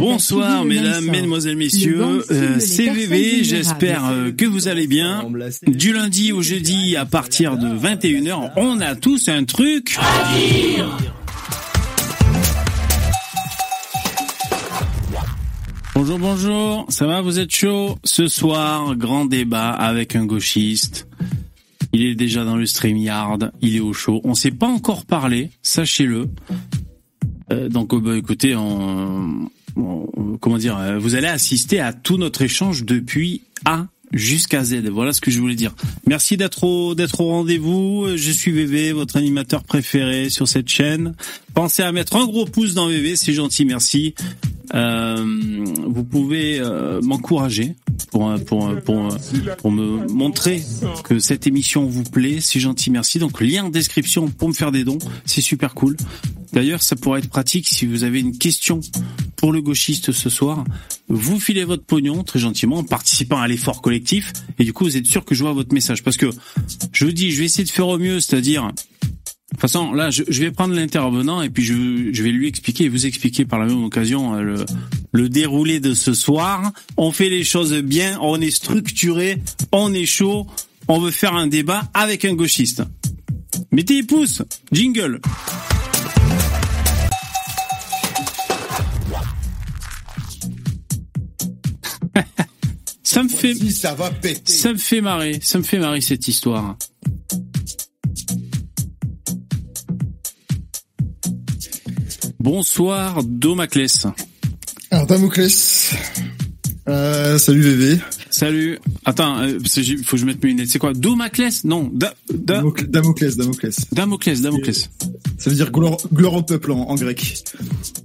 Bonsoir mesdames, mesdemoiselles, messieurs, euh, CVV, j'espère euh, que vous allez bien. Du lundi au jeudi à partir de 21h, on a tous un truc à dire. Bonjour, bonjour, ça va, vous êtes chaud? Ce soir, grand débat avec un gauchiste. Il est déjà dans le StreamYard, il est au chaud. On s'est pas encore parlé, sachez-le. Euh, donc, euh, bah, écoutez, on, comment dire, euh, vous allez assister à tout notre échange depuis A jusqu'à Z. Voilà ce que je voulais dire. Merci d'être au d'être au rendez-vous. Je suis VV, votre animateur préféré sur cette chaîne. Pensez à mettre un gros pouce dans VV, c'est gentil, merci. Euh, vous pouvez euh, m'encourager pour, pour, pour, pour me montrer que cette émission vous plaît. C'est gentil, merci. Donc lien en description pour me faire des dons, c'est super cool. D'ailleurs, ça pourrait être pratique si vous avez une question pour le gauchiste ce soir. Vous filez votre pognon très gentiment en participant à l'effort collectif et du coup vous êtes sûr que je vois votre message parce que je vous dis, je vais essayer de faire au mieux, c'est-à-dire de toute façon, là, je, vais prendre l'intervenant et puis je, vais lui expliquer et vous expliquer par la même occasion euh, le, le déroulé de ce soir. On fait les choses bien, on est structuré, on est chaud, on veut faire un débat avec un gauchiste. Mettez les pouces, jingle. ça me fait, ça va péter. Ça me fait marrer, ça me fait marrer cette histoire. Bonsoir Domaclès. Alors Damoclès. Euh, salut VV. Salut. Attends, euh, faut que je mette mes lunettes. C'est quoi? Domaclès? Non. Da, Damoclès, Damoclès. Damoclès, Damoclès. Ça veut dire gloire, au peuple en, grec.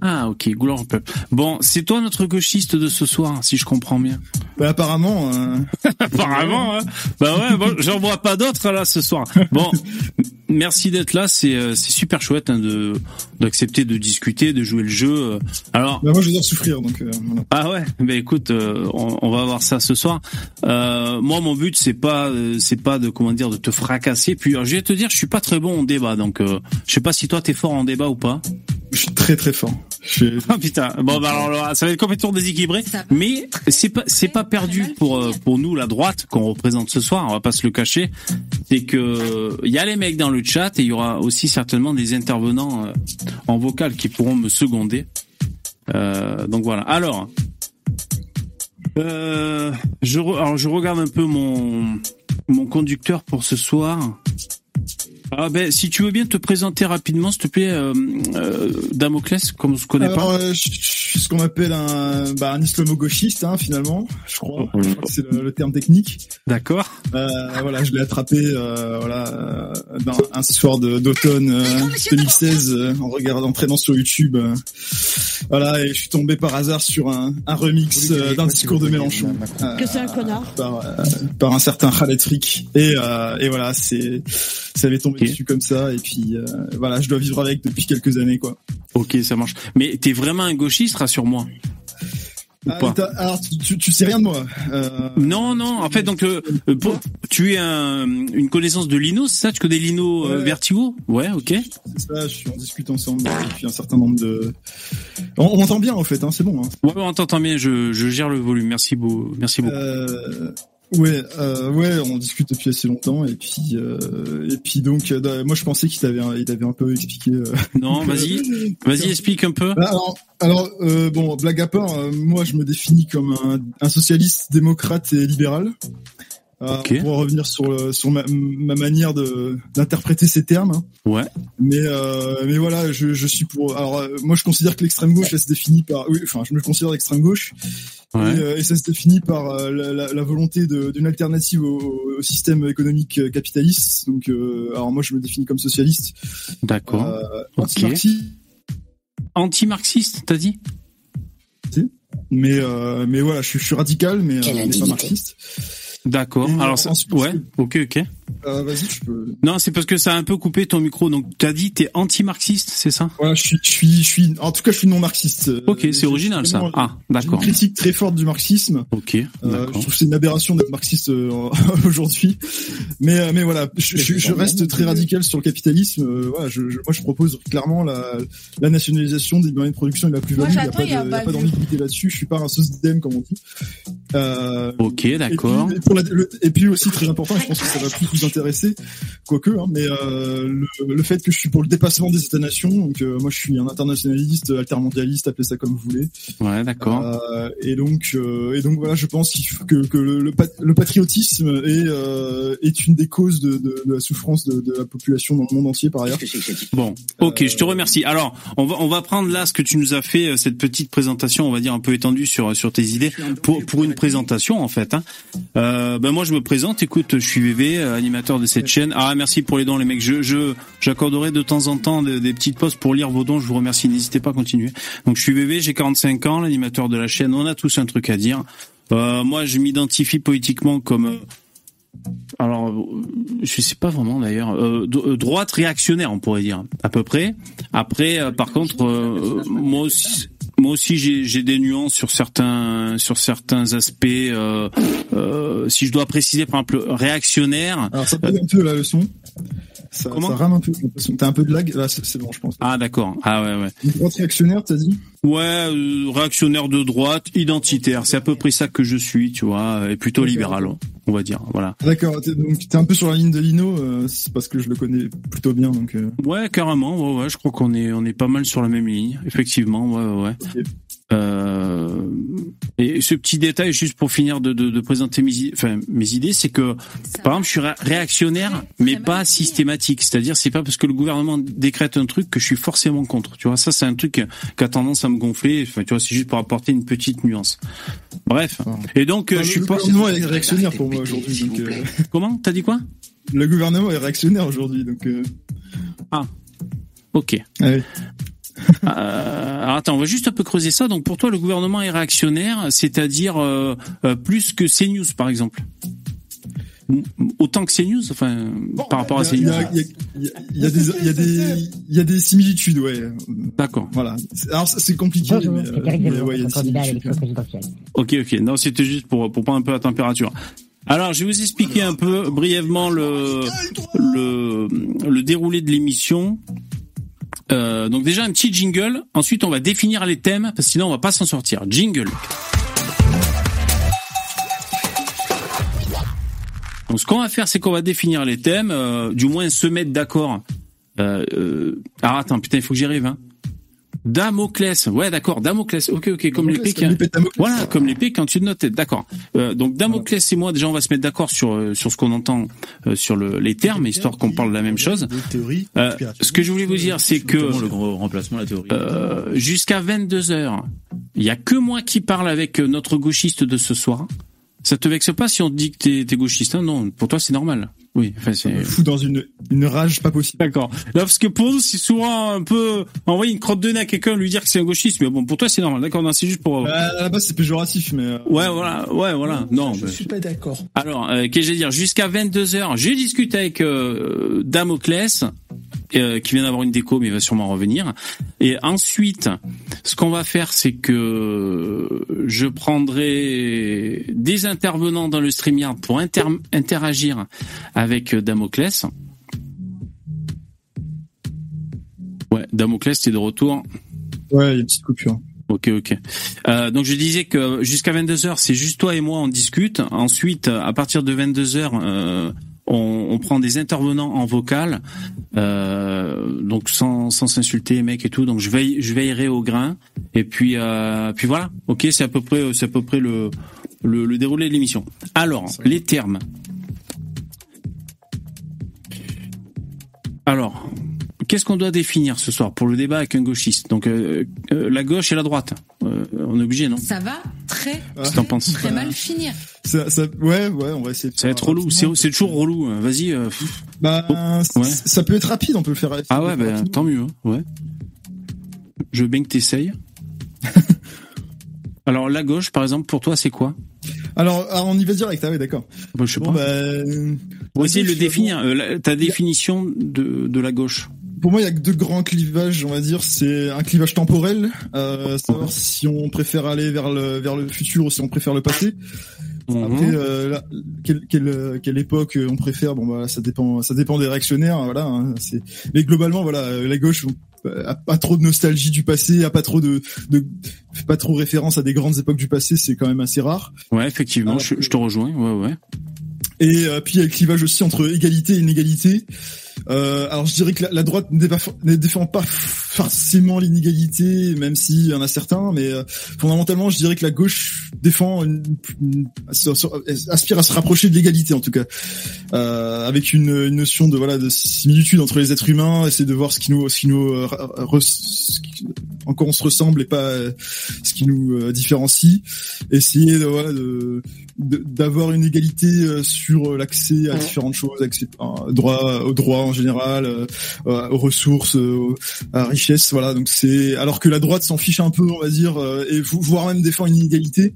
Ah ok, gloire au peuple. Bon, c'est toi notre gauchiste de ce soir, si je comprends bien. Bah apparemment. Euh... apparemment, hein. Bah ouais, bon, j'en vois pas d'autres là ce soir. Bon, merci d'être là, c'est euh, c'est super chouette hein, de d'accepter de discuter, de jouer le jeu. Alors. Bah moi je veux dire souffrir donc. Euh, ah ouais, bah écoute, euh, on, on, va voir ça ce soir. moi mon but c'est pas c'est pas de comment dire de te fracasser. Puis je vais te dire, je suis pas très bon en débat, donc je sais pas si toi t'es fort en débat ou pas. Je suis très très fort. Ah putain. Bon bah alors ça va être complètement déséquilibré, mais c'est pas c'est pas perdu pour pour nous la droite qu'on représente ce soir. On va pas se le cacher. C'est que il y a les mecs dans le chat et il y aura aussi certainement des intervenants euh, en vocal qui pourront me seconder. Euh, donc voilà. Alors, euh, je alors je regarde un peu mon mon conducteur pour ce soir. Ah ben, si tu veux bien te présenter rapidement, s'il te plaît, euh, euh, Damoclès, comme on se connaît Alors, pas. Euh, je suis ce qu'on appelle un, bah, un islamo-gauchiste, hein, finalement. Je crois, je crois que c'est le, terme technique. D'accord. Euh, voilà, je l'ai attrapé, euh, voilà, dans un soir d'automne 2016, en regardant, en traînant sur YouTube. voilà, et je suis tombé par hasard sur un, un remix d'un discours de Mélenchon. que c'est un connard. Par, par un certain Khaled Frick. Et, et voilà, c'est, ça avait tombé dessus comme ça et puis euh, voilà, je dois vivre avec depuis quelques années quoi. Ok, ça marche. Mais t'es vraiment un gauchiste, rassure-moi. Ah, alors tu, tu, sais rien de moi. Euh... Non, non. En fait, donc euh, tu es un, une connaissance de Lino, c'est ça? Tu connais Lino. Vertigo? Ouais, ok. C'est ça. Je suis en discute ensemble depuis un certain nombre de. On, on entend bien en fait, hein, c'est bon. Hein. Ouais, on t'entend bien. Je, je gère le volume. Merci beaucoup. Merci beaucoup. Ouais, euh, ouais, on discute depuis assez longtemps et puis euh, et puis donc euh, moi je pensais qu'il t'avait il avait un peu expliqué. Euh, non, vas-y, vas-y explique un peu. Bah, alors, alors euh, bon, blague à part, moi je me définis comme un, un socialiste démocrate et libéral. Okay. Pour revenir sur sur ma, ma manière de d'interpréter ces termes. Hein. Ouais. Mais mais voilà, je, je suis pour. Alors moi je considère que l'extrême gauche elle se définit par. Oui, enfin je me considère l'extrême gauche euh, et, ça se définit par euh, la, la, volonté d'une alternative au, au, système économique euh, capitaliste. Donc, alors moi, je me définis comme socialiste. D'accord. Anti-marxiste. Anti-marxiste, t'as dit? Mais mais voilà, je, je, suis radical, mais, mais pas marxiste. D'accord. Alors, ça, ouais, ok, ok. Euh, Vas-y, je peux. Non, c'est parce que ça a un peu coupé ton micro. Donc, tu as dit t'es anti-marxiste, c'est ça? Voilà, je suis, je suis, je suis. En tout cas, je suis non marxiste. Ok, c'est original ça. Ah, d'accord. Une critique très forte du marxisme. Ok. Euh, je trouve que c'est une aberration d'être marxiste euh, aujourd'hui. Mais, euh, mais voilà, je, je, je reste très radical sur le capitalisme. Euh, voilà, je, je, moi, je propose clairement la, la nationalisation des moyens de production et de la plus-value. Il n'y a pas, d'ambiguïté là-dessus. Je suis pas un sauce comme on dit. Euh, ok, d'accord. Et puis aussi très important, je pense que ça va plus vous intéresser, quoique, hein, mais euh, le, le, fait que je suis pour le dépassement des États-nations, donc euh, moi je suis un internationaliste, altermondialiste, appelez ça comme vous voulez. Ouais, d'accord. Euh, et donc euh, et donc voilà, je pense qu'il faut que, que le, le, patriotisme est euh, est une des causes de, de, de la souffrance de, de, la population dans le monde entier par ailleurs. Bon, ok, je te remercie. Alors on va on va prendre là ce que tu nous as fait cette petite présentation, on va dire un peu étendue sur sur tes idées pour pour une présentation en fait. Hein. Euh, ben moi je me présente, écoute, je suis VV, animateur de cette chaîne. Ah merci pour les dons les mecs. Je j'accorderai de temps en temps des, petites pauses pour lire vos dons. Je vous remercie. N'hésitez pas à continuer. Donc je suis VV, j'ai 45 ans, l'animateur de la chaîne. On a tous un truc à dire. Euh, moi je m'identifie politiquement comme euh, alors, je sais pas vraiment d'ailleurs. Euh, droite réactionnaire, on pourrait dire, à peu près. Après, par contre, moi aussi, moi aussi j'ai des nuances sur certains sur certains aspects. Euh, euh, si je dois préciser, par exemple, réactionnaire. Alors ça peut un peu la leçon. Ça, Comment ça rame un peu. T'as un peu de lag. Là, c'est bon, je pense. Ah d'accord. Ah ouais ouais. Une droite réactionnaire, t'as dit? Ouais, euh, réactionnaire de droite, identitaire. C'est à peu près ça que je suis, tu vois, et plutôt libéral, on va dire. Voilà. D'accord. Donc t'es un peu sur la ligne de Lino, euh, c'est parce que je le connais plutôt bien, donc. Euh... Ouais, carrément. Ouais, ouais. Je crois qu'on est on est pas mal sur la même ligne, effectivement. Ouais, ouais. Okay. Euh, et ce petit détail, juste pour finir de, de, de présenter mes, enfin, mes idées, c'est que, par exemple, je suis réactionnaire, mais pas systématique. C'est-à-dire, c'est pas parce que le gouvernement décrète un truc que je suis forcément contre. Tu vois, ça, c'est un truc qui a tendance à me gonfler. Enfin, tu vois, c'est juste pour apporter une petite nuance. Bref. Et donc, euh, je suis pas. Le gouvernement est réactionnaire pour moi aujourd'hui. Euh... Comment? T'as dit quoi? Le gouvernement est réactionnaire aujourd'hui, donc. Euh... Ah. Ok. Ah oui. Euh, alors attends, on va juste un peu creuser ça. Donc pour toi, le gouvernement est réactionnaire, c'est-à-dire euh, euh, plus que CNews, par exemple autant que CNews, enfin bon, par rapport à CNews. Il y a, des, il y a des, il y a des similitudes, ouais. D'accord. Voilà. Alors c'est compliqué, mais, mais ouais, il y a des similitudes. Ok, ok. Non, c'était juste pour pour prendre un peu la température. Alors, je vais vous expliquer un peu brièvement le le, le déroulé de l'émission. Euh, donc déjà un petit jingle. Ensuite, on va définir les thèmes parce que sinon on va pas s'en sortir. Jingle. Donc ce qu'on va faire, c'est qu'on va définir les thèmes, euh, du moins se mettre d'accord. Euh. Ah attends, putain, il faut que j'y arrive. Hein. Damoclès, ouais d'accord, Damoclès, ok ok, comme l'épée, qui... voilà, comme l'épée quand tu notes, d'accord. Euh, donc Damoclès et moi déjà on va se mettre d'accord sur euh, sur ce qu'on entend euh, sur le, les termes, histoire qu'on parle de la même chose. Euh, ce que je voulais vous dire, c'est que le remplacement, la théorie. jusqu'à 22 h il y a que moi qui parle avec notre gauchiste de ce soir. Ça te vexe pas si on te dit que t'es es gauchiste hein? Non, pour toi c'est normal. Oui, enfin c'est. me fout dans une une rage pas possible. D'accord. Là parce que pour nous c'est souvent un peu envoyer une crotte de nez à quelqu'un lui dire que c'est un gauchiste, mais bon pour toi c'est normal. D'accord, non c'est juste pour. Bah, à la base c'est péjoratif, mais. Euh... Ouais voilà, ouais voilà. Non. Je suis pas d'accord. Alors euh, qu'est-ce que je vais dire? Jusqu'à 22 h j'ai discuté avec euh, Damoclès euh, qui vient d'avoir une déco, mais il va sûrement revenir. Et ensuite, ce qu'on va faire, c'est que je prendrai des intervenants dans le StreamYard pour inter interagir avec Damoclès. Ouais, Damoclès, c'est de retour. Ouais, il y a une petite coupure. Ok, ok. Euh, donc je disais que jusqu'à 22 h c'est juste toi et moi on discute. Ensuite, à partir de 22 h euh, on, on, prend des intervenants en vocal, euh, donc sans sans s'insulter, mec et tout. Donc je veille, je veillerai au grain. Et puis euh, puis voilà. Ok, c'est à peu près c'est à peu près le le, le déroulé de l'émission. Alors les termes. Alors, qu'est-ce qu'on doit définir ce soir pour le débat avec un gauchiste? Donc euh, euh, la gauche et la droite. Euh, on est obligé, non? Ça va très très, penses? très mal finir. Ça, ça, ouais, ouais, on va essayer. ça va être relou. C'est toujours relou. hein. Vas-y. euh. Bah, Oh, ouais. ça peut être rapide, on peut le faire. Ah ouais, bah, tant mieux. hein. Ouais. Je veux bien que t'essayes. Alors la gauche, par exemple, pour toi, c'est quoi? Alors, ah, on y va direct, ah oui, d'accord. Bon, je sais Bon, pas. bah, Pour essayer de le définir, bon, euh, la- ta définition de, de la gauche. Pour moi, il y a deux grands clivages, on va dire. C'est un clivage temporel, euh, savoir si on préfère aller vers le vers le futur ou si on préfère le passé. Mhm. Après, euh, là, quelle, quelle, quelle époque on préfère Bon, bah, ça dépend, ça dépend des réactionnaires, hein, voilà. hein, c'est, mais globalement, voilà, euh, la gauche euh, a pas trop de nostalgie du passé, a pas trop de, de pas trop référence à des grandes époques du passé, c'est quand même assez rare. Ouais, effectivement, Ah, je, je te rejoins. Ouais, ouais. Et euh, puis il y a le clivage aussi entre égalité et inégalité. Euh, alors je dirais que la, la droite ne défend, pas forcément l'inégalité, même s'il y en a certains, mais euh, fondamentalement je dirais que la gauche défend, une, une- aspire à se rapprocher de l'égalité en tout cas, euh, avec une, notion de voilà de similitude entre les êtres humains, essayer de voir ce qui nous, ce qui nous, euh, re- ce qui- en quoi on se ressemble et pas euh, ce qui nous euh, différencie, essayer de voilà de- d'avoir une égalité euh, sur l'accès à différentes choses, accès à droit au droit en général, euh, euh, aux ressources, euh, à la richesse, voilà. Donc c'est alors que la droite s'en fiche un peu, on va dire, euh, et vo- voire même défend une inégalité.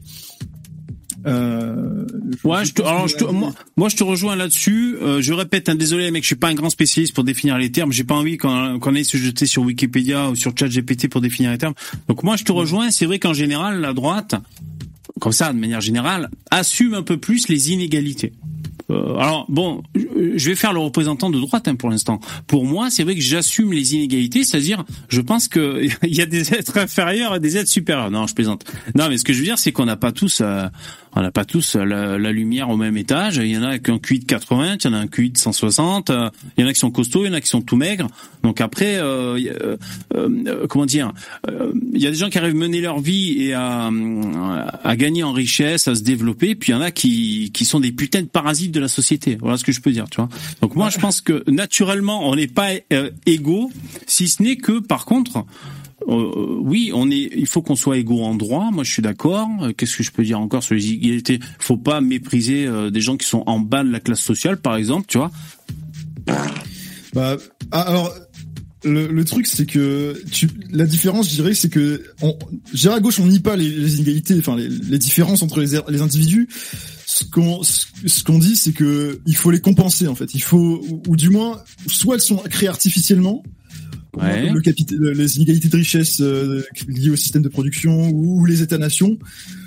Euh, Ouais, je te, alors je te, moi, moi je te rejoins là-dessus. Euh, je répète, hein, désolé mec, je suis pas un grand spécialiste pour définir les termes. J'ai pas envie qu'on qu'on aille se jeter sur Wikipédia ou sur ChatGPT pour définir les termes. Donc moi je te rejoins. C'est vrai qu'en général la droite, comme ça de manière générale, assume un peu plus les inégalités. Euh, alors bon, je- vais faire le représentant de droite hein, pour l'instant. Pour moi, c'est vrai que j'assume les inégalités, c'est-à-dire, je pense que il y a des êtres inférieurs et des êtres supérieurs. Non, je plaisante. Non, mais ce que je veux dire, c'est qu'on n'a pas tous, euh, on n'a pas tous euh, la, la lumière au même étage. Il y en a qui ont un QI de 80, il y en a un QI de 160. euh, il y en a qui sont costauds, il y en a qui sont tout maigres. Donc après, euh, euh, comment dire, il y a des gens qui arrivent à mener leur vie et à, à gagner en richesse, à se développer. Puis il y en a qui, qui sont des putains de parasites de la société. Voilà ce que je peux dire, tu vois. Donc moi, je pense que naturellement, on n'est pas euh, égaux, si ce n'est que, par contre, euh, oui, on est. Il faut qu'on soit égaux en droit. Moi, je suis d'accord. Euh, Qu'est-ce que je peux dire encore sur les inégalités Faut pas mépriser euh, des gens qui sont en bas de la classe sociale, par exemple. Tu vois Bah, ah, alors, le, truc, c'est que tu, la différence, je dirais, c'est que, on, je à gauche, on nie pas les, inégalités, enfin les, différences entre les individus. Ce qu'on dit, c'est que il faut les compenser en fait. Il faut, ou du moins, soit elles sont créées artificiellement, Ouais. le les inégalités de richesse euh, liées au système de production ou, ou les États-nations.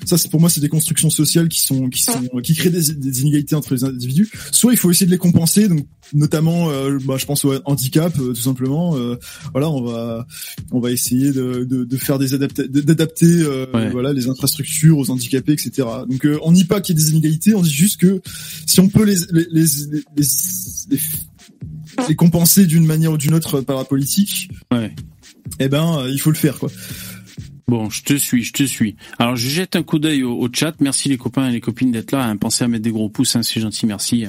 Ça, c'est pour moi, c'est des constructions sociales qui sont qui sont qui créent des, des inégalités entre les individus. Soit il faut essayer de les compenser, donc notamment, euh, bah, je pense au handicap, euh, tout simplement. Euh, voilà, on va on va essayer de, de, de faire des adapta- d'adapter euh, Ouais. voilà les infrastructures aux handicapés, etc. Donc euh, on nie pas qu'il y ait des inégalités, on dit juste que si on peut les les les, les, les- les compenser d'une manière ou d'une autre par la politique, Ouais. eh ben euh, il faut le faire quoi. Bon, je te suis, je te suis. Alors, je jette un coup d'œil au, au chat. Merci les copains et les copines d'être là. Hein. Pensez à mettre des gros pouces, hein, c'est gentil, merci.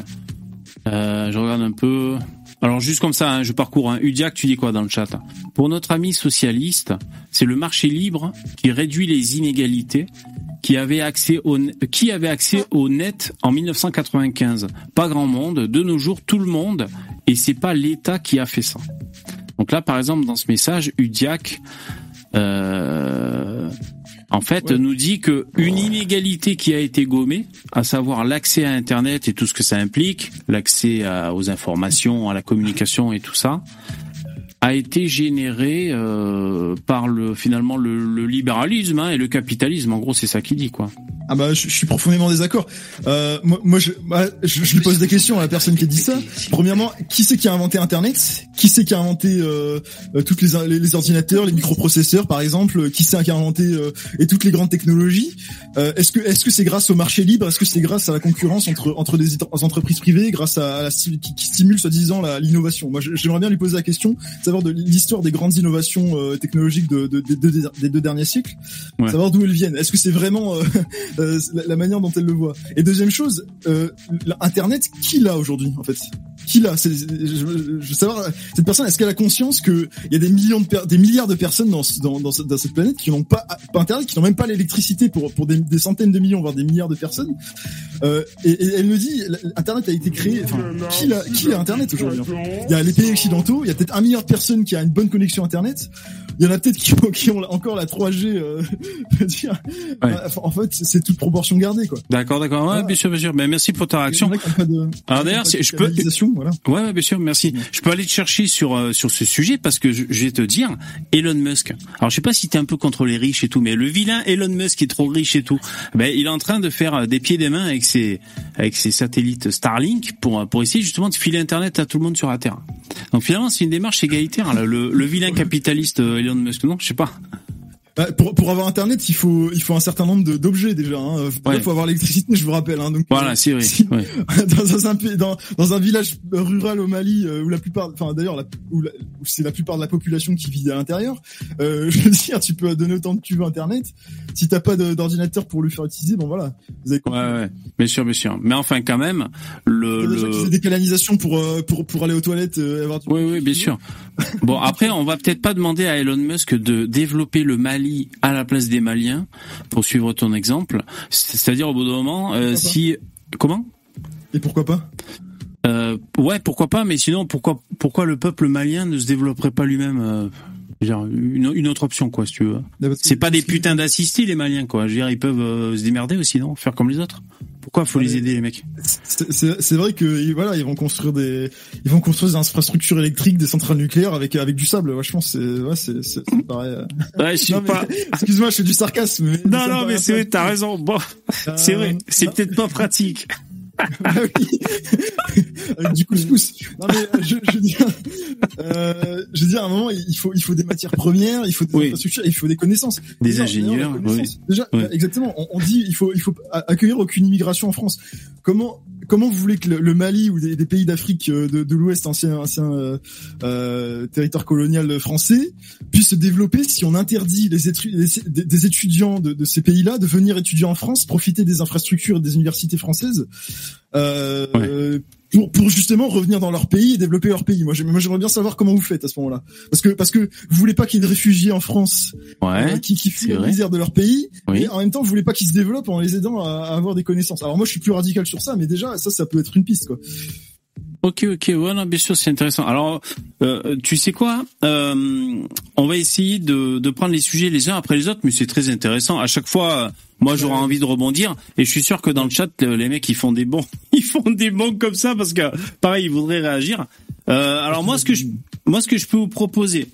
Euh, je regarde un peu. Alors, juste comme ça, hein, je parcours. Udiac, tu dis quoi dans le chat? Pour notre ami socialiste, c'est le marché libre qui réduit les inégalités. Qui avait accès au qui avait accès au net en 1995 Pas grand monde. De nos jours, tout le monde. Et c'est pas l'État qui a fait ça. Donc là, par exemple, dans ce message, Udiac euh, en fait, Ouais. nous dit que une inégalité qui a été gommée, à savoir l'accès à Internet et tout ce que ça implique, l'accès aux informations, à la communication et tout ça, a été générée euh, par le finalement le, libéralisme hein, et le capitalisme. En gros, c'est ça qu'il dit, quoi. Ah bah je, suis profondément désaccord. Euh, moi, bah, je, je lui pose des questions à la personne qui a dit ça. Premièrement, qui c'est qui a inventé Internet? Qui c'est qui a inventé euh, euh, toutes les, les, ordinateurs, les microprocesseurs par exemple? Qui c'est qui a inventé et toutes les grandes technologies? Est-ce que est-ce que c'est grâce au marché libre? Est-ce que c'est grâce à la concurrence entre entre des entreprises privées, grâce à, la qui, qui stimule soi-disant l'innovation? Moi, j'aimerais bien lui poser la question, savoir de l'histoire des grandes innovations euh, technologiques de, de- de- de- des deux derniers siècles, Ouais. savoir d'où elles viennent. Est-ce que c'est vraiment euh, euh, la, la manière dont elle le voit. Et deuxième chose, Internet, qui l'a aujourd'hui en fait? Qui l'a? Je, je veux savoir cette personne. Est-ce qu'elle a conscience que il y a des millions de des milliards de personnes dans dans, dans, cette, dans cette planète qui n'ont pas, pas Internet, qui n'ont même pas l'électricité pour pour des, des centaines de millions voire des milliards de personnes? Euh, et, et elle me dit, Internet a été créé. Enfin, qui l'a qui a Internet aujourd'hui Il y a les pays occidentaux. Il y a peut-être un milliard de personnes qui a une bonne connexion Internet. Il y en a peut-être qui, ont- qui ont encore la 3G. Euh, dire. Ouais. En fait, c'est toute proportion gardée, quoi. D'accord, d'accord. Ouais, Voilà. bien sûr, bien sûr. Mais merci pour ta réaction. De- Alors d'ailleurs, je peux- voilà. Ouais, bien sûr, merci. Je peux aller te chercher sur euh, sur ce sujet parce que je, je vais te dire Elon Musk. Alors je sais pas si t'es un peu contre les riches et tout, mais le vilain Elon Musk qui est trop riche et tout, ben il est en train de faire euh, des pieds et des mains avec ses avec ses satellites Starlink pour pour essayer justement de filer Internet à tout le monde sur la Terre. Donc finalement c'est une démarche égalitaire. Là. Le, le vilain capitaliste Elon Musk, non, je sais pas. Bah, pour, pour avoir Internet, il faut, il faut un certain nombre d'objets déjà. Hein. Il Ouais. faut avoir l'électricité, je vous rappelle. Hein. Donc, Voilà, c'est vrai. si- Ouais. dans, un, pays- dans, dans un village rural au Mali euh, où la plupart, enfin d'ailleurs, où, c'est la plupart de la population qui vit à l'intérieur, euh, je veux dire, tu peux donner autant que tu veux Internet. Si t'as pas d'ordinateur pour le faire utiliser, bon voilà. Vous avez Ouais, ouais, bien sûr, bien sûr. Mais enfin, quand même, le, le... des canalisations pour, euh, pour, pour aller aux toilettes. euh, avoir du- Oui, oui, bien sûr. Bon, après, on va peut-être pas demander à Elon Musk de développer le Mali à la place des Maliens, pour suivre ton exemple. C'est-à-dire, au bout d'un moment, euh, si... Comment? Et pourquoi pas? Euh, Ouais, pourquoi pas, mais sinon, pourquoi pourquoi le peuple malien ne se développerait pas lui-même euh, je une, une autre option, quoi, si tu veux. C'est pas des putains d'assistés, les Maliens, quoi. Je veux dire, ils peuvent euh, se démerder aussi, non? Faire comme les autres? Pourquoi faut les aider, les mecs? C'est- C'est c'est vrai que voilà, ils vont construire des, ils vont construire des infrastructures électriques, des centrales nucléaires avec avec du sable. Vachement, c'est ouais, c'est c'est paraît. euh, Ouais, je mais- pas. Excuse-moi, je fais du sarcasme. Mais Non, non, mais c'est vrai, t'as raison. Bon, c'est Euh, vrai, c'est non. peut-être pas pratique. Ah oui. Avec du couscous. Non mais euh, je, je veux dire, euh, je veux dire à un moment il faut il faut des matières premières, il faut des Oui. infrastructures, il faut des connaissances. Des ingénieurs, d'ailleurs, la connaissance. Déjà, Oui. euh, exactement. On, on dit il faut il faut accueillir aucune immigration en France. Comment comment vous voulez que le, le Mali ou des, des pays d'Afrique euh, de, de l'Ouest, ancien ancien euh, euh, territoire colonial français, puissent se développer si on interdit les, des, des étudiants de, de ces pays-là de venir étudier en France, profiter des infrastructures et des universités françaises euh, Ouais. Pour, pour justement revenir dans leur pays et développer leur pays. Moi, j'aime- moi, j'aimerais bien savoir comment vous faites à ce moment-là, parce que parce que vous voulez pas qu'il y ait de réfugiés en France Ouais. euh, qui, qui fuient la misère de leur pays, Oui. et en même temps, vous voulez pas qu'ils se développent en les aidant à, à avoir des connaissances. Alors moi, je suis plus radical sur ça, mais déjà, ça, ça peut être une piste, quoi. Ok, ok, ouais, non, bien sûr, c'est intéressant. Alors, euh, tu sais quoi euh, On va essayer de, de prendre les sujets les uns après les autres, mais c'est très intéressant. À chaque fois, euh, moi, j'aurais envie de rebondir, et je suis sûr que dans le chat, euh, les mecs, ils font des bons, ils font des bons comme ça parce que, pareil, ils voudraient réagir. Euh, alors moi, ce que je, moi, ce que je peux vous proposer.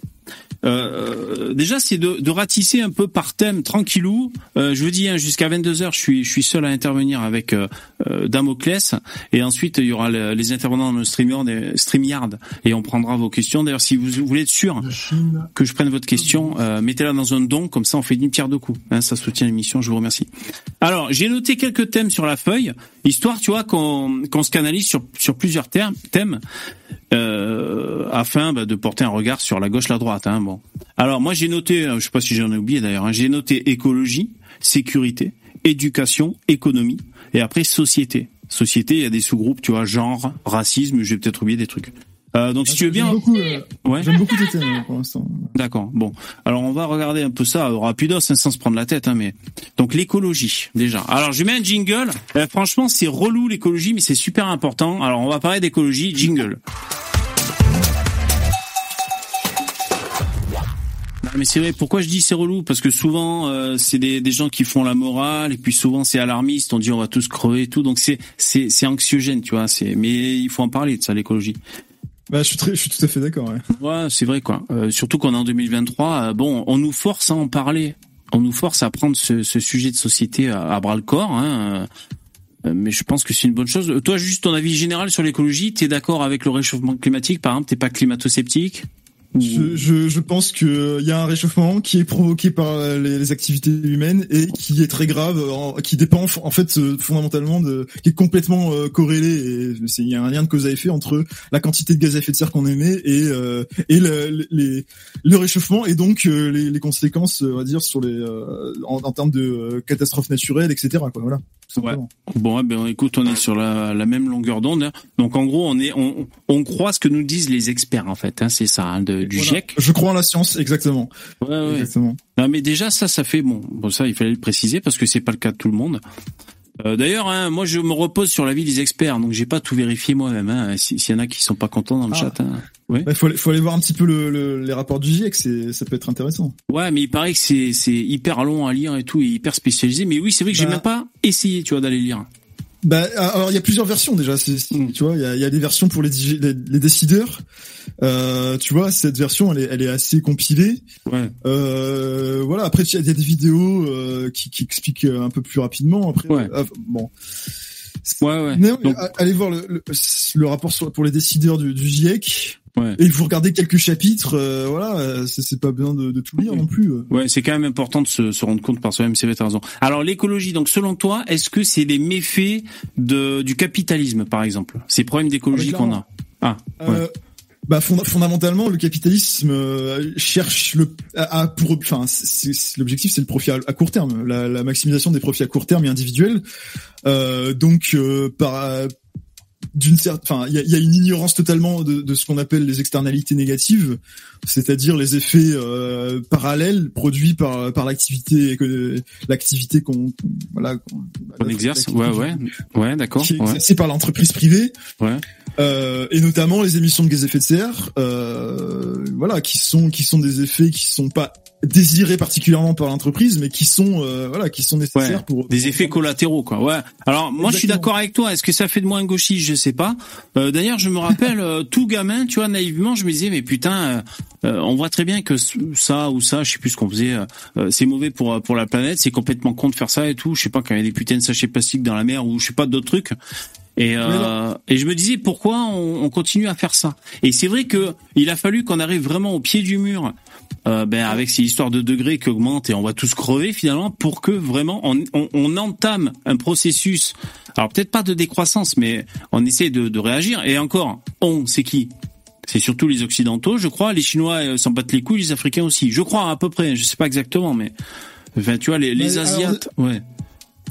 Euh, déjà, c'est de, de ratisser un peu par thème, tranquillou. Euh, je vous dis, hein, jusqu'à 22 h je suis, je suis seul à intervenir avec euh, euh, Damoclès, et ensuite il y aura le- les intervenants dans le StreamYard, StreamYard, et on prendra vos questions. D'ailleurs, si vous voulez être sûr que je prenne votre question, euh, mettez-la dans un don, comme ça on fait une pierre deux coups. Hein, ça soutient l'émission, je vous remercie. Alors, j'ai noté quelques thèmes sur la feuille, histoire, tu vois, qu'on qu'on se canalise sur, sur plusieurs thèmes, euh, afin bah, de porter un regard sur la gauche, la droite. Hein, bon. Alors, moi j'ai noté, euh, je sais pas si j'en ai oublié d'ailleurs, hein, j'ai noté écologie, sécurité, éducation, économie, et après société. Société, il y a des sous-groupes, tu vois, genre, racisme, j'ai peut-être oublié des trucs. Euh, donc si tu veux bien, J'aime beaucoup, euh, ouais. j'aime beaucoup tes thèmes pour l'instant. D'accord. Bon, alors on va regarder un peu ça rapidos, hein, sans se prendre la tête, hein, mais donc l'écologie déjà. Alors je mets un jingle. Euh, franchement, c'est relou l'écologie, mais c'est super important. Alors on va parler d'écologie. Jingle. Non, mais c'est vrai. Pourquoi je dis c'est relou? Parce que souvent euh, c'est des, des gens qui font la morale et puis souvent c'est alarmiste. On dit on va tous crever et tout. Donc c'est c'est c'est anxiogène, tu vois. C'est mais il faut en parler de ça l'écologie. Bah, je suis très, je suis tout à fait d'accord. Ouais. Ouais, c'est vrai quoi. Euh, surtout qu'on est en 2023. euh, bon, on nous force à en parler. On nous force à prendre ce, ce sujet de société à, à bras le corps. Hein, euh, mais je pense que c'est une bonne chose. Toi, juste ton avis général sur l'écologie. T'es d'accord avec le réchauffement climatique, par exemple? T'es pas climato-sceptique? Je, je, je pense que il y a un réchauffement qui est provoqué par euh, les, les activités humaines et qui est très grave, en- qui dépend en fait euh, fondamentalement de, qui est complètement euh, corrélé. Il y a un lien de cause à effet entre la quantité de gaz à effet de serre qu'on émet et euh, et le, le- les, le réchauffement et donc euh, les, les conséquences, euh, on va dire, sur les euh, en, en termes de euh, catastrophes naturelles, etc. Quoi, voilà. Bon, ouais, ben écoute, on est sur la, la même longueur d'onde. hein. Donc en gros, on est, on, on croit ce que nous disent les experts en fait. Hein, c'est ça, hein, de, du Voilà. GIEC. Je crois en la science, exactement. Ouais, ouais. Exactement. Non, mais déjà ça, ça fait bon. Bon, ça, il fallait le préciser parce que c'est pas le cas de tout le monde. Euh, D'ailleurs, hein, moi je me repose sur l'avis des experts, donc j'ai pas tout vérifié moi-même. Hein, S'il y en a qui sont pas contents dans le Ah. chat. Hein. Ouais. Il faut, aller- faut aller voir un petit peu le, le- les rapports du GIEC, ça peut être intéressant. ouais, mais il paraît que c'est hyper long à lire et tout, et hyper spécialisé. Mais oui, c'est vrai que j'ai Bah. même pas essayé, tu vois, d'aller lire. Bah, alors il y a plusieurs versions déjà. Mm. Tu vois, il y a, y a des versions pour les, les, les décideurs. Euh, tu vois, cette version, elle est, elle est assez compilée. Ouais. Euh, voilà. Après, il y a des vidéos euh, qui, qui expliquent un peu plus rapidement. Après, Ouais. euh, bon. Ouais, ouais. Mais, Donc- allez voir le, le, le rapport sur, pour les décideurs du, du GIEC. Ouais. Et vous regardez quelques chapitres. euh, voilà, euh, c'est, pas besoin de, de tout lire non plus. euh. Ouais, c'est quand même important de se, se rendre compte par soi-même, c'est vrai, t'as raison. Alors l'écologie, donc selon toi, est-ce que c'est les méfaits de, du capitalisme, par exemple? Ces problèmes d'écologie Ah, qu'on a? Ah, ouais. Euh, bah fonda- fondamentalement, le capitalisme euh, cherche le à, à- pour enfin l'objectif c'est le profit à, à court terme, la, la maximisation des profits à court terme et individuels. Euh, donc par d'une certaine, enfin il y a, y a une ignorance totalement de, de ce qu'on appelle les externalités négatives, c'est-à-dire les effets euh, parallèles produits par par l'activité que l'activité qu'on voilà qu'on exerce Ouais, ouais. Ouais, d'accord. Ouais. par l'entreprise privée. Ouais. Euh, et notamment les émissions de gaz à effet de serre, euh, voilà, qui sont qui sont des effets qui sont pas désirés particulièrement par l'entreprise, mais qui sont euh, voilà, qui sont nécessaires Ouais, pour Des effets collatéraux, quoi. Ouais. Alors moi, je suis d'accord avec toi. Est-ce que ça fait de moi un gauchiste? Je sais pas. Euh, D'ailleurs, je me rappelle, euh, tout gamin, tu vois, naïvement, je me disais, mais putain, euh, on voit très bien que ça ou ça, je sais plus ce qu'on faisait, c'est mauvais pour pour la planète, c'est complètement con de faire ça et tout. Je sais pas quand il y a des putains de sachets plastiques dans la mer ou je sais pas d'autres trucs. Et, euh, et je me disais pourquoi on, on continue à faire ça? Et c'est vrai que il a fallu qu'on arrive vraiment au pied du mur, euh, ben avec ces histoires de degrés qui augmentent et on va tous crever finalement pour que vraiment on, on, on entame un processus. Alors peut-être pas de décroissance, mais on essaie de, de réagir. Et encore, on, c'est qui? C'est surtout les Occidentaux, je crois. Les Chinois euh, s'en battent les couilles, les Africains aussi. Je crois à peu près. Je sais pas exactement, mais enfin tu vois les, les alors, Asiates, ouais.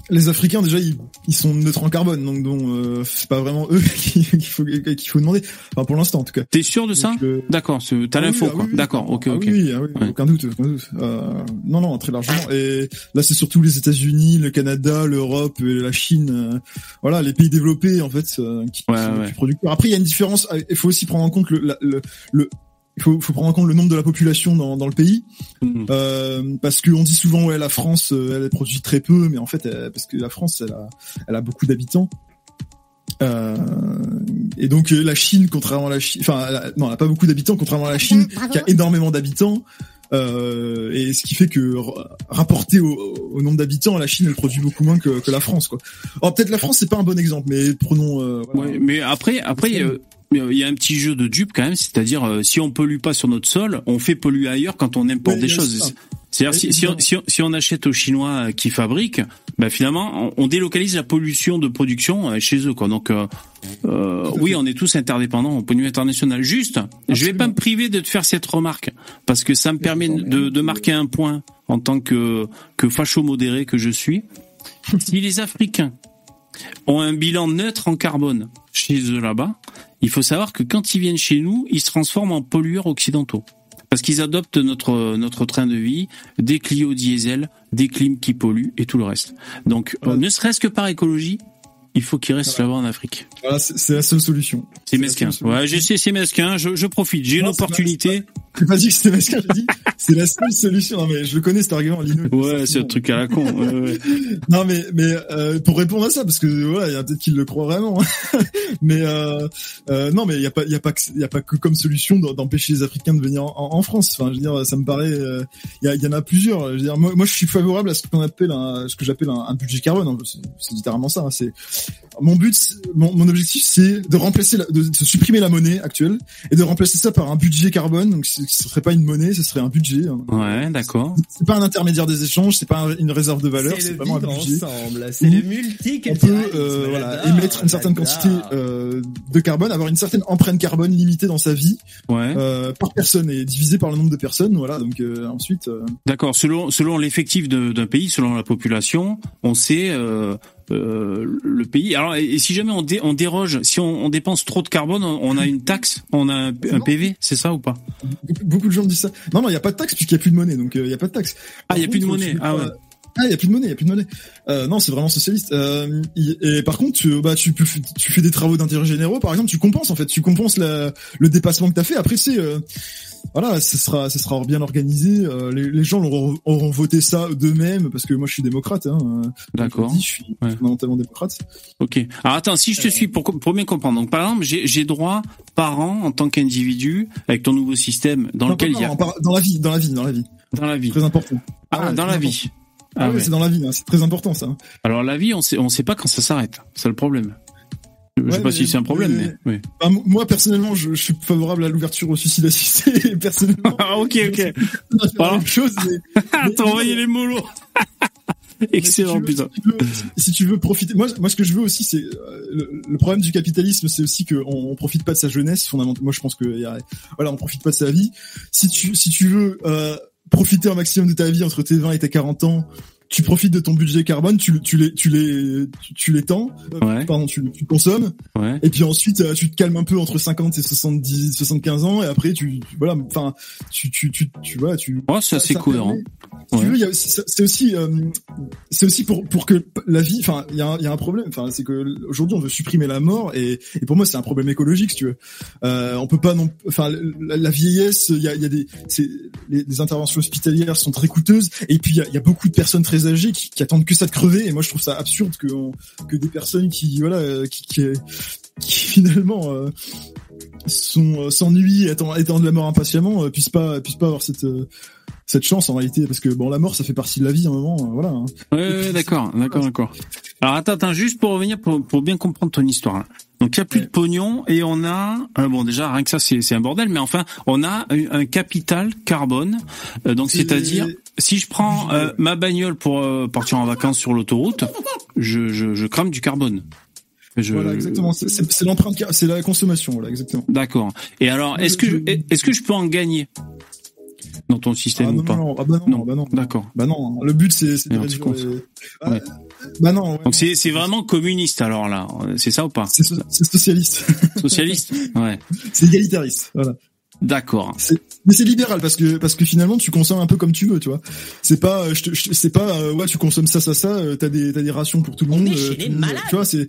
Les Africains déjà ils, ils sont neutres en carbone, donc donc euh, c'est pas vraiment eux qu'il faut qu'il faut demander. Enfin pour l'instant en tout cas. T'es sûr de ça euh, D'accord, c'est- t'as Ah l'info ah quoi. oui. D'accord, ok, Ah ok. oui, ah oui, Ouais. aucun doute, aucun doute. Euh, non, non, très largement. Et là, c'est surtout les États-Unis, le Canada, l'Europe, la Chine. euh, voilà, les pays développés en fait euh, qui Ouais, sont les ouais. plus producteurs. Après, il y a une différence. Il faut aussi prendre en compte le, la- le, le il faut, faut prendre en compte le nombre de la population dans, dans le pays, Mhm. euh, parce qu'on dit souvent ouais la France euh, elle produit très peu, mais en fait euh, parce que la France elle a, elle a beaucoup d'habitants. Euh, et donc la Chine, contrairement à la Chine, enfin elle a- non, elle a pas beaucoup d'habitants, contrairement à la Chine qui a énormément d'habitants. Euh, et ce qui fait que rapporté au, au nombre d'habitants, la Chine elle produit beaucoup moins que, que la France quoi. Alors peut-être la France c'est pas un bon exemple, mais prenons. euh, voilà. Ouais, mais après, après, il y a- il y a un petit jeu de dupe quand même, c'est-à-dire euh, si on pollue pas sur notre sol, on fait polluer ailleurs quand on importe Oui, des choses. C'est-à-dire si, si, on, évidemment. si, on, si on achète aux Chinois euh, qui fabriquent, bah finalement on, on délocalise la pollution de production euh, chez eux quoi. Donc euh, euh, oui, on est tous interdépendants au point de vue international. Juste, je vais pas Absolument. me priver de te faire cette remarque parce que ça me permet de, de marquer un point en tant que que facho modéré que je suis. Si les Africains ont un bilan neutre en carbone chez eux là-bas, il faut savoir que quand ils viennent chez nous, ils se transforment en pollueurs occidentaux. Parce qu'ils adoptent notre notre train de vie, des Clio diesel, des clims qui polluent et tout le reste. Donc, euh, Ouais. ne serait-ce que par écologie, il faut qu'ils restent là-bas en Afrique. Voilà, c'est la seule solution. C'est mesquin. Ouais, je sais, c'est mesquin. Je, je profite. J'ai une pas- opportunité. J'ai pas dit que c'était masquin, j'ai dit c'est la seule solution. Non mais je le connais cet argument, Lino. Ouais, c'est un truc à la con. Ouais, ouais. Non mais mais euh, pour répondre à ça parce que voilà il y a peut-être qui le croient vraiment mais euh, euh, non mais il y a pas il y a pas que il y a pas que comme solution d'empêcher les Africains de venir en, en France enfin je veux dire ça me paraît euh, il y, en a plusieurs je veux dire moi, moi je suis favorable à ce qu'on appelle un, ce que j'appelle un, un budget carbone hein. c'est littéralement ça hein. c'est mon but mon, mon objectif c'est de remplacer la, de, de supprimer la monnaie actuelle et de remplacer ça par un budget carbone donc ce serait pas une monnaie ce serait un budget hein. Ouais, d'accord. c'est pas un intermédiaire des échanges c'est pas un- une réserve de valeur C'est vraiment un budget ensemble, c'est le on peut euh, voilà, émettre une certaine quantité euh, de carbone, avoir une certaine empreinte carbone limitée dans sa vie Ouais. euh, par personne et divisé par le nombre de personnes. Voilà, donc euh, ensuite, euh, D'accord. Selon selon l'effectif d'un pays, selon la population, on sait euh, le pays. Alors, et, et si jamais on, dé- on déroge, si on, on dépense trop de carbone, on, on a une taxe, on a un, un PV, c'est ça ou pas? Beaucoup, de gens me disent ça. Non, non, il n'y a pas de taxe puisqu'il n'y a plus de monnaie, donc euh, il n'y a pas de taxe. Ah, il y a plus de monnaie. Ah ouais. Ah, il y a plus de monnaie, il y a plus de monnaie. Euh, non, c'est vraiment socialiste. Euh, et, par contre, tu, bah, tu, fais des travaux d'intérêt généraux, par exemple, tu compenses en fait, tu compenses le dépassement que t'as fait. Après, c'est euh, voilà, ce sera, ce sera bien organisé. Euh, les, les, gens auront, auront, voté ça d'eux-mêmes parce que moi, je suis démocrate. Hein, D'accord. Je suis fondamentalement démocrate. Ok. Alors attends, si je te suis pour, pour bien comprendre. Donc par exemple, j'ai droit par an en tant qu'individu avec ton nouveau système dans lequel il y a dans la vie, dans la vie, dans la vie. Dans la vie. Très important. Ah, dans la vie. Ah, oui, c'est dans la vie, hein. c'est très important ça. Alors la vie, on sait, on sait pas quand ça s'arrête. C'est le problème. Je sais pas si c'est un problème, mais, bah, moi personnellement, je, je, suis favorable à l'ouverture au suicide assisté. personnellement. ah ok ok. Pas la même chose. Mais, T'as envoyé les molos. Excellent, si putain. Si tu, veux, profiter, moi, moi, ce que je veux aussi, c'est euh, le, problème du capitalisme, c'est aussi qu'on on profite pas de sa jeunesse. Fondamentalement, moi, je pense que y a, voilà, on profite pas de sa vie. Si tu, si tu veux euh, profiter un maximum de ta vie entre tes 20 et tes 40 ans, tu profites de ton budget carbone, tu, tu les, tu les, tu, tu l'étends, euh, pardon, tu, tu consommes, ouais. et puis ensuite euh, tu te calmes un peu entre 50 et 70, 75 ans, et après tu, voilà, enfin, tu, tu, tu, tu vois, tu. Oh, c'est assez cohérent. Tu veux, c'est aussi, euh, c'est aussi pour pour que la vie, enfin, il y a, y a un problème, enfin, c'est que aujourd'hui on veut supprimer la mort, et, et pour moi c'est un problème écologique, si tu veux. Euh, on peut pas non, enfin, la, la vieillesse, il y a, y a des, c'est les, les, interventions hospitalières sont très coûteuses, et puis il y a, y a beaucoup de personnes très âgés qui, attendent que ça de crever. Et moi je trouve ça absurde que que des personnes qui voilà euh, qui, finalement euh, sont euh, s'ennuient étant de la mort impatiemment puissent pas puissent pas avoir cette cette chance en réalité. Parce que bon la mort ça fait partie de la vie à un moment voilà hein. ouais, d'accord d'accord d'accord. Alors attends, attends juste pour revenir pour, pour bien comprendre ton histoire donc il y a plus de pognon et on a euh, bon déjà rien que ça c'est un bordel mais enfin on a un, capital carbone euh, donc c'est-à-dire si je prends euh, ma bagnole pour partir en vacances sur l'autoroute je, je, je crame du carbone. Je... Voilà, exactement. C'est l'empreinte, c'est la consommation, voilà, exactement. D'accord. Et alors, est-ce que est-ce que je peux en gagner dans ton système ah, ou pas non, ah bah non, bah non. D'accord. Bah non. Le but c'est de réduire. Les... Ah, ouais. Bah non. Donc c'est c'est vraiment communiste alors là, c'est ça ou pas? C'est socialiste. Socialiste? Ouais. C'est égalitariste. Voilà. D'accord. Mais c'est libéral parce que parce que finalement tu consommes un peu comme tu veux, tu vois. C'est pas euh, je, je c'est pas euh, ouais tu consommes ça ça ça, euh, t'as des t'as des rations pour tout le monde. Euh, tu, tu vois c'est.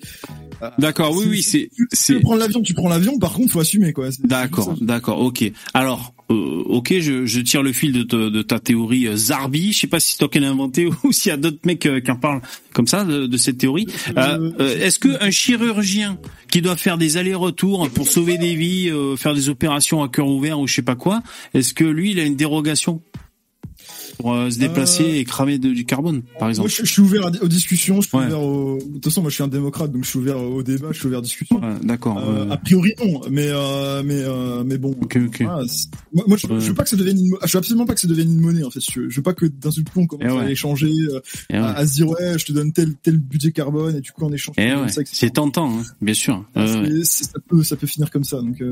D'accord, oui oui c'est. Si tu prends l'avion, tu prends l'avion. Par contre, faut assumer quoi. D'accord, d'accord, ok. Alors euh, ok, je, je, tire le fil de, de, de ta théorie euh, Zarbi. Je sais pas si c'est toi qui l'as inventé ou s'il y a d'autres mecs euh, qui en parlent comme ça de, cette théorie. Est-ce que un chirurgien qui doit faire des allers-retours pour sauver des vies, faire des opérations à cœur ouvert ou je sais pas quoi, est-ce que lui il a une dérogation pour euh, se déplacer euh, et cramer de, du carbone, par exemple. Moi, je, je suis ouvert aux discussions. Je suis ouvert au... De toute façon, moi, je suis un démocrate, donc je suis ouvert au débat, je suis ouvert aux discussions. Ouais, D'accord. Euh, a priori, non, mais euh, mais euh, mais bon. Ok, ok. Voilà, moi, moi je, je, veux pas que ça devienne une. Je veux absolument pas que ça devienne une monnaie. En fait, je, je veux pas que d'un seul coup on commence ouais. à échanger, à, à, se dire ouais, je te donne tel tel budget carbone et du coup on échange. Ouais. C'est tentant, hein, bien sûr. ça peut ça peut finir comme ça, donc.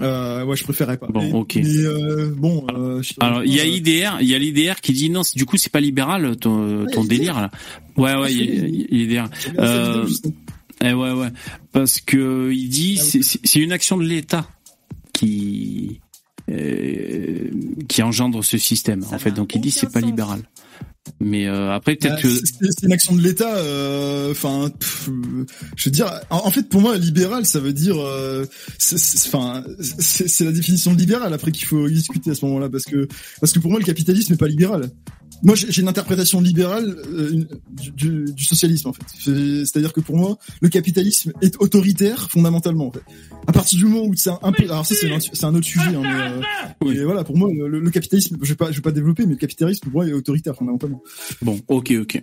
Euh, ouais, je préférais pas. Bon, ok. Mais euh, bon. Euh, Alors, il y a l'IDR, il y a l'IDR qui dit non, du coup, c'est pas libéral ton, ton délire là. Ouais, ouais, il y a l'IDR. Eh ouais, ouais, parce que il dit ah c'est une action de l'État qui euh, qui engendre ce système. en fait, donc il dit c'est pas libéral. Mais euh, après peut-être bah, que c'est une action de l'État. Euh, enfin, je veux dire, en, fait, pour moi, libéral, ça veut dire, enfin, c'est la définition de libéral. Après qu'il faut discuter à ce moment-là, parce que parce que pour moi, le capitalisme n'est pas libéral moi j'ai une interprétation libérale euh, du, du, socialisme en fait. C'est-à-dire que pour moi, le capitalisme est autoritaire fondamentalement. En fait. À partir du moment où c'est un, peu, alors ça c'est un, un, autre sujet, hein, mais, euh, voilà pour moi le, le, capitalisme, je vais pas je vais pas développer, mais le capitalisme pour moi est autoritaire fondamentalement. Bon, ok, ok.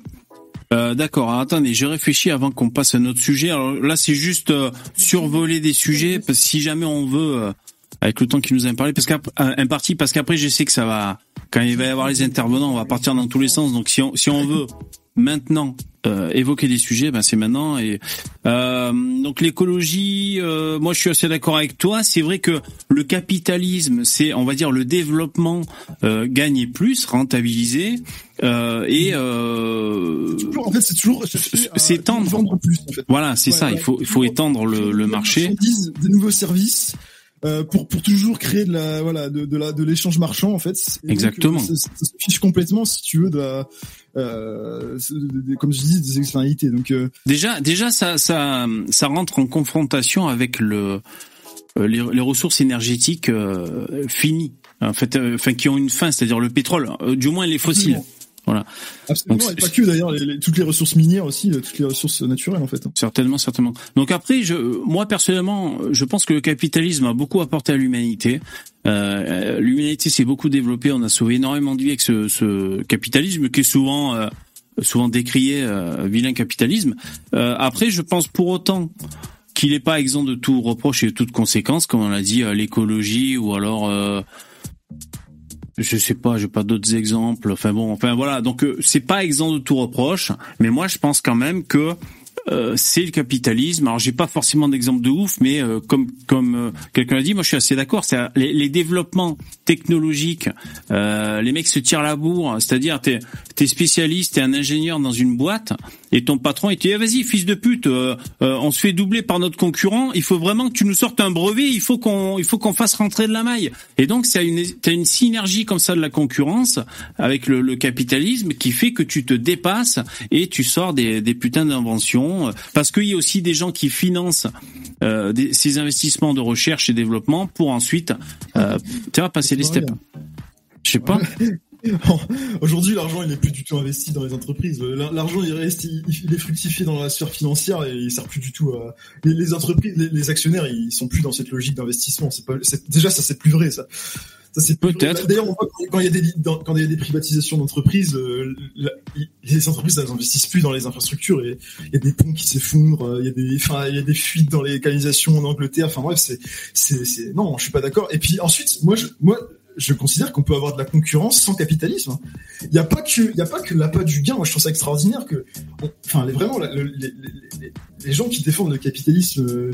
Euh, D'accord. Attendez, j'ai réfléchi avant qu'on passe à notre sujet. Alors là, c'est juste euh, survoler des sujets, parce que si jamais on veut avec le temps qu'il nous a parlé, parce qu'un parti, parce qu'après je sais que ça va, quand il va y avoir les intervenants, on va partir dans tous les sens. Donc si on, si on veut maintenant euh, évoquer des sujets, ben c'est maintenant. Et euh, donc l'écologie, euh, moi je suis assez d'accord avec toi. C'est vrai que le capitalisme, c'est on va dire le développement euh, gagner plus, rentabiliser. Euh, et euh, en fait c'est toujours c'est étendre vendre plus. En fait. Voilà, c'est ouais, ça. Ouais. Il faut il faut étendre le, le marché. Des nouveaux services euh, pour pour toujours créer de la voilà de, de la de l'échange marchand en fait. Et Exactement. Donc, ça, ça, se fiche complètement si tu veux de, la, euh, de, de, comme je dis des externalités. Donc euh... déjà déjà ça ça ça rentre en confrontation avec le les, les ressources énergétiques euh, finies en fait enfin qui ont une fin c'est-à-dire le pétrole du moins les fossiles. Absolument. Voilà. Absolument, Donc, et pas que d'ailleurs, toutes les ressources minières aussi, toutes les ressources naturelles en fait. Certainement, certainement. Donc après, je, moi personnellement, je pense que le capitalisme a beaucoup apporté à l'humanité. Euh, l'humanité s'est beaucoup développée, on a sauvé énormément de vies avec ce, ce capitalisme qui est souvent euh, souvent décrié euh, vilain capitalisme. Euh, après, je pense pour autant qu'il n'est pas exempt de tout reproche et de toute conséquence, comme on l'a dit, l'écologie ou alors je sais pas, j'ai pas d'autres exemples. Enfin bon, enfin voilà. Donc euh, c'est pas exempt de tout reproche, mais moi je pense quand même que euh, c'est le capitalisme. Alors j'ai pas forcément d'exemple de ouf, mais euh, comme comme euh, quelqu'un l'a dit, moi je suis assez d'accord. C'est les, les, développements technologiques, les mecs se tirent la bourre. C'est-à-dire t'es t'es spécialiste, t'es un ingénieur dans une boîte et ton patron il te dit eh, vas-y fils de pute, on se fait doubler par notre concurrent. Il faut vraiment que tu nous sortes un brevet. Il faut qu'on il faut qu'on fasse rentrer de la maille. Et donc c'est une t'as une synergie comme ça de la concurrence avec le, le capitalisme qui fait que tu te dépasses et tu sors des des putains d'inventions parce qu'il y a aussi des gens qui financent euh, ces investissements de recherche et développement pour ensuite, euh, tu vois, passer les steps. Je sais pas. Aujourd'hui, l'argent, il n'est plus du tout investi dans les entreprises. L'argent, il reste, il, est fructifié dans la sphère financière et il sert plus du tout les, entreprises, les, actionnaires, ils sont plus dans cette logique d'investissement. C'est déjà ça, c'est plus vrai ça. Ça c'est peut-être. D'ailleurs, quand il y a des quand il y a des privatisations d'entreprises, euh, les entreprises elles investissent plus dans les infrastructures et il y a des ponts qui s'effondrent, euh, il y a des enfin il y a des fuites dans les canalisations en Angleterre. Enfin bref, c'est c'est c'est non, je suis pas d'accord. Et puis ensuite, moi je moi je considère qu'on peut avoir de la concurrence sans capitalisme. Il n'y a pas que, il y a pas que l'appât du gain. Moi, je trouve ça extraordinaire que, enfin, les, vraiment, les, les, les, gens qui défendent le capitalisme euh,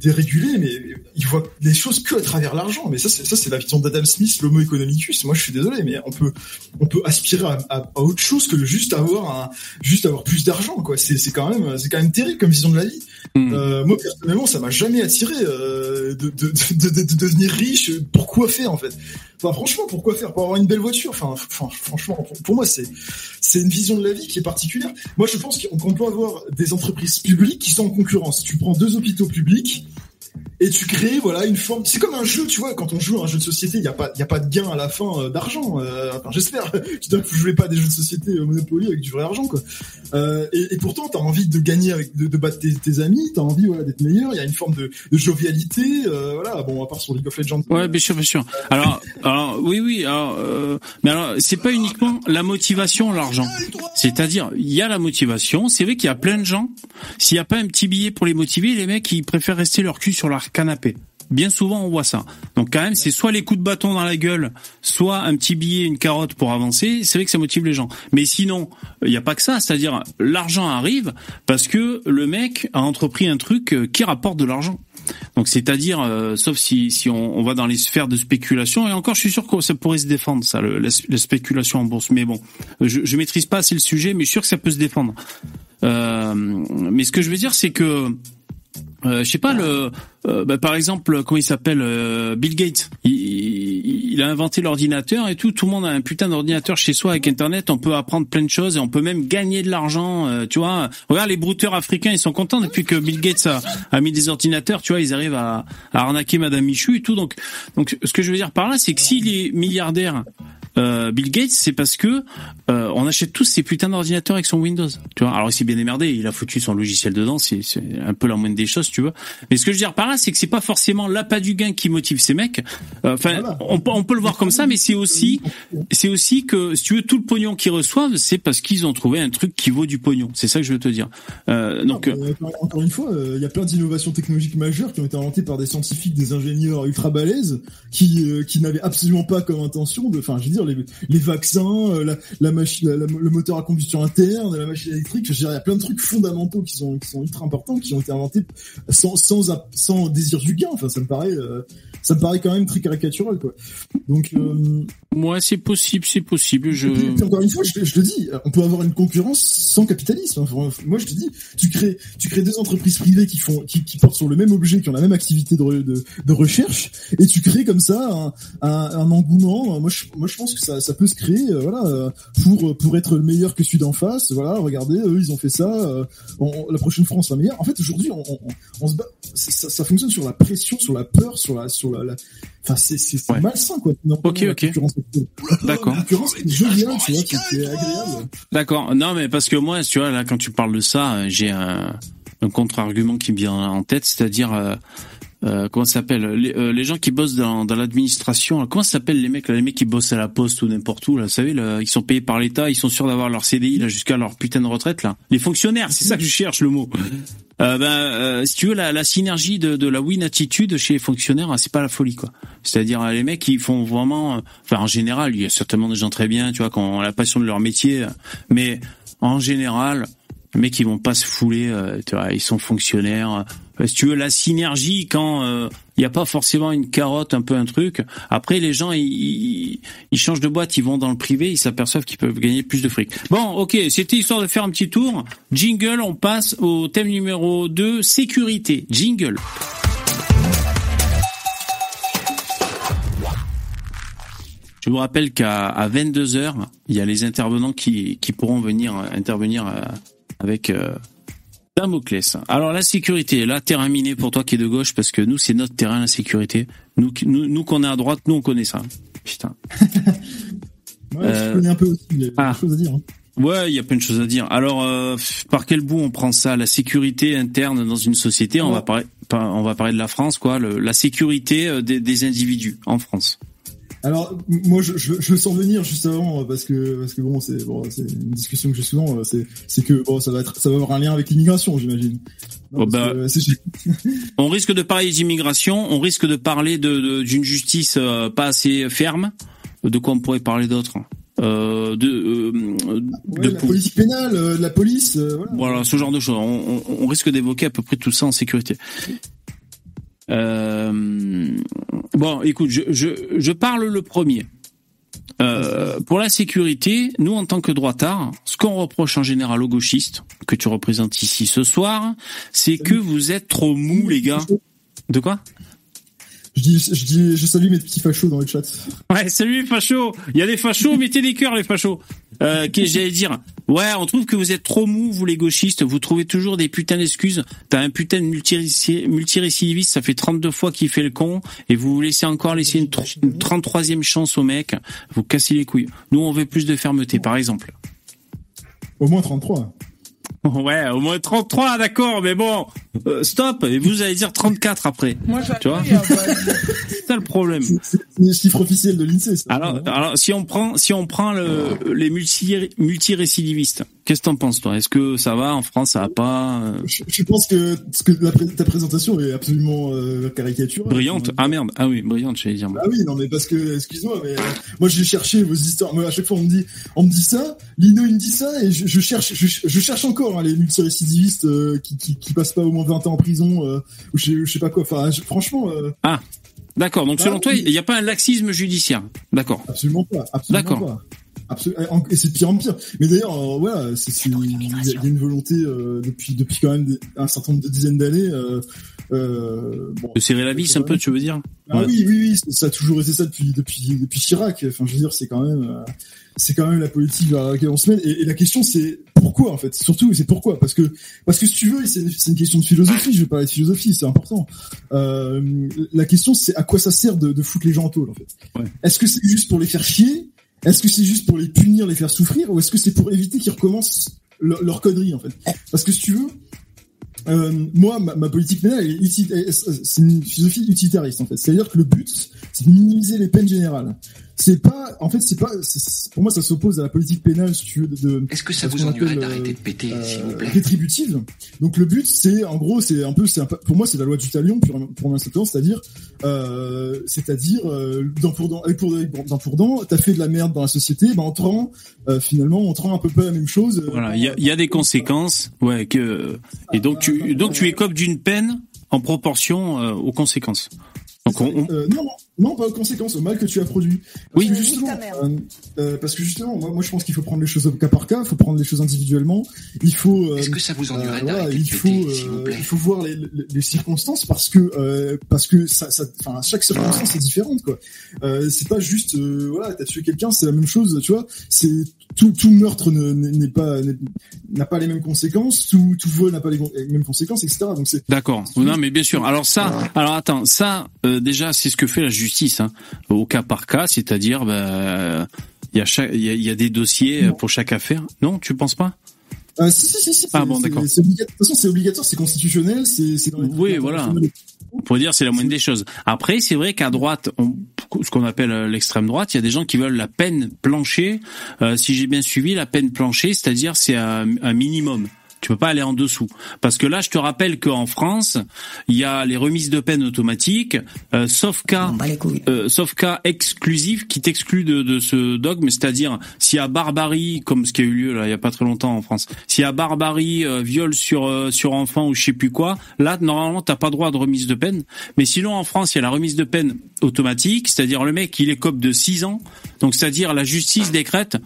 dérégulé, mais ils voient les choses que à travers l'argent. Mais ça, c'est ça, c'est la vision d'Adam Smith, l'homo economicus. Moi, je suis désolé, mais on peut, on peut aspirer à, à, à autre chose que juste avoir un, juste avoir plus d'argent, quoi. C'est, c'est quand même, c'est quand même terrible comme vision de la vie. Mmh. Euh, moi, personnellement, ça m'a jamais attiré euh, de, de, de, de, devenir riche. Pourquoi faire, en fait Enfin, franchement, pourquoi faire? Pour avoir une belle voiture? Enfin, franchement, pour moi, c'est c'est une vision de la vie qui est particulière. Moi, je pense qu'on peut avoir des entreprises publiques qui sont en concurrence. Tu prends deux hôpitaux publics et tu crées voilà une forme c'est comme un jeu tu vois quand on joue à un jeu de société il y a pas il y a pas de gain à la fin euh, d'argent euh, enfin j'espère. Tu dois jouer pas des jeux de société euh, Monopoly avec du vrai argent quoi. Euh, et, et, pourtant t'as envie de gagner avec de, battre tes, tes amis t'as envie voilà d'être meilleur il y a une forme de, de jovialité euh, voilà bon à part sur League of Legends. Ouais bien sûr bien sûr. Alors alors oui oui alors euh, mais alors c'est pas uniquement la motivation l'argent. C'est-à-dire il y a la motivation c'est vrai qu'il y a plein de gens s'il y a pas un petit billet pour les motiver les mecs ils préfèrent rester leur cul sur leur canapé. Bien souvent, on voit ça. Donc quand même, c'est soit les coups de bâton dans la gueule, soit un petit billet, une carotte pour avancer. C'est vrai que ça motive les gens. Mais sinon, il n'y a pas que ça. C'est-à-dire, l'argent arrive parce que le mec a entrepris un truc euh, qui rapporte de l'argent. Donc c'est-à-dire, euh, sauf si, si on, on, va dans les sphères de spéculation, et encore je suis sûr que ça pourrait se défendre, ça, le, la, la, spéculation en bourse. Mais bon, je, je maîtrise pas assez le sujet, mais je suis sûr que ça peut se défendre. Euh, mais ce que je veux dire, c'est que euh, je sais pas le euh, bah, par exemple comment il s'appelle euh, Bill Gates. Il, il, a inventé l'ordinateur et tout. Tout le monde a un putain d'ordinateur chez soi avec internet. On peut apprendre plein de choses et on peut même gagner de l'argent euh, tu vois. Regarde les brouteurs africains ils sont contents depuis que Bill Gates a, a mis des ordinateurs tu vois. Ils arrivent à, à, arnaquer madame Michu et tout. Donc donc ce que je veux dire par là c'est que s'il est milliardaire euh, Bill Gates, c'est parce que euh, on achète tous ces putains d'ordinateurs avec son Windows. Tu vois Alors il s'est bien émerdé, il a foutu son logiciel dedans, c'est un peu la moindre des choses, tu vois. Mais ce que je veux dire par là, c'est que c'est pas forcément l'appât du gain qui motive ces mecs. Euh, enfin, on, on, peut le voir comme ça, mais c'est aussi, c'est aussi que si tu veux tout le pognon qu'ils reçoivent, c'est parce qu'ils ont trouvé un truc qui vaut du pognon. C'est ça que je veux te dire. Euh, donc non, encore une fois, il y a plein d'innovations technologiques majeures qui ont été inventées par des scientifiques, des ingénieurs ultra balèzes, qui qui n'avaient absolument pas comme intention de, enfin, je veux dire les, vaccins, euh, la, machine, le moteur à combustion interne, la machine électrique. Je dire, il y a plein de trucs fondamentaux qui sont ultra importants, qui ont été inventés sans sans sans désir du gain. Enfin, ça me paraît euh, ça me paraît quand même très caricatural, quoi. Donc, euh... moi, c'est possible, c'est possible. Je... encore une fois, je, je, te dis, on peut avoir une concurrence sans capitalisme. moi, je te dis, tu crées, tu crées des entreprises privées qui font, qui, qui portent sur le même objet, qui ont la même activité de, de, de recherche, et tu crées comme ça un, un, un engouement. Moi, je, moi, je pense que ça, ça peut se créer, euh, voilà, euh, pour pour être le meilleur que celui d'en face. Voilà, regardez, eux, ils ont fait ça. Euh, la prochaine on sera meilleur. En fait, aujourd'hui, on, on, on, se bat, ça, ça fonctionne sur la pression, sur la peur, sur la, sur la, Enfin, c'est c'est ouais. malsain quoi. Non, ok ok. D'accord. D'accord. Non mais parce que moi, tu vois là, quand tu parles de ça, j'ai un, un contre-argument qui me vient en tête, c'est-à-dire euh, euh, comment ça s'appelle? Les, euh, les, gens qui bossent dans, dans l'administration. Comment ça s'appelle les mecs là, les mecs qui bossent à la poste ou n'importe où là, vous savez, là, ils sont payés par l'État, ils sont sûrs d'avoir leur CDI là jusqu'à leur putain de retraite là. Les fonctionnaires, c'est ça que je cherche le mot. Euh, ben, euh, si tu veux, la, la synergie de, de, la win attitude chez les fonctionnaires, c'est pas la folie, quoi. C'est-à-dire les mecs qui font vraiment, enfin en général, il y a certainement des gens très bien, tu vois, qui ont la passion de leur métier, mais en général, mecs ils vont pas se fouler, euh, tu vois, ils sont fonctionnaires. Euh, si tu veux la synergie quand il n'y a pas forcément une carotte, un peu un truc. Après les gens ils, ils changent de boîte, ils vont dans le privé, ils s'aperçoivent qu'ils peuvent gagner plus de fric. Bon, ok, c'était histoire de faire un petit tour. Jingle, on passe au thème numéro 2, sécurité. Jingle. Je vous rappelle qu'à 22 h il y a les intervenants qui, qui pourront venir intervenir avec euh, Damoclès. Alors la sécurité, là terrain miné pour toi qui est de gauche parce que nous c'est notre terrain la sécurité. Nous nous, nous qu'on est à droite, nous on connaît ça. Putain. ouais, euh, je connais un peu aussi, il y a ah. choses à dire. Hein. Ouais, il y a plein de choses à dire. Alors, euh, par quel bout on prend ça? La sécurité interne dans une société, on va parler, on va parler de la France, quoi. Le, la sécurité euh, des, des individus en France. Alors moi je, je, je sens venir juste avant parce que parce que bon c'est bon, c'est une discussion que j'ai souvent c'est c'est que bon ça va être ça va avoir un lien avec l'immigration j'imagine. Oh bah, on risque de parler d'immigration, on risque de parler de d'une justice euh, pas assez ferme. De quoi on pourrait parler d'autre euh, de, euh, ouais, de la politique pénale, euh, de la police. Euh, voilà. voilà. ce genre de choses. On, on, on risque d'évoquer à peu près tout ça en sécurité. Euh, bon, écoute, je, je, je, parle le premier. Euh, pour la sécurité, nous en tant que droitards, ce qu'on reproche en général aux gauchistes que tu représentes ici ce soir, c'est que vous êtes trop mou, les gars. De quoi? Je dis, je dis, je salue mes petits fachos dans le chat. Ouais, salut les fachos. Il y a des fachos, mettez des cœurs les fachos. Euh, que j'allais dire Ouais, on trouve que vous êtes trop mou, vous les gauchistes. Vous trouvez toujours des putains d'excuses. T'as un putain de multirécidiviste, ça fait 32 fois qu'il fait le con, et vous vous laissez encore laisser une, une 33e chance au mec. Vous cassez les couilles. Nous, on veut plus de fermeté, par exemple. Au moins 33. Ouais, au moins 33, d'accord, mais bon, euh, stop, et vous allez dire 34 après. Moi, tu vois C'est ça le problème. C'est le chiffre officiel de l'INSEE. Alors, alors, si on prend, si on prend le, les multi, multirécidivistes, qu'est-ce que t'en penses, toi? Est-ce que ça va en France Ça va pas euh? Je, je, pense que, ce que la, ta présentation est absolument euh, caricaturale. Brillante. Ah merde. Ah oui, brillante, j'allais dire. Ah oui, non, mais parce que, excuse-moi, mais euh, moi j'ai cherché vos histoires. Moi, à chaque fois, on me dit, on me dit ça, Lino il me dit ça, et je, je cherche, je, je, cherche encore hein, les multirécidivistes euh, qui, qui, qui passent pas au moins 20 ans en prison, euh, ou je, sais pas quoi. Enfin, franchement. ah. D'accord. Donc, selon ah, toi, il n'y a pas un laxisme judiciaire? D'accord. Absolument pas. Absolument D'accord. Absolument. Et c'est de pire en pire. Mais d'ailleurs, euh, voilà, c'est il y, a une volonté euh, depuis depuis quand même des, un certain nombre de dizaines d'années. Euh, euh, bon, de serrer la vis un peu, tu veux dire? Ah, ouais. Oui, oui, oui, ça a toujours été ça depuis depuis depuis Chirac. Enfin, je veux dire, c'est quand même euh, c'est quand même la politique vers laquelle on se mène. Et, et la question, c'est pourquoi en fait? Surtout, c'est pourquoi? Parce que parce que si tu veux, c'est une, une, question de philosophie. Je vais parler de philosophie, c'est important. Euh, la question, c'est à quoi ça sert de, de foutre les gens en taule en fait? Ouais. Est-ce que c'est juste pour les faire chier? Est-ce que c'est juste pour les punir, les faire souffrir, ou est-ce que c'est pour éviter qu'ils recommencent leur, leur, connerie en fait? Parce que si tu veux, euh, moi, ma, ma, politique pénale, c'est une philosophie utilitariste en fait. C'est-à-dire que le but, c'est de minimiser les peines générales. c'est pas, en fait, c'est pas, pour moi, ça s'oppose à la politique pénale, si tu veux, de. Est-ce que ça vous ennuierait d'arrêter de péter, s'il vous plaît? Rétributive? Donc le but, c'est, en gros, c'est un peu, c'est pour moi, c'est la loi du talion pour, pour un c'est-à-dire, euh, c'est-à-dire, euh, dans pour dans, pour dans pour dans, t'as fait de la merde dans la société, ben entrant, euh, finalement, on te rend un peu pas la même chose. Voilà, il y a, y a des conséquences, ouais, que et donc tu donc tu écopes d'une peine en proportion euh, aux conséquences. Donc on, euh, non, non, pas aux conséquences, au mal que tu as produit. Parce oui, que justement, euh, euh, parce que justement, moi, moi, je pense qu'il faut prendre les choses au cas par cas, il faut prendre les choses individuellement. Il faut. Est-ce que ça vous ennuierait voilà, il faut, il faut voir les, les, les circonstances parce que parce que ça, ça, enfin, chaque circonstance est différente, quoi. c'est pas juste, voilà, t'as tué quelqu'un, c'est la même chose, tu vois. C'est tout, tout meurtre n'est pas n'a pas les mêmes conséquences, tout, tout vol n'a pas les, mêmes conséquences, etc. Donc c'est. D'accord. Non, mais bien sûr. Alors ça, alors attends, ça euh, déjà c'est ce que fait la justice, hein, au cas par cas, c'est-à-dire bah, il y a chaque, il y a, y a, des dossiers pour chaque affaire. Non, tu penses pas? Euh, si, si, si, si. Ah bon, d'accord. De toute façon, c'est obligatoire, c'est constitutionnel, c'est Oui, voilà. On pourrait dire c'est la moindre des choses. Après, c'est vrai qu'à droite, on, ce qu'on appelle euh, l'extrême droite, il y a des gens qui veulent la peine planchée. Euh, si j'ai bien suivi, la peine planchée, c'est-à-dire c'est un, un minimum. Tu peux pas aller en dessous. Parce que là, je te rappelle qu'en France, il y a les remises de peine automatiques, euh, sauf cas, euh, sauf cas exclusif qui t'exclut de, de, ce dogme, c'est-à-dire s'il y a barbarie, comme ce qui a eu lieu là il y a pas très longtemps en France, s'il y a barbarie, euh, viol sur euh, sur enfant ou je sais plus quoi, là normalement t'as pas droit de remise de peine. Mais sinon en France, il y a la remise de peine automatique, c'est-à-dire le mec il est cop de 6 ans, donc c'est-à-dire la justice décrète.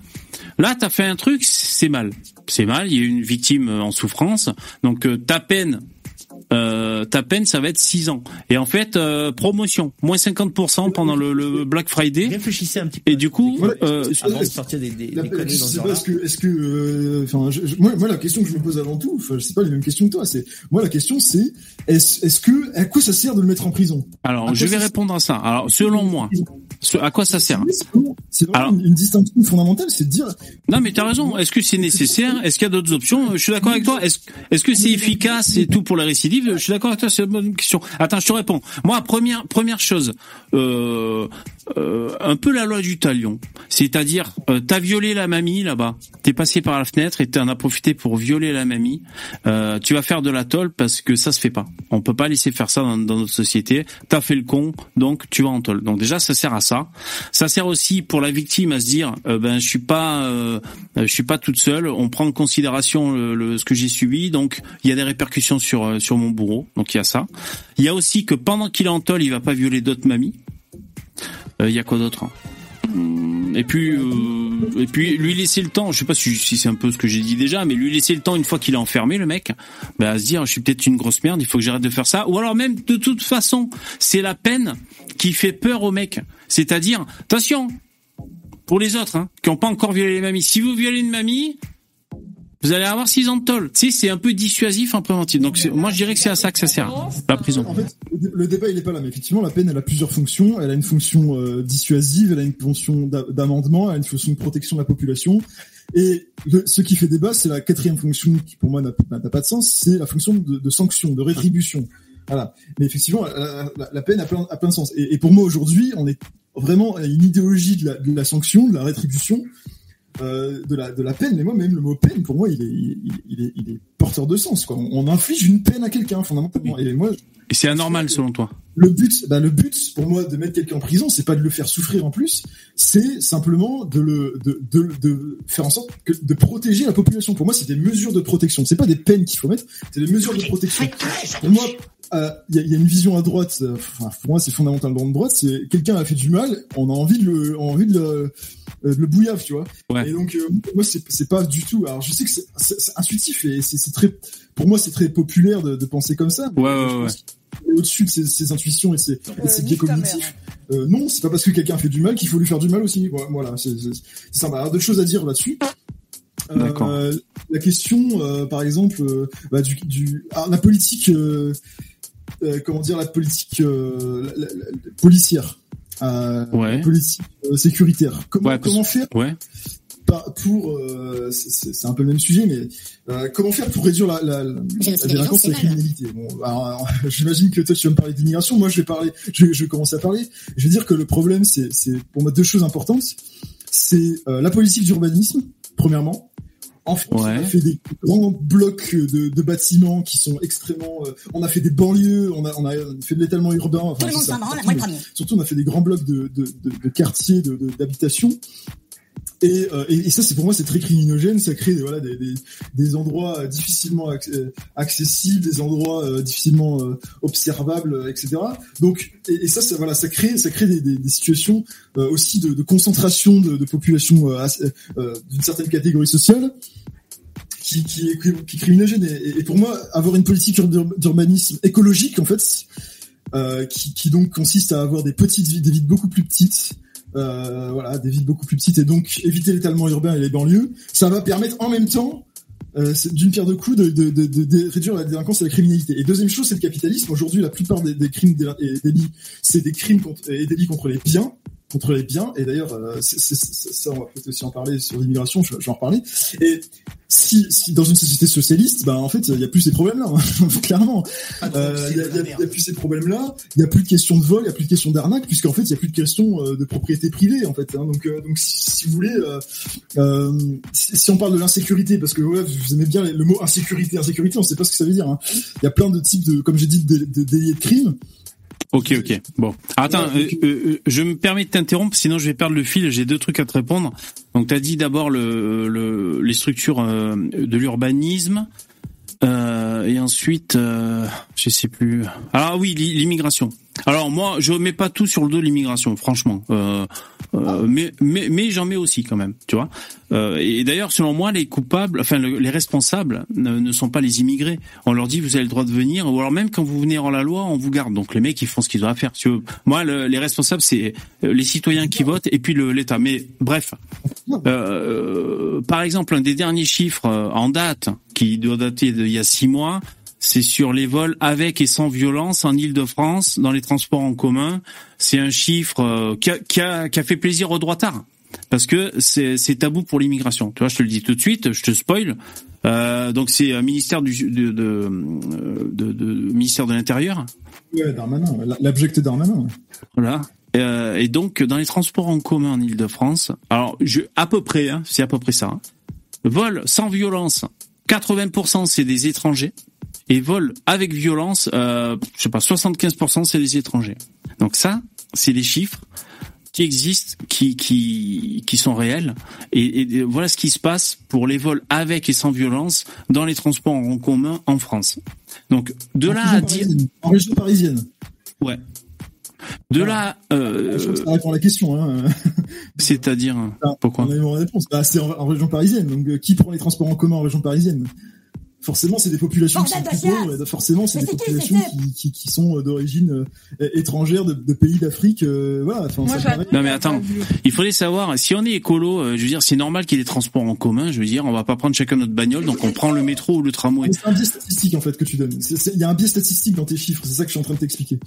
Là, t'as fait un truc, c'est mal c'est mal, il y a une victime en souffrance. Donc euh, ta peine euh, ta peine, ça va être 6 ans. Et en fait, euh, promotion, moins 50% pendant le, le, Black Friday. Réfléchissez un petit peu. Et du coup, euh, avant de sortir des, des, la, des conneries dans ce genre Est-ce que, est-ce que, enfin, moi, moi, la question que je me pose avant tout, c'est pas les mêmes questions que toi. C'est moi la question, c'est est-ce, est-ce que à quoi ça sert de le mettre en prison? Alors, je vais répondre à ça. Alors, selon moi, à quoi ça sert? C'est vraiment Alors, une distinction fondamentale, c'est de dire. Non, mais t'as raison. Est-ce que c'est nécessaire? Est-ce qu'il y a d'autres options? Je suis d'accord avec toi. Est-ce, est-ce que c'est efficace et tout pour la récidive Je suis d'accord avec toi. C'est une bonne question. Attends, je te réponds. Moi, première première chose, euh, euh, un peu la loi du talion. C'est-à-dire, euh, t'as violé la mamie là-bas. T'es passé par la fenêtre et t'en as profité pour violer la mamie. Euh, tu vas faire de la tôle parce que ça se fait pas. On peut pas laisser faire ça dans, notre société. T'as fait le con, donc tu vas en tôle. Donc déjà, ça sert à ça. Ça sert aussi pour la victime à se dire, euh, ben je suis pas, euh, je suis pas toute seule. On prend en considération le, le, ce que j'ai subi, donc il y a des répercussions sur euh, sur mon bourreau. Donc il y a ça. Il y a aussi que pendant qu'il est en tôle, il va pas violer d'autres mamies. Il y a quoi d'autre hum, et puis, euh, et puis lui laisser le temps. Je sais pas si, si c'est un peu ce que j'ai dit déjà, mais lui laisser le temps une fois qu'il est enfermé, le mec, bah, à se dire, je suis peut-être une grosse merde, il faut que j'arrête de faire ça. Ou alors même, de toute façon, c'est la peine qui fait peur au mec. C'est-à-dire, attention, pour les autres, hein, qui n'ont pas encore violé les mamies. Si vous violez une mamie, vous allez avoir 6 ans de tôle. Sais, c'est un peu dissuasif en préventif. Donc moi, je dirais que c'est à ça que ça sert, la prison. En fait, le débat, il est pas là. Mais effectivement, la peine, elle a plusieurs fonctions. Elle a une fonction euh, dissuasive, elle a une fonction d'amendement, elle a une fonction de protection de la population. Et ce qui fait débat, c'est la quatrième fonction qui, pour moi, n'a pas de sens. C'est la fonction de, sanction, de rétribution. Voilà. Mais effectivement, la, la, peine a plein, de sens. Et, pour moi, aujourd'hui, on est vraiment à une idéologie de la sanction, de la rétribution, euh, de la de la peine mais moi même le mot peine pour moi il est il, il est il est porteur de sens quoi. On, on inflige une peine à quelqu'un fondamentalement. Et moi et c'est anormal selon toi. le but bah le but pour moi de mettre quelqu'un en prison c'est pas de le faire souffrir en plus. C'est simplement de le de, de, de faire en sorte que de protéger la population. Pour moi c'est des mesures de protection. C'est pas des peines qu'il faut mettre c'est des mesures de protection. pour moi il euh, y, a, y, a, une vision à droite. Euh, enfin, pour moi, c'est fondamentalement de droite. C'est quelqu'un a fait du mal, on a envie de le, on a envie de le, de le bouillave, tu vois. Ouais. Et donc, euh, moi, c'est, pas du tout. Alors, je sais que c'est, intuitif et c'est, très, pour moi, c'est très populaire de, de penser comme ça. Ouais, ouais, ouais. Au-dessus de ses, ses, intuitions et ses, et ses biais cognitifs. Euh, non, c'est pas parce que quelqu'un fait du mal qu'il faut lui faire du mal aussi. Voilà, c'est, ça. Alors, deux choses à dire là-dessus. Euh, la question, euh, par exemple, euh, bah, du, du ah, la politique, euh, comment dire, la politique la, la, la, policière, ouais. la politique sécuritaire. Comment, ouais, comment faire ouais. pour euh, c'est un peu le même sujet, mais euh, comment faire pour réduire la, la, la, délinquance et la criminalité? Bon, j'imagine que toi tu vas me parler d'immigration. Moi, je vais parler, je, je vais commencer à parler. Je vais dire que le problème, c'est pour moi deux choses importantes. C'est la politique d'urbanisme, premièrement. En fait, on a fait des grands blocs de, de, bâtiments qui sont extrêmement. Euh, on a fait des banlieues, on a, on a fait de l'étalement urbain. Enfin, ça, surtout, on a fait des grands blocs de, de, de quartiers, d'habitation. Et, euh, et, ça, c'est pour moi, c'est très criminogène. Ça crée des, endroits difficilement euh, accessibles, des endroits difficilement observables, etc. Donc, et, ça, ça, crée, des, situations aussi de, concentration de, de population d'une certaine catégorie sociale qui, est, criminogène. Et, pour moi, avoir une politique d'urbanisme écologique, en fait, euh, qui, donc consiste à avoir des petites des villes beaucoup plus petites, euh, voilà, des villes beaucoup plus petites, et donc éviter l'étalement urbain et les banlieues, ça va permettre en même temps euh, d'une pierre de coups de, de, de, de, réduire la délinquance et la criminalité. Et deuxième chose, c'est le capitalisme. Aujourd'hui, la plupart des, des crimes et délits, c'est des crimes contre, et délits contre les biens contre les biens. Et d'ailleurs, euh, ça, on va peut-être aussi en parler sur l'immigration, je, je, vais en reparler. Et si, si dans une société socialiste, ben en fait, il y a plus ces problèmes-là, hein, clairement. Ah, euh, il y, a, y, a, plus ces problèmes-là. Il y a plus de questions de vol, il y a plus de questions d'arnaque, puisqu'en fait, il y a plus de questions euh, de propriété privée, en fait. Hein. Donc, euh, donc si, si, vous voulez, euh, si, si, on parle de l'insécurité, parce que ouais, vous aimez bien le mot insécurité, insécurité, on sait pas ce que ça veut dire. Hein. Il y a plein de types de, comme j'ai dit, de, de, de, de crimes. Ok, ok. Bon. Attends, euh, euh, euh, je me permets de t'interrompre, sinon je vais perdre le fil. J'ai deux trucs à te répondre. Donc, tu as dit d'abord le, le, les structures de l'urbanisme. Euh, et ensuite, euh, je sais plus. Ah oui, l'immigration. Alors moi, je mets pas tout sur le dos de l'immigration, franchement. Euh, euh, mais mais, mais j'en mets aussi quand même, tu vois. Euh, et d'ailleurs, selon moi, les coupables, enfin les responsables, ne, sont pas les immigrés. On leur dit vous avez le droit de venir, ou alors même quand vous venez en la loi, on vous garde. Donc les mecs, ils font ce qu'ils doivent faire. Moi, les responsables, c'est les citoyens qui votent et puis l'État. Mais bref, par exemple, un des derniers chiffres en date, qui doit dater d'il y a six mois, c'est sur les vols avec et sans violence en Ile-de-France dans les transports en commun. C'est un chiffre euh, qui a, qui, a, qui a, fait plaisir aux droitards parce que c'est tabou pour l'immigration. Tu vois, je te le dis tout de suite, je te spoil. Euh, donc c'est un ministère du de, de, de, de ministère de l'Intérieur. Ouais, Darmanin, l'abject Darmanin. Voilà. Euh, et donc dans les transports en commun en Ile-de-France, alors je à peu près, hein, c'est à peu près ça. Hein, vol sans violence, 80% c'est des étrangers et vol avec violence, euh, je sais pas, 75% c'est des étrangers. Donc ça, c'est des chiffres qui existent, qui qui qui sont réels. Et, voilà ce qui se passe pour les vols avec et sans violence dans les transports en commun en France. Donc de là à dire en région parisienne. Ouais. De là, euh, ça répond à la question. Hein. C'est-à-dire pourquoi On a une réponse. Bah, c'est en, région parisienne. Donc, euh, qui prend les transports en commun en région parisienne? Forcément c'est des populations qui sont plus pauvres, forcément c'est des populations qui, qui, qui, sont euh, d'origine euh, étrangère de, de pays d'Afrique euh, voilà non mais attends il fallait savoir si on est écolo je veux dire c'est normal qu'il y ait des transports en commun je veux dire on va pas prendre chacun notre bagnole donc on prend le métro ou le tramway. C'est un biais statistique en fait que tu donnes. Il y a un biais statistique dans tes chiffres c'est ça que je suis en train de t'expliquer.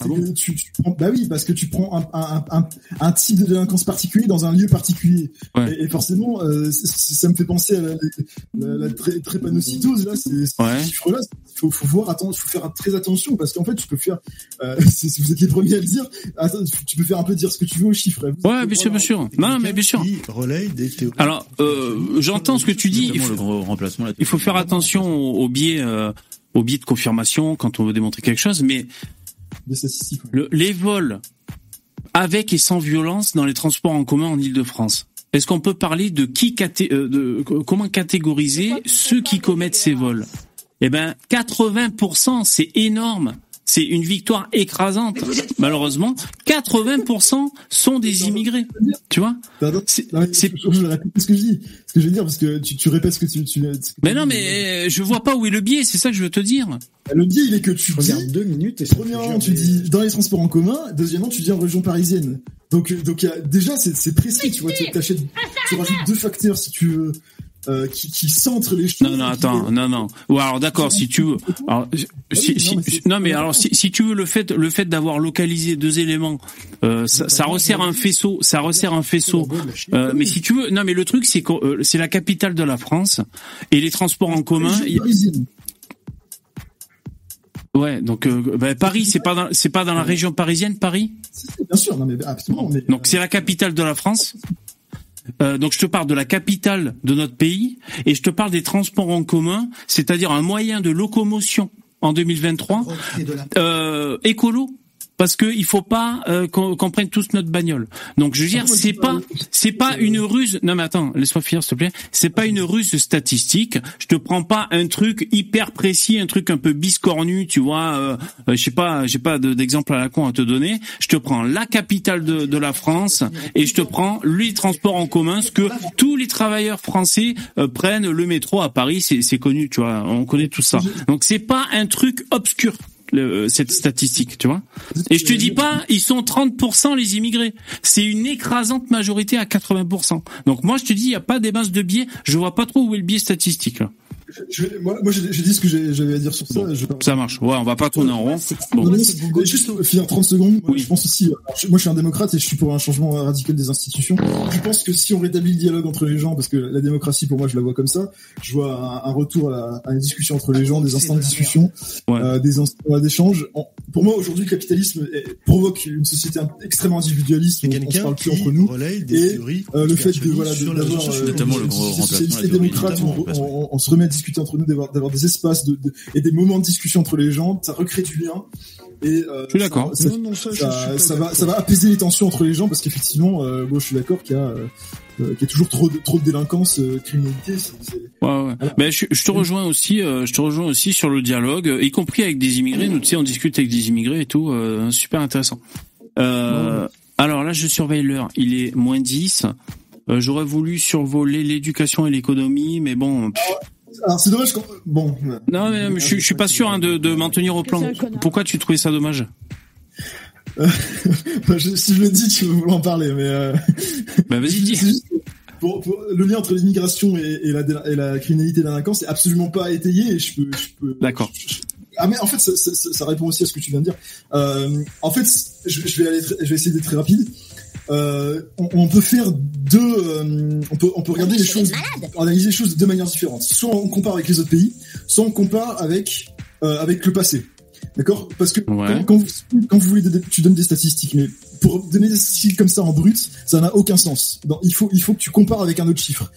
Ah tu, tu prends, bah oui parce que tu prends un, un, un, un, type de délinquance particulier dans un lieu particulier. Et, forcément ça me fait penser à la, la, la, drépanocytose là, c'est ouais. chiffres-là, faut, faut voir, attends, faut faire très attention parce qu'en fait, tu peux faire, euh, si vous êtes les premiers à le dire, attends, tu peux faire un peu dire ce que tu veux aux chiffres. ouais, bien sûr, bien sûr. Non, mais bien sûr. Alors, euh, j'entends ce que tu dis. Il faut, il faut faire attention aux biais, euh, aux biais de confirmation quand on veut démontrer quelque chose, mais le, les vols avec et sans violence dans les transports en commun en Ile-de-France. Est-ce qu'on peut parler de qui euh, de comment catégoriser ceux qui commettent ces vols? Eh ben 80%, c'est énorme. C'est une victoire écrasante. Malheureusement, 80% sont des immigrés. Tu vois? C'est ce que je dis. Ce que je veux dire parce que tu, tu répètes ce que tu. tu mais non, mais je vois pas où est le biais. C'est ça que je veux te dire. Le biais, il est que tu regardes deux minutes et premièrement tu dis dans les transports en commun. Deuxièmement, tu dis en région parisienne. Donc, donc y a, déjà, c'est précis, tu vois, tu achètes, tu rajoutes deux facteurs si tu veux. Euh, qui, qui centre les choses. Non, non, attends, non, non. Ou alors, d'accord, si tu veux. Alors, si, si, non, mais alors, si, si, tu veux le fait, le fait d'avoir localisé deux éléments, euh, ça, ça, resserre un faisceau, ça resserre un faisceau. Euh, mais si tu veux, non, mais le truc, c'est que c'est la capitale de la France et les transports en commun. Ouais, donc euh, bah, Paris, c'est pas dans, c'est pas dans la région parisienne, Paris? Bien sûr, non mais absolument. Mais... Donc c'est la capitale de la France? Euh, donc je te parle de la capitale de notre pays et je te parle des transports en commun, c'est-à-dire un moyen de locomotion en 2023 euh, écolo parce que il faut pas euh, qu'on prenne tous notre bagnole. Donc je veux dire, c'est pas c'est pas une ruse. Non mais attends, laisse-moi finir s'il te plaît. C'est pas une ruse statistique. Je te prends pas un truc hyper précis, un truc un peu biscornu, tu vois. Euh, euh je sais pas, j'ai pas d'exemple à la con à te donner. Je te prends la capitale de, de la France et je te prends les transports en commun, ce que tous les travailleurs français euh, prennent le métro à Paris, c'est connu, tu vois. On connaît tout ça. Donc c'est pas un truc obscur le, cette statistique, tu vois. Et je te dis pas, ils sont 30% les immigrés. C'est une écrasante majorité à 80%. Donc moi, je te dis, il y a pas des masses de biais. Je vois pas trop où est le biais statistique. Là je, moi, moi j'ai dit ce que j'avais à dire sur ça. Bon, je... Ça marche. Ouais, on va pas tourner en rond. Bon. Non, juste finir 30 secondes. Oui. Je pense aussi. moi, je suis un démocrate et je suis pour un changement radical des institutions. Je pense que si on rétablit le dialogue entre les gens, parce que la démocratie, pour moi, je la vois comme ça. Je vois un, un retour à, la, à, une discussion entre les gens, des instants de discussion, ouais. euh, des instants d'échange. Pour moi, aujourd'hui, le capitalisme est, provoque une société extrêmement individualiste. On, on se parle plus entre nous. Et euh, le fait de voilà d'avoir notamment le démocrates, on, on se remet à discuter entre nous, d'avoir des espaces de, de, et des moments de discussion entre les gens, ça recrée du lien. Et euh, je suis d'accord. Ça, ça, ça, ça, va, ça va apaiser les tensions entre les gens parce qu'effectivement, euh, bon, je suis d'accord qu'il y a euh, qu'il y a toujours trop de, trop de délinquance, euh, criminalité. Ouais, ouais. Voilà. Ben, je, je, te rejoins aussi, euh, je te rejoins aussi sur le dialogue, y compris avec des immigrés. Nous, tu sais, on discute avec des immigrés et tout, euh, super intéressant. Euh, ouais. Alors là, je surveille l'heure. Il est moins 10. Euh, J'aurais voulu survoler l'éducation et l'économie, mais bon. Pff, alors c'est dommage. Bon. Non mais, mais je, je, suis pas sûr hein, de, de m'en tenir au plan. Pourquoi tu trouvais ça dommage? Euh, je, Si je le dis, tu vas vouloir en parler, mais... Euh... Bah vas-y, dis. Pour, pour, le lien entre l'immigration et, et, la, et la criminalité et la délinquance est absolument pas étayé et je peux... peux D'accord. Ah mais en fait ça, ça, ça, répond aussi à ce que tu viens de dire. Euh, en fait, je, je vais aller, je vais essayer d'être très rapide. Euh, on, on, peut faire deux, euh, on peut on peut regarder les choses, analyser les choses de deux manières différentes. Soit on compare avec les autres pays, soit on compare avec euh, avec le passé. D'accord? Parce que ouais. quand, quand, vous, quand vous voulez, tu donnes des statistiques, mais pour donner des statistiques comme ça en brut, ça n'a aucun sens. Donc, il faut il faut que tu compares avec un autre chiffre.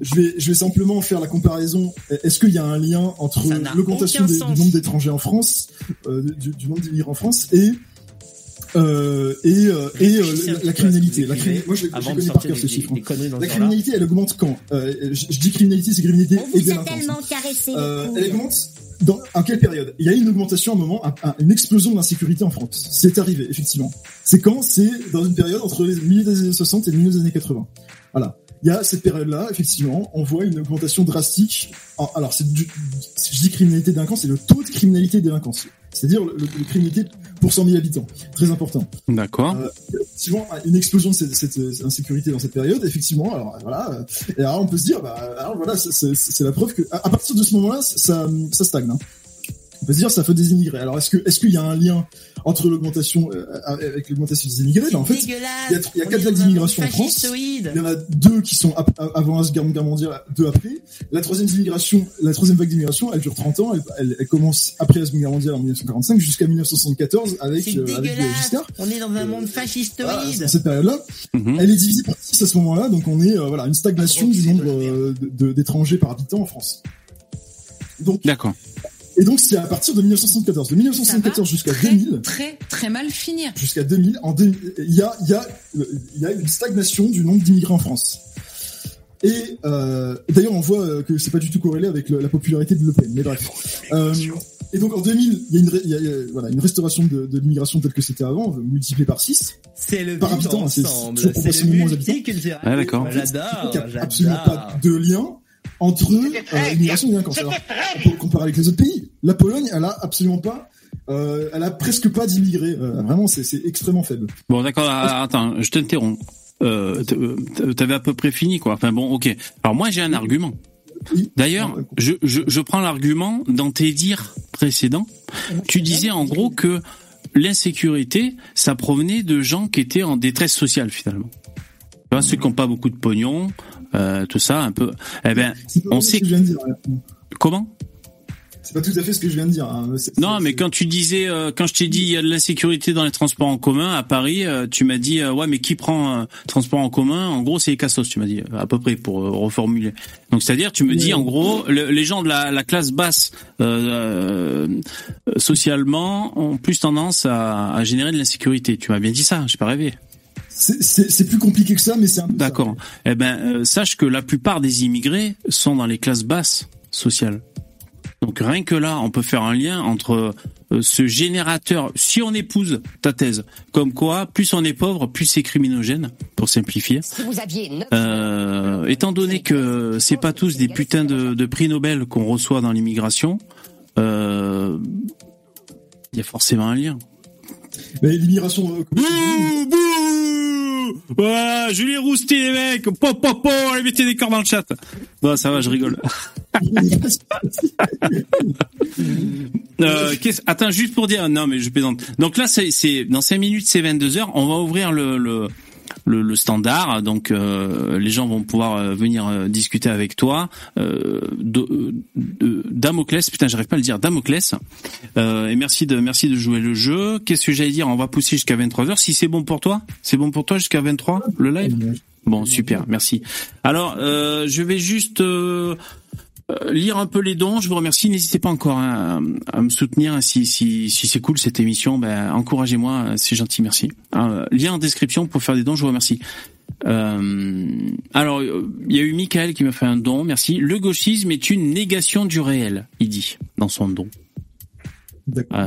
Je vais, je vais simplement faire la comparaison. Est-ce qu'il y a un lien entre l'augmentation du nombre d'étrangers en France, euh, du, du nombre d'immigrants en France, et euh, et euh, et euh, la, la, criminalité. La criminalité. Moi, je, je connais par cœur ce chiffre. La criminalité, elle augmente quand euh, je, je, dis criminalité, c'est criminalité et délinquance. Euh, elle augmente dans à quelle période? Il y a eu une augmentation à un moment, un, un, une explosion d'insécurité en France. C'est arrivé, effectivement. C'est quand? C'est dans une période entre les milieu des années 60 et le milieu des années 80. Voilà. Il y a cette période-là, effectivement, on voit une augmentation drastique. Alors, c'est je dis criminalité délinquance, c'est le taux de criminalité délinquance. C'est-à-dire le, le, le criminalité pour 100 000 habitants. Très important. D'accord. Euh, effectivement, une explosion de cette, cette, insécurité dans cette période, effectivement, alors voilà, et alors on peut se dire, bah, alors voilà, c'est la preuve que à, à partir de ce moment-là, ça, ça stagne. Hein. On peut se dire, ça fait des immigrés. Alors est-ce que est-ce qu'il y a un lien entre l'augmentation euh, avec l'augmentation des immigrés? Ben, En fait, il y a, il y a quatre vagues d'immigration en France. Il y en a deux qui sont ap avant la Seconde Guerre mondiale, deux après. La troisième immigration, la troisième vague d'immigration, elle dure 30 ans. Elle, elle, elle, commence après la Seconde Guerre mondiale en 1945 jusqu'à 1974 avec, euh, avec Giscard. On est dans un monde fascistoïde. Voilà, cette période-là, mm -hmm. elle est divisée par six à ce moment-là. Donc on est euh, voilà une stagnation du nombre euh, d'étrangers par habitant en France. Donc d'accord. Et donc c'est à partir de 1974, de 1974 jusqu'à 2000. Très très mal finir. Jusqu'à 2000, en deux, il y a il y a il y a une stagnation du nombre d'immigrés en France. Et euh, d'ailleurs on voit que c'est pas du tout corrélé avec le, la popularité de Le Pen. Mais bref. Euh, et donc en 2000, il y a une, il y a, voilà, une restauration de, de l'immigration telle que c'était avant, multipliée par 6. C'est le par habitant, c'est proportionnellement aux habitants. Ah, d'accord. J'adore. Il n'y a absolument pas de lien entre euh, immigration et délinquance. Alors, on peut comparer avec les autres pays. La Pologne, elle a absolument pas, euh, elle a presque pas d'immigrés. Euh, vraiment, c'est extrêmement faible. Bon, d'accord. Attends, je t'interromps. euh, t'avais à peu près fini quoi. Enfin bon, ok. Alors moi j'ai un argument. D'ailleurs, je, je, je prends l'argument dans tes dires précédents. Tu disais en gros que l'insécurité, ça provenait de gens qui étaient en détresse sociale finalement. Tu vois, ceux qui n'ont pas beaucoup de pognon, euh, tout ça, un peu. Eh ben, on sait. Que dire, Comment? C'est pas tout à fait ce que je viens de dire. Hein. Non, mais quand tu disais, euh, quand je t'ai dit il y a de l'insécurité dans les transports en commun à Paris, euh, tu m'as dit euh, ouais, mais qui prend transport en commun? En gros, c'est les cassos, tu m'as dit à peu près pour reformuler. Donc c'est-à-dire, tu me dis en gros, les gens de la, la classe basse socialement ont plus tendance à, à générer de l'insécurité. Tu m'as bien dit ça, j'ai pas rêvé. C'est plus compliqué que ça, mais c'est un peu D'accord. Eh ben, sache que la plupart des immigrés sont dans les classes basses sociales. Donc rien que là, on peut faire un lien entre euh, ce générateur, si on épouse ta thèse, comme quoi, plus on est pauvre, plus c'est criminogène, pour simplifier. Euh, étant donné que c'est pas tous des putains de, prix Nobel qu'on reçoit dans l'immigration, euh, il y a forcément un lien. Mais l'immigration. Bouh, bouh voilà, je l'ai rousté les mecs. Pop, pop, pop, allez mettez des corps dans le chat. Non, ça va, je rigole. euh, attends, juste pour dire, non mais je plaisante. Donc là, c'est dans 5 minutes, c'est 22 heures. On va ouvrir le, le, standard, donc euh, les gens vont pouvoir euh, venir euh, discuter avec toi. Euh, de, de, Damoclès, putain, j'arrive pas à le dire, Damoclès. et merci de merci de jouer le jeu. Qu'est-ce que j'allais dire? On va pousser jusqu'à 23 heures. Si c'est bon pour toi, c'est bon pour toi jusqu'à 23 le live? Bon, super, merci. Alors, je vais juste euh, lire un peu les dons. Je vous remercie. N'hésitez pas encore à, me soutenir si, si, si c'est cool cette émission. Ben, encouragez-moi, c'est gentil, merci. Euh, lien en description pour faire des dons. Je vous remercie. Euh, alors, il y a eu Michael qui m'a fait un don. Merci. Le gauchisme est une négation du réel, il dit dans son don. Euh,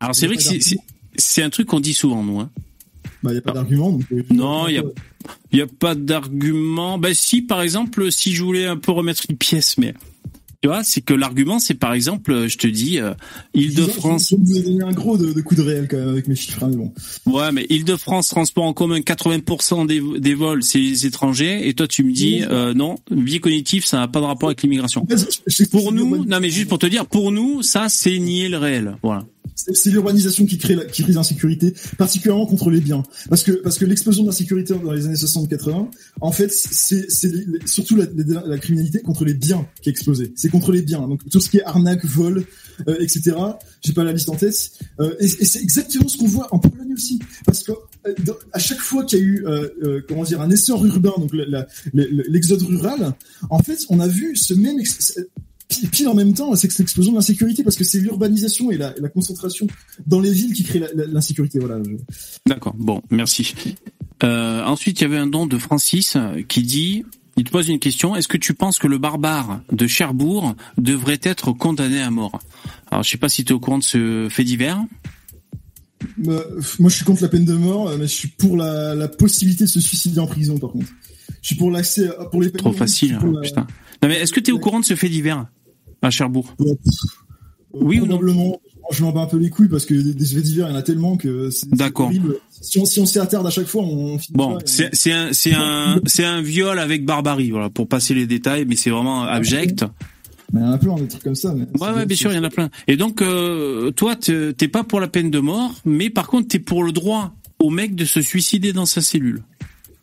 alors c'est vrai que c'est un truc qu'on dit souvent, nous. Hein. Bah, il n'y a pas d'argument. Non, il y a, y a pas d'argument. Bah, si, par exemple, si je voulais un peu remettre une pièce, mais tu vois, c'est que l'argument, c'est par exemple, je te dis, euh, Île-de-France. Je vous donné un gros de, de coup de réel quand même avec mes chiffres, hein, mais bon. Ouais, mais Île-de-France, transport en commun, 80% des, des vols, c'est les étrangers, et toi, tu me dis, euh, non, biais cognitif, ça n'a pas de rapport avec l'immigration. Pour nous, non, mais juste pour te dire, pour nous, ça, c'est nier le réel. Voilà c'est l'urbanisation qui crée qui crée l'insécurité, particulièrement contre les biens, parce que parce que l'explosion de l'insécurité dans les années 60-80, en fait, c'est surtout la, la, criminalité contre les biens qui a explosé. C'est contre les biens, donc tout ce qui est arnaque, vol, euh, etc. J'ai pas la liste en tête, euh, et, et c'est exactement ce qu'on voit en Pologne aussi, parce que euh, à chaque fois qu'il y a eu euh, comment dire un essor urbain, donc l'exode rural, en fait, on a vu ce même pile en même temps, c'est l'explosion de l'insécurité parce que c'est l'urbanisation et la, concentration dans les villes qui crée l'insécurité. Voilà. D'accord. Bon, merci. Euh, ensuite, il y avait un don de Francis qui dit il te pose une question. Est-ce que tu penses que le barbare de Cherbourg devrait être condamné à mort? Alors, je sais pas si tu es au courant de ce fait divers. Bah, moi, je suis contre la peine de mort, mais je suis pour la, possibilité de se suicider en prison, par contre. Je suis pour l'accès, pour les Trop facile, putain. Non, mais est-ce que tu es au courant de ce fait divers? À Cherbourg. oui ou non Je m'en bats un peu les couilles parce que des faits divers, il y en a tellement que c'est D'accord. Si on, si on s'y attarde à chaque fois, on Bon, c'est un c'est un c'est un viol avec barbarie, voilà, pour passer les détails, mais c'est vraiment abject. Mais il y en a plein des trucs comme ça. Mais ouais, ouais, bien sûr, il y en a plein. Et donc, euh, toi, t'es pas pour la peine de mort, mais par contre, t'es pour le droit au mec de se suicider dans sa cellule.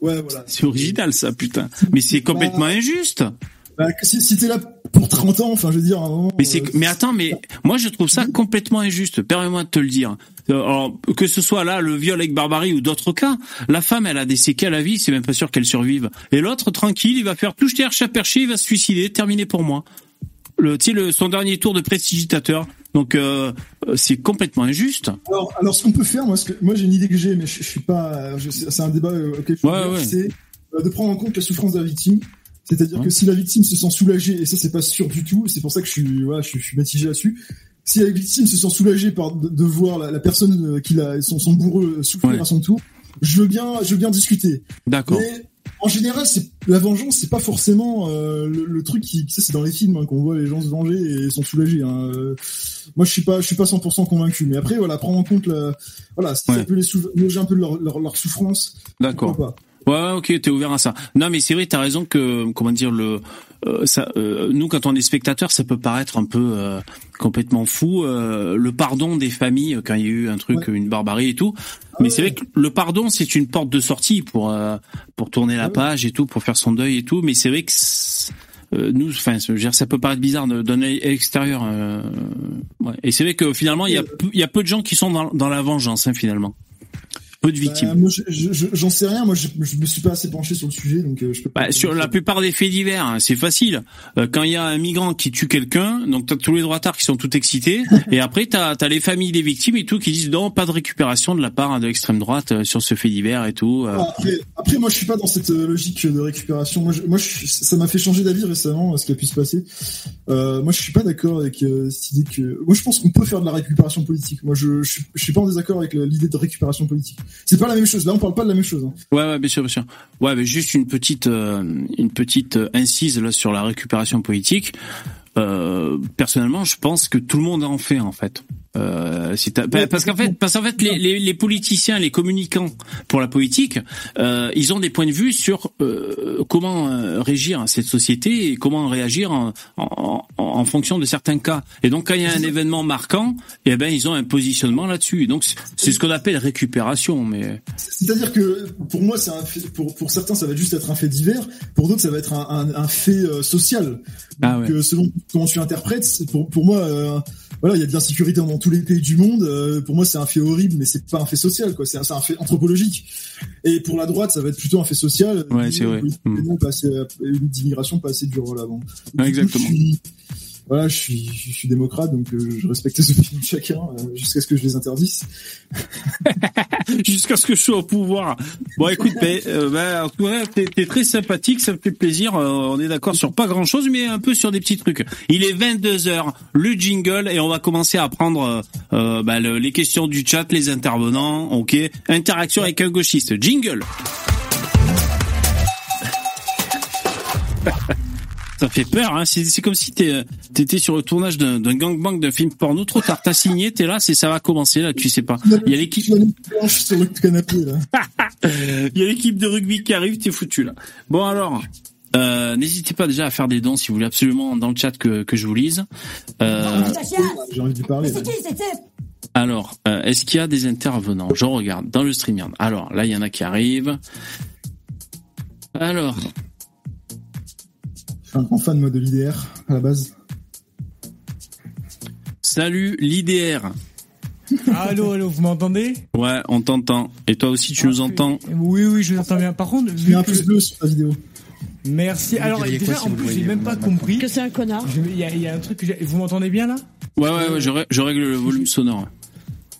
Ouais, voilà. C'est original, ça, putain. Mais c'est complètement injuste. Bah, si, si t'es là pour 30 ans, enfin, je veux dire, Mais c'est, euh, mais attends, mais moi, je trouve ça complètement injuste. Permets-moi de te le dire. Euh, alors, que ce soit là le viol avec barbarie ou d'autres cas, la femme, elle a des séquelles à vie, c'est même pas sûr qu'elle survive. Et l'autre, tranquille, il va faire tout jeter à perché, il va se suicider, terminé pour moi. Le, tu sais, le, son dernier tour de prestigitateur. Donc, euh, c'est complètement injuste. Alors, alors, ce qu'on peut faire, moi, ce que, moi, j'ai une idée que j'ai, mais je, suis pas, c'est un débat auquel je ouais, ouais. c'est de prendre en compte la souffrance de la victime c'est-à-dire que si la victime se sent soulagée, et ça c'est pas sûr du tout, c'est pour ça que je suis, voilà, je, suis mitigé là-dessus. Si la victime se sent soulagée par de, voir la, personne euh, qui a son, son bourreau souffrir à son tour, je veux bien, je veux bien discuter. D'accord. Mais en général, c'est la vengeance, c'est pas forcément euh, le, truc qui, ça c'est dans les films hein, qu'on voit les gens se venger et sont soulagés. Hein. Euh, moi, je suis pas, je suis pas 100% convaincu. Mais après, voilà, prendre en compte, la, voilà, si ça peut les soulager un peu de leur, leur, leur souffrance. D'accord. Ouais, ok, t'es ouvert à ça. Non, mais c'est vrai, t'as raison que, comment dire, le, euh, ça, euh, nous, quand on est spectateur, ça peut paraître un peu euh, complètement fou. le pardon des familles quand il y a eu un truc, une barbarie et tout. Mais c'est vrai que le pardon, c'est une porte de sortie pour pour tourner la page et tout, pour faire son deuil et tout. Mais c'est vrai que nous, enfin, ça peut paraître bizarre d'un extérieur. Ouais. Et c'est vrai que finalement, il y a, il y a peu de gens qui sont dans, dans la vengeance, hein, finalement peu de victimes. Bah, moi, j'en sais rien. Moi, je, je, me suis pas assez penché sur le sujet, donc euh, je peux pas. Bah, sur la plupart des faits divers, hein, c'est facile. Euh, quand il y a un migrant qui tue quelqu'un, donc t'as tous les droitards qui sont tout excités, et après t'as as les familles des victimes et tout qui disent non, pas de récupération de la part de l'extrême droite euh, sur ce fait divers et tout. Après, après, moi, je suis pas dans cette logique de récupération. Moi, moi, ça m'a fait changer d'avis récemment, ce qui a pu se passer. moi, je suis pas d'accord avec cette idée que. Moi, je pense qu'on peut faire de la récupération politique. Moi, je, je, je suis pas en désaccord avec l'idée de récupération politique. C'est pas la même chose. Là, on parle pas de la même chose. Hein. Ouais, ouais, bien sûr, bien sûr. Ouais, mais juste une petite, euh, une petite euh, incise là sur la récupération politique. Euh, personnellement, je pense que tout le monde en fait en fait. Euh, parce qu'en fait, parce qu'en fait, les, les, les, politiciens, les communicants pour la politique, euh, ils ont des points de vue sur euh, comment régir cette société et comment réagir en, en, en, fonction de certains cas. Et donc, quand il y a un événement marquant, eh ben, ils ont un positionnement là-dessus. Donc, c'est ce qu'on appelle récupération. Mais c'est-à-dire que pour moi, c'est un fait, pour pour certains, ça va juste être un fait divers. Pour d'autres, ça va être un, un, un fait euh, social. Ah selon comment tu interprètes, pour pour moi voilà, il y a de l'insécurité dans tous les pays du monde. Euh, pour moi, c'est un fait horrible, mais c'est pas un fait social, quoi. C'est un, un, fait anthropologique. Et pour la droite, ça va être plutôt un fait social. Ouais, c'est vrai. Une, une d'immigration pas assez dure là-bas. exactement voilà, je suis, je suis démocrate, donc euh, je respecte les opinions de chacun euh, jusqu'à ce que je les interdise. jusqu'à ce que je sois au pouvoir. Bon, écoute, mais, euh, bah, en tout cas, t'es, très sympathique, ça me fait plaisir. on est d'accord sur pas grand-chose, mais un peu sur des petits trucs. Il est 22 h le jingle, et on va commencer à prendre bah, les questions du chat, les intervenants. Ok, interaction avec un gauchiste. Jingle. Ça fait peur, hein. C'est comme si t'étais sur le tournage d'un gangbang d'un film porno. Trop tard, t'as signé, t'es là, c'est ça va commencer là. Tu sais pas. Il y a l'équipe. Il y a l'équipe de rugby qui arrive, t'es foutu là. Bon alors. Euh, N'hésitez pas déjà à faire des dons si vous voulez absolument dans le chat que, que je vous lise. Euh, J'ai envie de parler. Alors, euh, est-ce qu'il y a des intervenants? Je regarde dans le StreamYard. Alors, là, il y en a qui arrivent. Alors, un grand fan de l'IDR à la base. Salut l'IDR. allô, allô, vous m'entendez? Ouais, on t'entend. Et toi aussi, tu nous entends? Oui, oui, je vous entends bien. Par contre, vu un plus bleu sur la vidéo. Merci. Alors, déjà, en plus, j'ai même pas compris. Que c'est un connard? Il y, a un truc que Vous m'entendez bien là? Ouais, ouais, ouais, je, règle le volume sonore.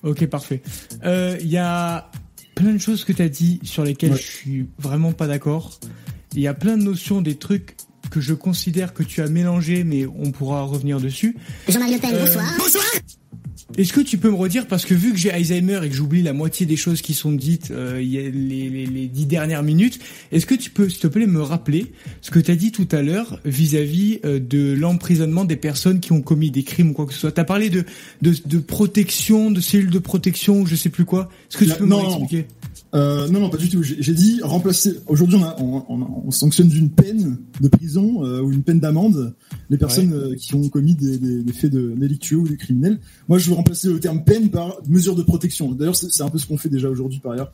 Ok, parfait. Euh, il y a plein de choses que tu as dit sur lesquelles je suis vraiment pas d'accord. Il y a plein de notions, des trucs que je considère que tu as mélangé, mais on pourra revenir dessus. Jean-Marie Le Pen, euh, bonsoir. Bonsoir est-ce que tu peux me redire, parce que vu que j'ai Alzheimer et que j'oublie la moitié des choses qui sont dites euh, il y a les, les, les, dix dernières minutes, est-ce que tu peux, s'il te plaît, me rappeler ce que tu as dit tout à l'heure vis-à-vis euh, de l'emprisonnement des personnes qui ont commis des crimes ou quoi que ce soit? Tu as parlé de, de, de, protection, de cellules de protection, je sais plus quoi. Est-ce que tu peux me expliquer euh, non, non, pas du tout. J'ai dit remplacer. Aujourd'hui, on, on, on, sanctionne d'une peine de prison euh, ou une peine d'amende les personnes euh, qui ont commis des, des, des faits de délictueux ou des criminels. Moi, je veux remplacer le terme peine par mesure de protection. D'ailleurs, c'est un peu ce qu'on fait déjà aujourd'hui par ailleurs.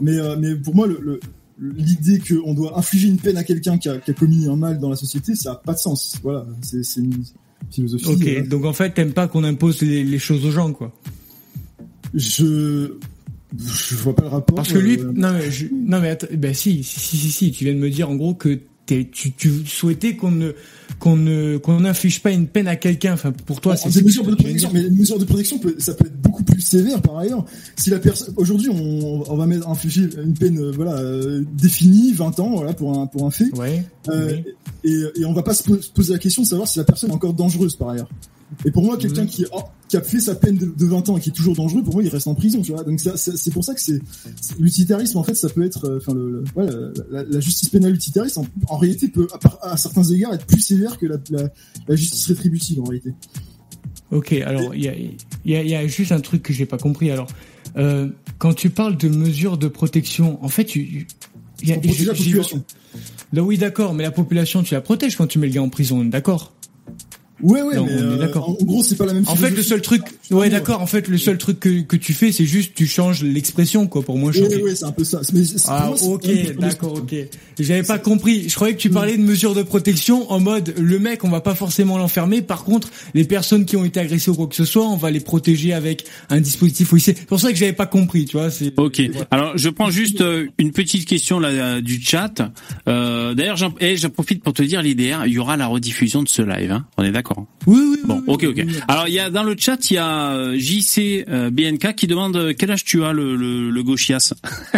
Mais, mais pour moi, le, l'idée qu'on doit infliger une peine à quelqu'un qui a, qui a, commis un mal dans la société, ça a pas de sens. Voilà, c'est une philosophie. Ok, donc en fait, t'aimes pas qu'on impose les, les choses aux gens, quoi. Je je vois pas le rapport. Parce que lui, euh, non mais, je, non mais attends, ben si, si, si, si, tu viens de me dire en gros que tu, tu souhaitais qu'on ne qu'on ne qu'on n'inflige pas une peine à quelqu'un. Enfin, pour toi, c'est des mesures de protection. Mais une mesure de protection, peut, ça peut être beaucoup plus sévère par ailleurs. Si la personne, aujourd'hui, on, on va mettre infliger une peine, euh, voilà, euh, définie, 20 ans, voilà, pour un pour un fait. Ouais. Euh, et, et on va pas se poser la question de savoir si la personne est encore dangereuse par ailleurs. Et pour moi, quelqu'un qui, oh, qui a fait sa peine de, de, 20 ans et qui est toujours dangereux, pour moi, il reste en prison, tu vois. Donc c'est pour ça que c'est l'utilitarisme, en fait, ça peut être, euh, enfin, le, ouais, la, la, justice pénale utilitariste, en, en réalité, peut, à, à, certains égards, être plus sévère que la, la justice rétributive, en réalité. Ok, alors il y a, y, a, y a juste un truc que j'ai pas compris. Alors, euh, quand tu parles de mesures de protection, en fait, tu, Pour protéger la population. Là, oui, d'accord, mais la population, tu la protèges quand tu mets le gars en prison, d'accord? Ouais, ouais, Non, mais on est euh, d'accord. en gros, c'est pas la même En fait, le seul truc, ouais, d'accord. En fait, le seul truc que, que tu fais, c'est juste tu changes l'expression, quoi, pour moins Ouais, choquer. ouais, c'est un peu ça. Mais c'est- pour Ah, moi, c'est ok, d'accord, ok. J'avais pas compris. Je croyais que tu parlais de mesures de protection en mode le mec, on va pas forcément l'enfermer. Par contre, les personnes qui ont été agressées ou quoi que ce soit, on va les protéger avec un dispositif policier. C'est pour ça que j'avais pas compris, tu vois. C'est Ok. Alors, je prends juste euh, une petite question là du chat. Euh, D'ailleurs, j'en eh, j'en profite pour te dire l'IDR. Il y aura la rediffusion de ce live. Hein On est d'accord. Oui, oui, oui. Bon, oui, ok, oui, ok. oui. Alors, il y a dans le chat, il y a euh, JC euh, BNK qui demande euh, quel âge tu as, le, le, le gauchias.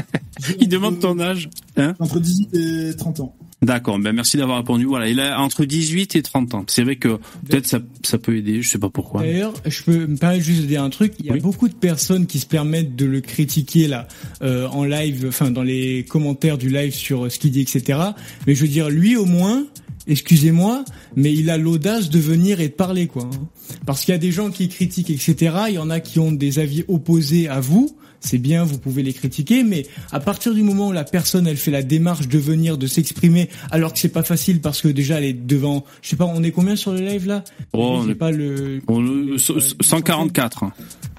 il demande ton âge. Hein Entre 18 et 30 ans. D'accord. Ben merci d'avoir répondu. Voilà, il a entre 18 et 30 ans. C'est vrai que peut-être ça, ça peut aider. Je sais pas pourquoi. D'ailleurs, je peux me permettre juste de dire un truc. Il y a Oui. beaucoup de personnes qui se permettent de le critiquer là euh, en live, enfin dans les commentaires du live sur ce qu'il dit, etc. Mais je veux dire, lui au moins, excusez-moi, mais il a l'audace de venir et de parler quoi. hein. Parce qu'il y a des gens qui critiquent, etc. Il y en a qui ont des avis opposés à vous. C'est bien, vous pouvez les critiquer, mais à partir du moment où la personne elle fait la démarche de venir, de s'exprimer, alors que c'est pas facile parce que déjà elle est devant, je sais pas, on est combien sur le live là? Oh, on J'ai est- pas le On- euh, 144.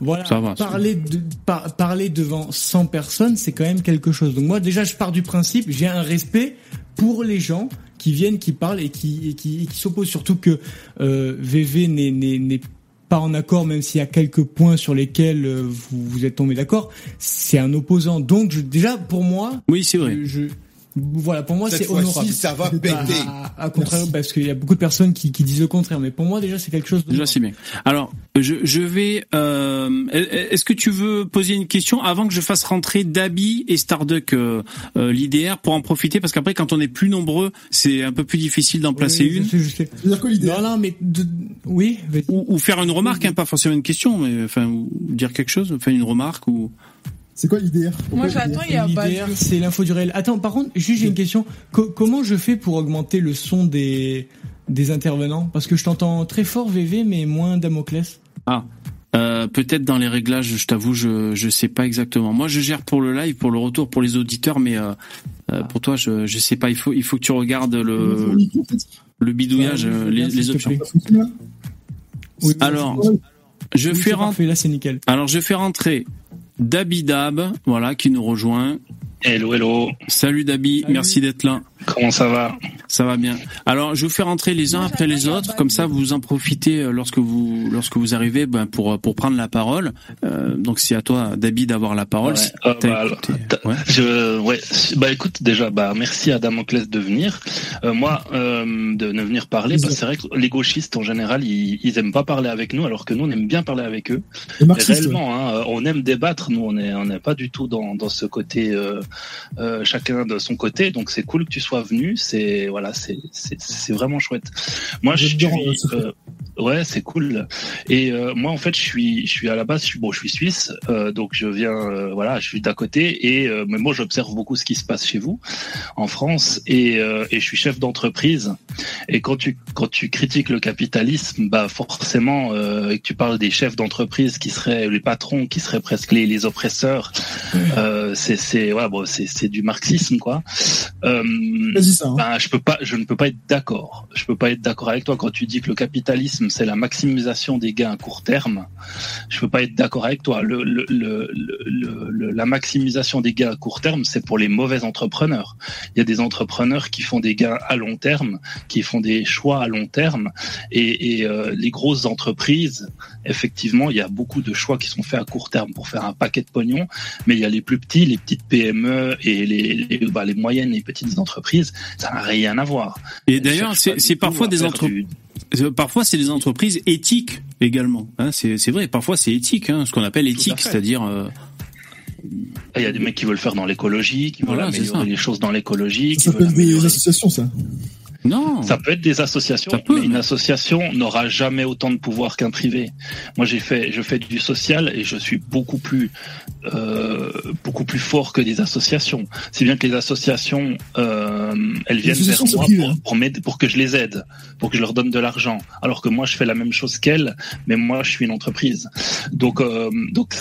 voilà, Ça va, parler de, par- parler devant 100 personnes, c'est quand même quelque chose. Donc moi déjà je pars du principe, j'ai un respect pour les gens qui viennent, qui parlent et qui et qui, et qui s'opposent. Surtout que euh, VV n'est n'est pas en accord, même s'il y a quelques points sur lesquels euh, vous vous êtes tombé d'accord. C'est un opposant. Donc je, déjà pour moi, Oui, c'est vrai. je, je- voilà, pour moi c'est honorable. ça va péter. À, à contraire, parce qu'il y a beaucoup de personnes qui, qui disent le contraire, mais pour moi déjà c'est quelque chose. Déjà, c'est bien. Alors, je, je vais. Euh, Est-ce que tu veux poser une question avant que je fasse rentrer Dabi et Starduck euh, euh, l'IDR pour en profiter? Parce qu'après, quand on est plus nombreux, c'est un peu plus difficile d'en placer Oui, je une sais, je sais. C'est-à-dire quoi l'idée Non, non, mais de- oui. ou, ou faire une remarque, hein, pas forcément une question, mais enfin ou dire quelque chose, faire une remarque ou. C'est quoi l'IDR Moi, j'attends, il y a pas L'IDR, c'est l'info du réel. Attends, par contre, juste j'ai une question. Co- comment je fais pour augmenter le son des des intervenants? Parce que je t'entends très fort VV, mais moins Damoclès. Ah. Euh, peut-être dans les réglages, je t'avoue, je je sais pas exactement. Moi, je gère pour le live, pour le retour, pour les auditeurs, mais euh, euh, pour toi, je je sais pas. Il faut il faut que tu regardes le le bidouillage, Ouais, les, regarde, les options. Oui, Alors, je fais rentrer. parfait, là c'est nickel. Alors, je fais rentrer Dabidab, voilà, qui nous rejoint. Hello, hello. Salut Dabi, Salut. merci d'être là. Comment ça va? Ça va bien. Alors, je vous fais rentrer les uns après les autres, comme ça vous en profitez euh, lorsque vous lorsque vous arrivez ben, pour pour prendre la parole. Euh, donc c'est à toi, Dabi, d'avoir la parole. Ouais. Si Euh, t'as bah, écouté. t'as- Ouais. Je, ouais. Bah écoute, déjà, bah merci à Damoclès de venir. Euh, moi, euh, de, venir parler, parce que c'est vrai que les gauchistes en général, ils, ils aiment pas parler avec nous, alors que nous, on aime bien parler avec eux. Ouais. réellement, hein, euh, on aime débattre. Nous, on est, on n'est pas du tout dans, dans ce côté, euh, euh, chacun de son côté. Donc, c'est cool que tu sois venu. C'est, voilà, c'est, vraiment chouette. Moi, je Vous suis, euh, euh, ouais, c'est cool. Et moi, en fait, je suis, je suis à la base, je suis, bon, je suis suisse, donc je viens, voilà, je suis d'à côté. Et mais moi, j'observe beaucoup ce qui se passe chez vous, en France, et, et je suis chef d'entreprise. Et quand tu, quand tu critiques le capitalisme, bah forcément, et que tu parles des chefs d'entreprise qui seraient les patrons, qui seraient presque les, les oppresseurs, euh, c'est, ouais, bon, c'est, du marxisme, quoi. Euh, ça. Hein. ben, je peux pas, je ne peux pas être d'accord. Je peux pas être d'accord avec toi quand tu dis que le capitalisme c'est la maximisation des gains à court terme. Je peux pas être d'accord avec toi. Le, le, le, le- le- la maximisation des gains à court terme, c'est pour les mauvais entrepreneurs. Il y a des entrepreneurs qui font des gains à long terme, qui font des choix à long terme, et, et euh, les grosses entreprises, effectivement, il y a beaucoup de choix qui sont faits à court terme pour faire un paquet de pognon, mais il y a les plus petits, les petites PME et les, les, bah, les moyennes et petites entreprises, ça n'a rien à voir. Et d'ailleurs, c'est parfois des entreprises. du- Parfois, c'est des entreprises éthiques également. Hein, c'est c'est vrai. Parfois, c'est éthique, hein, ce qu'on appelle éthique, c'est-à-dire. euh, Il y a des mecs qui veulent faire dans l'écologie, qui Voilà, veulent c'est améliorer les choses dans l'écologie. Ça s'appelle des améliorer- associations ça. Non. Ça peut être des associations, peut, mais une association n'aura jamais autant de pouvoir qu'un privé. Moi, j'ai fait, je fais du social et je suis beaucoup plus, euh, beaucoup plus fort que des associations. Si bien que les associations, euh, elles viennent vers moi pour, hein. pour, m'aider- pour que je les aide, pour que je leur donne de l'argent. Alors que moi, je fais la même chose qu'elles, mais moi, je suis une entreprise. Donc, euh, donc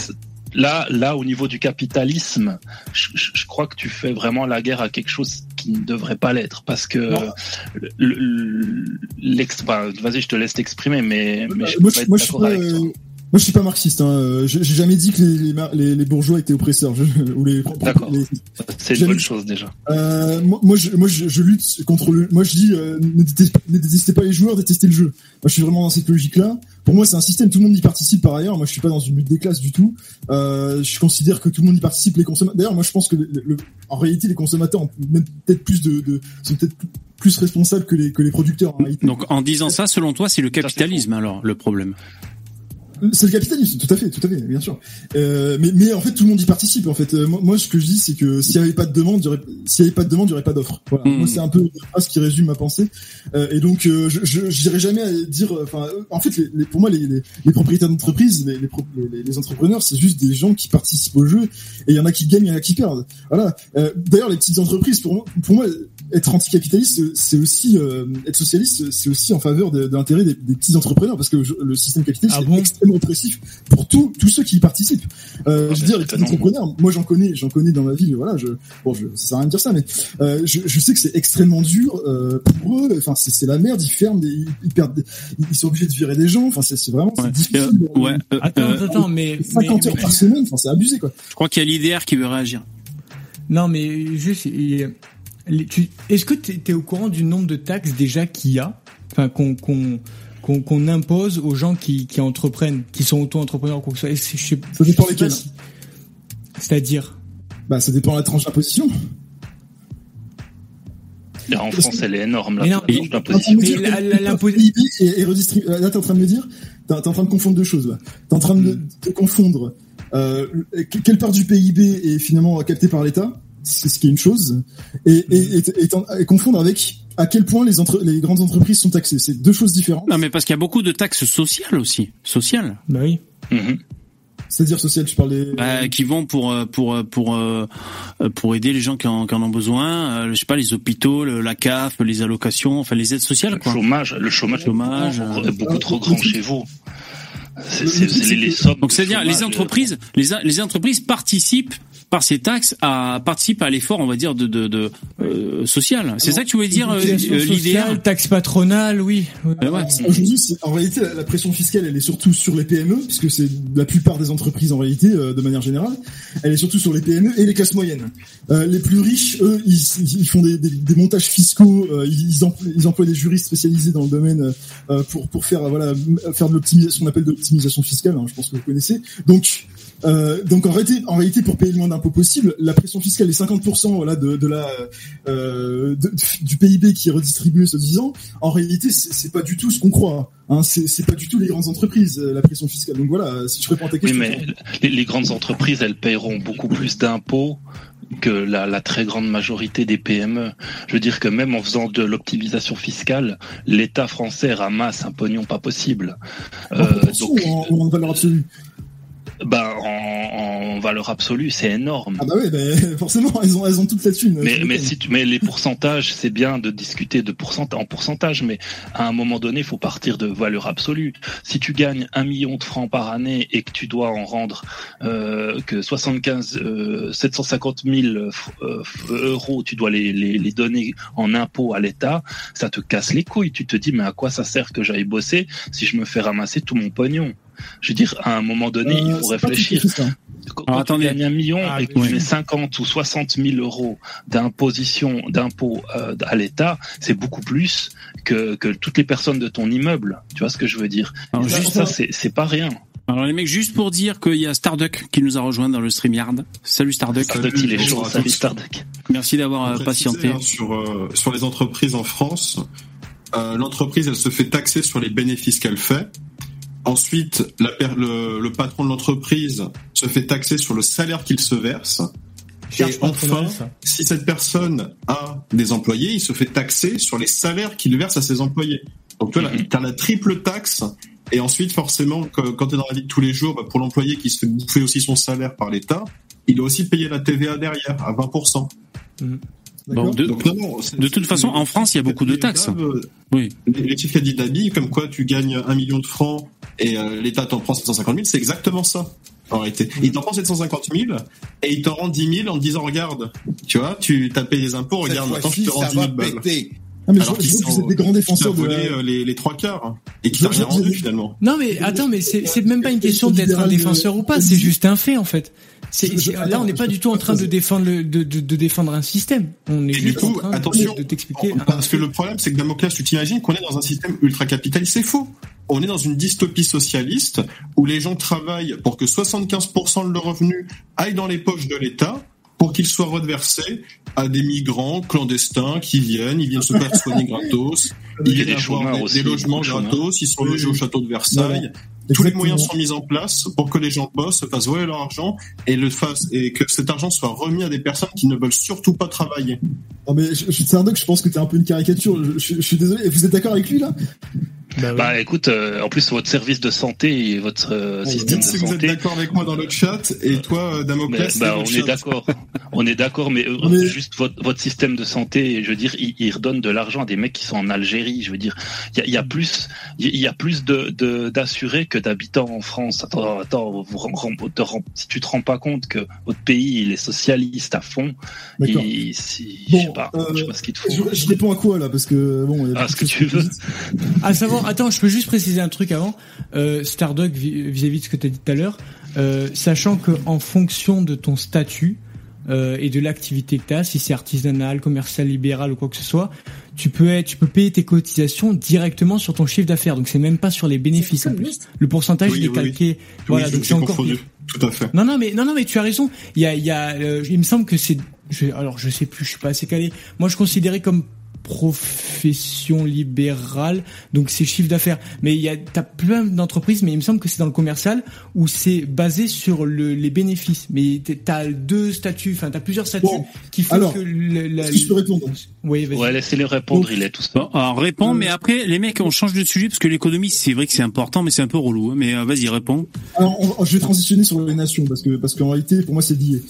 là, là, au niveau du capitalisme, je, je, crois que tu fais vraiment la guerre à quelque chose qui ne devrait pas l'être, parce que l'ex, vas-y, je te laisse t'exprimer, mais, mais je moi, peux pas être moi, je avec toi. Euh, moi, je suis pas marxiste. Hein. J'ai j'ai jamais dit que les, les, les, les bourgeois étaient oppresseurs. Je, ou les, D'accord. les- C'est une bonne chose déjà. Euh, moi, moi, je, moi je, je lutte contre le. Moi, je dis, euh, ne, détestez, ne détestez pas les joueurs, détestez le jeu. Moi, je suis vraiment dans cette logique-là. Pour moi, c'est un système. Tout le monde y participe par ailleurs. Moi, je suis pas dans une lutte des classes du tout. Euh, je considère que tout le monde y participe. Les consommateurs. D'ailleurs, moi, je pense que le- le- en réalité, les consommateurs ont même peut-être plus de, de sont peut-être plus responsables que les que les producteurs. En réalité. Donc en disant ça, selon toi, c'est le capitalisme alors le problème? C'est le capitalisme, tout à fait, tout à fait, bien sûr. Euh, mais, mais en fait, tout le monde y participe. En fait, Euh, moi, moi, ce que je dis, c'est que s'il y avait pas de demande, il y aurait- s'il y avait pas de demande, il y aurait pas d'offre. Voilà. Mm. Moi, c'est un peu phrase qui résume ma pensée. Euh, et donc, euh, je, j'irai jamais à dire. euh, Enfin, euh, en fait, les, les- pour moi, les, les, les propriétaires d'entreprise, les, les, pro- les, les entrepreneurs, c'est juste des gens qui participent au jeu. Et il y en a qui gagnent, il y en a qui perdent. Voilà. Euh, D'ailleurs, les petites entreprises, pour moi, pour moi, être anticapitaliste, c'est aussi euh, être socialiste, c'est aussi en faveur de, de l'intérêt des, des petits entrepreneurs, parce que le système capitaliste Ah est extrêmement oppressif pour tous tous ceux qui y participent. Euh, Ah, je veux ben, dire, les petits entrepreneurs, moi j'en connais, j'en connais dans ma ville. Voilà, je, bon, je, ça sert à rien de dire ça, mais euh, je, je sais que c'est extrêmement dur euh, pour eux. Enfin, c'est c'est la merde. Ils ferment, des, ils, perdent, des- ils, sont obligés de virer des gens. Enfin, c'est c'est vraiment c'est Ouais. difficile. Euh, ouais. euh, Attends, euh, attends, mais, 50 mais- heures par semaine, enfin, c'est abusé quoi. je crois qu'il y a l'IDR qui veut réagir. non, mais juste, est-ce que tu es au courant du nombre de taxes déjà qu'il y a, enfin qu'on qu'on qu'on qu'on impose aux gens qui, qui entreprennent, qui sont auto-entrepreneurs ou quoi que ce soit. Je Ça dépend lesquels. si- C'est-à-dire Bah, ça dépend de la tranche d'imposition. Là, en France, elle est énorme, la tranche d'imposition. Est redistribué. Là, t'es en train de me dire, t'es en train de confondre deux choses. Là. T'es en train de, Hmm. de confondre euh, quelle part du PIB est finalement captée par l'État, c'est ce qui est une chose, et, et, Hmm. et, et en- et confondre avec à quel point les, entre, les grandes entreprises sont taxées. C'est deux choses différentes. Non, mais parce qu'il y a beaucoup de taxes sociales aussi, sociales, Bah oui. Mhm. C'est-à-dire social, tu parles des... bah, qui vont pour euh, pour euh, pour euh, pour aider les gens qui en, qui en ont besoin. Je sais pas, les hôpitaux, le- la CAF, les allocations, enfin les aides sociales, Le chômage, le chômage, Chômage, est beaucoup euh, trop grand chez vous. C'est les sommes. Donc c'est-à-dire les chômage, entreprises, les entreprises participent par ces taxes à participent à l'effort, on va dire de de, de euh, social. C'est ça que tu voulais dire, euh, euh, l'IDR sociale, taxe patronale, oui. Oui. Euh, ouais. Aujourd'hui, c'est- en réalité, la, pression fiscale, elle est surtout sur les PME, puisque c'est la plupart des entreprises en réalité, euh, de manière générale. Elle est surtout sur les PME et les classes moyennes. Euh, les plus riches, eux, ils, ils font des, des- des montages fiscaux, euh, ils, ils emploient, ils emploient des juristes spécialisés dans le domaine euh, pour pour faire euh, voilà faire de l'optimisation, ce qu'on appelle de l'optimisation fiscale. hein, je pense que vous connaissez. Donc euh, donc en réalité, en réalité, pour payer le moins d'impôts possible, la pression fiscale est 50% voilà de, de la euh, de- du PIB qui est redistribué soi-disant. En réalité, c'est pas du tout ce qu'on croit. Hein, c'est c'est pas du tout les grandes entreprises euh, la pression fiscale. Donc voilà, si je réponds à ta Oui, question. mais les, les grandes entreprises, elles paieront beaucoup plus d'impôts que la, la très grande majorité des PME. Je veux dire que même en faisant de l'optimisation fiscale, l'État français ramasse un pognon pas possible. en Euh, donc, ou en, ou en valeur absolue? Ben, en, en valeur absolue, c'est énorme. Ah bah ouais, bah, forcément, elles ont elles ont toute la thune. Mais, mais si tu mets les pourcentages, c'est bien de discuter de pourcentage en pourcentage, mais à un moment donné, il faut partir de valeur absolue. Si tu gagnes un million de francs par année et que tu dois en rendre euh, que 75, euh, 750 000 euh, euros, tu dois les, les, les donner en impôts à l'État, ça te casse les couilles. Tu te dis, mais à quoi ça sert que j'aille bosser si je me fais ramasser tout mon pognon? Je veux dire, à un moment donné, il Euh, faut réfléchir. Quand Alors, tu attendez. gagnes un million Ah, et que tu mets 50 ou 60 000 euros d'imposition, d'impôt euh, à l'État, c'est beaucoup plus que, que toutes les personnes de ton immeuble. Tu vois ce que je veux dire? Alors, Et juste- ça, c'est c'est pas rien. Alors les mecs, juste pour dire qu'il y a Starduck qui nous a rejoint dans le StreamYard. Salut Starduck. Starduck, il est chaud. Salut. Starduck. Merci d'avoir euh, patienté. hein, sur, euh, sur les entreprises en France, euh, l'entreprise, elle se fait taxer sur les bénéfices qu'elle fait. Ensuite, la le, le patron de l'entreprise se fait taxer sur le salaire qu'il se verse. Et enfin, si cette personne a des employés, il se fait taxer sur les salaires qu'il verse à ses employés. Donc tu vois, Mhm. tu as la triple taxe. Et ensuite, forcément, quand tu es dans la vie de tous les jours, bah, pour l'employé qui se fait bouffer aussi son salaire par l'État, il doit aussi payer la TVA derrière, à 20%. D'accord Bon, de, Donc, non, non, c'est- de toute façon, en France, il y a beaucoup de taxes. Euh, Oui. Chiffres qu'a dit Dabi, comme quoi tu gagnes un million de francs et euh, l'État t'en prend 750 000, c'est exactement ça. en réalité. Il t'en prend 750 000 et il t'en rend 10 000 en te disant regarde, tu vois, tu t'as payé des impôts, regarde, maintenant je te rends 10 000 balles. Ah, mais Alors je, je vous êtes des grands défenseurs de volé la... les, les trois quarts et qui t'a rien rendu finalement. Non mais attends, mais c'est même pas une question d'être un défenseur ou pas, c'est juste un fait en fait. C'est là on n'est pas du tout en train de défendre le, de, de, de défendre un système. On est Et juste du coup, en train attention, de, de t'expliquer. parce que le problème, c'est que Damoclès, tu t'imagines qu'on est dans un système ultra capitaliste. C'est faux. On est dans une dystopie socialiste où les gens travaillent pour que 75% de leurs revenus aillent dans les poches de l'État pour qu'ils soient reversés à des migrants clandestins qui viennent, ils viennent se faire soigner gratos, ils Il y a viennent des avoir des, des logements gratos, ils sont logés au château de Versailles. Tous les moyens sont mis en place pour que les gens bossent, fassent voler leur argent et le fassent et que cet argent soit remis à des personnes qui ne veulent surtout pas travailler. Non mais je, je, c'est un doc, je pense que t'es un peu une caricature. Je, je- je suis désolé. Et Vous êtes d'accord avec lui là? Bah écoute, euh, en plus votre service de santé et votre euh, système Dites de si vous êtes d'accord avec moi dans le chat et toi, euh, mais, Damoclès. bah, on chat. est d'accord, on est d'accord, mais, euh, Mais- juste votre, votre système de santé, je veux dire, il, il redonne de l'argent à des mecs qui sont en Algérie. Je veux dire, il y a, il y a plus, il y a plus de de- d'assurés que d'habitants en France. Attends, attends, vous te si tu te rends pas compte que votre pays il est socialiste à fond, il, si, Bon, je sais pas, euh, je sais pas ce qu'il te faut. je, je réponds à quoi là Parce que bon. il y a Ah, ce que de tu veux. À savoir, attends, je peux juste préciser un truc avant. Euh, Stardock, vi- vis-à-vis de ce que tu as dit tout à l'heure, euh, sachant que en fonction de ton statut euh, et de l'activité que tu as, si c'est artisanal, commercial, libéral ou quoi que ce soit, tu peux être, tu peux payer tes cotisations directement sur ton chiffre d'affaires. Donc c'est même pas sur les bénéfices en plus. Le pourcentage Oui, il est oui, calqué. Voilà, oui, donc j'ai c'est encore confondu. pire. Tout à fait. Non, non, mais non, non, mais tu as raison. Il y a, il y a, euh, il me semble que c'est, je, alors je sais plus, je suis pas assez calé. Moi, je considérais comme profession libérale, donc c'est chiffre d'affaires. Mais il y a, t'as plein d'entreprises, mais il me semble que c'est dans le commercial où c'est basé sur le, les bénéfices. Mais t'as deux statuts, enfin t'as plusieurs statuts Bon, qui font alors, que le, la, que je peux répondre? Oui, vas-y. Ouais, laissez-le répondre, Donc- il est tout. Bon, alors réponds, mais après, les mecs, on change de sujet parce que l'économie, c'est vrai que c'est important, mais c'est un peu relou. hein. Mais euh, vas-y, réponds. Alors, on- je vais transitionner sur les nations parce que parce qu'en réalité, pour moi, c'est lié.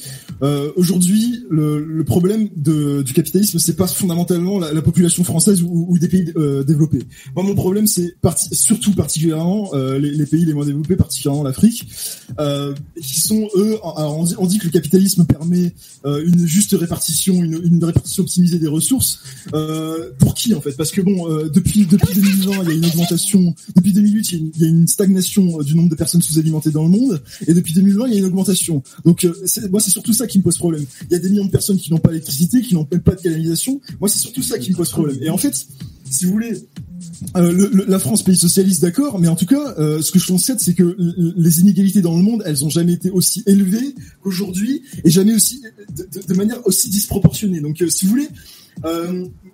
Euh, Aujourd'hui, le, le problème de, du capitalisme, c'est pas fondamentalement la, la population française ou, des pays euh, développés. Moi, mon problème, c'est surtout particulièrement euh, les, pays les moins développés, particulièrement l'Afrique, euh, qui sont eux. Alors, on dit, que le capitalisme permet une juste répartition, une, répartition optimisée des ressources. Pour qui en fait? Parce que bon, depuis depuis 2020, il y a une augmentation. Depuis 2008, il y a une, il y a une stagnation du nombre de personnes sous-alimentées dans le monde, et depuis 2020, il y a une augmentation. Donc moi, c'est surtout ça qui me pose problème. Il y a des millions de personnes qui n'ont pas d'électricité, qui n'ont même pas de canalisation. Moi, c'est surtout ça qui pose problème. Et en fait, si vous voulez. euh, la France pays socialiste d'accord, mais en tout cas, euh, ce que je constate, c'est que les inégalités dans le monde, elles ont jamais été aussi élevées qu'aujourd'hui, et jamais aussi de, manière aussi disproportionnée. Donc, euh, si vous voulez,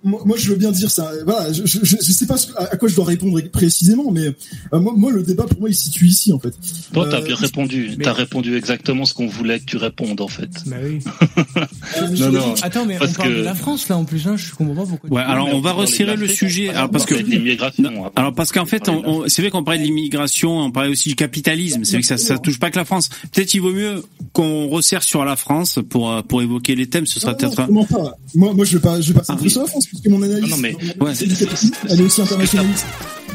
moi, moi, je veux bien dire ça. Voilà, je, je, je sais pas ce- à, à quoi je dois répondre précisément, mais euh, moi, moi, le débat pour moi, il se situe ici en fait. Toi, t'as Euh, bien répondu. mais- T'as répondu exactement ce qu'on voulait que tu répondes, en fait. Bah oui. Euh, Non, non. Attends, mais Parce on parle que- de la France là en plus, hein, je comprends pas pourquoi. Ouais, alors on va resserrer le sujet. Alors parce que l'immigration. Alors parce qu'en fait, c'est vrai qu'on parlait de l'immigration, on parlait aussi du capitalisme. C'est vrai que ça, ça touche pas que la France. Peut-être il vaut mieux qu'on resserre sur la France pour pour évoquer les thèmes. Ce sera peut-être. Moi, moi, je vais pas, je vais pas oui. sur la France, puisque mon analyse, Non, non, mais- mon Ouais. elle est aussi internationaliste.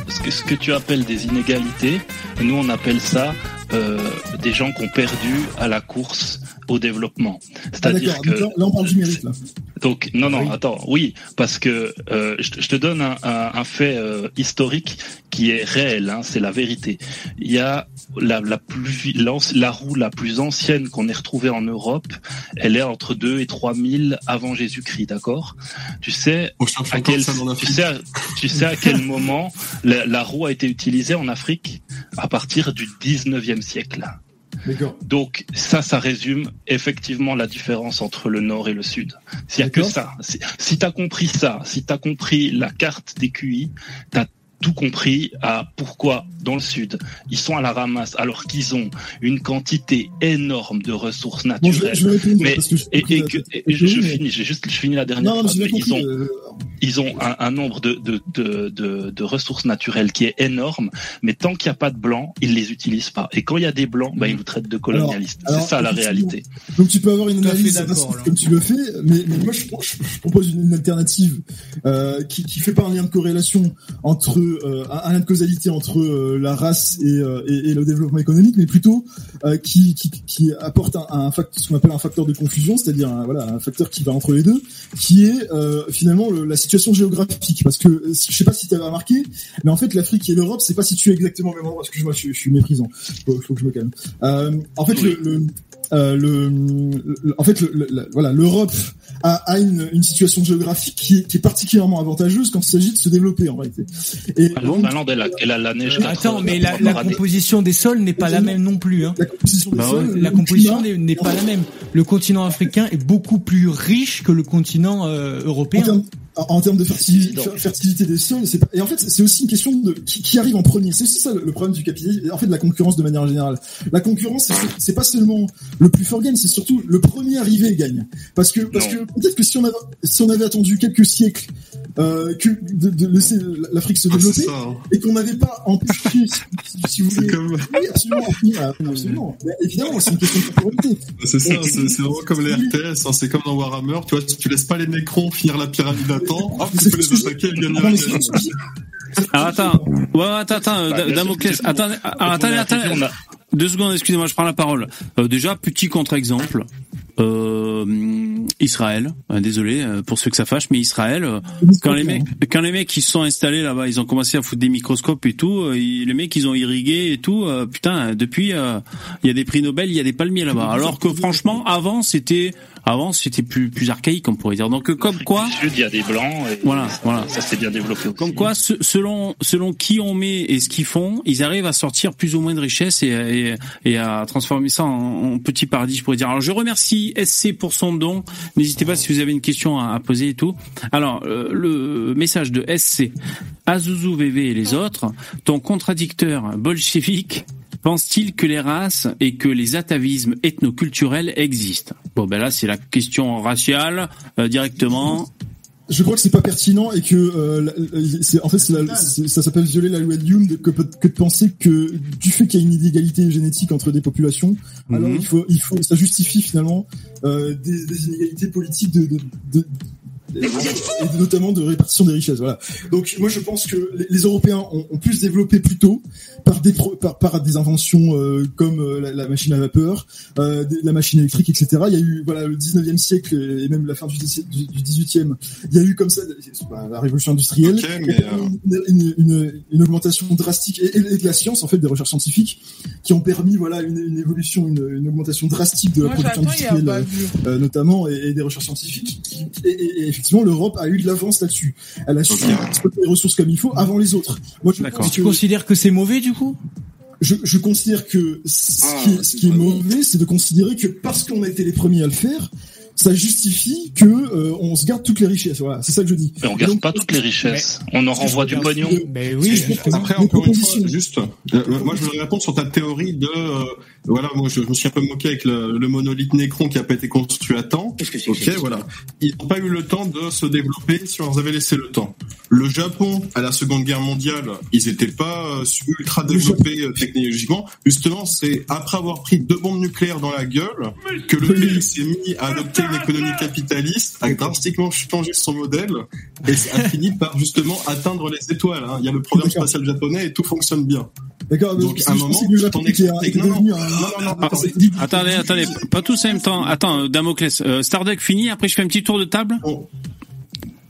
ce que, ce que tu appelles des inégalités, nous on appelle ça euh, des gens qui ont perdu à la course au développement. Ah, C'est-à-dire que Donc là, là, on parle du mérite. Là. donc non non Oui. attends oui parce que euh, je, te- je te donne un, un- un fait euh, historique qui est réel, hein, c'est la vérité. Il y a la, la plus l'anci- la roue la plus ancienne qu'on ait retrouvée en Europe, elle est entre 2 et 3000 avant Jésus-Christ, d'accord? Tu sais à quel, tu sais, à- tu sais à quel moment la, la roue a été utilisée en Afrique? À partir du 19e siècle. Donc ça, ça résume effectivement la différence entre le nord et le sud. S'il y a que ça, si, si t'as compris ça, si t'as compris la carte des QI, t'as tout compris à pourquoi dans le sud ils sont à la ramasse alors qu'ils ont une quantité énorme de ressources Bon, je, naturelles. je Mais- parce que je, et, et que et je, je Oui, mais- finis, j'ai juste je finis la dernière Non, phrase. mais ils ont euh, ils ont un, un nombre de, de, de, de, de ressources naturelles qui est énorme, mais tant qu'il n'y a pas de blancs, ils les utilisent pas. Et quand il y a des blancs, bah, ils nous traitent de colonialistes. C'est ça la réalité. Donc tu peux avoir une analyse comme tu le fais, mais, mais moi je, je- je propose une, une alternative euh, qui, qui fait pas un lien de corrélation entre un lien de causalité entre euh, la race et, euh, et, le développement économique, mais plutôt euh, qui, apporte un, facteur, ce qu'on appelle un facteur de confusion, c'est-à-dire un, voilà un facteur qui va entre les deux, qui est finalement le, la situation géographique. Parce que je sais pas si tu avais remarqué, mais en fait l'Afrique et l'Europe c'est pas situé exactement au même endroit. Excuse-moi, je, je, suis méprisant. Faut, faut que je me calme. en fait, le, en fait, voilà, l'Europe a, a une, une, situation géographique qui est, qui est, particulièrement avantageuse quand il s'agit de se développer en réalité. Et ah, donc, Finlande, elle a, elle a la neige. Euh, attends, mais la, la composition des sols n'est pas la même non plus. Hein. La composition des bah sols, la composition n'est pas la même. Le continent africain est beaucoup plus riche que le continent euh, européen en termes de fertilité, fertilité des sols, pas... et en fait c'est aussi une question de qui, qui arrive en premier. C'est aussi ça le, problème du capitalisme, en fait de la concurrence de manière générale. La concurrence, c'est pas seulement le plus fort gagne, c'est surtout le premier arrivé gagne. Parce que parce que peut-être que si on avait si on avait attendu quelques siècles euh, que de, de laisser l'Afrique se ah, développer hein. et qu'on n'avait pas empêché, si, si vous voulez, comme... oui, absolument, absolument. Mais évidemment, c'est une question de temporalité. C'est ça, c'est vraiment comme les RTS, hein, c'est comme dans Warhammer, tu vois, tu laisses pas les Necrons finir la pyramide temps, hop, tu peux les attaquer. Alors attends, ouais, attends, attends, bah, Damoclès, attendez, attendez, attendez, deux secondes, excusez-moi, je prends la parole. Euh, déjà, petit contre-exemple. Euh, Israël, euh, désolé euh, pour ceux que ça fâche, mais Israël, euh, quand les mecs, quand les mecs qui se sont installés là-bas, ils ont commencé à foutre des microscopes et tout, les mecs ils ont irrigué et tout, putain, depuis il y a des prix Nobel, il y a des palmiers là-bas. Alors que franchement, avant c'était avant, c'était plus plus archaïque, on pourrait dire. Donc comme quoi, il y a des blancs. Et voilà, voilà. Ça s'est bien développé. Aussi. Comme quoi, selon selon qui on met et ce qu'ils font, ils arrivent à sortir plus ou moins de richesse et, et, et à transformer ça en, en, petit paradis, je pourrais dire. Alors je remercie SC pour son don. N'hésitez pas si vous avez une question à, à poser et tout. Alors euh, le message de SC, Azuzu VV et les autres, ton contradicteur bolchevique pense-t-il que les races et que les atavismes ethnoculturels existent? Bon, ben là, c'est la question raciale euh, directement. Je crois que c'est pas pertinent et que euh, c'est en fait la, ça s'appelle violer la loi de Hume que, que, de penser que du fait qu'il y a une inégalité génétique entre des populations, alors mhm. il faut il faut ça justifie finalement euh, des, des, inégalités politiques de, de, de et notamment de répartition des richesses. Voilà. Donc moi je pense que les, Européens ont, ont, pu se développer plus tôt par des par, par des inventions euh, comme euh, la, la, machine à vapeur, euh, la machine électrique, etc. Il y a eu voilà le 19e siècle et même la fin du, du, 18e. Il y a eu comme ça la révolution industrielle, euh, une, une, une, augmentation drastique et, et, de la science en fait des recherches scientifiques qui ont permis voilà une, une évolution, une, augmentation drastique de la production industrielle notamment et, et, des recherches scientifiques qui, et, effectivement, l'Europe a eu de l'avance là-dessus. Elle a su exploiter les ressources comme il faut avant les autres. Moi, je pense Tu considères que c'est mauvais du coup? je, je, considère que ce ah, qui est, ce qui est mauvais, c'est de considérer que parce qu'on a été les premiers à le faire, ça justifie que euh, on se garde toutes les richesses. Voilà, c'est ça que je dis. Mais on garde pas toutes les richesses. on en renvoie du pognon. Mais oui. Après, encore une fois, juste, euh, moi je voudrais répondre sur ta théorie de euh, voilà, moi je, me suis un peu moqué avec le, le monolithe Necron qui a pas été construit à temps. ok, voilà. Ils n'ont pas eu le temps de se développer si on leur avait laissé le temps. Le Japon, à la Seconde Guerre mondiale, ils étaient pas ultra développés technologiquement. Justement, c'est après avoir pris deux bombes nucléaires dans la gueule que le pays s'est mis à adopter une économie capitaliste a drastiquement changé son modèle et a fini par justement atteindre les étoiles. Hein. Il y a le programme spatial japonais et tout fonctionne bien. D'accord, donc à un moment, non, non, Attendez, attendez, pas tous en même temps. Attends, Damoclès, euh, Stardeck fini, après je fais un petit tour de table?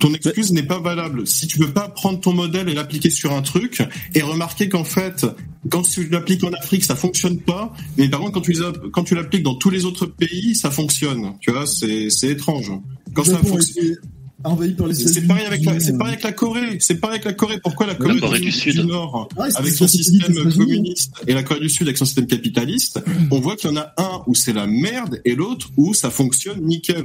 Ton excuse n'est pas valable. Si tu veux pas prendre ton modèle et l'appliquer sur un truc et remarquer qu'en fait, quand tu l'appliques en Afrique, ça fonctionne pas, mais par contre, quand tu, quand tu l'appliques dans tous les autres pays, ça fonctionne. Tu vois, c'est, c'est étrange. Quand ça fonctionne. C'est pareil avec la, c'est pareil avec la Corée. C'est pareil avec la Corée. Pourquoi la Corée, du, Sud. Nord, avec son système communiste, et la Corée du Sud avec son système capitaliste, on voit qu'il y en a un où c'est la merde et l'autre où ça fonctionne nickel.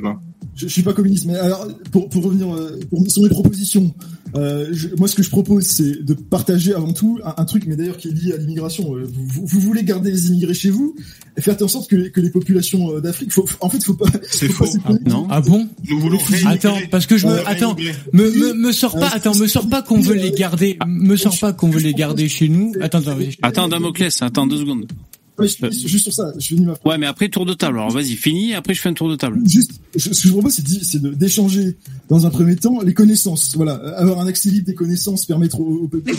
Je, je suis pas communiste, mais alors pour, pour revenir euh, pour, sur mes propositions, euh, je, moi ce que je propose c'est de partager avant tout un, un truc, mais d'ailleurs qui est lié à l'immigration. Euh, vous, vous, voulez garder les immigrés chez vous et faire en sorte que, que les populations euh, d'Afrique, faut, en fait, faut pas. C'est faux. ah, non. Ah bon Nous voulons. Attends, parce que je me, attends, me, me, me sors pas, attends, me sors pas qu'on veut les garder, me sors pas qu'on veut les garder chez nous. Attends, attends, attends, Damoclès, attends deux secondes. Juste sur ça, je finis ma Ouais, mais après tour de table. Alors vas-y, finis. Après, je fais un tour de table. Juste, ce que je propose, c'est d'échanger dans un premier temps les connaissances. Voilà, avoir un accès libre des connaissances, permettre aux, peuples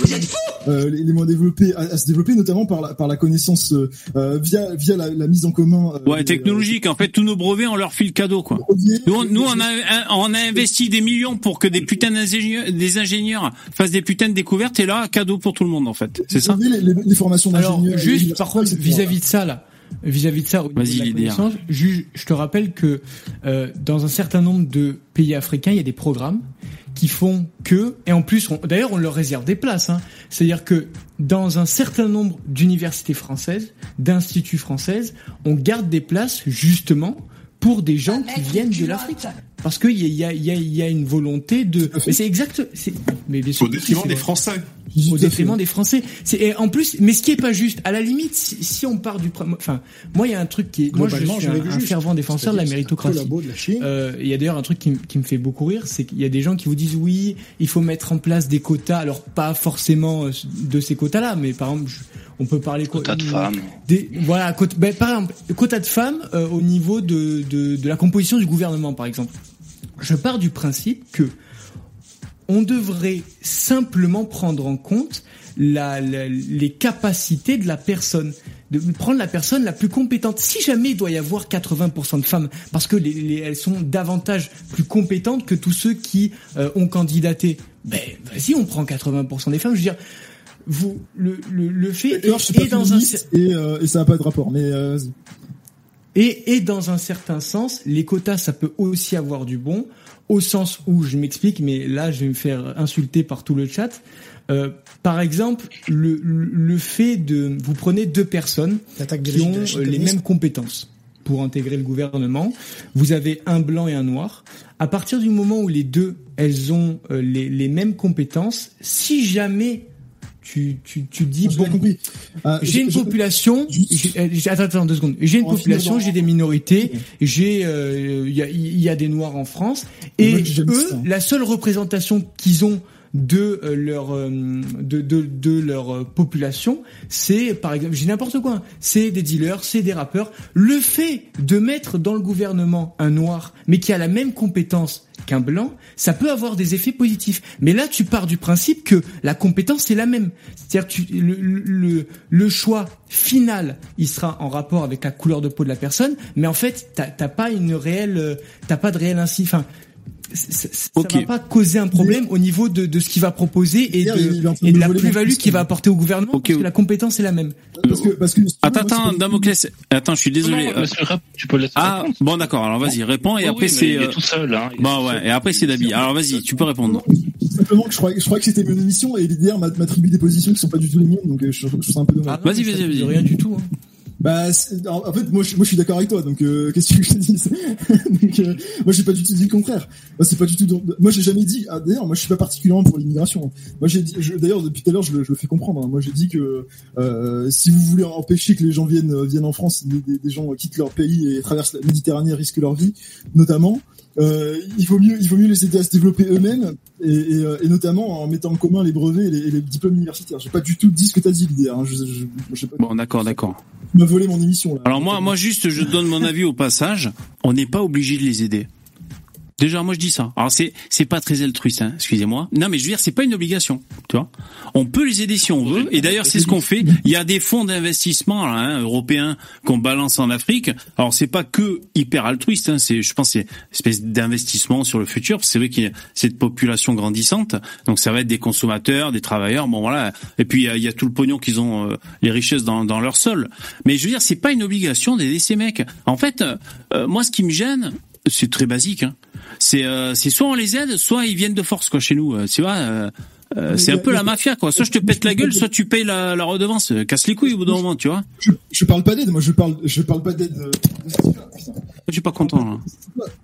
euh, les, les, moins développés à, se développer, notamment par la, par la connaissance euh, via via la, la, mise en commun. Euh, ouais, technologique. en fait, tous nos brevets, on leur file cadeau, quoi. Nous, nous, on a on a investi des millions pour que des putains d'ingénieurs, des ingénieurs fassent des putains de découvertes, et là, cadeau pour tout le monde, en fait. C'est ça. Les, les, les formations d'ingénieurs. Juste, par contre, vis-à-vis de ça, là vis-à-vis de ça, au je, je, te rappelle que euh, dans un certain nombre de pays africains, il y a des programmes qui font que, et en plus, d'ailleurs, on leur réserve des places. Hein, C'est-à-dire que dans un certain nombre d'universités françaises, d'instituts françaises, on garde des places justement pour des gens qui viennent de l'Afrique parce qu'il y a, y, a, y a une volonté de. Mais c'est exact. Mais bien sûr, au détriment des Français. Au détriment des Français. C'est en plus, mais ce qui est pas juste. À la limite, si, on part du, enfin, moi il y a un truc qui est, moi je suis un, fervent défenseur de la méritocratie. Euh, il y a d'ailleurs un truc qui, qui, me fait beaucoup rire, c'est qu'il y a des gens qui vous disent oui, il faut mettre en place des quotas. Alors pas forcément euh, de ces quotas-là, mais par exemple. on peut parler quota de femmes. Des, voilà, quota, ben, par exemple, quota de femmes euh, au niveau de, de, de la composition du gouvernement, par exemple je pars du principe que on devrait simplement prendre en compte la, les capacités de la personne, de prendre la personne la plus compétente. Si jamais il doit y avoir 80% de femmes, parce que les, elles sont davantage plus compétentes que tous ceux qui euh, ont candidaté, ben vas-y, on prend 80% des femmes. Je veux dire, vous le le, le fait et, dans un et, euh, et ça n'a pas de rapport, mais euh, et, et dans un certain sens, les quotas, ça peut aussi avoir du bon, au sens où, je m'explique, mais là, je vais me faire insulter par tout le chat. Euh, par exemple, le, le fait de... Vous prenez deux personnes qui ont euh, les mêmes compétences pour intégrer le gouvernement. Vous avez un blanc et un noir. À partir du moment où les deux, elles ont euh, les, les mêmes compétences, si jamais tu, tu, tu dis bon, euh, j'ai une population, attends, attends deux secondes, j'ai une population, j'ai des minorités, j'ai euh, il y, a, y, a, des noirs en France et eux, la seule représentation qu'ils ont de euh, leur de, de, de leur population, c'est par exemple, j'ai n'importe quoi, c'est des dealers, c'est des rappeurs. Le fait de mettre dans le gouvernement un noir, mais qui a la même compétence qu'un blanc, ça peut avoir des effets positifs. Mais là, tu pars du principe que la compétence est la même. C'est-à-dire le, le, le, choix final, il sera en rapport avec la couleur de peau de la personne, mais en fait, t'as pas une réelle, t'as pas de réel ainsi. Enfin, ça, ça va pas causer un problème au niveau de, de ce qu'il va proposer et de, et de la plus-value qu'il va apporter au gouvernement parce que la compétence est la même. Parce que, parce que attends, attends, Damoclès, attends, je suis désolé. Euh, tu peux laisser ah, bon d'accord, alors vas-y, réponds et après c'est... tout seul, hein, Bon ouais, et après c'est Dabi. Alors vas-y, tu peux répondre. Simplement que je crois, je crois que c'était mon émission et l'IDR m'attribue des positions qui sont pas du tout les miennes, donc euh, je, je trouve ça un peu dommage. vas-y, vas-y, vas-y. Rien du tout. Hein. Bah, en fait, moi, je, moi, je suis d'accord avec toi. Donc, euh, qu'est-ce que je dis euh, Moi, j'ai pas du tout dit le contraire. Moi, c'est pas du tout. Moi, j'ai jamais dit. Ah, d'ailleurs, moi, je suis pas particulièrement pour l'immigration. Moi, j'ai dit. D'ailleurs, depuis tout à l'heure, je, le fais comprendre. Hein. Moi, j'ai dit que euh, si vous voulez empêcher que les gens viennent viennent en France, des, des, gens quittent leur pays et traversent la Méditerranée, risquent leur vie, notamment. Euh, il vaut mieux, il vaut mieux les aider à se développer eux-mêmes et, et, euh, et, notamment en mettant en commun les brevets et les, et diplômes universitaires. J'ai pas du tout dit ce que t'as dit l'idée. Hein. Bon, d'accord, d'accord. M'as volé mon émission. Alors moi, moi juste, je donne mon avis au passage. On n'est pas obligé de les aider. Déjà, moi je dis ça. Alors c'est c'est pas très altruiste, hein, excusez-moi. Non, mais je veux dire, c'est pas une obligation, tu vois. On peut les aider si on veut, et d'ailleurs c'est ce qu'on fait. Il y a des fonds d'investissement hein, européens qu'on balance en Afrique. Alors c'est pas que hyper altruiste, hein, c'est je pense c'est une espèce d'investissement sur le futur. C'est vrai qu'il y a cette population grandissante, donc ça va être des consommateurs, des travailleurs, bon voilà. Et puis il y a, tout le pognon qu'ils ont, euh, les richesses dans, dans leur sol. Mais je veux dire, c'est pas une obligation d'aider ces mecs. En fait, euh, moi ce qui me gêne, c'est très basique. Hein. C'est euh, c'est soit on les aide, soit ils viennent de force quoi chez nous. Euh, tu vois. Euh, euh c'est un peu la mafia quoi. Soit je te pète la gueule, soit tu payes la, la redevance. Casse les couilles au bout d'un moment, tu vois. Je, je parle pas d'aide, moi je parle je parle pas d'aide. Je suis pas content. Là.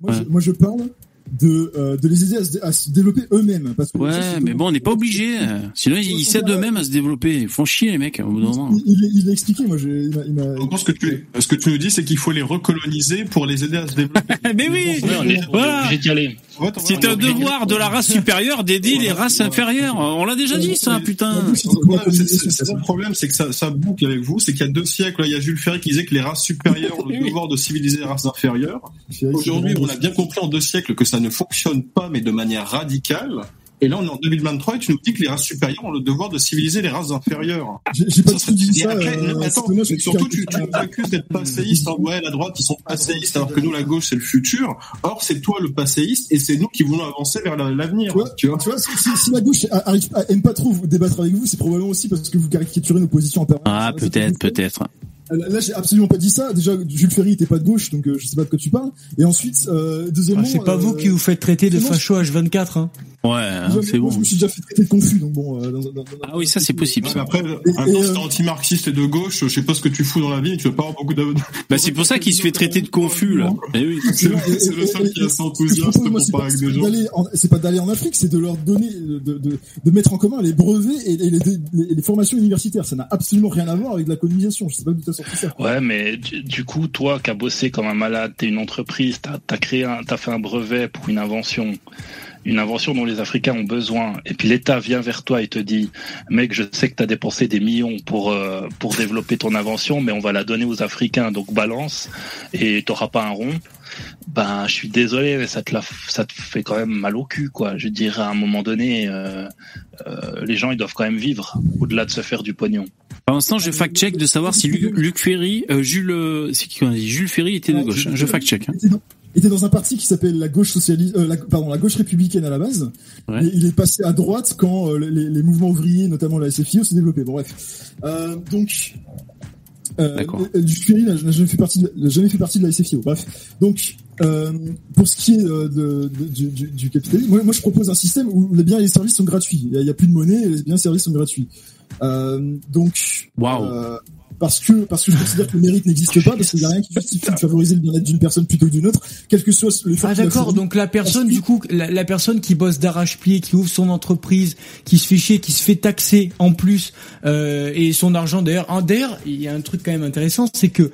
Moi, je, moi je parle de, euh, de les aider à se, à se développer eux-mêmes. Parce que Ouais, mais bon, on n'est pas obligé. Sinon, ils, ils s'aident eux-mêmes à se développer. Ils font chier, les mecs, au bout d'un moment. Il, il, expliqué, moi, j'ai- il Je pense que tu, ce que tu nous dis, c'est qu'il faut les recoloniser pour les aider à se développer. mais oui, voilà. C'est un devoir de la race supérieure d'aider les races inférieures. On l'a déjà dit, ça, putain. C'est ça le problème, c'est que ça, ça boucle avec vous. C'est qu'il y a deux siècles, là, il y a Jules Ferry qui disait que les races supérieures ont le devoir de civiliser les races inférieures. Aujourd'hui, on a bien compris en deux siècles que ça ne fonctionne pas, mais de manière radicale. Et là, on est en 2023 et tu nous dis que les races supérieures ont le devoir de civiliser les races inférieures. J'ai pas Ça dit ça. après, euh, non, mais attends, mais surtout, tu, nous accuses d'être passéiste. hein. Ouais, la droite, ils sont passéistes, alors que nous, la gauche, c'est le futur. Or, c'est toi le passéiste et c'est nous qui voulons avancer vers la- l'avenir. Tu vois, Tu vois tu vois, si, si- si la gauche arrive, aime pas trop débattre avec vous, c'est probablement aussi parce que vous caricaturez nos positions en permanence. Ah, peut-être, peut-être. Là, là, j'ai absolument pas dit ça. Déjà, Jules Ferry était pas de gauche, donc euh, je sais pas de quoi tu parles. Et ensuite, euh, deuxièmement, Ah, c'est pas euh, vous qui vous faites traiter de facho H24, hein. Ouais, hein, c'est moi, bon. Je me suis déjà fait traiter de confus, donc bon. euh, dans- dans- dans- Ah oui, ça, c'est possible. Ouais, mais après, Et- un et, euh, anti-marxiste et de gauche, je sais pas ce que tu fous dans la vie, tu vas pas avoir beaucoup de... Bah, c'est pour ça qu'il se fait traiter de confus, là. Eh oui. C'est le, seul qui a et- cet enthousiasme pour c'est parler pas- avec des gens. d'aller en- C'est pas d'aller en Afrique, c'est de leur donner, de, mettre en commun les brevets et les, formations universitaires. Ça n'a absolument rien à voir avec la colonisation. Je sais pas d'où ça. Ouais, mais du, coup, toi qui as bossé comme un malade, t'es une entreprise, t'as t'as fait un brevet pour une invention, une invention dont les Africains ont besoin, et puis l'État vient vers toi et te dit, mec, je sais que t'as dépensé des millions pour euh, pour développer ton invention, mais on va la donner aux Africains, donc balance, et t'auras pas un rond. Ben, je suis désolé, mais ça te la, ça te fait quand même mal au cul, quoi. Je dirais à un moment donné, euh, euh, les gens ils doivent quand même vivre au-delà de se faire du pognon. Pour l'instant, je fact-check de savoir si Luc, Luc Ferry, euh, Jules, euh, c'est qui qu'on a dit? Jules Ferry était de gauche. Je fact-check. Hein. Était dans, un parti qui s'appelle la gauche socialiste, euh, la, pardon, la gauche républicaine à la base. Ouais. Et il est passé à droite quand euh, les, les mouvements ouvriers, notamment la SFIO, s'est développé. Bon bref. Euh, donc, euh, euh, n'a jamais fait partie, de, n'a jamais fait partie de la SFIO. Bref. Donc, pour ce qui est de, de- du, du, du capitalisme, moi, moi je propose un système où les biens et les services sont gratuits. Il y a, plus de monnaie, et les biens et les services sont gratuits. Donc. Parce que parce que je considère que le mérite n'existe pas parce qu'il n'y a rien qui justifie de favoriser le bien-être d'une personne plutôt que d'une autre, quel que soit l'effort Ah d'accord, donc la personne du coup, la, la personne qui bosse d'arrache-pied, qui ouvre son entreprise, qui se fait chier, qui se fait taxer en plus, euh, et son argent d'ailleurs, d'ailleurs, il y a un truc quand même intéressant, c'est que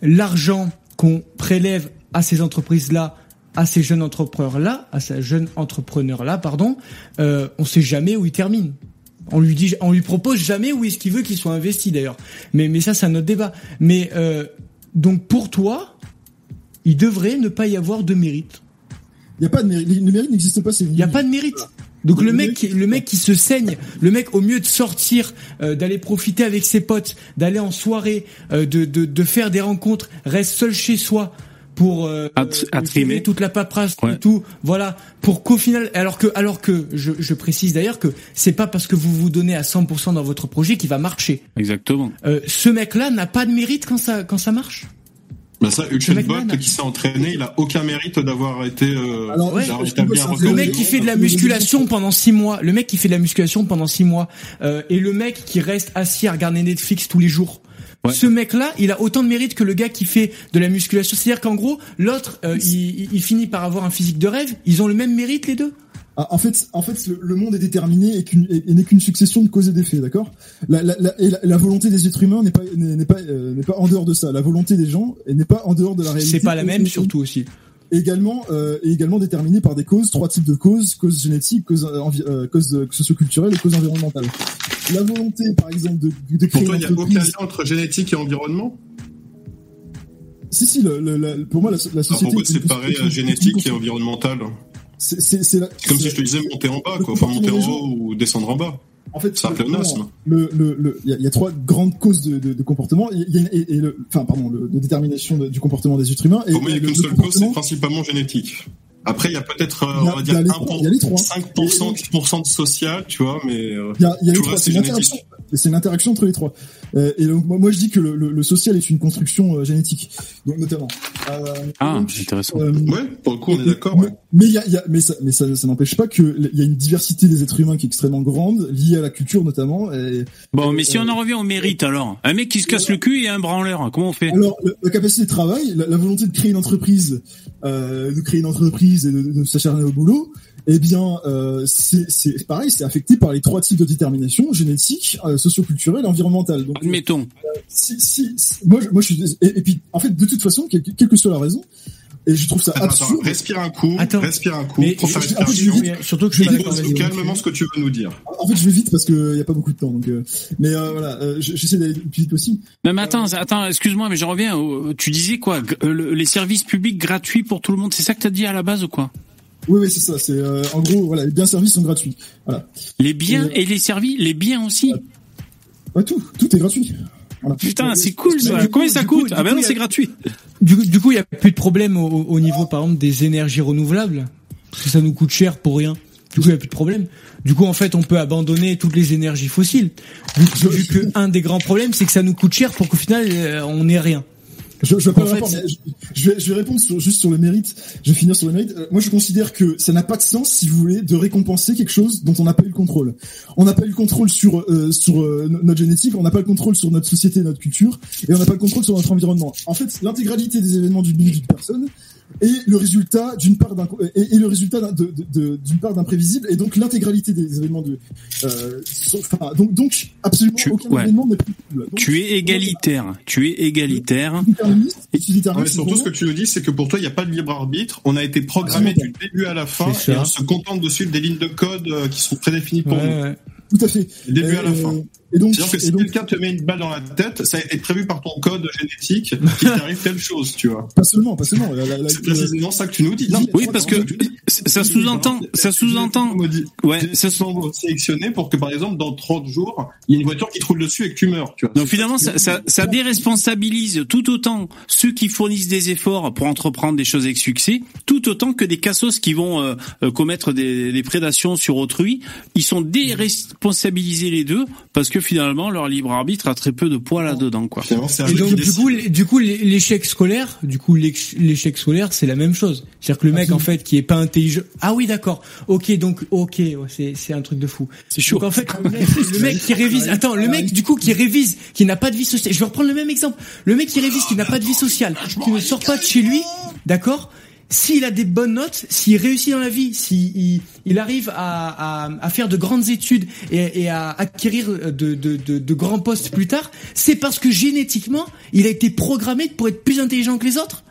l'argent qu'on prélève à ces entreprises-là, à ces jeunes entrepreneurs-là, à ces jeunes entrepreneurs-là, pardon, euh, on sait jamais où il termine. On lui dit, on lui propose jamais où est-ce qu'il veut qu'il soit investi d'ailleurs. Mais mais ça c'est un autre débat. Mais euh, donc pour toi, il devrait ne pas y avoir de mérite. Il y a pas de mérite, le mérite n'existe pas, c'est Il n'y a pas de mérite. Donc le mec, qui- le mec qui se saigne, le mec au mieux de sortir, euh, d'aller profiter avec ses potes, d'aller en soirée, euh, de, de, de faire des rencontres, reste seul chez soi pour euh, À- trimer. toute la paperasse Ouais. et tout, voilà, pour qu'au final, alors que alors que je, je précise d'ailleurs que c'est pas parce que vous vous donnez à 100% dans votre projet qu'il va marcher. Exactement. Euh, ce mec-là n'a pas de mérite quand ça quand ça marche. Bah ça, Usain Bolt qui s'est entraîné, il a aucun mérite d'avoir été euh, Alors, ouais, le mec qui fait de la musculation pendant six mois, le mec qui fait de la musculation pendant six mois, euh, et le mec qui reste assis à regarder Netflix tous les jours. Ouais. Ce mec-là, il a autant de mérite que le gars qui fait de la musculation. C'est-à-dire qu'en gros, l'autre, euh, il, il- il finit par avoir un physique de rêve. Ils ont le même mérite les deux. Ah, En fait, en fait, le- monde est déterminé et, n'est qu'une succession de causes et d'effets, d'accord? La, la, la, et la, la volonté des êtres humains n'est pas n'est pas euh, n'est pas en dehors de ça. La volonté des gens n'est pas en dehors de la réalité. C'est pas la même, surtout aussi. et également euh, est également déterminée par des causes, trois types de causes causes génétiques, causes euh, euh, causes socioculturelles et causes environnementales. La volonté, par exemple, de, de Pour créer toi, il y a aucun lien entre génétique et environnement? Si si, le, le- la- pour moi la, la À société. de est une séparer génétique et c'est environnemental. C'est comme si je te disais monter en bas, quoi. Enfin, monter en haut ou descendre en bas. En fait, C'est un pléonasme. Le, le, le, il y a, il y a trois grandes causes de, de, de comportement. Il y a, une- et, et le, enfin, pardon, le, de détermination de- du comportement des êtres humains. Et, Pour moi, il n'y a qu'une le seule cause, c'est principalement génétique. Après, il y a peut-être, euh, on va dire, a les 1 trois, il y a les trois. 5%, 10% de social, tu vois, mais euh, Il y a, y a les trois. C'est. C'est l'interaction entre les trois. Euh, et donc moi, moi, je dis que le, le, le social est une construction euh, génétique, donc notamment. ah, intéressant. ouais, pour le coup, on est d'accord. Ouais. Mais il y a, y a, mais ça, mais ça, ça n'empêche pas que il y a une diversité des êtres humains qui est extrêmement grande, liée à la culture notamment. Et, bon, mais si on en revient au mérite alors, un mec qui se casse le cul et un branleur, comment on fait? Alors, la capacité de travail, la, la volonté de créer une entreprise, euh, de créer une entreprise et de, de s'acharner au boulot, eh bien, euh, c'est pareil, c'est affecté par les trois types de détermination génétique, euh, socioculturelle, environnementale. Donc, Admettons. Euh, si, si, si, moi, moi, je suis. Et, et, puis, en fait, de toute façon, quelle, quelle que soit la raison, et je trouve ça attends, absurde. Attends, respire un coup, Attends. respire un coup, Mais prends ta je- respiration. surtout que je avec vous. calmement ce que tu veux nous dire. En fait, je vais vite parce qu'il n'y a pas beaucoup de temps. Donc, euh, mais euh, voilà, euh, je- j'essaie d'aller le plus vite possible. Non mais attends, attends, excuse-moi, mais je reviens. au- Tu disais quoi? Euh, le- Les services publics gratuits pour tout le monde, c'est ça que t'as dit à la base ou quoi? Oui, oui, c'est ça. C'est euh, en gros, voilà, les biens services sont gratuits. Voilà, Les biens Et- et les servis, les biens aussi. ouais, tout, tout est gratuit. Voilà. Putain, c'est cool ça. du coup- Combien ça coup- coûte Ah ben coup, non, c'est gratuit. Du, du coup, il y a plus de problème au, au niveau, par exemple, des énergies renouvelables, parce que ça nous coûte cher pour rien. Du coup, il y a plus de problème. Du coup, en fait, on peut abandonner toutes les énergies fossiles. Vu, que- vu que un des grands problèmes, c'est que ça nous coûte cher pour qu'au final, euh, on n'ait rien. Je, je, fait, mais je, vais, je vais répondre sur- juste sur le mérite. Je vais finir sur le mérite. Euh, moi, je considère que ça n'a pas de sens, si vous voulez, de récompenser quelque chose dont on n'a pas eu le contrôle. On n'a pas eu le contrôle sur euh, sur euh, no- notre génétique, on n'a pas le contrôle sur notre société, notre culture, et on n'a pas le contrôle sur notre environnement. En fait, l'intégralité des événements d'une vie d'une personne est le résultat d'une part d'un et, et le résultat d'un- de- de- de- d'une part d'imprévisible, et donc l'intégralité des événements de euh, sont- enfin, donc donc absolument Tu- aucun ouais. événement n'est prévisible. Donc, Tu es égalitaire. Tu es égalitaire. déterministe, utilitarisme, Ouais, surtout, ce que tu nous dis, c'est que pour toi, il n'y a pas de libre arbitre. On a été programmé Absolument du début à la fin et on se contente de suivre des lignes de code euh, qui sont prédéfinies pour nous. Ouais. Tout à fait. Du début à la Euh, fin. Et donc, C'est-à-dire que et si donc, quelqu'un te met une balle dans la tête, ça a été prévu par ton code génétique qu'il t'arrive telle chose, tu vois. pas seulement, pas seulement. La, la, la- C'est précisément ça que tu nous dis. Non, Oui, parce que ça sous-entend, ça sous-entend. Ouais, ça sont sélectionnés pour que, par exemple, dans 30 jours, il y ait une voiture qui te roule dessus et que tu meurs, tu vois. Donc finalement, ça, ça, ça déresponsabilise tout autant ceux qui fournissent des efforts pour entreprendre des choses avec succès, tout autant que des cassos qui vont euh, euh, commettre des, des prédations sur autrui. Ils sont déresponsabilisés les deux parce que finalement leur libre arbitre a très peu de poids là-dedans, quoi. Finalement, c'est un Et jeu donc, du coup, du coup, l'échec scolaire, du coup, l'éch- l'échec scolaire, c'est la même chose. C'est-à-dire que le mec, en fait, qui est pas intelligent. Ah oui, d'accord. Ok, donc, ok, ouais, c'est, c'est un truc de fou. C'est chaud. Donc en fait, le mec, le mec qui révise, attends, le mec du coup qui révise, qui n'a pas de vie sociale. Je vais reprendre le même exemple. Le mec qui révise, qui n'a pas de vie sociale, qui ne sort pas de chez lui, d'accord. S'il a des bonnes notes, s'il réussit dans la vie, s'il il, arrive à, à, faire de grandes études et, à acquérir de, de, de grands postes plus tard, c'est parce que génétiquement, il a été programmé pour être plus intelligent que les autres.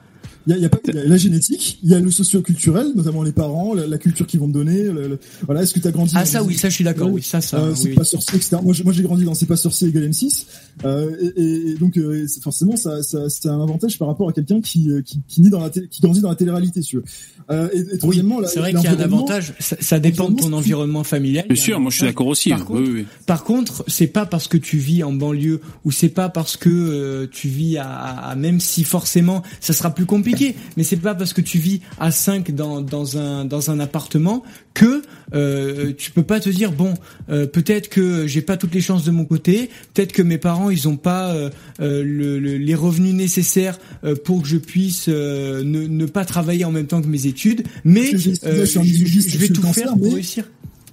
Il y a, il y a pas y a la génétique, il y a le socio-culturel, notamment les parents, la, la culture qu'ils vont te donner. le- le- voilà, est-ce que tu as grandi Ah ça oui, ça je suis d'accord. Oui, ça ça. Euh, c'est oui. pas sorcier, etc. Moi, j'ai- moi, j'ai grandi dans C'est pas sorcier égal M6, euh, et, donc euh, forcément, ça, ça, c'est un avantage par rapport à quelqu'un qui, euh, qui, qui, naît dans la télé- qui grandit dans la télé-réalité, si tu veux. Euh, et, et Oui, c'est vrai qu'il y a un avantage. Ça, ça dépend de ton environnement familial. Bien sûr, moi je suis d'accord aussi. Par hein. contre, Oui, oui. Par contre, c'est pas parce que tu vis en banlieue ou c'est pas parce que euh, tu vis à, à- même si forcément ça sera plus compliqué, mais c'est pas parce que tu vis à 5 dans, dans un dans un appartement que euh, tu peux pas te dire bon euh, peut-être que j'ai pas toutes les chances de mon côté, peut-être que mes parents ils ont pas le- le- les revenus nécessaires euh, pour que je puisse euh, ne, ne pas travailler en même temps que mes études, mais euh, je vais tout faire pour réussir.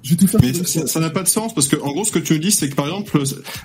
Je vais tout faire. Mais ça n'a pas de sens parce que en gros ce que tu dis c'est que par exemple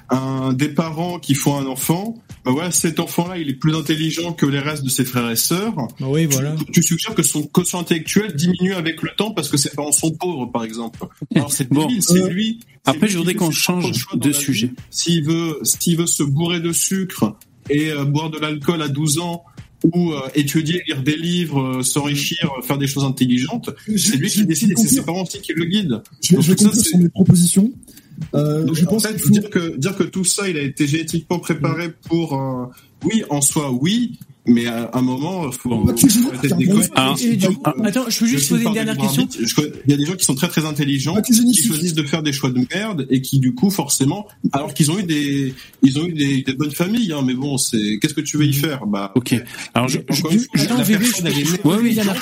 un des parents qui font un enfant, bah voilà cet enfant-là il est plus intelligent que les restes de ses frères et sœurs. Oui, voilà. Tu, tu suggères que son quotient intellectuel diminue avec le temps parce que ses parents sont pauvres par exemple. Alors c'est Bon. c'est Euh, lui. Après, lui je voudrais qu'on change de sujet. S'il veut, s'il veut se bourrer de sucre et euh, boire de l'alcool à 12 ans ou euh, étudier, lire des livres, euh, s'enrichir, euh, faire des choses intelligentes, c'est lui qui décide et c'est ses parents aussi qui le guident. Je, ça, conclure c'est- sur mes propositions. Euh, Donc, je en pense fait, qu'il faut- dire que dire que tout ça, il a été génétiquement préparé pour, euh, oui, en soi, oui, mais à un moment, faut, Bon. faut arrêter de déconner. Ah. Euh, attends, je peux juste poser une dernière question. Il y a des gens qui sont très très intelligents, Ah, qui choisissent de faire des choix de merde et qui du coup forcément, alors qu'ils ont eu des, ils ont eu des, des bonnes familles, hein, mais bon, c'est, qu'est-ce que tu veux y faire? Bah, Ok. Alors je, je-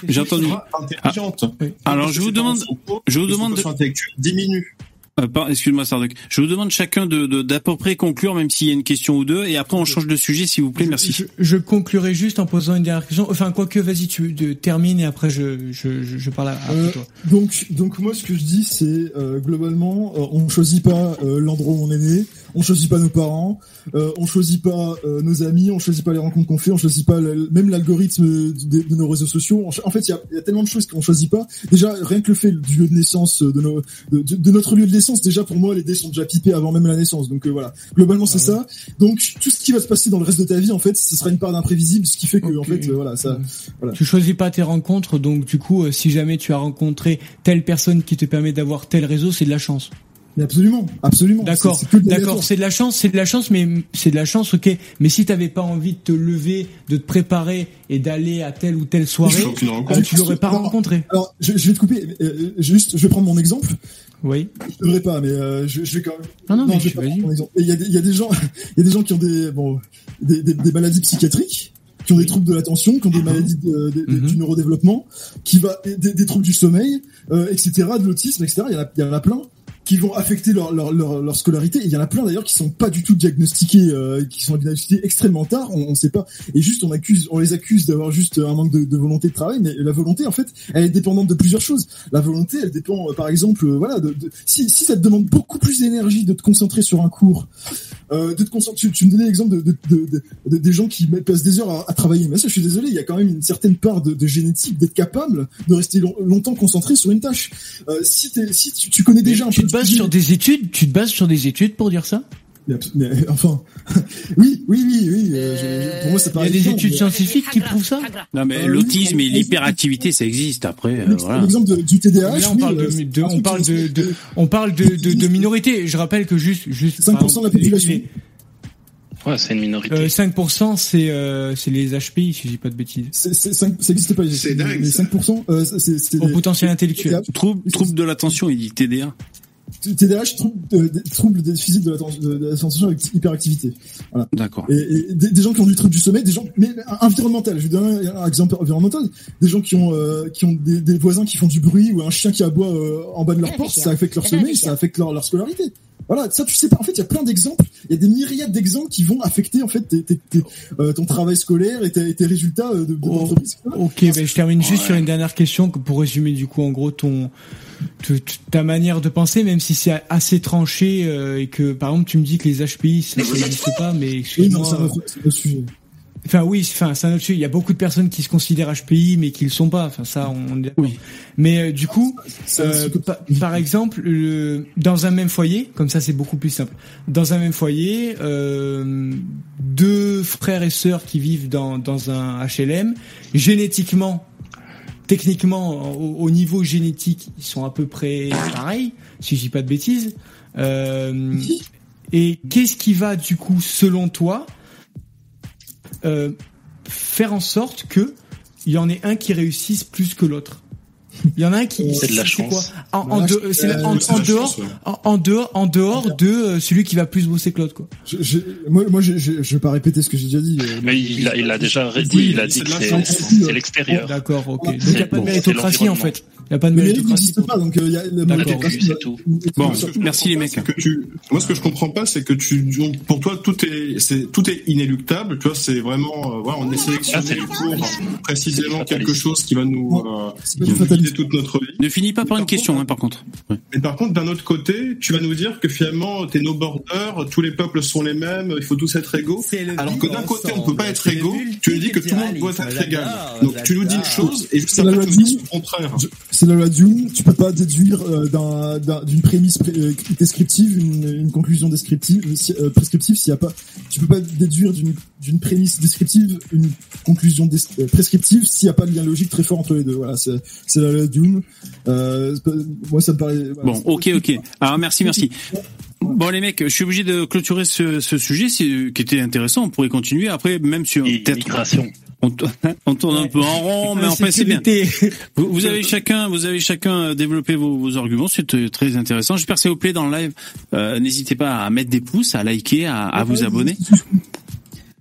j'ai entendu. intelligente. Alors, je vous demande- je vous demande de- intellectuel diminue. Euh, excuse-moi, Sardoc. Je vous demande chacun de d'à peu près conclure, même s'il y a une question ou deux, et après on change de sujet, s'il vous plaît. Merci. Je, je, conclurai juste en posant une dernière question. Enfin, quoique, vas-y, tu de, termines et après je je, je, parle à, euh, toi. Donc donc moi, ce que je dis, c'est euh, globalement, euh, on choisit pas l'endroit où on est né, on choisit pas nos parents, on choisit pas nos amis, on choisit pas les rencontres qu'on fait, on choisit pas même l'algorithme de, de, nos réseaux sociaux. En fait, il y a, y a, tellement de choses qu'on choisit pas. Déjà, rien que le fait du lieu de naissance de nos de, de notre lieu de naissance, déjà pour moi, les dés sont déjà pipés avant même la naissance. Donc euh, voilà, globalement c'est ah ça. Donc tout ce qui va se passer dans le reste de ta vie, en fait, ce sera une part d'imprévisible, ce qui fait que en fait, euh, voilà, ça. Voilà. Tu choisis pas tes rencontres, donc du coup, euh, si jamais tu as rencontré telle personne qui te permet d'avoir tel réseau, c'est de la chance. Mais absolument, absolument. D'accord, d'accord. C'est de la chance, c'est de la chance, mais c'est de la chance, ok. Mais si t'avais pas envie de te lever, de te préparer et d'aller à telle ou telle soirée, tu l'aurais pas rencontré. Alors, je, je, vais te couper. juste, je vais prendre mon exemple. Oui. Je devrais pas, mais euh, je, je, vais quand même. Non, non, non mais je vais Il y, a des, il y a des gens, il y a des gens qui ont des bon, des, des, des maladies psychiatriques, qui ont des troubles de l'attention, qui ont des maladies de, de, mm-hmm. du neurodéveloppement, qui va des, des troubles du sommeil, euh, etc., de l'autisme, etc. Il y, en a, il y en a plein qui vont affecter leur, leur, leur, leur scolarité. Et il y en a plein d'ailleurs qui sont pas du tout diagnostiqués, euh, qui sont diagnostiqués extrêmement tard. On, on sait pas. Et juste on accuse, on les accuse d'avoir juste un manque de, de, volonté de travail. Mais la volonté, en fait, elle est dépendante de plusieurs choses. La volonté, elle dépend, euh, par exemple, euh, voilà, de, si, si ça te demande beaucoup plus d'énergie de te concentrer sur un cours, euh, de te concentrer. Tu, me donnais l'exemple de, de, des gens qui passent des heures à, travailler. Mais ça, je suis désolé, il y a quand même une certaine part de, génétique d'être capable de rester longtemps concentré sur une tâche. Euh, si, si tu, tu connais déjà un peu bases sur des études Tu te bases sur des études pour dire ça? Mais, enfin, oui, oui, oui, oui. Euh, pour moi, ça Il y a des études scientifiques qui prouvent ça? Non, mais l'autisme et l'hyperactivité, ça existe. Après, euh, voilà. L'exemple du TDAH. on parle de, on parle de, on parle de, de, minorité. Je rappelle que juste, juste. 5% de la population. Ouais, c'est une minorité. Euh, 5% c'est euh, c'est les HPI si je dis pas de bêtises. C'est ça n'existe pas. C'est dingue. Mais 5% euh, c'est au potentiel intellectuel. Trouble trouble de l'attention, il dit TDA. TDAH, trouble, de, trouble physique de l'attention avec hyperactivité. Voilà. D'accord. Et, et des, gens qui ont du trouble du sommeil, des gens, mais environnemental. Je vais donner un, exemple environnemental. Des gens qui ont euh, qui ont des, des, voisins qui font du bruit ou un chien qui aboie euh, en bas de leur porte, ça affecte leur sommeil, ça affecte leur, leur scolarité. Voilà, ça tu sais pas. En fait, il y a plein d'exemples. Il y a des myriades d'exemples qui vont affecter en fait tes, tes, euh, ton travail scolaire et tes, tes résultats de, de oh, Ok, ben je termine juste sur une dernière question pour résumer du coup en gros ton ta manière de penser, même si c'est assez tranché euh, et que par exemple tu me dis que les HPI ça n'existe pas, mais excuse-moi. Enfin oui, enfin c'est un autre sujet. Il y a beaucoup de personnes qui se considèrent HPI mais qui le sont pas. Enfin ça, on. Oui. Mais euh, du coup, euh, par exemple, dans un même foyer, comme ça c'est beaucoup plus simple. Dans un même foyer, deux frères et sœurs qui vivent dans dans un HLM, génétiquement, techniquement, au, niveau génétique, ils sont à peu près pareils, si je dis pas de bêtises. et qu'est-ce qui va du coup, selon toi? Euh, faire en sorte que il y en ait un qui réussisse plus que l'autre? Il y en a un qui c'est de la chance. en, en, dehors en, dehors en dehors de euh, celui qui va plus bosser que l'autre quoi. Je, moi moi je, je, je vais pas répéter ce que j'ai déjà dit. Euh, Mais il a, il a déjà dit, il a dit que c'est l'extérieur. D'accord, OK. Donc il n'y a pas de méritocratie en fait. Il n'y a pas de méritocratie. pas, donc il y a c'est tout. Bon, merci les mecs. Que tu, moi, ce que je comprends pas, c'est que tu, pour toi, tout est, c'est, tout est inéluctable. Tu vois, c'est vraiment, euh, voilà, on est sélectionné pour précisément quelque chose qui va nous, euh, toute notre vie. Ne finis pas par une question, hein, par contre. Mais par contre, d'un autre côté, tu vas nous dire que finalement, t'es no border, tous les peuples sont les mêmes, il faut tous être égaux. Alors que d'un côté, on peut pas être égaux, tu nous dis que tout le monde doit être égal. Donc, tu nous dis une chose et juste après, tu nous dis le contraire c'est la loi Dune. Tu peux pas déduire euh, d'une prémisse euh, descriptive une, une, conclusion descriptive, euh, prescriptive s'il y a pas. Tu peux pas déduire d'une prémisse descriptive une conclusion euh, prescriptive s'il n'y a pas de lien logique très fort entre les deux. Voilà, c'est la loi Dune. moi, ça me paraît. Voilà, bon, ok, ok. Alors merci, merci. Bon les mecs, je suis obligé de clôturer ce, ce sujet qui était intéressant. On pourrait continuer après, même sur peut-être on, tourne un peu en rond, mais en fait c'est bien. Vous, avez chacun, vous avez chacun euh, développé vos, arguments, c'est euh, très intéressant. J'espère que ça vous plaît dans le live. Euh, n'hésitez pas à mettre des pouces, à liker, à, vous abonner.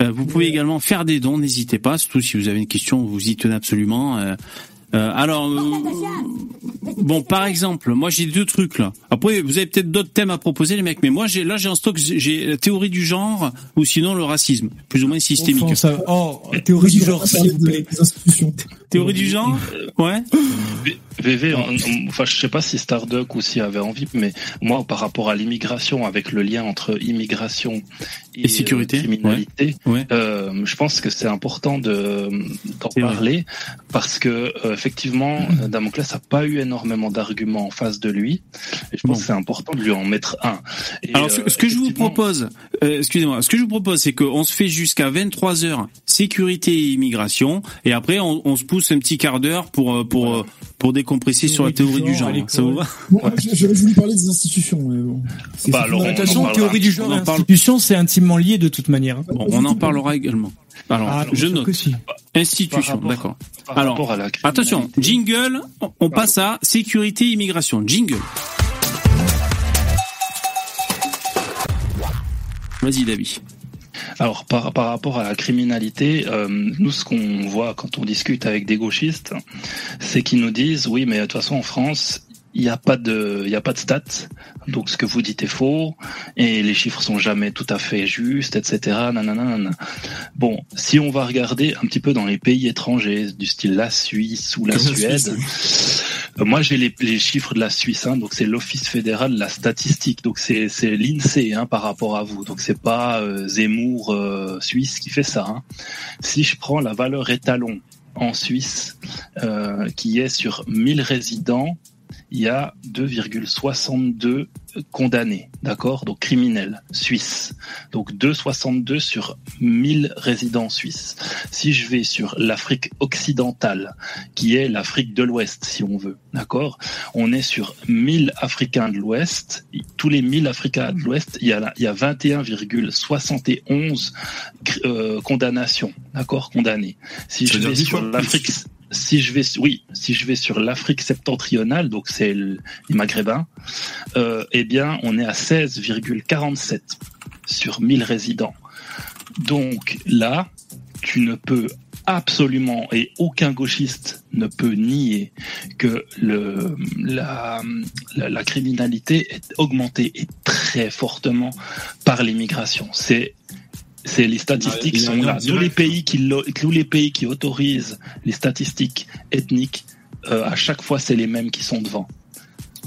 vous pouvez également faire des dons, n'hésitez pas, surtout si vous avez une question, vous y tenez absolument. Euh, alors, euh, bon, par exemple, moi j'ai deux trucs là. Après, vous avez peut-être d'autres thèmes à proposer, les mecs, mais moi j'ai là j'ai en stock j'ai la théorie du genre ou sinon le racisme, plus ou moins systémique. Enfin, ça- Oh, théorie du genre, s'il vous plaît. Théorie du genre, ouais. VV, enfin, je sais pas si Starduck s'il avait envie, mais moi, par rapport à l'immigration, avec le lien entre immigration et, Et sécurité, euh, criminalité, ouais. euh, je pense que c'est important de d'en parler parce que euh, effectivement, euh, Damoclès a pas eu énormément d'arguments en face de lui. Et je pense Bon. que c'est important de lui en mettre un. Et, Alors, ce, ce que je vous propose, euh, excusez-moi, ce que je vous propose, c'est qu'on se fait jusqu'à 23 heures sécurité et immigration, et après on, on se pousse un petit quart d'heure pour euh, pour euh, pour décompresser sur la théorie du genre. l'école. Ça vous va Bon, j- j'aurais voulu parler des institutions, mais bon. C'est- Bah, alors, fondamental. De toute façon, parlera. théorie du genre On en institution, c'est intimement lié de toute manière. hein. Bon, on en parlera également. Alors, Ah, je note si. institution, d'accord. Alors, Attention, jingle, on- on passe à sécurité immigration. Jingle. Vas-y, David. Alors par, par rapport à la criminalité, euh, nous ce qu'on voit quand on discute avec des gauchistes, c'est qu'ils nous disent oui mais de toute façon en France il n'y a pas de il y a pas de stats. Donc ce que vous dites est faux et les chiffres sont jamais tout à fait justes etc nanana, bon si on va regarder un petit peu dans les pays étrangers du style la Suisse ou la Suède Moi, j'ai les, les chiffres de la Suisse, hein, donc c'est l'Office fédéral de la statistique, donc c'est c'est l'Insee hein, par rapport à vous, donc c'est pas euh, Zemmour euh, suisse qui fait ça. hein. Si je prends la valeur étalon en Suisse, euh, qui est sur 1000 résidents, il y a 2,62 condamnés, d'accord? Donc criminels suisses. Donc 2,62 sur 1000 résidents suisses. Si je vais sur l'Afrique occidentale, qui est l'Afrique de l'Ouest, si on veut, d'accord? On est sur 1000 Africains de l'Ouest. Tous les 1000 Africains de l'Ouest, il y a, la- il y a 21,71 euh, condamnations, d'accord? Condamnés. Si je vais sur l'Afrique si je vais, oui, si je vais sur l'Afrique septentrionale, donc c'est le- les Maghrébins, euh, eh bien, on est à 16,47 sur 1000 résidents. Donc là, tu ne peux absolument et aucun gauchiste ne peut nier que le, la, la, la criminalité est augmentée et très fortement par l'immigration. C'est c'est les statistiques sont là. Tous les pays qui tous les pays qui autorisent les statistiques ethniques, euh, à chaque fois c'est les mêmes qui sont devant.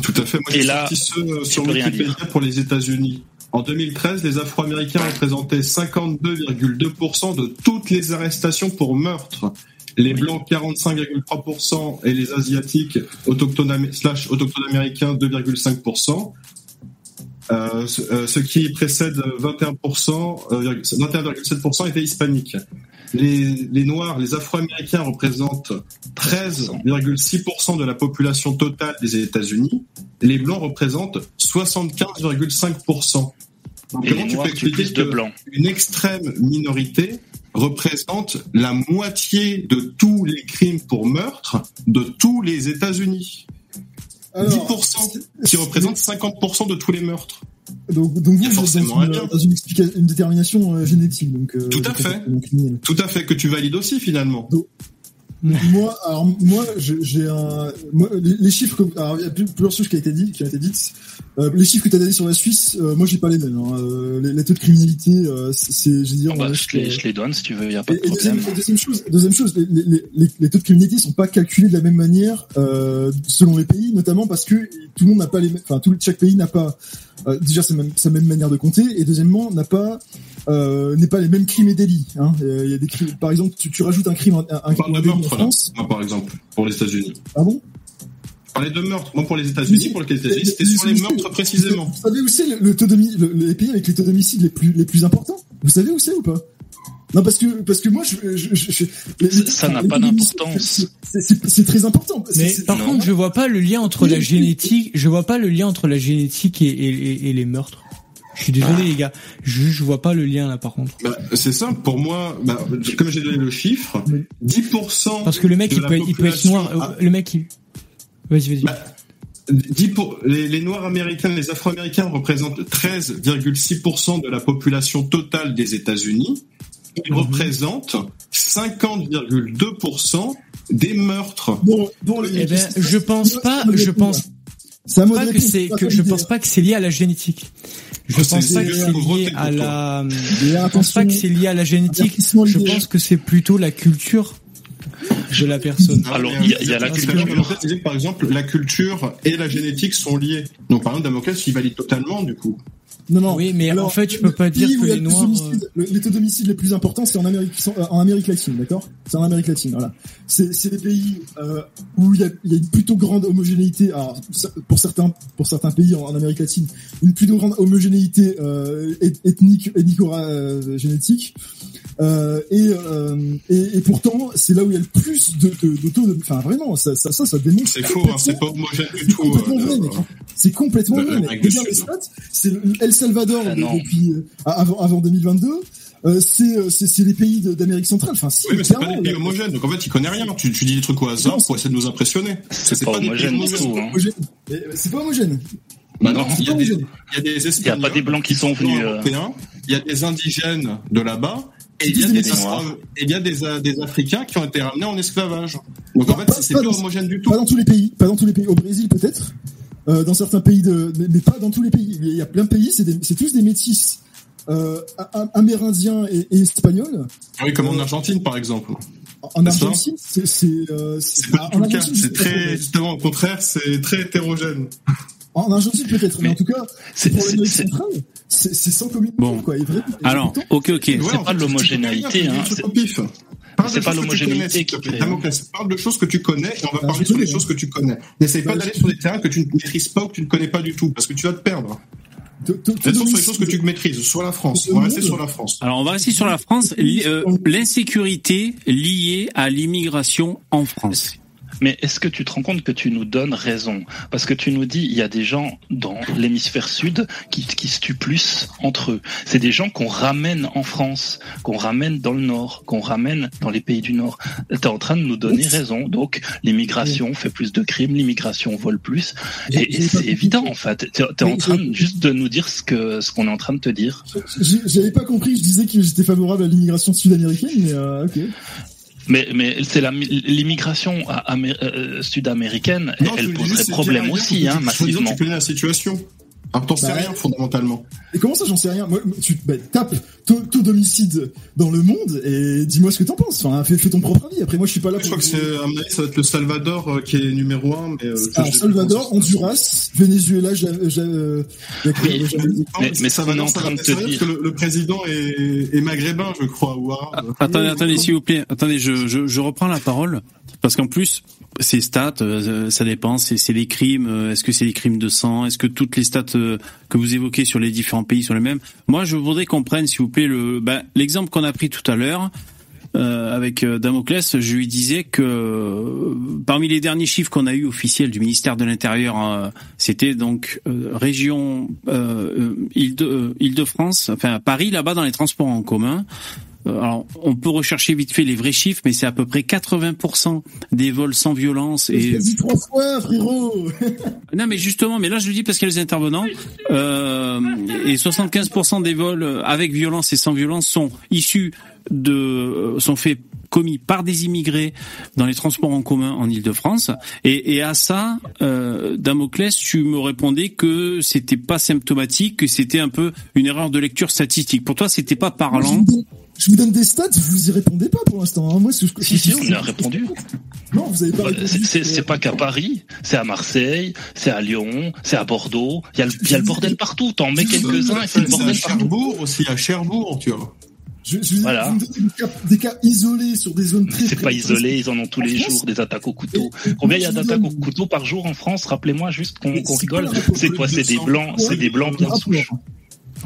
Tout à fait. Moi, Et j'ai là, sorti ceux sur Wikipédia pour les États-Unis. En 2013, les Afro-Américains représentaient 52,2% de toutes les arrestations pour meurtre. Les Blancs, 45,3% et les Asiatiques autochtones slash autochtones américains, 2,5%. Euh, ce, euh, ce qui précède 21%, euh, 21,7% étaient hispaniques. Les, les Noirs, les Afro-Américains représentent 13,6% de la population totale des États-Unis. Les Blancs représentent 75,5%. Donc, Et comment tu noirs peux expliquer que une extrême minorité représente la moitié de tous les crimes pour meurtre de tous les États-Unis? Alors, 10% qui représente 50% de tous les meurtres. Donc, donc vous, forcément dans un une, lien. dans une, explica- une détermination euh, génétique. Donc, euh, Tout à fait. Tout à fait, que tu valides aussi finalement. moi, alors moi, je- j'ai un, moi, les, les chiffres alors il y a plus- plusieurs choses qui ont été dites, qui ont été dites. Euh, les chiffres que tu as donnés sur la Suisse, euh, moi j'ai pas les mêmes. Hein. Euh, les, les taux de criminalité, euh, c'est, Ah bah, euh, je, les, je les donne si tu veux, il n'y a pas de et, deuxième, problème. et deuxième chose, deuxième chose, les, les, les, les taux de criminalité sont pas calculés de la même manière euh, selon les pays, notamment parce que tout le monde n'a pas les, mêmes- enfin tout chaque pays n'a pas euh, déjà sa même, sa même manière de compter, et deuxièmement n'a pas euh, n'est pas les mêmes crimes et délits. Hein. Il y a des crimes, par exemple, tu, tu rajoutes un crime, un, un crime de en meurtre là, France, moi par exemple, pour les États-Unis. pardon? Je parlais de meurtre. Moi pour les États-Unis, pour les États-Unis, c'était sur les meurtres précisément. Vous savez où c'est le, le taux de le- les pays avec les taux d'homicide les plus les plus importants? Vous savez où c'est ou pas? Non parce que parce que moi je, je, je- je- les- les- Ça n'a pas d'importance. c'est- très important. Mais par non. contre, je vois pas le lien entre la génétique. Je vois pas le lien entre la génétique et, et, et- et les meurtres. Je suis désolé les gars. Je, je vois pas le lien là par contre. Bah, c'est simple, pour moi, bah, comme j'ai donné le chiffre, 10% Parce que le mec il peut, il peut être noir. a- Le mec il. Vas-y vas-y. Bah, 10 pour, les, les Noirs américains, les Afro-américains représentent 13,6% de la population totale des États-Unis. Ils représentent 50,2% des meurtres. Bon, bon, Eh ben, je pense pas, je pense pas que c'est pas que comme je idée. pense pas que c'est lié à la génétique. Je c'est- pense pas que c'est lié à la. Et Je pense attention, pas que c'est lié à la génétique. Je pense que c'est plutôt la culture de la personne. Alors, mais il y a- il y a la tout à culture. l'heure, Damoclès disait que, par exemple, la culture et la génétique sont liées. Donc, par exemple, Damoclès, il valide totalement, du coup. Non, non. Oui, mais en fait, tu peux pas dire que les Noirs, le- Les taux d'homicide les plus importants, c'est en Amérique, euh, en Amérique latine, d'accord? C'est en Amérique latine, voilà. C'est c'est des pays euh, où il y, a, il y a une plutôt grande homogénéité. Alors, pour certains, pour certains pays en, en Amérique latine, une plutôt grande homogénéité euh, eth- ethnique, ethnico-génétique. Euh, et, euh, et, et pourtant, c'est là où il y a le plus de, de, de taux de... Enfin, vraiment, ça, ça, ça, ça démontre... C'est faux, hein, c'est pas homogène du C'est tout. complètement euh, vrai, mec. C'est complètement vrai, mec. Regarde les stats. C'est El Salvador Ah depuis euh, avant, avant 2022. Euh, c'est euh, c'est c'est les pays d'Amérique centrale. Enfin, si, Oui, mais c'est pas des pays homogènes. Donc, en fait, il connaît rien. Tu, tu dis des trucs au hasard pour essayer de nous impressionner. C'est pas des pays homogène du tout. hein. Euh, C'est pas homogène. Bah non, il y a pas des, il y a des Espagnols. pas des Blancs qui sont venus, euh. Il y a des indigènes de là-bas. Et il y a Des des, Noirs. Afro- et il y a des, euh, des Africains qui ont été ramenés en esclavage. Donc en fait, c'est pas homogène du tout. Pas dans tous les pays. Pas dans tous les pays. Au Brésil peut-être. Euh, dans certains pays de, mais, mais pas dans tous les pays. Il y a plein de pays. C'est tous des métis. Euh, amérindiens et, et espagnols. Oui, comme en Argentine, par exemple. En Argentine, c'est c'est C'est pas du en tout le cas. Argentine, C'est pas trop très, justement, au contraire, c'est très hétérogène. En Argentine peut-être, mais, Mais en tout cas, c'est- pour l'Amérique c'est- centrale, c'est c'est sans commune Bon. quoi. Vraiment, et Alors, ok, ok. Ouais, C'est en pas fait, l'homogénéité, hein, c'est- au pif. Parle c'est de pas choses que tu l'homogénéité qui crée, Damoclès, parle de choses que tu connais et on va Ah, parler sur des hein. choses que tu connais. N'essaye pas Bah, d'aller sur des terrains que tu ne maîtrises pas ou que tu ne connais pas du tout, parce que tu vas te perdre. Restons sur les choses que tu maîtrises, sur la France. On va rester sur la France. Alors on va rester sur la France. Euh, L'insécurité liée à l'immigration en France. Mais est-ce que tu te rends compte que tu nous donnes raison? Parce que tu nous dis, il y a des gens dans l'hémisphère sud qui, qui se tuent plus entre eux. C'est des gens qu'on ramène en France, qu'on ramène dans le nord, qu'on ramène dans les pays du nord. Tu es en train de nous donner raison. Donc l'immigration fait plus de crimes, l'immigration vole plus. Et, c'est évident en fait. Tu es, en Oui, train de- juste de nous dire ce que ce qu'on est en train de te dire. J'avais pas compris, je disais que j'étais favorable à l'immigration sud-américaine, mais euh, ok. Mais, mais c'est l'immigration euh, sud-américaine, elle poserait problème aussi, hein, massivement. Tu connais la situation. Alors t'en sais Bah, rien fondamentalement. Et comment ça, j'en sais rien? Moi, tu bah, tapes taux, taux d'homicide dans le monde et dis-moi ce que t'en penses. Enfin, fais, fais ton propre avis. Après, moi, je suis pas là Je pour. crois que c'est, à mon avis, ça va être le Salvador euh, qui est numéro un. Mais, euh, Alors, Salvador, Honduras, Venezuela, j'avais- Non, Mais- mais ça va en train de te dire- que le, le président est, est maghrébin, je crois, ou arabe. Attendez, attendez, s'il vous plaît. Attendez, je, je, je reprends la parole parce qu'en plus, ces stats, euh, ça dépend. C'est les crimes. euh, Est-ce que c'est les crimes de sang Est-ce que toutes les stats euh, que vous évoquez sur les différents pays sont les mêmes Moi, je voudrais qu'on prenne, s'il vous plaît, ben, l'exemple qu'on a pris tout à l'heure. avec Damoclès, je lui disais que parmi les derniers chiffres qu'on a eu officiels du ministère de l'Intérieur, euh, c'était donc région Île de Île-de-France, enfin Paris là-bas dans les transports en commun. Euh, Alors, on peut rechercher vite fait les vrais chiffres, mais c'est à peu près 80% des vols sans violence et dit trois fois, frérot. non, mais justement, mais là je le dis parce qu'il y a les intervenants euh, et 75% des vols avec violence et sans violence sont issus de euh, sont faits commis par des immigrés dans les transports en commun en Île-de-France. Et, et à ça, euh, Damoclès, tu me répondais que c'était pas symptomatique, que c'était un peu une erreur de lecture statistique. Pour toi, c'était pas parlant. Je vous donne des stats, vous y répondez pas pour l'instant. hein. Moi, ce que je Si, si, on y a répondu. Non, vous avez pas répondu. C'est- pas qu'à Paris, c'est à Marseille, c'est à Lyon, c'est à Bordeaux. Il y, a le- il y a le bordel partout. T'en mets quelques-uns et c'est le C'est à bordel partout. Cherbourg aussi, à Cherbourg, tu vois. Je, je, Voilà. vous me donnez des cas, des cas isolés sur des zones très C'est pas isolé, ils en ont tous En les France jours des attaques au couteau. Et- et Combien il y a d'attaques au couteau par jour en France Rappelez-moi juste qu'on rigole. C'est quoi C'est des blancs, c'est des blancs bien souches.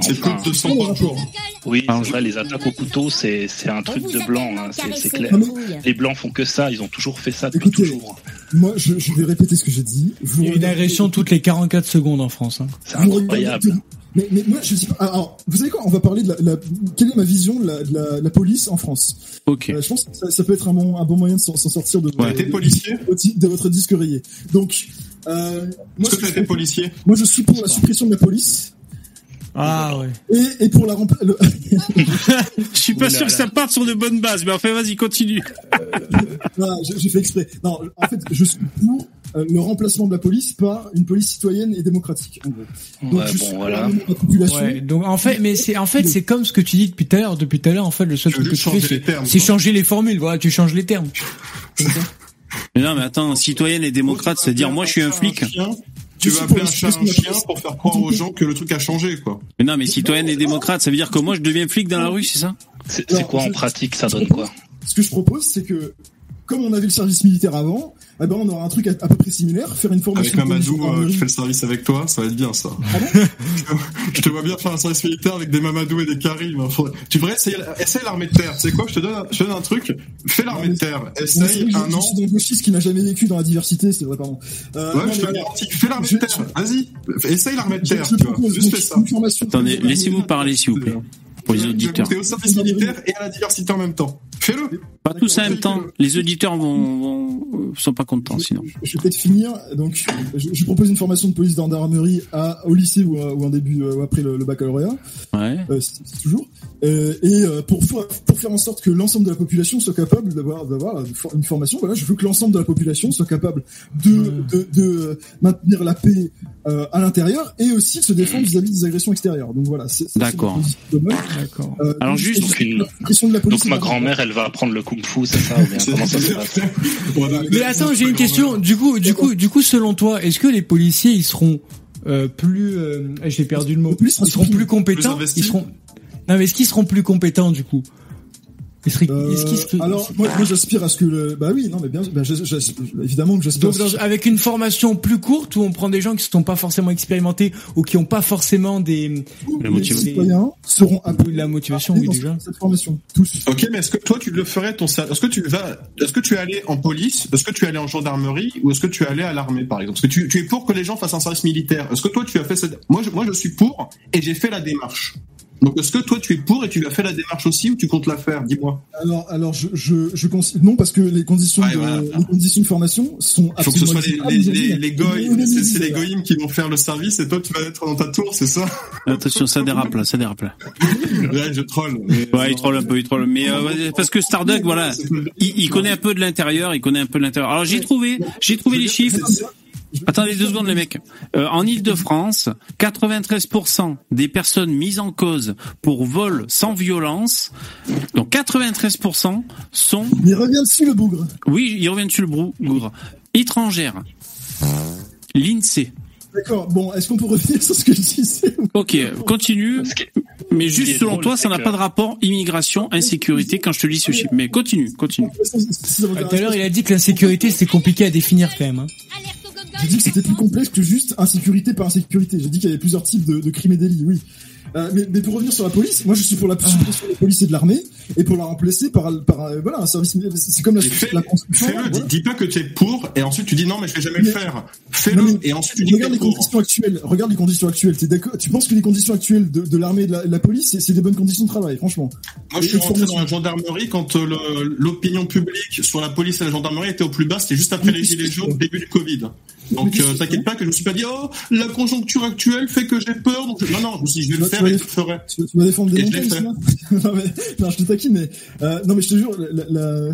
C'est plus de 200 par jour. oui, vrai, les attaques au couteau, c'est c'est un truc de blanc, hein, c'est clair. Les blancs font que ça, ils ont toujours fait ça depuis Écoutez, toujours. Moi, je, je vais répéter ce que j'ai dit. Vous Il y a une agression toutes les 44 secondes en France. Hein. C'est incroyable. regardez- Mais, mais moi, je sais pas. Alors, vous savez quoi On va parler de la, la- quelle est ma vision de la, de la, la police en France? Ok. Euh, je pense que ça, ça peut être un bon, un bon moyen de s'en sortir de, Ouais, de- policier? de, de votre disque rayé. Donc, euh, moi, Est-ce que ce tu as je policier? moi, je suis pour la suppression de la police. Ah ouais. Et, et pour la rempla- le- Je suis pas sûr que ça parte sur de bonnes bases, mais enfin vas-y, continue. Voilà, j'ai j'ai fait exprès. Non, en fait, je suis pour euh, le remplacement de la police par une police citoyenne et démocratique. En gros. Donc, Ouais, je bon, suis voilà. pour la population. Ouais, donc en fait, mais c'est en fait c'est comme ce que tu dis depuis tout à l'heure. Depuis tout à l'heure, en fait, le seul truc que tu fais, changer les c'est c'est changer les formules. Voilà, tu changes les termes. Mais non, mais attends, citoyenne et démocrate, c'est-à-dire moi je suis un flic. Tu vas appeler un chat un chien pour- faire croire aux gens que le truc a changé, quoi. Mais non, mais citoyenne et démocrate, ça veut dire que moi je deviens flic dans la rue, c'est ça? C'est quoi en pratique Ça donne quoi? Ce que je propose, c'est que comme on avait le service militaire avant, eh ben on aura un truc à, à peu près similaire, faire une formation. Avec Mamadou euh, qui fait le service avec toi, ça va être bien ça. je te vois bien faire un service militaire avec des Mamadou et des Karim. hein. Tu devrais essayer, essayer l'armée de terre. Tu sais quoi Je te donne, je te donne un truc. Fais l'armée de terre. C'est Essaye je- un je an. suis un gauchiste qui n'a jamais vécu dans la diversité, c'est vrai, pardon. Euh, Ouais, non, je te garantis. Fais l'armée de Je- terre. Vas-y. Essaye l'armée de Je- terre. je tu vois. propose Juste fais ça. une formation de Attendez, laissez-vous parler s'il vous plaît, pour les auditeurs. Au service militaire et à la diversité en même temps. Fais-le. Pas tous en même temps. Les auditeurs vont, vont euh, sont pas contents sinon. Je vais peut-être finir. Donc, je, je propose une formation de police gendarmerie à, au lycée ou, à- ou en début euh, ou après le, le baccalauréat, Ouais. euh, c'est c'est toujours. Euh, et pour, pour faire en sorte que l'ensemble de la population soit capable d'avoir d'avoir une for- une formation, voilà, je veux que l'ensemble de la population soit capable de de, de maintenir la paix euh, à l'intérieur et aussi de se défendre vis-à-vis des agressions extérieures. Donc voilà. c'est- c'est- D'accord. c'est une D'accord. Euh, Alors juste- Donc, une- la pression de la police Donc ma grand-mère, elle va apprendre le kung-fu, c'est ça ou bien Comment ça se passe? Mais attends, j'ai une question. Du coup, du coup, du coup, selon toi, est-ce que les policiers ils seront euh, plus euh, J'ai perdu le mot. Ils seront plus compétents. Ils seront. Non, mais est-ce qu'ils seront plus compétents du coup? Est-ce Euh, alors moi, moi j'aspire à ce que le bah oui non mais bien bah, je- je- évidemment que j'aspire Donc, dans- avec une formation plus courte où on prend des gens qui ne sont pas forcément expérimentés ou qui n'ont pas forcément des La les motivation. citoyens seront appelés la motivation, oui déjà. cette formation tous Ok, mais est-ce que toi tu le ferais ton Est-ce que tu vas Est-ce que tu es allé en police Est-ce que tu es allé en gendarmerie Ou est-ce que tu es allé à l'armée par exemple? Parce que tu, tu es pour que les gens fassent un service militaire? Est-ce que toi tu as fait cette Moi je, moi je suis pour et j'ai fait la démarche. Donc est-ce que toi tu es pour et tu as fait la démarche aussi ou tu comptes la faire? Dis-moi. alors alors je je, je non parce que les conditions Ouais, de voilà. les conditions de formation sont Il faut que ce soit les, les, les, goïms, c'est les goïms qui vont faire le service et toi tu vas être dans ta tour, c'est ça? Attention, ça dérape là, ça dérape là. Ouais, je troll. mais- Ouais, il troll un peu, il troll. Mais euh, parce que Starduck, voilà, il, il connaît un peu de l'intérieur, il connaît un peu de l'intérieur. Alors j'ai trouvé, j'ai trouvé les chiffres. Attendez deux secondes les mecs. Euh, en Ile-de-France, 93% des personnes mises en cause pour vol sans violence, donc 93% sont, mais reviens dessus le bougre oui, il revient dessus le bougre, étrangères. L'INSEE. D'accord bon est-ce qu'on peut revenir sur ce que je disais Ok, continue. Mais juste selon drôle, toi, ça n'a pas de rapport immigration, insécurité quand je te lis ce chiffre. Mais continue, continue. Tout à l'heure, il a dit que l'insécurité c'est compliqué à définir quand même. hein. J'ai dit que c'était plus complexe que juste insécurité par insécurité. J'ai dit qu'il y avait plusieurs types de, de crimes et délits, oui. Euh, mais, mais pour revenir sur la police, moi je suis pour la suppression des polices et de l'armée et pour la remplacer par, par euh, voilà un service militaire. C'est comme la, fais- la construction. Fais-le, dis, voilà. dis pas que tu es pour et ensuite tu dis non mais je vais jamais le faire. Fais-le et ensuite tu dis que regarde les pour. conditions actuelles. Regarde les conditions actuelles. T'es d'accord Tu penses que les conditions actuelles de, de l'armée et de la, de la police, c'est- des bonnes conditions de travail, franchement Moi, je suis rentré dans la gendarmerie quand euh, l'opinion publique sur la police et la gendarmerie était au plus bas. C'était juste après Mais les gilets jaunes, début du Covid. Donc, euh, t'inquiète pas que je me suis pas dit, oh, la conjoncture actuelle fait que j'ai peur. Donc, je- non, non, je me suis dit, je vais le Tu vas- faire tu et vas-. Tu, tu défendre des montagnes, non, mais, non, je te taquine, mais euh, non, mais je te jure, la- la- la-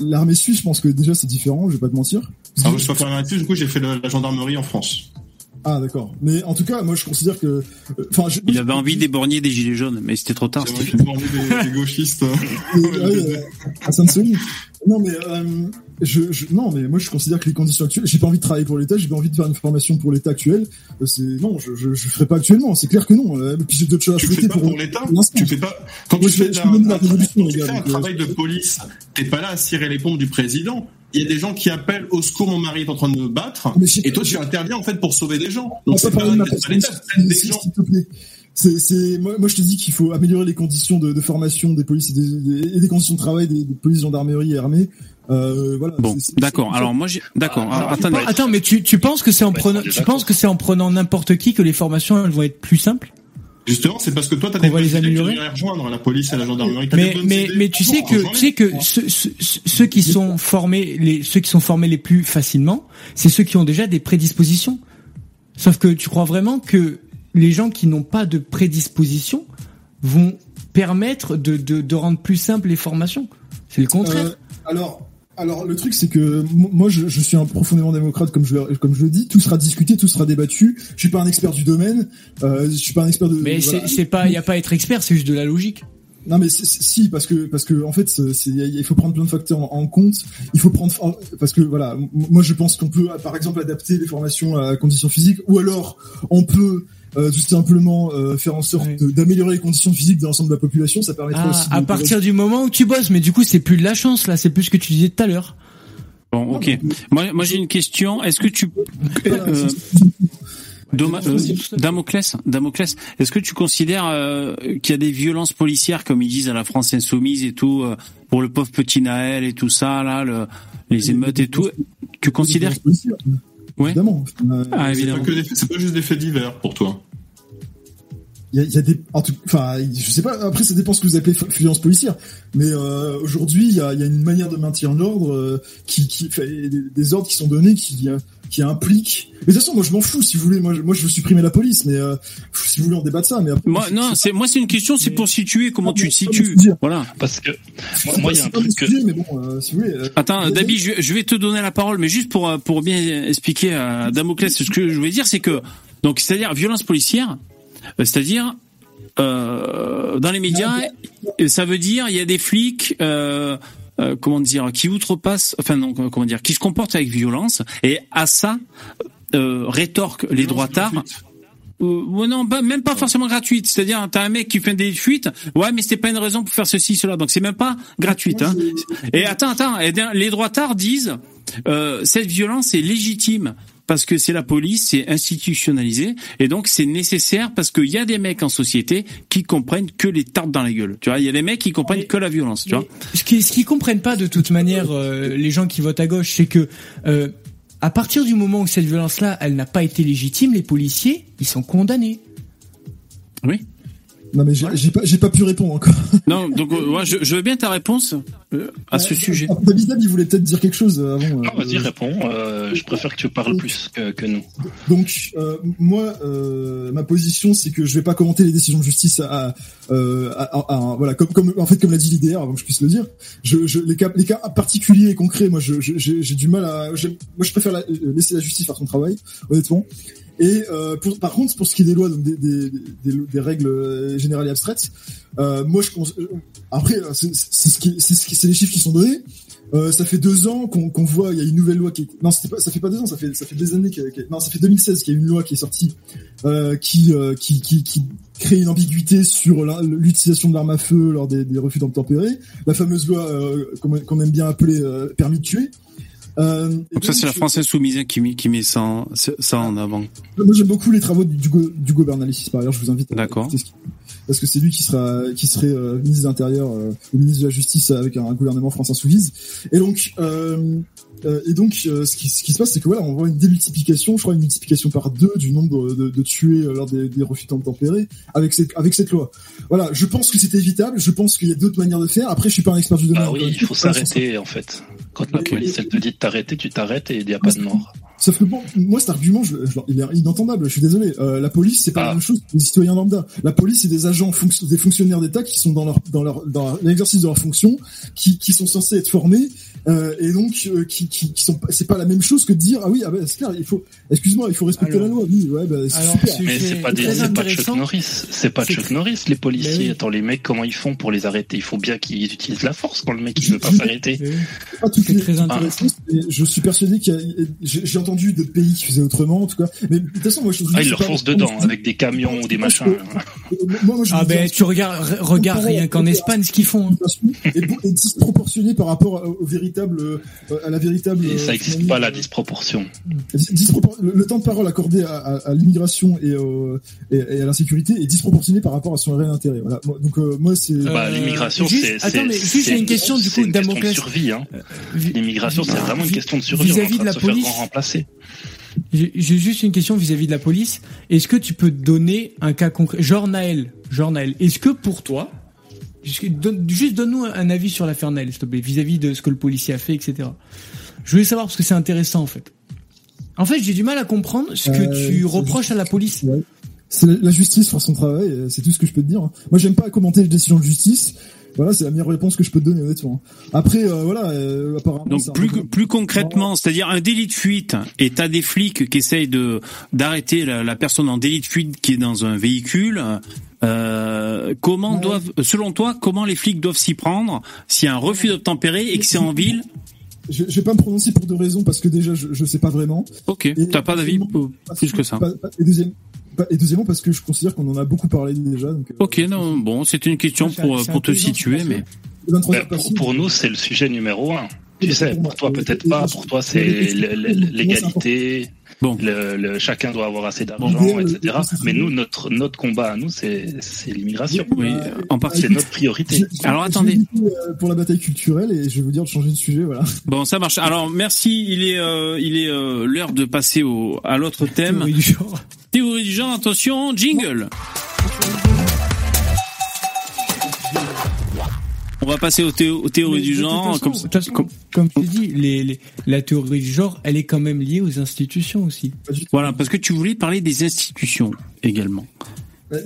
l'armée suisse, je pense que déjà c'est différent. Je vais pas te mentir. Alors, je suis pas. Du coup, j'ai fait le- la gendarmerie en France. Ah d'accord. Mais en tout cas, moi je considère que, euh, enfin, je- Il avait envie d'éborgner des gilets jaunes, mais c'était trop tard. J'ai c'était envie voir des, des gauchistes. Et, ouais, euh, à Sainte-Soline. Non mais euh, je, je, non mais moi je considère que les conditions actuelles, j'ai pas envie de travailler pour l'État, j'ai pas envie de faire une formation pour l'État actuel. Euh, C'est non, je, je je ferai pas actuellement, c'est clair que non. Euh, puis j'ai d'autres choses à fais souhaiter pas pour, pour l'État. Tu fais pas. Quand Moi, tu je fais, la- la révolution, tu fais un travail de police, t'es pas là à cirer les pompes du président. Il y a des gens qui appellent au secours, mon mari est en train de me battre, et toi tu interviens en fait pour sauver des gens. On Donc c'est pas. C'est, c'est, moi, moi, je te dis qu'il faut améliorer les conditions de, de formation des polices et des, des- et des conditions de travail des, des polices, gendarmerie et armée. Euh, voilà. Bon, d'accord. Alors moi, j'ai, d'accord. Attendez. Ouais. Attends, mais tu, tu penses que c'est en Ouais, prenant, tu penses que c'est en prenant n'importe qui que les formations elles vont être plus simples? Justement, c'est parce que toi t'as des va les que tu améliorer rejoindre la police et la gendarmerie. Mais tu sais que tu sais que ceux, ceux, ceux qui sont formés les ceux qui sont formés les plus facilement, c'est ceux qui ont déjà des prédispositions. Sauf que tu crois vraiment que les gens qui n'ont pas de prédisposition vont permettre de, de, de rendre plus simple les formations. C'est le contraire. Euh, alors, alors le truc c'est que moi je, je, suis un profondément démocrate comme je comme je le dis, tout sera discuté, tout sera débattu. Je suis pas un expert du domaine, euh, je suis pas un expert de. Mais voilà. c'est pas, il y a pas à être expert, c'est juste de la logique. Non mais si parce que parce que en fait il faut prendre plein de facteurs en, en, compte. Il faut prendre parce que voilà moi je pense qu'on peut par exemple adapter les formations à conditions physiques ou alors on peut euh, tout simplement euh, faire en sorte oui. d'améliorer les conditions physiques de l'ensemble de la population, ça permettrait ah, aussi. À partir du moment où tu bosses, mais du coup c'est plus de la chance là, c'est plus ce que tu disais tout à l'heure. Bon, ok. Moi, moi j'ai une question. Est-ce que tu euh, Doma, euh, Damoclès, Damoclès, est-ce que tu considères euh, qu'il y a des violences policières, comme ils disent à la France insoumise et tout, euh, pour le pauvre petit Naël et tout ça, là, le, les émeutes et tout, tu considères Ouais. Évidemment. Ah, évidemment. C'est pas, pas, juste des faits divers pour toi. Il y, a, il y a, des, enfin, je sais pas. Après, ça dépend ce que vous appelez violence policière. Mais euh, aujourd'hui, il y a, il y a, une manière de maintenir l'ordre euh, qui, qui fait des, des, ordres qui sont donnés qui qui implique. Mais de toute façon, moi, je m'en fous. Si vous voulez, moi, je, moi, je veux supprimer la police. Mais euh, si vous voulez, on débat de ça. Mais après, moi, non, c'est moi, c'est une question. C'est pour situer comment tu te situes. Voilà. Parce que moi, il y a un truc que. Mais bon, euh, si vous voulez. Euh, Attends, Dabi, je, je vais te donner la parole, mais juste pour pour bien expliquer à Damoclès ce que je voulais dire, c'est que donc c'est-à-dire violence policière, c'est-à-dire euh, dans les médias, ça veut dire il y a des flics. Euh, euh, comment dire, qui outrepassent, enfin non, comment dire, qui se comportent avec violence, et à ça euh, rétorquent les droitards. Euh, non, pas, même pas forcément gratuite. C'est-à-dire, t'as un mec qui fait des fuites. Ouais, mais c'était pas une raison pour faire ceci, cela. Donc c'est même pas gratuite. Hein. Et attends, attends. Et les droitards disent euh, cette violence est légitime parce que c'est la police, c'est institutionnalisé, et donc c'est nécessaire parce qu'il y a des mecs en société qui comprennent que les tartes dans la gueule. Tu vois, il y a des mecs qui comprennent mais, que la violence. Tu vois. Ce qui, ce qu'ils comprennent pas de toute manière, euh, les gens qui votent à gauche, c'est que euh, à partir du moment où cette violence-là, elle n'a pas été légitime, les policiers, ils sont condamnés. Oui. Non mais j'ai ouais. pas j'ai pas pu répondre encore. Non donc euh, ouais, je, je, veux bien ta réponse euh, à ce euh, sujet. David il voulait peut-être dire quelque chose avant. Non vas-y réponds. je préfère que tu parles plus que, que, nous. Donc moi ma position c'est que je vais pas commenter les décisions de justice à, à, à, à voilà comme, comme en fait comme l'a dit l'IDR avant que je puisse le dire. Je, je, les cas les cas particuliers et concrets moi j'ai du mal à moi je préfère la, laisser la justice faire son travail honnêtement. Et euh, par contre, pour ce qui est des lois, donc des, des, des, des règles générales et abstraites, euh, moi je après c'est ce qui c'est ce c'est les chiffres qui sont donnés. Euh, ça fait deux ans qu'on qu voit, il y a une nouvelle loi qui est... non, pas, ça fait pas deux ans, ça fait ça fait des années, qu qu non, ça fait 2016 qu'il y a une loi qui est sortie euh, qui, euh, qui qui qui crée une ambiguïté sur l'utilisation de l'arme à feu lors des, refus d'obtempérer, la fameuse loi euh, qu'on aime bien appeler permis de tuer. Euh, donc, donc ça c'est la France insoumise qui met, qui met ça, ça en avant. Moi j'aime beaucoup les travaux du, du Bernalicis par ailleurs, je vous invite à D'accord. parce que c'est lui qui sera qui serait euh, ministre de l'Intérieur euh, ou ministre de la Justice avec un, un gouvernement France insoumise. Et donc euh, et donc ce qui, ce, qui, se passe c'est que voilà on voit une démultiplication, je crois une multiplication par deux du nombre de, de, de tués lors des, des refus tempérés avec cette avec cette loi. Voilà, je pense que c'est évitable, je pense qu'il y a d'autres manières de faire. Après je suis pas un expert du domaine. Ah oui, il faut s'arrêter en fait. Quand la police elle te dit de t'arrêter, tu t'arrêtes et il n'y a pas de mort. Sauf que bon, moi cet argument, je, je, il est inentendable. Je suis désolé. Euh, la police, c'est pas ah. la même chose que les citoyens lambda. La police, c'est des agents, des fonctionnaires d'État qui sont dans leur dans leur dans l'exercice de leur fonction, qui qui sont censés être formés euh, et donc euh, qui, qui, qui sont c'est pas la même chose que de dire ah oui ah ben c'est clair il faut excuse-moi il faut respecter alors, la loi oui ouais bah, c'est super mais c'est pas des c'est pas Chuck Norris c'est pas Chuck Norris les policiers oui. attends les mecs comment ils font pour les arrêter? Il faut bien qu'ils utilisent la force quand le mec il veut pas s'arrêter pas toutes les très intéressant ah. je suis persuadé qu'il y a j'ai entendu d'autres pays qui faisaient autrement en tout cas mais de toute façon moi je ah, ils leur foncent dedans avec des camions ou des machins ah ben tu regardes regarde rien qu'en Espagne ce qu'ils font et disproportionné par rapport au véritable à la véritable. Et ça n'existe pas la disproportion. Dispropor le, le, temps de parole accordé à, à, à l'immigration et, euh, et, et, à l'insécurité est disproportionné par rapport à son réel intérêt. Voilà. Donc euh, moi c'est. Bah, l'immigration c'est. Attends mais juste j'ai une question du coup Damoclès. survie. Hein. L'immigration c'est vraiment une question de survie. Vis-à-vis de la de police. J'ai juste une question vis-à-vis -vis de la police. Est-ce que tu peux donner un cas concret, genre Naël, genre Naël, est-ce que pour toi, Juste donne-nous un avis sur l'affaire Naël, s'il te plaît, vis-à-vis de ce que le policier a fait, etc. Je voulais savoir parce que c'est intéressant en fait. En fait, j'ai du mal à comprendre ce que euh, tu reproches à la police. Ouais. c'est la justice fera son travail, c'est tout ce que je peux te dire. hein. Moi, j'aime pas commenter les décisions de justice. Voilà, c'est la meilleure réponse que je peux te donner honnêtement. Après, euh, voilà, euh, apparemment. Donc un plus plus concrètement, c'est-à-dire un délit de fuite et t'as des flics qui essayent de d'arrêter la, la personne en délit de fuite qui est dans un véhicule. Euh, comment Ouais. doivent, selon toi, comment les flics doivent s'y prendre s'il y a un refus d'obtempérer et que c'est en ville Je, je vais pas me prononcer pour deux raisons parce que déjà, je, je sais pas vraiment. Ok, t'as pas d'avis deuxièmement, plus que ça. pas- pas- et, deuxième, pas- et deuxièmement, parce que je considère qu'on en a beaucoup parlé déjà. Donc, euh, Ok, non, bon, c'était une question pour c'est pour te situer, mais 23 Ben, heures pour, nous, c'est le sujet numéro un. Tu sais, pour toi peut-être pas. Pour toi, c'est l'égalité. bon. Le, le- chacun doit avoir assez d'argent, L'idéal, etc. Mais nous, notre notre combat à nous, c'est c'est l'immigration. Oui, Bah, en partie. C'est notre priorité. Alors, attendez. euh, pour la bataille culturelle et je vais vous dire de changer de sujet, voilà. Bon, ça marche. Alors, merci. Il est, euh, il est euh, l'heure de passer au à l'autre thème. Théorie du genre. Théorie du genre. Attention, jingle. On va passer aux, théo- aux théories Mais du genre. façon, Comme, de toute façon, comme, comme tu dis, les, les- la théorie du genre, elle est quand même liée aux institutions aussi. Voilà, parce que tu voulais parler des institutions également.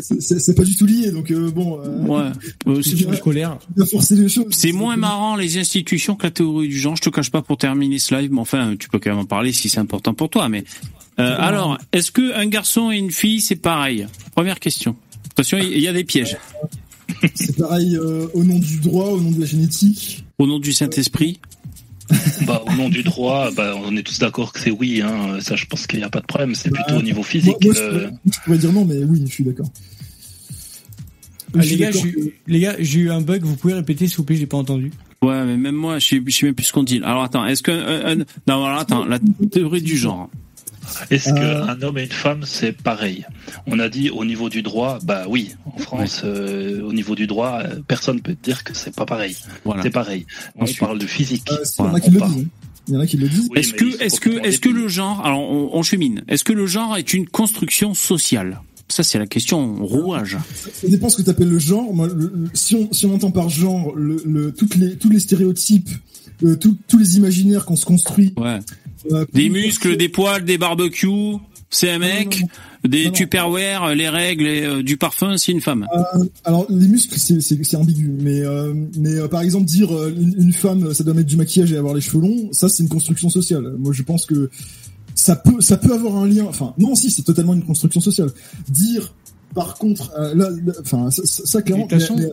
C'est- pas du tout lié, donc euh, bon, euh, Ouais. Euh, c'est-. C'est moins marrant les institutions que la théorie du genre. Je te cache pas pour terminer ce live, mais enfin, tu peux quand même en parler si c'est important pour toi. Mais euh, alors, est-ce que un garçon et une fille c'est pareil? Première question. Attention, il y a des pièges. C'est pareil euh, au nom du droit, au nom de la génétique. Au nom du Saint-Esprit? Bah, au nom du droit, bah, on est tous d'accord que c'est oui. Hein. Ça, je pense qu'il n'y a pas de problème. C'est plutôt au niveau Moi, physique. moi, je, euh, pourrais, je pourrais dire non, mais oui, je suis d'accord. Ah, Je les gars, j'ai que- eu- les gars, j'ai eu un bug. Vous pouvez répéter s'il vous plaît, j'ai pas entendu. Ouais, mais même moi, je sais, je sais même plus ce qu'on dit. Alors attends, est-ce que non, alors attends, la théorie du genre. Est-ce Euh, qu'un homme et une femme, c'est pareil? On a dit au niveau du droit, bah oui. En France, euh, au niveau du droit, euh, personne peut te dire que c'est pas pareil. Voilà. C'est pareil. On Ensuite. parle de physique. Euh, si, il y en Voilà, a qui on le parle. disent. hein. Il y en a qui le disent. Oui, est-ce que, est-ce que, est-ce que le genre, alors on, on chemine. Est-ce que le genre est une construction sociale? Ça, c'est la question rouage. Ça dépend ce que tu appelles le genre. Moi, le- le- si, on, si on entend par genre le, le, toutes les, tous les stéréotypes, euh, tout- tous les imaginaires qu'on se construit. Ouais. euh, Des muscles, des poils, des barbecues. C'est un mec. non, Des Non, tupperware, les règles, et, euh, du parfum, c'est une femme. Euh, alors les muscles c'est c'est c'est ambigu mais euh, mais euh, par exemple dire euh, une, femme ça doit mettre du maquillage et avoir les cheveux longs ça c'est une construction sociale moi je pense que ça peut ça peut avoir un lien enfin non si c'est totalement une construction sociale dire par contre euh, là, là, enfin ça, clairement Mais mais-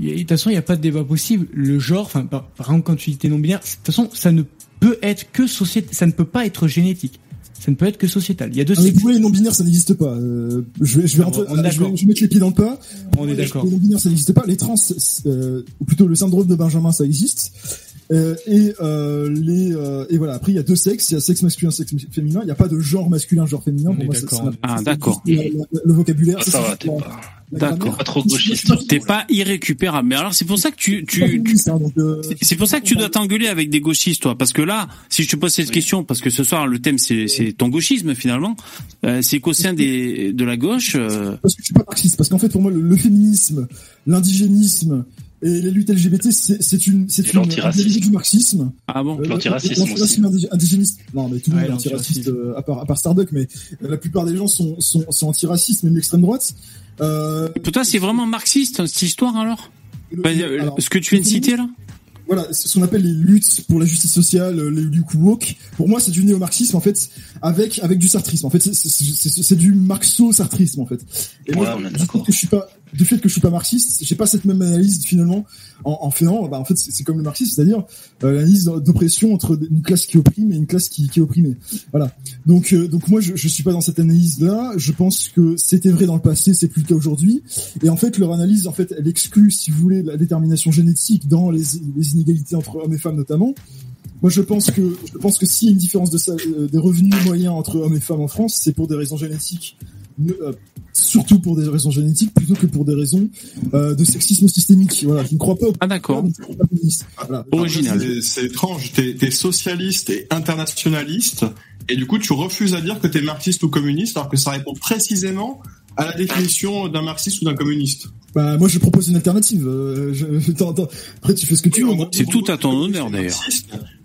De toute façon, il n'y a pas de débat possible. Le genre, enfin, par, par exemple, quand tu dis non binaire, de toute façon, ça ne peut être que sociétal. Ça ne peut pas être génétique. Ça ne peut être que sociétal. Il y a deux Ah, mais les non binaires ça n'existe pas euh, je vais je vais rentrer On est je vais, je vais mettre les pieds dans le pas On est d'accord. Les non binaires ça n'existe pas les trans euh, ou plutôt le syndrome de Benjamin ça existe Euh, et euh, les euh, et voilà après il y a deux sexes il y a sexe masculin sexe féminin il n'y a pas de genre masculin genre féminin pour moi ça- d'accord. ça- Ah, d'accord. le vocabulaire Ah, ça va, pas, D'accord. pas trop gauchiste. T'es pas irrécupérable. Mais alors, c'est pour ça que tu, tu, hein, C'est pour ça que tu dois t'engueuler avec des gauchistes, toi, parce que là, si je te pose cette Oui. question, parce que ce soir le thème c'est c'est ton gauchisme finalement, euh, c'est qu'au sein des de la gauche, euh, parce que je suis pas marxiste parce qu'en fait pour moi le, le féminisme l'indigénisme et les luttes LGBT c'est c'est une c'est une dérivé du marxisme ah bon, Euh, L'antiracisme l'antiracisme indig- indigéniste. Non, mais tout le Ouais, monde est antiraciste, euh, à part, à part Starbuck, mais euh, la plupart des gens sont, sont, sont antiracistes, même l'extrême droite. Euh, pour toi c'est vraiment marxiste cette histoire alors, le- Bah, alors, Ce que tu viens de citer là voilà, c'est ce qu'on appelle les luttes pour la justice sociale, euh, les luttes woke. Pour moi, c'est du néo-marxisme en fait, avec avec du sartrisme. En fait, c'est- c'est c'est- c'est du marxo-sartrisme en fait. Et Ouais, moi, on est d'accord. que je suis pas, du fait que je suis pas marxiste, j'ai pas cette même analyse finalement en, faisant. Bah, en fait, c'est comme le marxisme, c'est-à-dire euh, l'analyse d'oppression entre une classe qui opprime et une classe qui, qui est opprimée. Voilà. Donc euh, donc moi, je, je suis pas dans cette analyse-là. Je pense que c'était vrai dans le passé, c'est plus le cas aujourd'hui. Et en fait, leur analyse, en fait, elle exclut, si vous voulez, la détermination génétique dans les, les inégalités entre hommes et femmes notamment. Moi, je pense que je pense que s'il y a une différence de euh, des revenus moyens entre hommes et femmes en France, c'est pour des raisons génétiques, euh, surtout pour des raisons génétiques, plutôt que pour des raisons euh, de sexisme systémique. Voilà, je ne crois pas. au- Ah d'accord. féminisme. Voilà. Original. C'est- C'est étrange. T'es es socialiste et internationaliste, et du coup, tu refuses à dire que t'es marxiste ou communiste, alors que ça répond précisément à la définition d'un marxiste ou d'un communiste. Bah moi je propose une alternative. Euh, je, attends, attends. Après tu fais ce que tu veux. C'est tout à ton honneur d'ailleurs.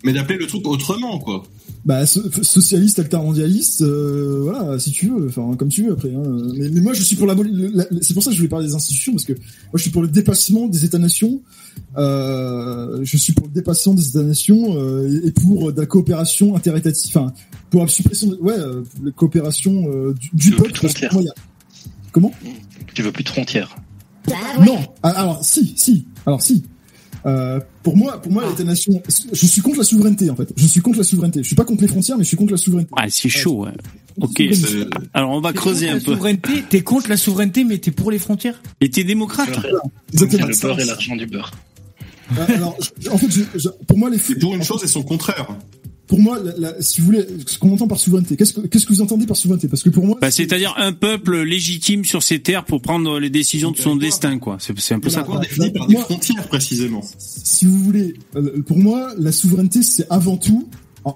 Mais d'appeler le truc autrement quoi. Bah so- socialiste, altermondialiste, euh, voilà, si tu veux, enfin comme tu veux après. Hein. Mais, mais moi je suis pour la, la- c'est pour ça que je voulais parler des institutions parce que moi je suis pour le dépassement des États-nations. Euh, je suis pour le dépassement des États-nations euh, et, pour de la coopération interétative, enfin pour la suppression, de, ouais, euh, la coopération euh, du, du Tu veux peuple. plus de parce que frontières. moi, il y a- Comment? Tu veux plus de frontières. Non. Ah, Alors si, si. Alors si. Euh, pour moi, pour moi, l'État-nation, je suis contre la souveraineté en fait. Je suis contre la souveraineté. Je suis pas contre les frontières, mais je suis contre la souveraineté. Ah, c'est chaud, ouais. Ok. Alors, on va creuser un la peu. souveraineté, T'es contre la souveraineté, mais t'es pour les frontières Et t'es démocrate Exactement. le beurre et l'argent du beurre. Euh, Alors, en fait, je- je- pour moi, les C'est pour une chose et son contraire. Pour moi, la- la- si vous voulez, ce qu'on entend par souveraineté, qu'est-ce que qu'est-ce que vous entendez par souveraineté? Parce que pour moi, Bah, c'est-à-dire un peuple légitime sur ses terres pour prendre les décisions de son destin, quoi. C'est c'est un peu ça, défini par des frontières précisément si vous voulez, euh, pour moi, la souveraineté, c'est avant tout,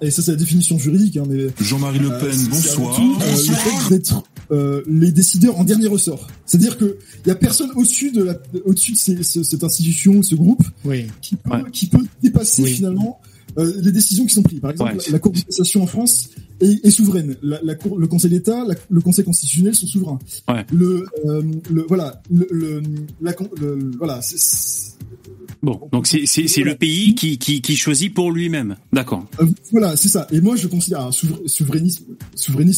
et ça c'est la définition juridique, hein, mais Jean-Marie Le Euh, Pen, c'est bonsoir. avant tout, euh, le fait d'être euh, les décideurs en dernier ressort. C'est-à-dire que il y a personne au-dessus de la, au-dessus de ces- cette institution, ce groupe, Oui. qui peut, Ouais. qui peut dépasser Oui. finalement euh, les décisions qui sont prises. Par exemple, Ouais, la- Cour de cassation en France est, est souveraine. La, la cour, le Conseil d'État, le Conseil constitutionnel sont souverains. Ouais. Le, euh, le voilà, le, le, la, voilà, Bon, donc c'est le pays qui qui qui choisit pour lui-même. D'accord. Euh, voilà, c'est ça. Et moi, je considère un souverainiste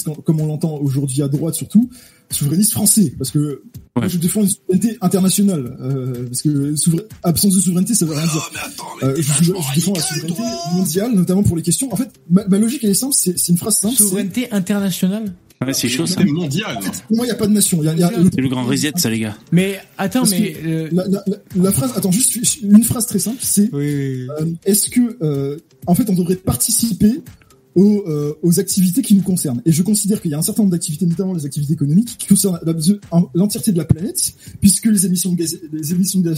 quand- comme on l'entend aujourd'hui à droite surtout, souverainiste français, parce que moi, je défends une souveraineté internationale, euh, parce que absence de souveraineté, ça veut rien dire. Euh, je, je- je défends la souveraineté mondiale, notamment pour les questions. En fait, ma, ma logique elle est simple, c'est c'est une phrase simple. Souveraineté internationale? Ouais, c'est chaud, ça. C'est mondial. Pour moi, il n'y a pas de nation. Il y a- il y a- C'est le grand reset, ça, les gars. Mais attends, Parce mais... euh, la, la- la- la phrase, attends, juste une phrase très simple, c'est Oui, oui, euh, est-ce que, euh, en fait, on devrait participer aux, euh, aux activités qui nous concernent. Et je considère qu'il y a un certain nombre d'activités, notamment les activités économiques, qui concernent l'entièreté de la planète, puisque les émissions de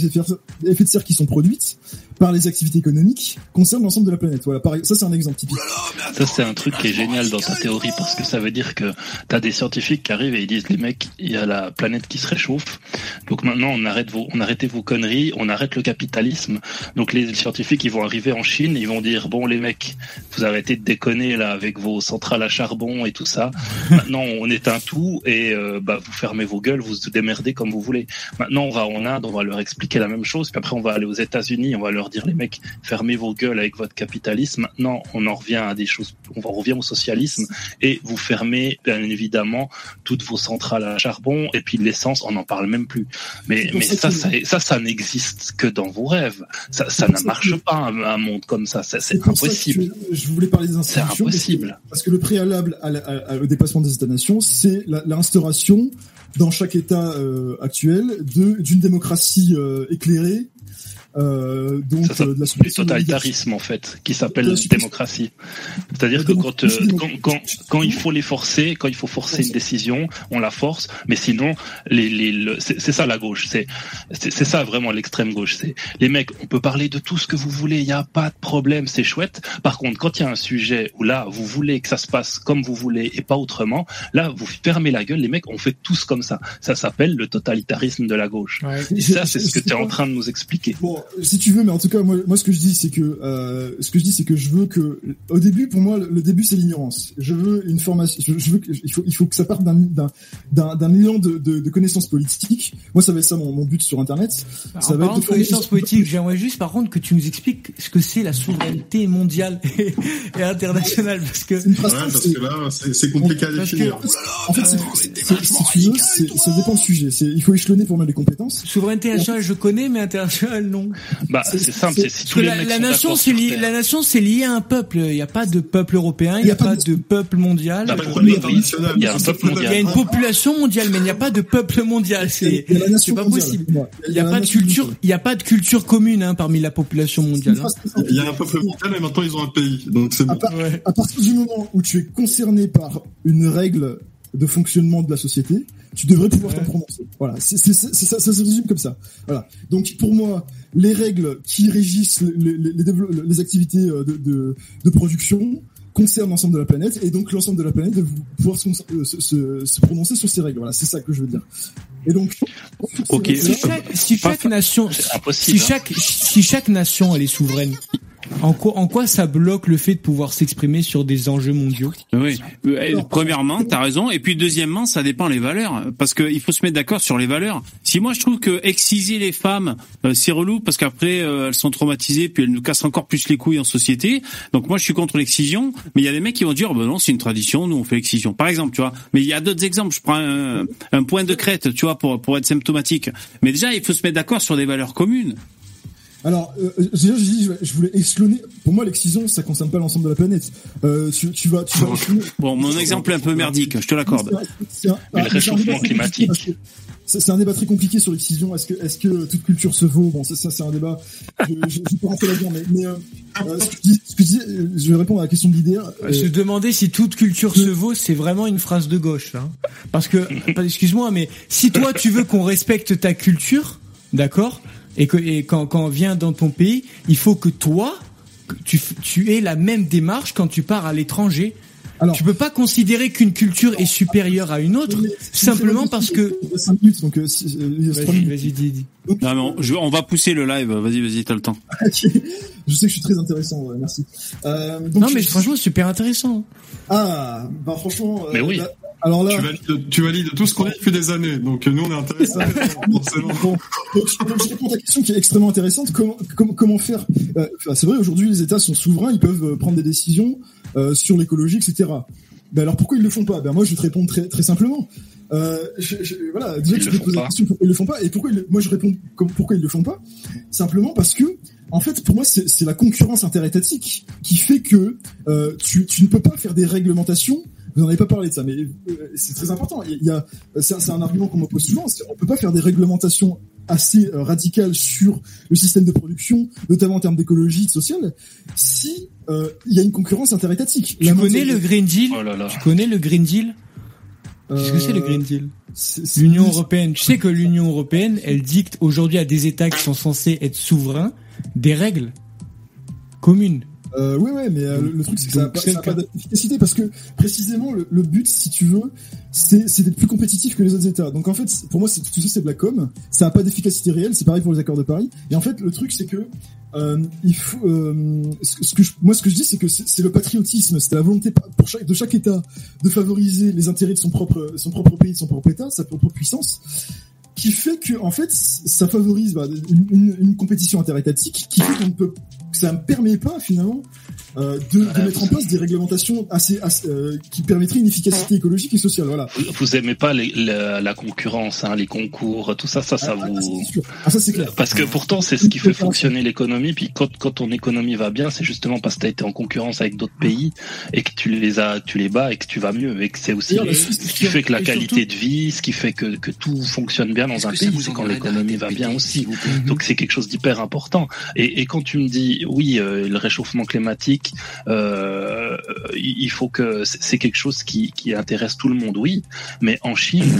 de serre qui sont produites par les activités économiques concernent l'ensemble de la planète. Voilà, ça c'est un exemple typique. Ça, c'est un truc qui est génial dans ta théorie parce que ça veut dire que t'as des scientifiques qui arrivent et ils disent les mecs, il y a la planète qui se réchauffe. Donc maintenant, on arrête vos, on arrête vos conneries, on arrête le capitalisme. Donc les scientifiques, ils vont arriver en Chine, ils vont dire bon les mecs, vous arrêtez de déconner là avec vos centrales à charbon et tout ça. Maintenant, on éteint tout et euh, bah vous fermez vos gueules, vous vous démerdez comme vous voulez. Maintenant, on va en Inde, on va leur expliquer la même chose. Puis après, on va aller aux États-Unis, on va leur dire les mecs, fermez vos gueules avec votre capitalisme. Maintenant, on en revient à des choses, on en revient au socialisme et vous fermez bien évidemment toutes vos centrales à charbon et puis l'essence, on n'en parle même plus. Mais mais ça ça, ça, n'existe que dans vos rêves. Ça, ça ne marche pas un, un monde comme ça. C'est impossible. je, voulais parler des C'est parce que- le préalable au dépassement des États-nations, c'est l'instauration dans chaque État euh, actuel d'une démocratie euh, éclairée, donc Ça, ça, euh, de la suppression totalitarisme en fait, qui s'appelle la démocratie. C'est-à-dire que quand, euh, quand, quand, quand il faut les forcer, quand il faut forcer une décision, on la force, mais sinon, les, les, le- c'est ça la gauche, c'est c'est ça vraiment l'extrême gauche. C'est les mecs, on peut parler de tout ce que vous voulez, il y a pas de problème, c'est chouette. Par contre, quand il y a un sujet où là, vous voulez que ça se passe comme vous voulez et pas autrement, là, vous fermez la gueule, les mecs, on fait tous comme ça. Ça s'appelle le totalitarisme de la gauche. Ouais. Et ça, c'est ce que tu es en train de nous expliquer. Bon, si tu veux, mais en tout cas, moi, moi ce que je dis, c'est que euh, ce que je dis, c'est que je veux que, au début, pour moi, le début, c'est l'ignorance. Je veux une formation. Je, je veux que, il faut, il faut que ça parte d'un d'un d'un d'un élan de, de, de connaissances politiques. Moi, ça va être ça mon, mon but sur Internet. En ça va parlant être de connaissances politiques, j'aimerais juste par contre que tu nous expliques ce que c'est la souveraineté mondiale et, et internationale parce que Ouais, parce c'est- que là, c'est c'est compliqué à Parce que- définir. En fait, c'est- c'est- si tu veux, c'est- ça dépend du sujet. C'est- Il faut échelonner pour mettre les compétences. souveraineté nationale je connais mais internationale non. Bah, C'est- simple, c'est- si tous les la, mecs la sont nation c'est lié, la nation c'est lié à un peuple. Il n'y a pas de peuple européen, il n'y a, pas de peuple mondial. Bah, oui, il y a un mais peuple c'est- Il y a mondial. une population mondiale, mais il n'y a pas de peuple mondial. C'est pas possible. Il n'y a pas de culture, il n'y a pas de culture commune hein, parmi la population mondiale. hein. Il y a un peuple mondial et maintenant ils ont un pays. Donc c'est bon. à partir du moment où tu es concerné par une règle de fonctionnement de la société, tu devrais pouvoir Ouais. t'en prononcer. Voilà, c'est c'est- c'est- c'est ça, ça se résume comme ça. Voilà. Donc pour moi, les règles qui régissent les, les, les, les activités euh, de, de, de production concerne l'ensemble de la planète et donc l'ensemble de la planète de pouvoir se, se, se, se prononcer sur ces règles. Voilà, c'est ça que je veux dire. Et donc, ok. Si chaque, si chaque nation, si hein. chaque, si chaque nation elle est souveraine, en quoi, en quoi ça bloque le fait de pouvoir s'exprimer sur des enjeux mondiaux? Oui. Euh, Premièrement, t'as raison. Et puis deuxièmement, ça dépend les valeurs, parce qu'il faut se mettre d'accord sur les valeurs. Si moi je trouve que exciser les femmes, euh, c'est relou, parce qu'après euh, elles sont traumatisées, puis elles nous cassent encore plus les couilles en société. Donc moi je suis contre l'excision, mais il y a des mecs qui vont dire, bah non, c'est une tradition, nous on fait l'excision. Par exemple, tu vois. Mais il y a d'autres exemples. Je prends un, un point de crête, tu vois, pour pour être symptomatique. Mais déjà, il faut se mettre d'accord sur des valeurs communes. Alors, euh, déjà, je, dis, je voulais exclure. Pour moi, l'excision, ça concerne pas l'ensemble de la planète. Euh, tu, tu vas, tu vas Bon, mon exemple est un peu merdique, je te l'accorde. Mais le réchauffement climatique. C'est un débat très compliqué sur l'excision. Est-ce que, est-ce que toute culture se vaut? Bon, ça, ça c'est un débat. Je, je, je peux rentrer là-dedans, mais, mais euh, ce, que je dis, ce que je dis, je vais répondre à la question de l'idée. Euh... Se demander si toute culture se vaut, c'est vraiment une phrase de gauche, là. Parce que, excuse-moi, mais si toi tu veux qu'on respecte ta culture, d'accord et que et quand, quand on vient dans ton pays, il faut que toi, tu, tu aies la même démarche quand tu pars à l'étranger. Alors, tu peux pas considérer qu'une culture est supérieure à une autre simplement parce que. 5 minutes, donc euh, vas-y, vas-y, dis, dis. Non, mais on, je, on, va pousser le live. Vas-y, vas-y, t'as le temps. je sais que je suis très intéressant. Ouais, merci. Euh, donc, non, mais je... franchement, super intéressant. Ah, bah franchement. Mais oui. Bah, alors là, tu valides, tu valides, tout ce qu'on dit depuis des années, donc nous on est intéressés. forcément. donc, donc, je réponds à ta question qui est extrêmement intéressante. Comment, comment, comment faire euh, C'est vrai, aujourd'hui les États sont souverains, ils peuvent prendre des décisions euh, sur l'écologie, etc. Ben alors pourquoi ils le font pas? Ben moi je vais te répondre très très simplement. Euh, je, je, voilà, déjà tu peux poser la question pourquoi ils le font pas? Et pourquoi ils, moi je réponds comme pourquoi ils le font pas? Simplement parce que en fait, pour moi, c'est la concurrence interétatique qui fait que euh, tu, tu ne peux pas faire des réglementations vous n'en avez pas parlé de ça, mais euh, c'est très important. Il y a, c'est un argument qu'on m'oppose souvent. On peut pas faire des réglementations assez euh, radicales sur le système de production, notamment en termes d'écologie, de social, si euh, il y a une concurrence interétatique. Tu connais le Green Deal? Oh là là. Tu connais le Green Deal? Qu'est-ce que c'est le Green Deal? L'Union européenne. Tu sais que l'Union européenne, elle dicte aujourd'hui à des États qui sont censés être souverains des règles communes. Euh, oui, ouais, mais euh, le, le, truc c'est que ça n'a pas, pas d'efficacité parce que précisément le, le, but, si tu veux, c'est d'être plus compétitif que les autres États. Donc en fait, pour moi, tout ça c'est de la com. Ça n'a pas d'efficacité réelle. C'est pareil pour les accords de Paris. Et en fait, le truc c'est que euh, il faut, euh, ce que je, moi, ce que je dis, c'est que c'est le patriotisme, c'est la volonté pour chaque, de chaque État de favoriser les intérêts de son propre, son propre pays, de son propre État, sa propre puissance qui fait que en fait ça favorise bah, une, une, une, compétition interétatique qui fait qu'on ne peut ça ne permet pas finalement euh, de, de, mettre en place des réglementations assez, assez euh, qui permettraient une efficacité écologique et sociale. Voilà. Vous aimez pas les, la, la, concurrence, hein, les concours, tout ça, ça, ça ah, vous. Ah, ça c'est clair. Parce que pourtant c'est ce qui fait fonctionner l'économie. Puis quand, quand ton économie va bien, c'est justement parce que tu as été en concurrence avec d'autres pays et que tu les as, tu les bats et que tu vas mieux et que c'est aussi les, ce qui fait que la qualité de vie, ce qui fait que, que tout fonctionne bien dans un pays, c'est quand l'économie va bien aussi. Donc c'est quelque chose d'hyper important. Et, et quand tu me dis oui, euh, le réchauffement climatique euh, il faut que c'est quelque chose qui, qui, intéresse tout le monde, oui. Mais en Chine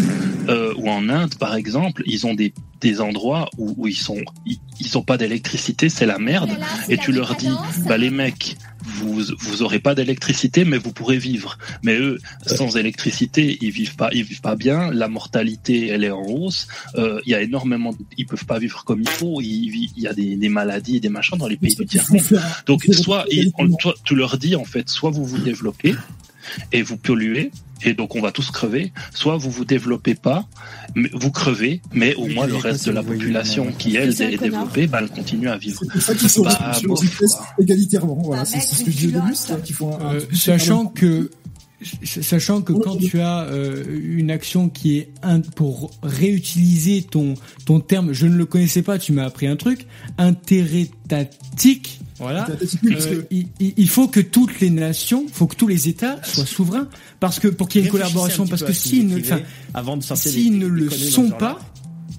euh, ou en Inde, par exemple, ils ont des, des endroits où, où ils sont ils, ils ont pas d'électricité, c'est la merde. Et tu leur dis, bah les mecs, vous vous aurez pas d'électricité, mais vous pourrez vivre. Mais eux, sans électricité, ils vivent pas, ils vivent pas bien. La mortalité, elle est en hausse. Euh, il y a énormément, ils peuvent pas vivre comme il faut. Il, il y a des, des maladies, des machins dans les pays du tiers monde. Donc soit, ils, on, toi, tu leur dis en fait, soit vous vous développez et vous polluez, et donc on va tous crever. Soit vous vous développez pas, mais vous crevez, mais au moins le reste de la population qui elle est développée, bah, elle continue à vivre. C'est ça qu'il faut bah, bon, égalitairement. Voilà, c'est ce que je dis au début, c'est qu'il faut. Un, euh, sachant que sachant que quand tu as euh, une action qui est un, pour réutiliser ton ton terme, je ne le connaissais pas, tu m'as appris un truc, interétatique. Voilà. Euh, il, il, faut que toutes les nations, faut que tous les États soient souverains, parce que pour qu'il y ait une collaboration, parce que s'ils ne, avant de s'ils ne le sont pas,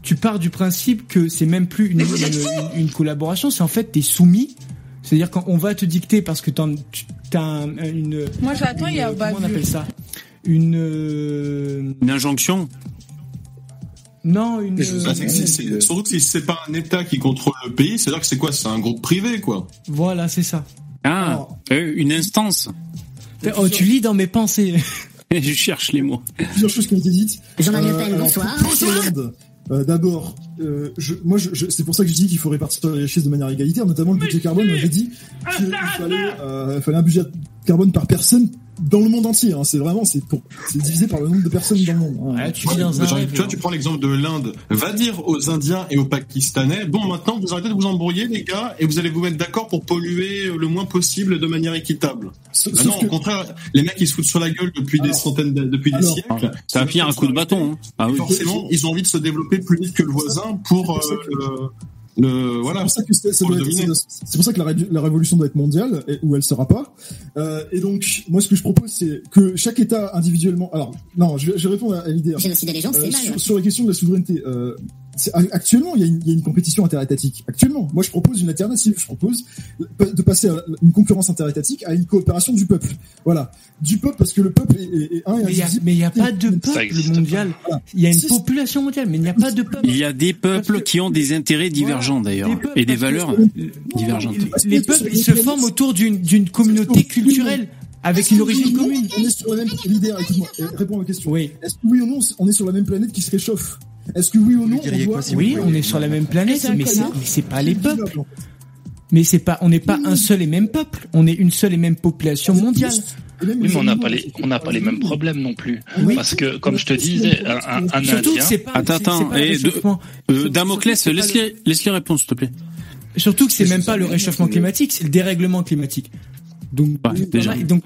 tu pars du principe que c'est même plus une, une, une, une collaboration, c'est en fait des soumis. C'est-à-dire qu'on va te dicter parce que t'as un, une. Moi j'attends, il y a. Comment on appelle ça? Une. euh, Une injonction? Non, une. Bah, surtout que si c'est pas un État qui contrôle le pays, c'est-à-dire que c'est quoi? C'est un groupe privé, quoi. Voilà, c'est ça. Ah, euh, une instance. Oh, tu lis dans mes pensées. Je cherche les mots. Plusieurs choses qui ont été dites. Jean-Marie Le Euh, Pen, alors, bonsoir. Hollande, euh, D'abord, euh, je, moi, je, je- c'est pour ça que je dis qu'il faut répartir les richesses de manière égalitaire, notamment le budget carbone. Moi, j'ai dit qu'il fallait, euh, fallait un budget carbone par personne dans le monde entier. Hein. C'est vraiment, c'est pour, c'est divisé par le nombre de personnes dans le monde. hein. Ouais, tu Ouais, vis dans un genre, rêve. tu vois, tu prends l'exemple de l'Inde. Va dire aux Indiens et aux Pakistanais, bon, maintenant, vous arrêtez de vous embrouiller, les gars, et vous allez vous mettre d'accord pour polluer le moins possible de manière équitable. Sauf- Bah sauf non, que- au contraire, les mecs, ils se foutent sur la gueule depuis des centaines, de- depuis des alors, siècles. Ça va finir un coup de bâton. Hein. Ah oui. Forcément, ils ont envie de se développer plus vite que le voisin pour euh, le, C'est voilà. pour ça que c'est- ça Pour doit le être- dominer. c'est- c'est pour ça que la, ré- la révolution doit être mondiale et, ou elle sera pas. Euh, et donc moi ce que je propose c'est que chaque État individuellement. Alors non, je vais, je vais répondre à, à l'idée. Génocide gens, Euh, c'est mal. sur, sur la question de la souveraineté, euh, actuellement, il y, a une, il y a une compétition interétatique. Actuellement, moi, je propose une alternative. Je propose de passer à une concurrence interétatique à une coopération du peuple. Voilà, du peuple parce que le peuple est, est, est un et Mais il y a, indivisible. mais il y a pas de peuple mondial. Il y a une Si, population mondiale, mais il n'y a pas de peuple. Il y a des peuples qui ont des intérêts divergents d'ailleurs et des valeurs divergentes. Les, les peuples, ils se forment autour d'une communauté culturelle avec une origine commune. On est sur la même l'idée. Écoute-moi, euh, réponds à ma question. Oui. Est-ce que oui ou non, on est sur la même planète qui se réchauffe? Est-ce que oui ou non, on doit Oui, on est sur la même planète, mais c'est pas les peuples. Mais c'est pas, on n'est pas un seul et même peuple. On est une seule et même population mondiale. Oui, mais on n'a pas les, on n'a pas les mêmes problèmes non plus. Oui. Parce que, comme je te disais, un, un, un Surtout Indien, pas. Attends, attends, et de-. Euh, Damoclès, laisse-les laisse-les répondre s'il te plaît. Surtout que c'est même pas le réchauffement climatique, c'est le dérèglement climatique. Donc, Ouais, déjà, donc,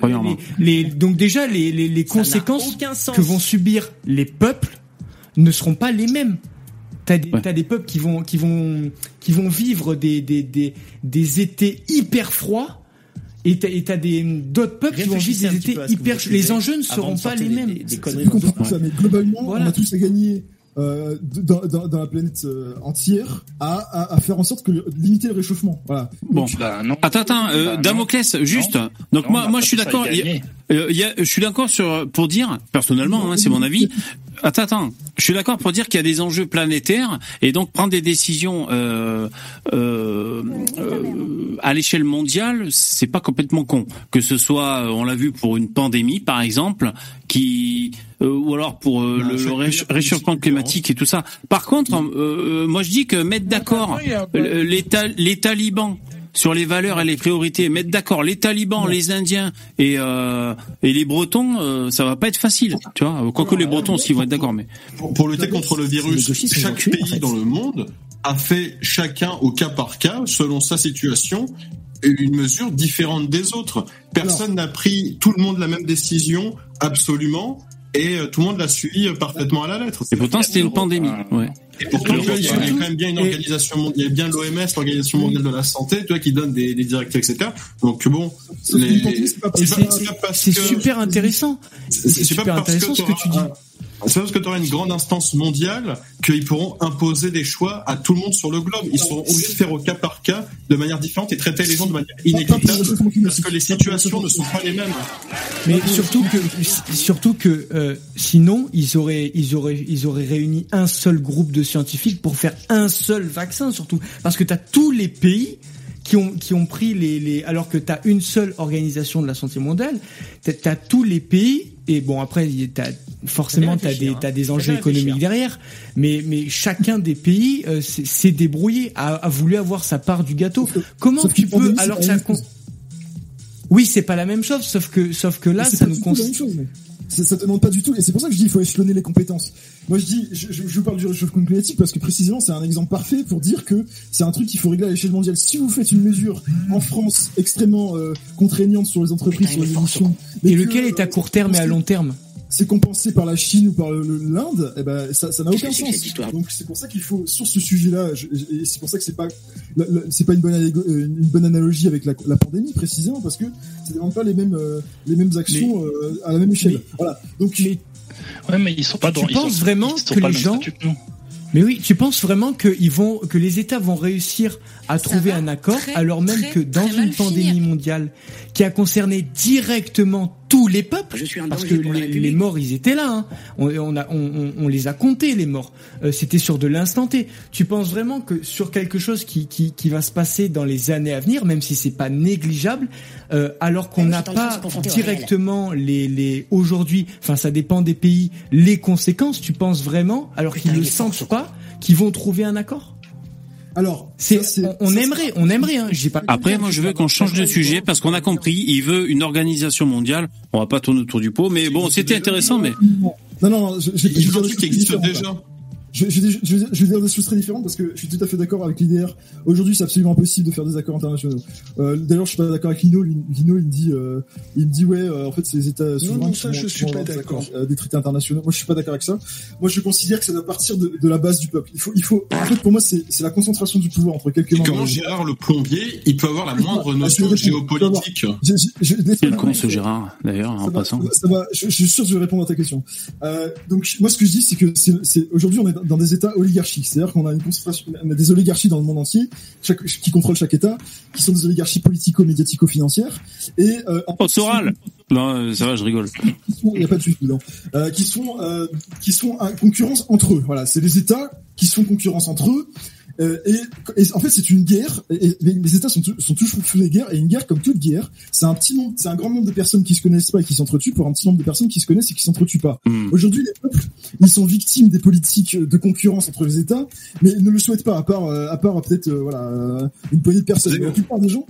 les, les- donc déjà les, les, les conséquences que vont subir les peuples ne seront pas les mêmes. T'as des, Ouais. t'as des peuples qui vont, qui vont, qui vont vivre des, des, des, des étés hyper froids. Et t'as, et t'as des, d'autres peuples qui vont vivre des étés hyper, les enjeux ne seront pas les mêmes. des- des conneries ça. mais globalement, Voilà. on a tous à gagner euh, dans, dans, dans la planète euh, entière à, à, à faire en sorte que le- limiter le réchauffement. Voilà. Bon. bah non. Attends, attends, euh, Bah non. Damoclès, juste. Donc Non, moi, moi, je suis d'accord. y il y a- gagner. Euh, il y a- je suis d'accord sur pour dire personnellement, hein, c'est mon avis. Attends, attends, je suis d'accord pour dire qu'il y a des enjeux planétaires et donc prendre des décisions euh, euh, euh, à l'échelle mondiale, c'est pas complètement con. Que ce soit, euh, on l'a vu pour une pandémie par exemple, qui euh, ou alors pour euh, le, réch- réchauffement climatique et tout ça. Par contre, euh, moi je dis que mettre d'accord les, ta- les talibans sur les valeurs et les priorités, mettre d'accord les talibans, les indiens et euh, et les bretons, euh, ça va pas être facile, tu vois. Quoique les bretons aussi vont être d'accord, mais Pour, pour lutter contre le virus, chaque pays en fait. dans le monde a fait chacun au cas par cas, selon sa situation, une mesure différente des autres. Personne n'a pris tout le monde la même décision absolument et euh, tout le monde l'a suivi euh, parfaitement à la lettre. et pourtant c'était une pandémie. Ouais. Et vois, il y a quand même bien une organisation mondiale, il y a bien l'OMS, l'organisation mondiale de la santé, tu vois, qui donne des, des directives, etc. Donc bon, c'est super intéressant. c'est super parce intéressant ce que tu dis. C'est parce que tu auras une grande instance mondiale qu'ils pourront imposer des choix à tout le monde sur le globe. Ils seront obligés de faire au cas par cas, de manière différente et traiter les gens de manière inéquitable parce que les situations ne sont pas les mêmes. Mais surtout que, surtout que, euh, sinon, ils auraient, ils auraient, ils auraient réuni un seul groupe de scientifiques pour faire un seul vaccin, surtout. Parce que t'as tous les pays qui ont, qui ont pris les, les, alors que t'as une seule organisation de la santé mondiale, t'as, t'as tous les pays, et bon, après, t'as, forcément, t'as réfléchir, des, hein. t'as des enjeux économiques derrière, mais, mais chacun des pays, euh, s'est débrouillé, a, a voulu avoir sa part du gâteau. Sauf que- Comment sauf tu peux, pandémie, alors pas que la ça même con- chose. oui, c'est pas la même chose, sauf que, sauf que là, ça nous du tout la cons- même chose, mais c'est- ça demande pas du tout. Et c'est pour ça que je dis il faut échelonner les compétences. Moi je dis, je, je, je parle du réchauffement climatique parce que précisément c'est un exemple parfait pour dire que c'est un truc qu'il faut régler à l'échelle mondiale. Si vous faites une mesure en France extrêmement euh, contraignante sur les entreprises, sur les émissions, mais Et que, lequel est à court terme et à long terme c'est compensé par la Chine ou par l'Inde, eh ben ça ça n'a aucun sens. Donc c'est pour ça qu'il faut sur ce sujet-là, je- et c'est pour ça que c'est pas c'est pas une bonne euh, une bonne analogie avec la, la pandémie précisément parce que ça demande pas les mêmes euh, les mêmes actions euh, à la même échelle. mais- voilà. Donc Mais, Ouais, mais ils sont pas Tu dans. penses sont- vraiment que les gens- statut mais oui, tu penses vraiment que ils vont, que les États vont réussir à Ça trouver un accord très, alors même très, que dans une pandémie finir. mondiale qui a concerné directement tous les peuples, parce que les, les, morts, ils étaient là. Hein. On, on, a, on, on, les a comptés les morts. Euh, C'était sur de l'instant T. Tu penses vraiment que sur quelque chose qui, qui, qui, va se passer dans les années à venir, même si c'est pas négligeable, euh, alors qu'on n'a pas directement les, les aujourd'hui, enfin ça dépend des pays, les conséquences. Tu penses vraiment, alors qu'ils ne sentent pas, qu'ils vont trouver un accord? Alors, c'est, on, aimerait, on aimerait. Hein, j'ai pas. Après, moi, je veux qu'on change de sujet parce qu'on a compris. Il veut une organisation mondiale. On va pas tourner autour du pot, mais bon, c'était intéressant, mais. Non, non, j'ai, j'ai, j'ai, qui existe déjà je, je, je, je, vais dire des choses très différentes parce que je suis tout à fait d'accord avec l'IDR. Aujourd'hui, c'est absolument impossible de faire des accords internationaux. Euh, D'ailleurs, je suis pas d'accord avec Lino. Lino, il me dit, euh, il me dit ouais, euh, en fait, c'est les États souverains qui je suis pas d'accord. Euh, des traités internationaux. Moi, je suis pas d'accord avec ça. Moi, je considère que ça doit partir de, de, la base du peuple. Il faut, il faut. En fait, pour moi, c'est la concentration du pouvoir entre quelques. Comment Gérard le plombier, il peut avoir la moindre notion géopolitique. Quel con ce Gérard, d'ailleurs, en passant. Ça va, je, je, suis sûr que je vais répondre à ta question. Euh, donc, moi, ce que je dis, c'est que c'est aujourd'hui, on est dans des États oligarchiques. C'est-à-dire qu'on a une concentration, on a des oligarchies dans le monde entier, chaque, qui contrôlent chaque État, qui sont des oligarchies politico-médiatico-financières. Et euh, oh, Soral Non, ça va, je rigole. Il n'y a pas de souci, non. Euh, qui sont euh, qui sont en concurrence entre eux. Voilà, c'est les États qui sont concurrence entre eux euh, et, et, en fait, c'est une guerre. Et, les États sont, sont toujours fous des guerres. Et une guerre, comme toute guerre, c'est un petit nombre, c'est un grand nombre de personnes qui se connaissent pas et qui s'entretuent pour un petit nombre de personnes qui se connaissent et qui s'entretuent pas. Hmm. Aujourd'hui, les peuples, ils sont victimes des politiques de concurrence entre les États, mais ils ne le souhaitent pas, à part, euh, à part peut-être, euh, voilà, une poignée de personnes. La plupart des gens,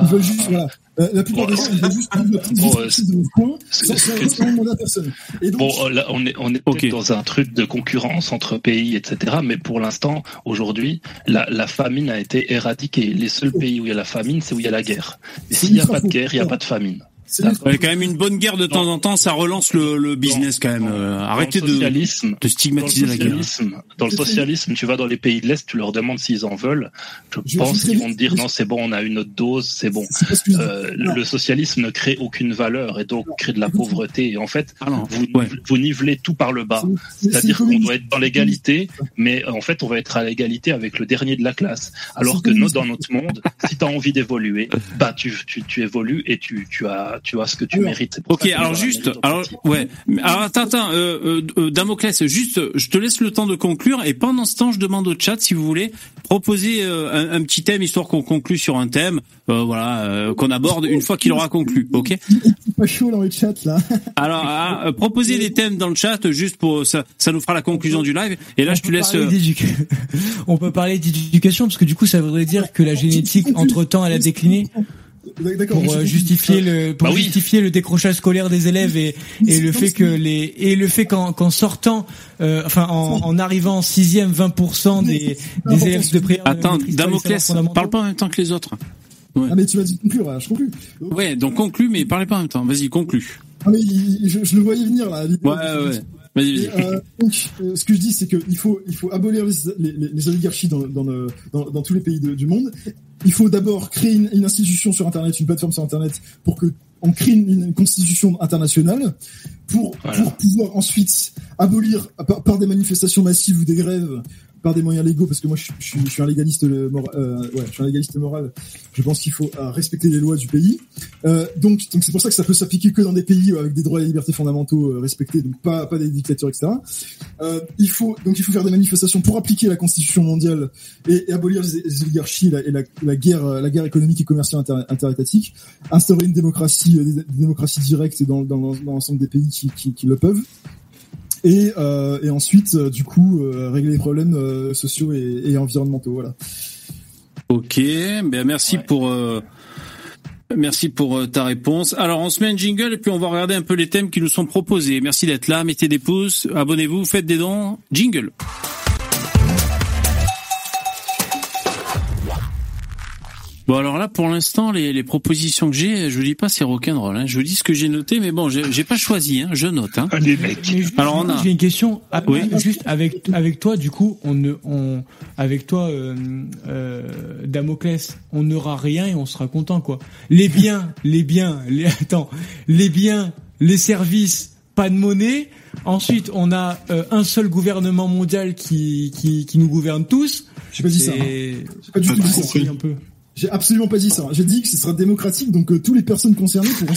ils veulent juste, voilà. Euh, la plupart des gens, ils veulent juste vivre bon, euh, de coin sans, sans demander à personne. Et donc, bon, là, on est, on est okay. dans un truc de concurrence entre pays, etc. Mais pour l'instant, aujourd'hui, la, la famine a été éradiquée. Les seuls pays où il y a la famine, c'est où il y a la guerre. Et s'il n'y a pas de guerre, il n'y a pas de famine. Ouais, quand même une bonne guerre de temps en temps, ça relance le, le business quand même. Euh, arrêtez de, de stigmatiser la guerre. Dans le socialisme, tu vas dans les pays de l'Est, tu leur demandes s'ils en veulent. Je, pense qu'ils vont te dire non, c'est bon, on a une autre dose, c'est bon. Euh, le socialisme ne crée aucune valeur et donc crée de la pauvreté. Et en fait, ah vous, ouais. vous nivelez tout par le bas. C'est-à-dire qu'on doit être dans l'égalité, mais en fait, on va être à l'égalité avec le dernier de la classe. Alors que nous, dans notre monde, si tu as envie d'évoluer, bah tu, tu, tu évolues et tu, tu as tu vois ce que tu alors, mérites. Ok, alors juste, alors ouais, alors attends, attends, euh, euh, Damoclès, juste, je te laisse le temps de conclure et pendant ce temps, je demande au chat si vous voulez proposer euh, un, un, petit thème histoire qu'on conclue sur un thème, euh, voilà, euh, qu'on aborde une fois qu'il aura conclu, ok? Pas chaud dans le chat là. alors, ah, proposez des thèmes dans le chat juste pour ça, ça nous fera la conclusion du live et là On je te laisse. On peut parler d'éducation parce que du coup, ça voudrait dire que la génétique entre temps elle a décliné pour euh, justifier le pour bah oui. justifier le décrochage scolaire des élèves et, et le fait que les et le fait qu'en sortant euh, enfin en, en arrivant en sixième 20% des des élèves de prière attends Damoclès parle pas en même temps que les autres ouais. ah mais tu vas dit conclure je conclue ouais donc conclue mais parlez pas en même temps vas-y conclue ah mais je, je, le voyais venir là ouais ouais Vas-y, vas-y. Euh, donc, euh, ce que je dis, c'est qu'il faut, il faut abolir les, les, les oligarchies dans, dans, le, dans, dans, tous les pays de, du monde. Il faut d'abord créer une, une, institution sur Internet, une plateforme sur Internet, pour que on crée une, une constitution internationale pour, voilà. pour pouvoir ensuite abolir par, par, des manifestations massives ou des grèves par des moyens légaux, parce que moi je, suis un légaliste moral, euh, je pense qu'il faut euh, respecter les lois du pays. Euh, donc, donc c'est pour ça que ça peut s'appliquer que dans des pays avec des droits et libertés fondamentaux euh, respectés, donc pas pas des dictatures, etc. Euh, il faut donc il faut faire des manifestations pour appliquer la Constitution mondiale et, abolir les, les oligarchies et, la, guerre la guerre économique et commerciale inter, interétatique, instaurer une démocratie démocratie directe dans, dans, l'ensemble des pays qui, qui le peuvent et, euh, et ensuite, euh, du coup, euh, régler les problèmes euh, sociaux et, et, environnementaux. Voilà. Ok, ben merci ouais. pour euh, merci pour ta réponse. Alors, on se met un jingle et puis on va regarder un peu les thèmes qui nous sont proposés. Merci d'être là, mettez des pouces, abonnez-vous, faites des dons. Jingle. Bon alors là pour l'instant les, les, propositions que j'ai, je vous dis pas c'est rock'n'roll. Hein. Je vous dis ce que j'ai noté, mais bon j'ai pas choisi, hein. je note. Hein. Les mecs. Alors on a. J'ai une question. Ah, oui. Juste avec avec toi du coup on ne on avec toi euh, euh, Damoclès on n'aura rien et on sera content quoi. Les biens les biens les attends les biens les services pas de monnaie. Ensuite on a euh, un seul gouvernement mondial qui qui qui nous gouverne tous. J'ai pas dit ça. J'ai pas du tout ça. Un peu. J'ai absolument pas dit ça. J'ai dit que ce sera démocratique, donc euh, toutes les personnes concernées pourront.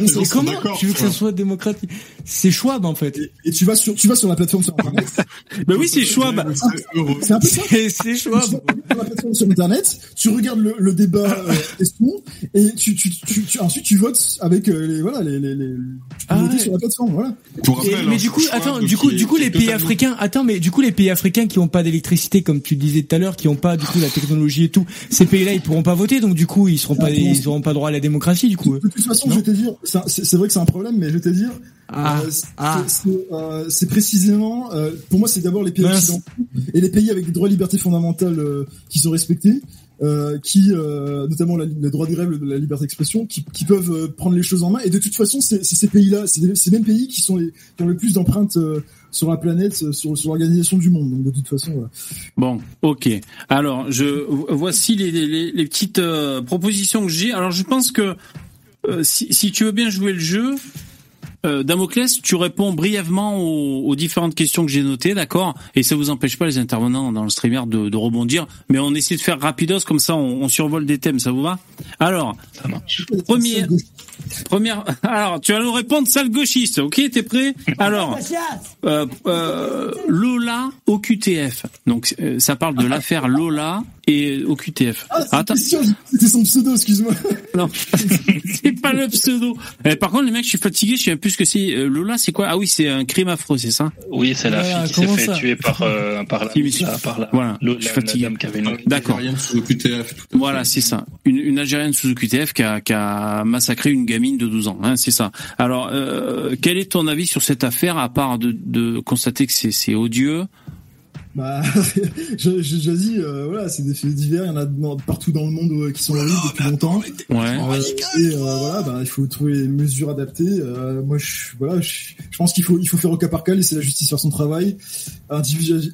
Mais comment tu veux que ça soit démocratique? C'est Schwab en fait. Et, et, tu vas sur, tu vas sur la plateforme sur internet. bah oui, c'est Schwab. C'est un peu ça. C'est Schwab. Tu sur la plateforme sur internet, tu regardes le, le débat euh, question et tu, tu, tu, tu, ensuite tu votes avec euh, les voilà les les, les tu peux Ah voter ouais. sur la plateforme voilà. Pour rappel, Et- hein, mais du coup, attends, du coup, du coup, les pays africains, attends, mais du coup, les pays africains qui ont pas d'électricité, comme tu disais tout à l'heure, qui ont pas du coup la technologie et tout, ces pays-là, ils pourront pas voter, donc du coup, ils seront pas, ils auront pas droit à la démocratie, du coup. De toute façon, je vais te dire, c'est vrai que c'est un problème, mais je vais te dire, Ah, euh, c'est- ah. euh, c'est précisément, euh, pour moi, c'est d'abord les pays occidentaux et les pays avec des droits et libertés fondamentales qui sont respectés, qui, notamment la, le droit de grève, la liberté d'expression, qui, qui peuvent prendre les choses en main. Et de toute façon, c'est ces pays-là, c'est les- ces mêmes pays qui sont les, qui ont le plus d'empreintes sur la planète, euh, sur, l'organisation du monde. Donc de toute façon, voilà. Bon, ok. Alors, je voici les, les, les petites euh, propositions que j'ai. Alors, je pense que euh, si, si tu veux bien jouer le jeu, euh, Damoclès, tu réponds brièvement aux, aux différentes questions que j'ai notées, d'accord? Et ça vous empêche pas les intervenants dans le streamer de, de rebondir, mais on essaie de faire rapidos comme ça, on, on survole des thèmes, ça vous va? Alors. Premier- première. Alors, tu vas nous répondre sale gauchiste, ok T'es prêt? Alors, euh, euh, Lola au QTF. Donc, euh, ça parle de l'affaire Lola et au QTF. Ah, c'est Attends, c'était son pseudo, excuse-moi. non, c'est pas le pseudo. Par contre, les mecs, je suis fatigué, je sais plus ce que c'est. Euh, Lola, c'est quoi? Ah oui, c'est un crime affreux, c'est ça? Oui, c'est la fille qui s'est fait tuer par, euh, par la, la- par la, Voilà, je suis la- la fatigué. D'accord. Voilà, c'est ça. Une, une Algérienne sous le QTF qui a, qui a massacré une gamine de 12 ans. Hein, c'est ça. Alors, euh, quel est ton avis sur cette affaire, à part de, de constater que c'est odieux? Bah, je- j'ai déjà dit, euh, voilà, c'est des faits divers, il y en a dans- partout dans le monde euh, qui sont horribles depuis longtemps. Ouais. Euh, et euh, voilà, bah, il faut trouver les mesures adaptées. Euh, moi, je, voilà, je, je pense qu'il faut, il faut faire au cas par cas, laisser la justice faire son travail,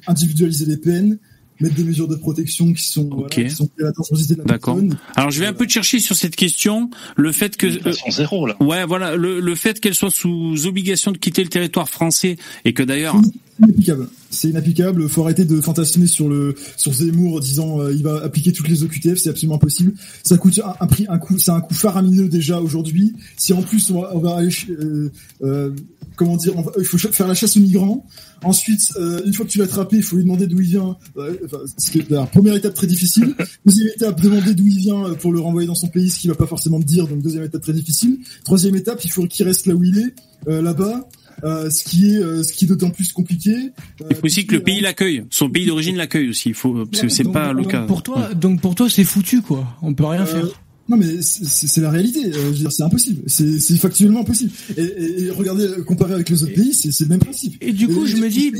individualiser, les peines, mettre des mesures de protection qui sont, voilà, Ok. qui sont à l'attention de la D'accord. Alors, je vais un peu te chercher sur cette question. Le fait que... euh, zéro, là. Ouais, voilà, le, le fait qu'elle soit sous obligation de quitter le territoire français et que d'ailleurs, inapplicable. C'est inapplicable. Faut arrêter de fantasmer sur le sur Zemmour en disant euh, il va appliquer toutes les OQTF. C'est absolument impossible. Ça coûte un, un prix, un coût, c'est un coût faramineux déjà aujourd'hui. Si en plus on va, on va aller, euh, euh, comment dire, va- il faut faire la chasse aux migrants. Ensuite, euh, une fois que tu l'as attrapé, il faut lui demander d'où il vient. Enfin, ce qui est la première étape très difficile. Deuxième étape, demander d'où il vient euh, pour le renvoyer dans son pays, ce qu'il va pas forcément te dire. Donc deuxième étape très difficile. Troisième étape, il faut qu'il reste là où il est, euh, là-bas. Euh, ce qui est euh, ce qui est d'autant plus compliqué. Euh, il faut aussi que le pays l'accueille. Son pays d'origine l'accueille aussi. Il faut, parce que c'est pas le cas. Pour toi, donc pour toi, c'est foutu, quoi. On peut rien Euh, faire. Non mais c'est- la réalité. Euh, c'est impossible. C'est factuellement impossible. Et, et, et regardez, comparé avec les autres pays, c'est le même principe. Et du coup, Et- je me dis,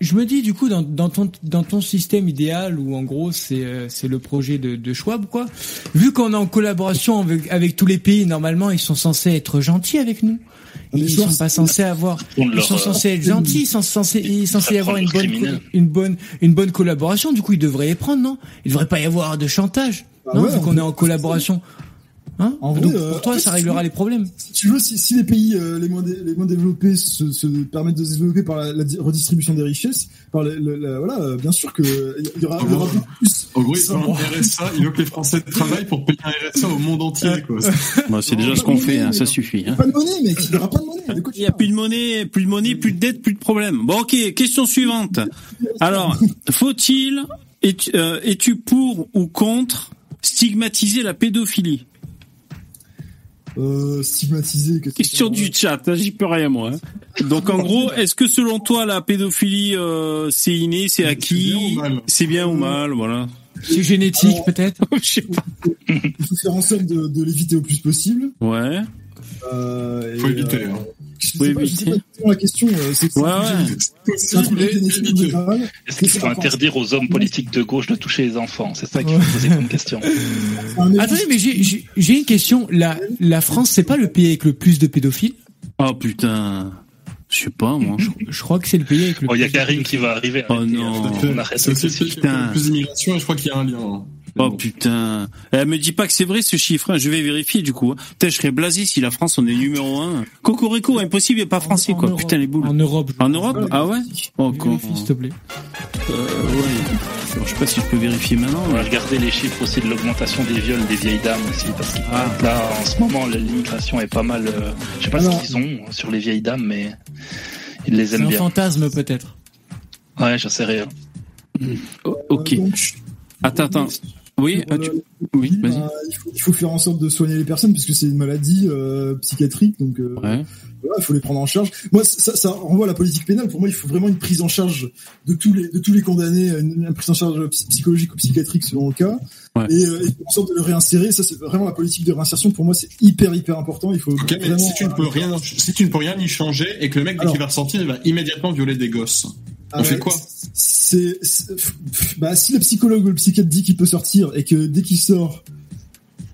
je me dis du coup dans, dans ton dans ton système idéal où en gros c'est euh, c'est le projet de, de Schwab quoi. Vu qu'on est en collaboration avec avec tous les pays, normalement ils sont censés être gentils avec nous. Ils sont pas censés avoir. Ils sont euh, censés être gentils. Ils sont censés ils sont censés y avoir une bonne une bonne une bonne collaboration. Du coup, ils devraient les prendre, non? Il devrait pas y avoir de chantage, Bah non Vu qu'on est en collaboration. Hein En vrai, Donc euh, pour toi, en fait, ça réglera les problèmes. si tu veux, si, si les pays euh, les moins dé- les moins développés se, se permettent de se développer par la, la di- redistribution des richesses, par le, le- la- voilà, euh, bien sûr que il y aura, il y aura beaucoup plus. En gros, il veut un RSA, il veut que les Français travaillent pour payer un RSA au monde entier, quoi. Bon, c'est déjà ce qu'on fait, hein, ça suffit. Hein. Pas de monnaie, mec. Il n'y aura pas de monnaie. Il n'y a plus de monnaie, plus de monnaie, plus de dette, plus de problème. Bon, ok, question suivante. Alors, faut-il, es-tu euh, es-tu pour ou contre stigmatiser la pédophilie? Euh, stigmatisé. qu'est-ce que Question du chat, hein, j'y peux rien moi. hein. Donc en gros, est-ce que selon toi la pédophilie euh, c'est inné, c'est bien acquis, ou mal? C'est bien ou mal, voilà. C'est génétique peut-être? Je sais pas. Il faut faire en sorte de, de l'éviter au plus possible. Ouais. Euh, et, Faut éviter, euh, hein. Je Faut sais pas, je sais pas la question. euh, C'est Ouais, ouais. Est-ce qu'il faut interdire aux hommes politiques de gauche de toucher les enfants? C'est ça qu'il faut poser comme question. Attendez, mais j'ai- une question. La, la France, c'est pas le pays avec le plus de pédophiles? Oh putain, je sais pas moi. Je crois que c'est le pays avec le Bon, il y a plus de Karim qui va arriver. Oh arrêtez, non. hein. On arrête C'est qui le plus d'immigration et je crois qu'il y a un lien. Hein. Oh putain. Elle me dit pas que c'est vrai ce chiffre. hein. Je vais vérifier du coup. hein. Putain, je serais blasé si la France on est numéro un. Cocorico, impossible, il est pas français En quoi. Europe. Putain les boules. En Europe. En Europe? Ah ouais? Oh con. S'il te plaît. Euh, ouais. Alors, je sais pas si je peux vérifier maintenant. On va regarder les chiffres aussi de l'augmentation des viols des vieilles dames aussi, parce que Ah. là, en ce moment, l'immigration est pas mal. euh, je sais pas Alors- ce qu'ils ont sur les vieilles dames, mais ils les C'est aiment un bien. fantasme peut-être. Ouais, j'en sais rien. Oh, ok. Euh, Attends, attends. Oui, ah, tu- oui, bah, vas-y. il, faut, il faut faire en sorte de soigner les personnes puisque c'est une maladie euh, psychiatrique, donc euh, Ouais. voilà, il faut les prendre en charge. Moi, ça, ça renvoie à la politique pénale. Pour moi, il faut vraiment une prise en charge de tous les de tous les condamnés, une, une prise en charge psy- psychologique ou psychiatrique selon le cas, Ouais. et, euh, et faire en sorte de le réinsérer. Ça, c'est vraiment la politique de réinsertion. Pour moi, c'est hyper hyper important. Il faut Ok, mais vraiment. si tu ne peux rien, si tu ne peux rien y changer et que le mec dès qu'il va ressortir, il va immédiatement violer des gosses. On Ah fait quoi C'est, bah, si le psychologue ou le psychiatre dit qu'il peut sortir et que dès qu'il sort,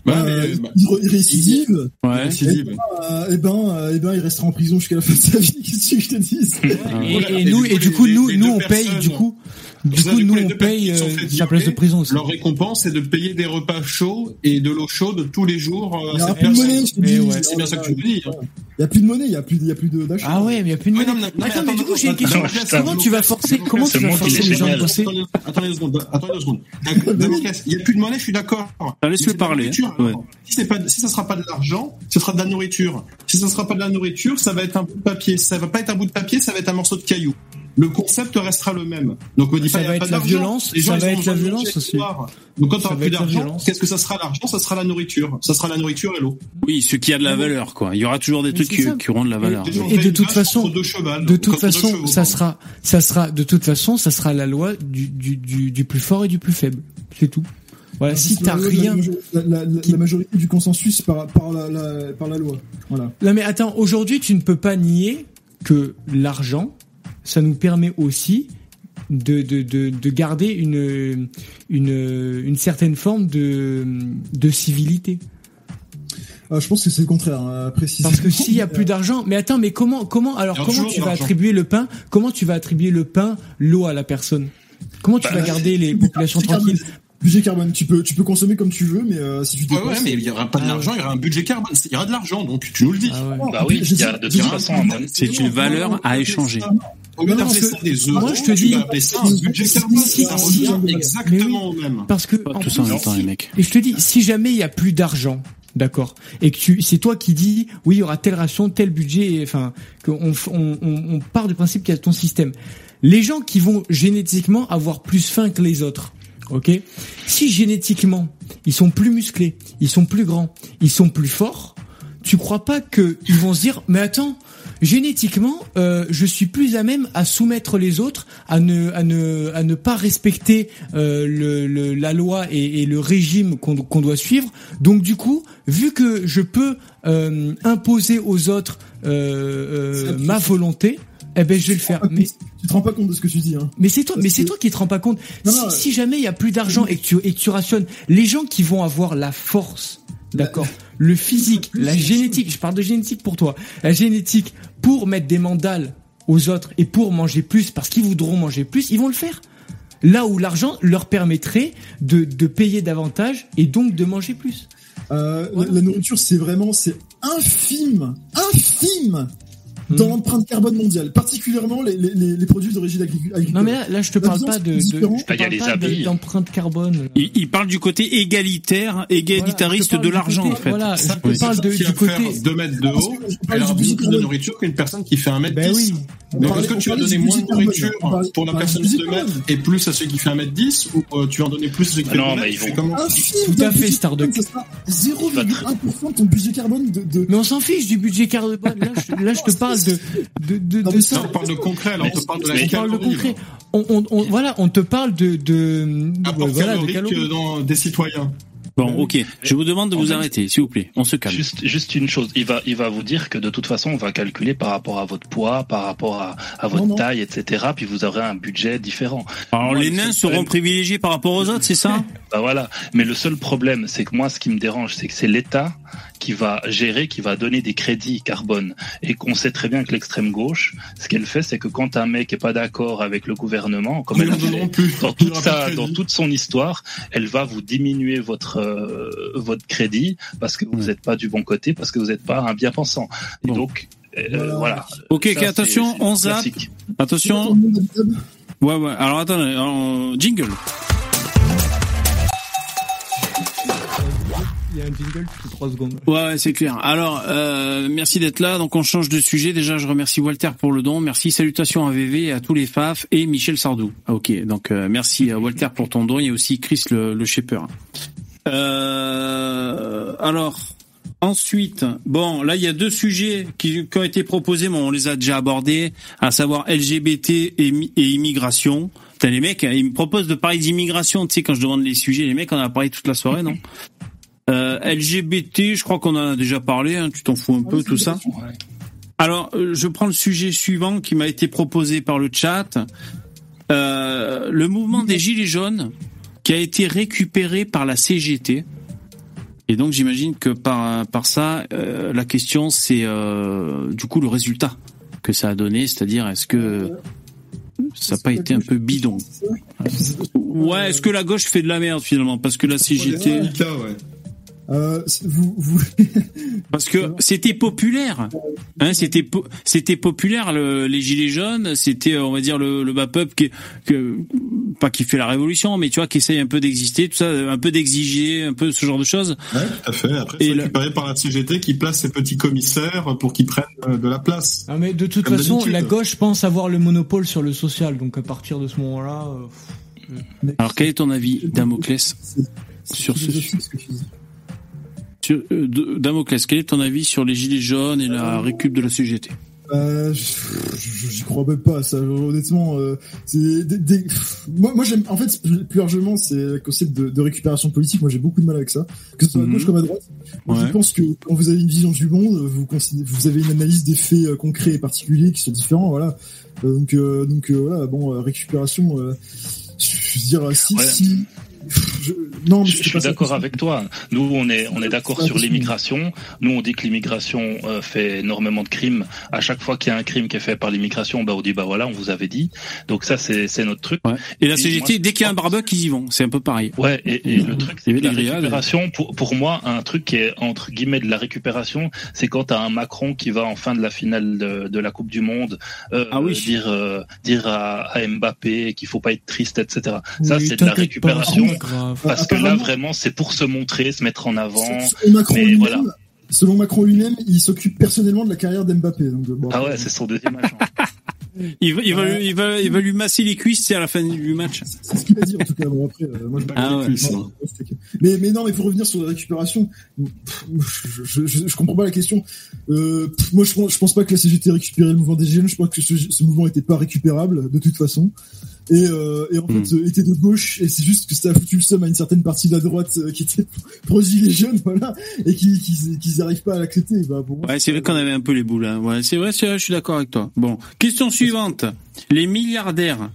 Bah, euh, mais, bah, il, re- il récidive, Ouais. récidive. euh, eh ben, euh, eh ben, il restera en prison jusqu'à la fin de sa vie. Qu'est-ce que je te dis? Et, et Et nous, du coup, et du les- coup, nous, les nous, on paye, du coup, du coup, nous, les on paye euh, sa place de prison aussi. Leur récompense, c'est de payer des repas chauds et de l'eau chaude tous les jours euh, Il y à aura cette plus de personne. monnaie. C'est bien ça que tu me dis. hein. Il y a plus de monnaie, il y a plus, il y a plus de d'achat. Ah ouais, mais il y a plus de monnaie. non, mais- non, mais Attends, mais du coup, j'ai une question. Comment tu vas forcer, les gens à bosser Attendez, deux secondes. Attendez deux secondes. Il y a plus de monnaie, je suis d'accord. Ah, laisse-le parler, hein. Si ça sera pas de l'argent, ce sera de la nourriture. Si ça sera pas de la nourriture, ça va être un bout de papier. Si ça va pas être un bout de papier, ça va être un morceau de caillou. Le concept restera le même. Donc me dis Ça pas, va pas être la violence, Les gens, ça va être la violence aussi. soir. Donc quand Ça t'auras plus d'argent, qu'est-ce que ça sera l'argent? Ça sera la nourriture. Ça sera la nourriture et l'eau. Oui, ce qui a de la valeur, quoi. Il y aura toujours des Mais trucs qui, qui auront de la valeur. Et de toute façon- De toute façon, chevaux, ça sera, ça sera, de toute façon, ça sera la loi du, du, du, du plus fort et du plus faible. C'est tout. Voilà, si t'as rien. La, la, la, qui- la majorité du consensus par, par, la, la, par la loi. Voilà. Non mais attends, aujourd'hui tu ne peux pas nier que l'argent, ça nous permet aussi de, de, de, de garder une, une, une certaine forme de, de civilité. Ah, je pense que c'est le contraire. hein, précisément. Parce que s'il y a plus d'argent, mais attends, mais comment, comment, alors comment tu vas attribuer le pain, comment tu vas attribuer le pain, l'eau à la personne? Comment tu Bah, vas garder les populations tranquilles? Budget carbone, tu peux, tu peux consommer comme tu veux, mais euh, si tu Ouais, dépasses. ouais, mais il y aura pas de Ah l'argent, il y aura un budget carbone. Il y aura de l'argent, donc tu nous le dis. Ah ouais. Bah oui, il y a de toute façon C'est une valeur à échanger. Au lieu d'appeler ça que- des euros, moi, je te tu dis- vas appeler ça un budget Si- Ça revient exactement au même. Parce que tout ça en temps, les mecs. Et je te dis, si jamais il y a plus d'argent, d'accord, et que tu, c'est toi qui dis, oui, il y aura telle ration, tel budget, et, enfin, qu'on on, on part du principe qu'il y a ton système. Les gens qui vont génétiquement avoir plus faim que les autres, ok, si génétiquement ils sont plus musclés, ils sont plus grands, ils sont plus forts, tu crois pas que ils vont se dire, mais attends, génétiquement, euh, je suis plus à même à soumettre les autres, à ne à ne à ne pas respecter euh, le, le- la loi et, et le régime qu'on qu'on doit suivre. Donc du coup, vu que je peux euh, imposer aux autres ma volonté, eh ben je vais le faire. Mais Tu te rends pas compte de ce que tu dis, hein. mais c'est toi, mais Parce c'est que- toi qui te rends pas compte. Non, si, non, si jamais il y a plus d'argent et que tu et que tu rationnes, les gens qui vont avoir la force, d'accord, le physique, la génétique, je parle de génétique pour toi, la génétique pour mettre des mandales aux autres et pour manger plus parce qu'ils voudront manger plus, ils vont le faire. Là où l'argent leur permettrait de, de payer davantage et donc de manger plus. Euh, la, la nourriture, c'est vraiment, c'est infime, infime dans Hmm. l'empreinte carbone mondiale, particulièrement les, les, les, les produits d'origine agricole. Non mais là, là je te parle pas de, de je te il y a parle pas d'empreinte carbone. Il, il parle du côté égalitaire, égalitariste Voilà, de l'argent, en fait. voilà, Ça, je te c'est parle de, du côté. faire 2 mètres de Parce haut, elle du plus de carbone. nourriture qu'une personne qui fait 1 mètre Ben 10. oui. On Donc, est-ce que tu vas donner moins de nourriture pour la personne de budget 2 mètres et plus à celui qui fait 1 mètre 10 ou euh, tu vas en donner plus à celui qui fait Non, 2 mais mètres ils tu fais vont- Tout à fait, Starduck. carbone, Ça sera 0,1% de ton budget carbone de. Mais on s'en fiche du budget carbone. Là, je, là, je te parle de, de, de, Non, de mais ça. Là, on parle de concret, là, on te parle de la On parle de concret. On, on, on- voilà, on te parle de, de, Apport ouais, voilà, de dans des citoyens. Bon, ok. Je vous demande de En vous fait, arrêter, s'il vous plaît. On se calme. Juste, juste une chose, il va, il va vous dire que de toute façon, on va calculer par rapport à votre poids, par rapport à, à votre Non, non. taille, etc. Puis vous aurez un budget différent. Alors, Moi, les le nains seront problème- privilégiés par rapport aux autres, c'est ça? Bah voilà. Mais le seul problème, c'est que moi, ce qui me dérange, c'est que c'est l'État qui va gérer, qui va donner des crédits carbone. Et qu'on sait très bien que l'extrême gauche, ce qu'elle fait, c'est que quand un mec est pas d'accord avec le gouvernement, comme elle fait plus. dans toute sa, dans toute son histoire, elle va vous diminuer votre euh, votre crédit parce que vous n'êtes pas du bon côté, parce que vous n'êtes pas un bien pensant. Et Bon. donc euh, voilà. Ok, attention, on zappe. Attention. Ouais, ouais. Alors attendez, euh, jingle. Il y a un jingle toutes 3 secondes. Ouais, c'est clair. Alors, euh, merci d'être là. Donc, on change de sujet. Déjà, je remercie Walter pour le don. Merci, salutations à VV et à tous les FAF et Michel Sardou. Ah, ok, donc euh, merci Walter pour ton don et aussi Chris le, le. Euh, alors, ensuite, bon, là, il y a deux sujets qui, ont été proposés, mais on les a déjà abordés, à savoir LGBT et, mi- et immigration. Les mecs, ils me proposent de parler d'immigration. Tu sais, quand je demande les sujets, les mecs, on a parlé toute la soirée, non? Euh, LGBT, je crois qu'on en a déjà parlé, hein, tu t'en fous un peu, tout ça. Alors, euh, je prends le sujet suivant qui m'a été proposé par le chat. Euh, le mouvement des Gilets jaunes qui a été récupéré par la CGT. Et donc, j'imagine que par, par ça, euh, la question, c'est euh, du coup le résultat que ça a donné, c'est-à-dire est-ce que ça n'a pas été un peu bidon? Ouais, est-ce que la gauche fait de la merde finalement? Parce que la CGT... Euh, c'est- vous, vous... Parce que c'était populaire, hein, c'était po- c'était populaire le- les gilets jaunes, c'était on va dire le, le bas peuple qui, que pas qui fait la révolution, mais tu vois qui essaye un peu d'exister, tout ça, un peu d'exiger, un peu ce genre de choses. Ouais, tout à fait. Après, c'est le- récupéré par la CGT qui place ses petits commissaires pour qu'ils prennent euh, de la place. Ah mais de toute Comme façon, la gauche pense avoir le monopole sur le social, donc à partir de ce moment-là, euh, Alors quel est ton avis, Damoclès, sur ce philosophique, euh, Damoclès, quel est ton avis sur les gilets jaunes et la récup de la CGT Euh, je- j'y crois même pas, ça. Honnêtement, euh, c'est des, des- moi, moi j'aime. En fait, plus largement, c'est le concept de, de récupération politique. Moi, j'ai beaucoup de mal avec ça, que ce soit à Mhm. gauche comme à droite. Ouais. Je pense que quand vous avez une vision du monde, vous avez une analyse des faits euh, concrets et particuliers qui sont différents. Voilà. Donc, euh, donc voilà. Bon, récupération. je veux dire, si, Ouais. si. Je, non, mais Je, c'est je suis d'accord avec toi. Nous, on est, on est d'accord sur l'immigration. Nous, on dit que l'immigration euh, fait énormément de crimes. À chaque fois qu'il y a un crime qui est fait par l'immigration, bah, on dit, bah voilà, on vous avait dit. Donc ça, c'est c'est notre truc. Ouais. Et la Et CGT, moi, dès qu'il y a un barbecue, ils y vont. C'est un peu pareil. Ouais, et, et le truc, c'est la récupération, pour, pour moi, un truc qui est entre guillemets de la récupération, c'est quand t'as un Macron qui va en fin de la finale de, de la Coupe du Monde euh, Ah oui. dire euh, dire à, à Mbappé qu'il faut pas être triste, etc. ça, c'est de la pas, récupération. Parce que là, vraiment, c'est pour se montrer, se mettre en avant. Selon Macron mais lui-même, voilà. selon Macron lui-même, il s'occupe personnellement de la carrière d'Mbappé. Donc, bon, Ah ouais, c'est son deuxième agent. Il va, il va, lui- il va, il va lui masser les cuisses, c'est à la fin du match. C'est ce qu'il a dit en tout cas. Bon après, euh, moi je Ah ouais. Plus, hein. Non, c'était que- Mais, mais non, mais pour revenir sur la récupération, pff, je, je, comprends pas la question. Euh, pff, moi, je pense, je pense pas que la CGT ait récupéré le mouvement des jeunes. Je pense que ce, ce mouvement était pas récupérable de toute façon. Et, euh, et en Hmm. fait, euh, était de gauche. Et c'est juste que ça a foutu le seum à une certaine partie de la droite euh, qui était pro gilets jaunes, voilà, et qui qui qui n'arrivent pas à l'accepter. Bah, bon, Ouais, c'est vrai qu'on avait un peu les boules. Hein. Ouais, c'est vrai, c'est vrai, je suis d'accord avec toi. Bon, question suivante. Les milliardaires.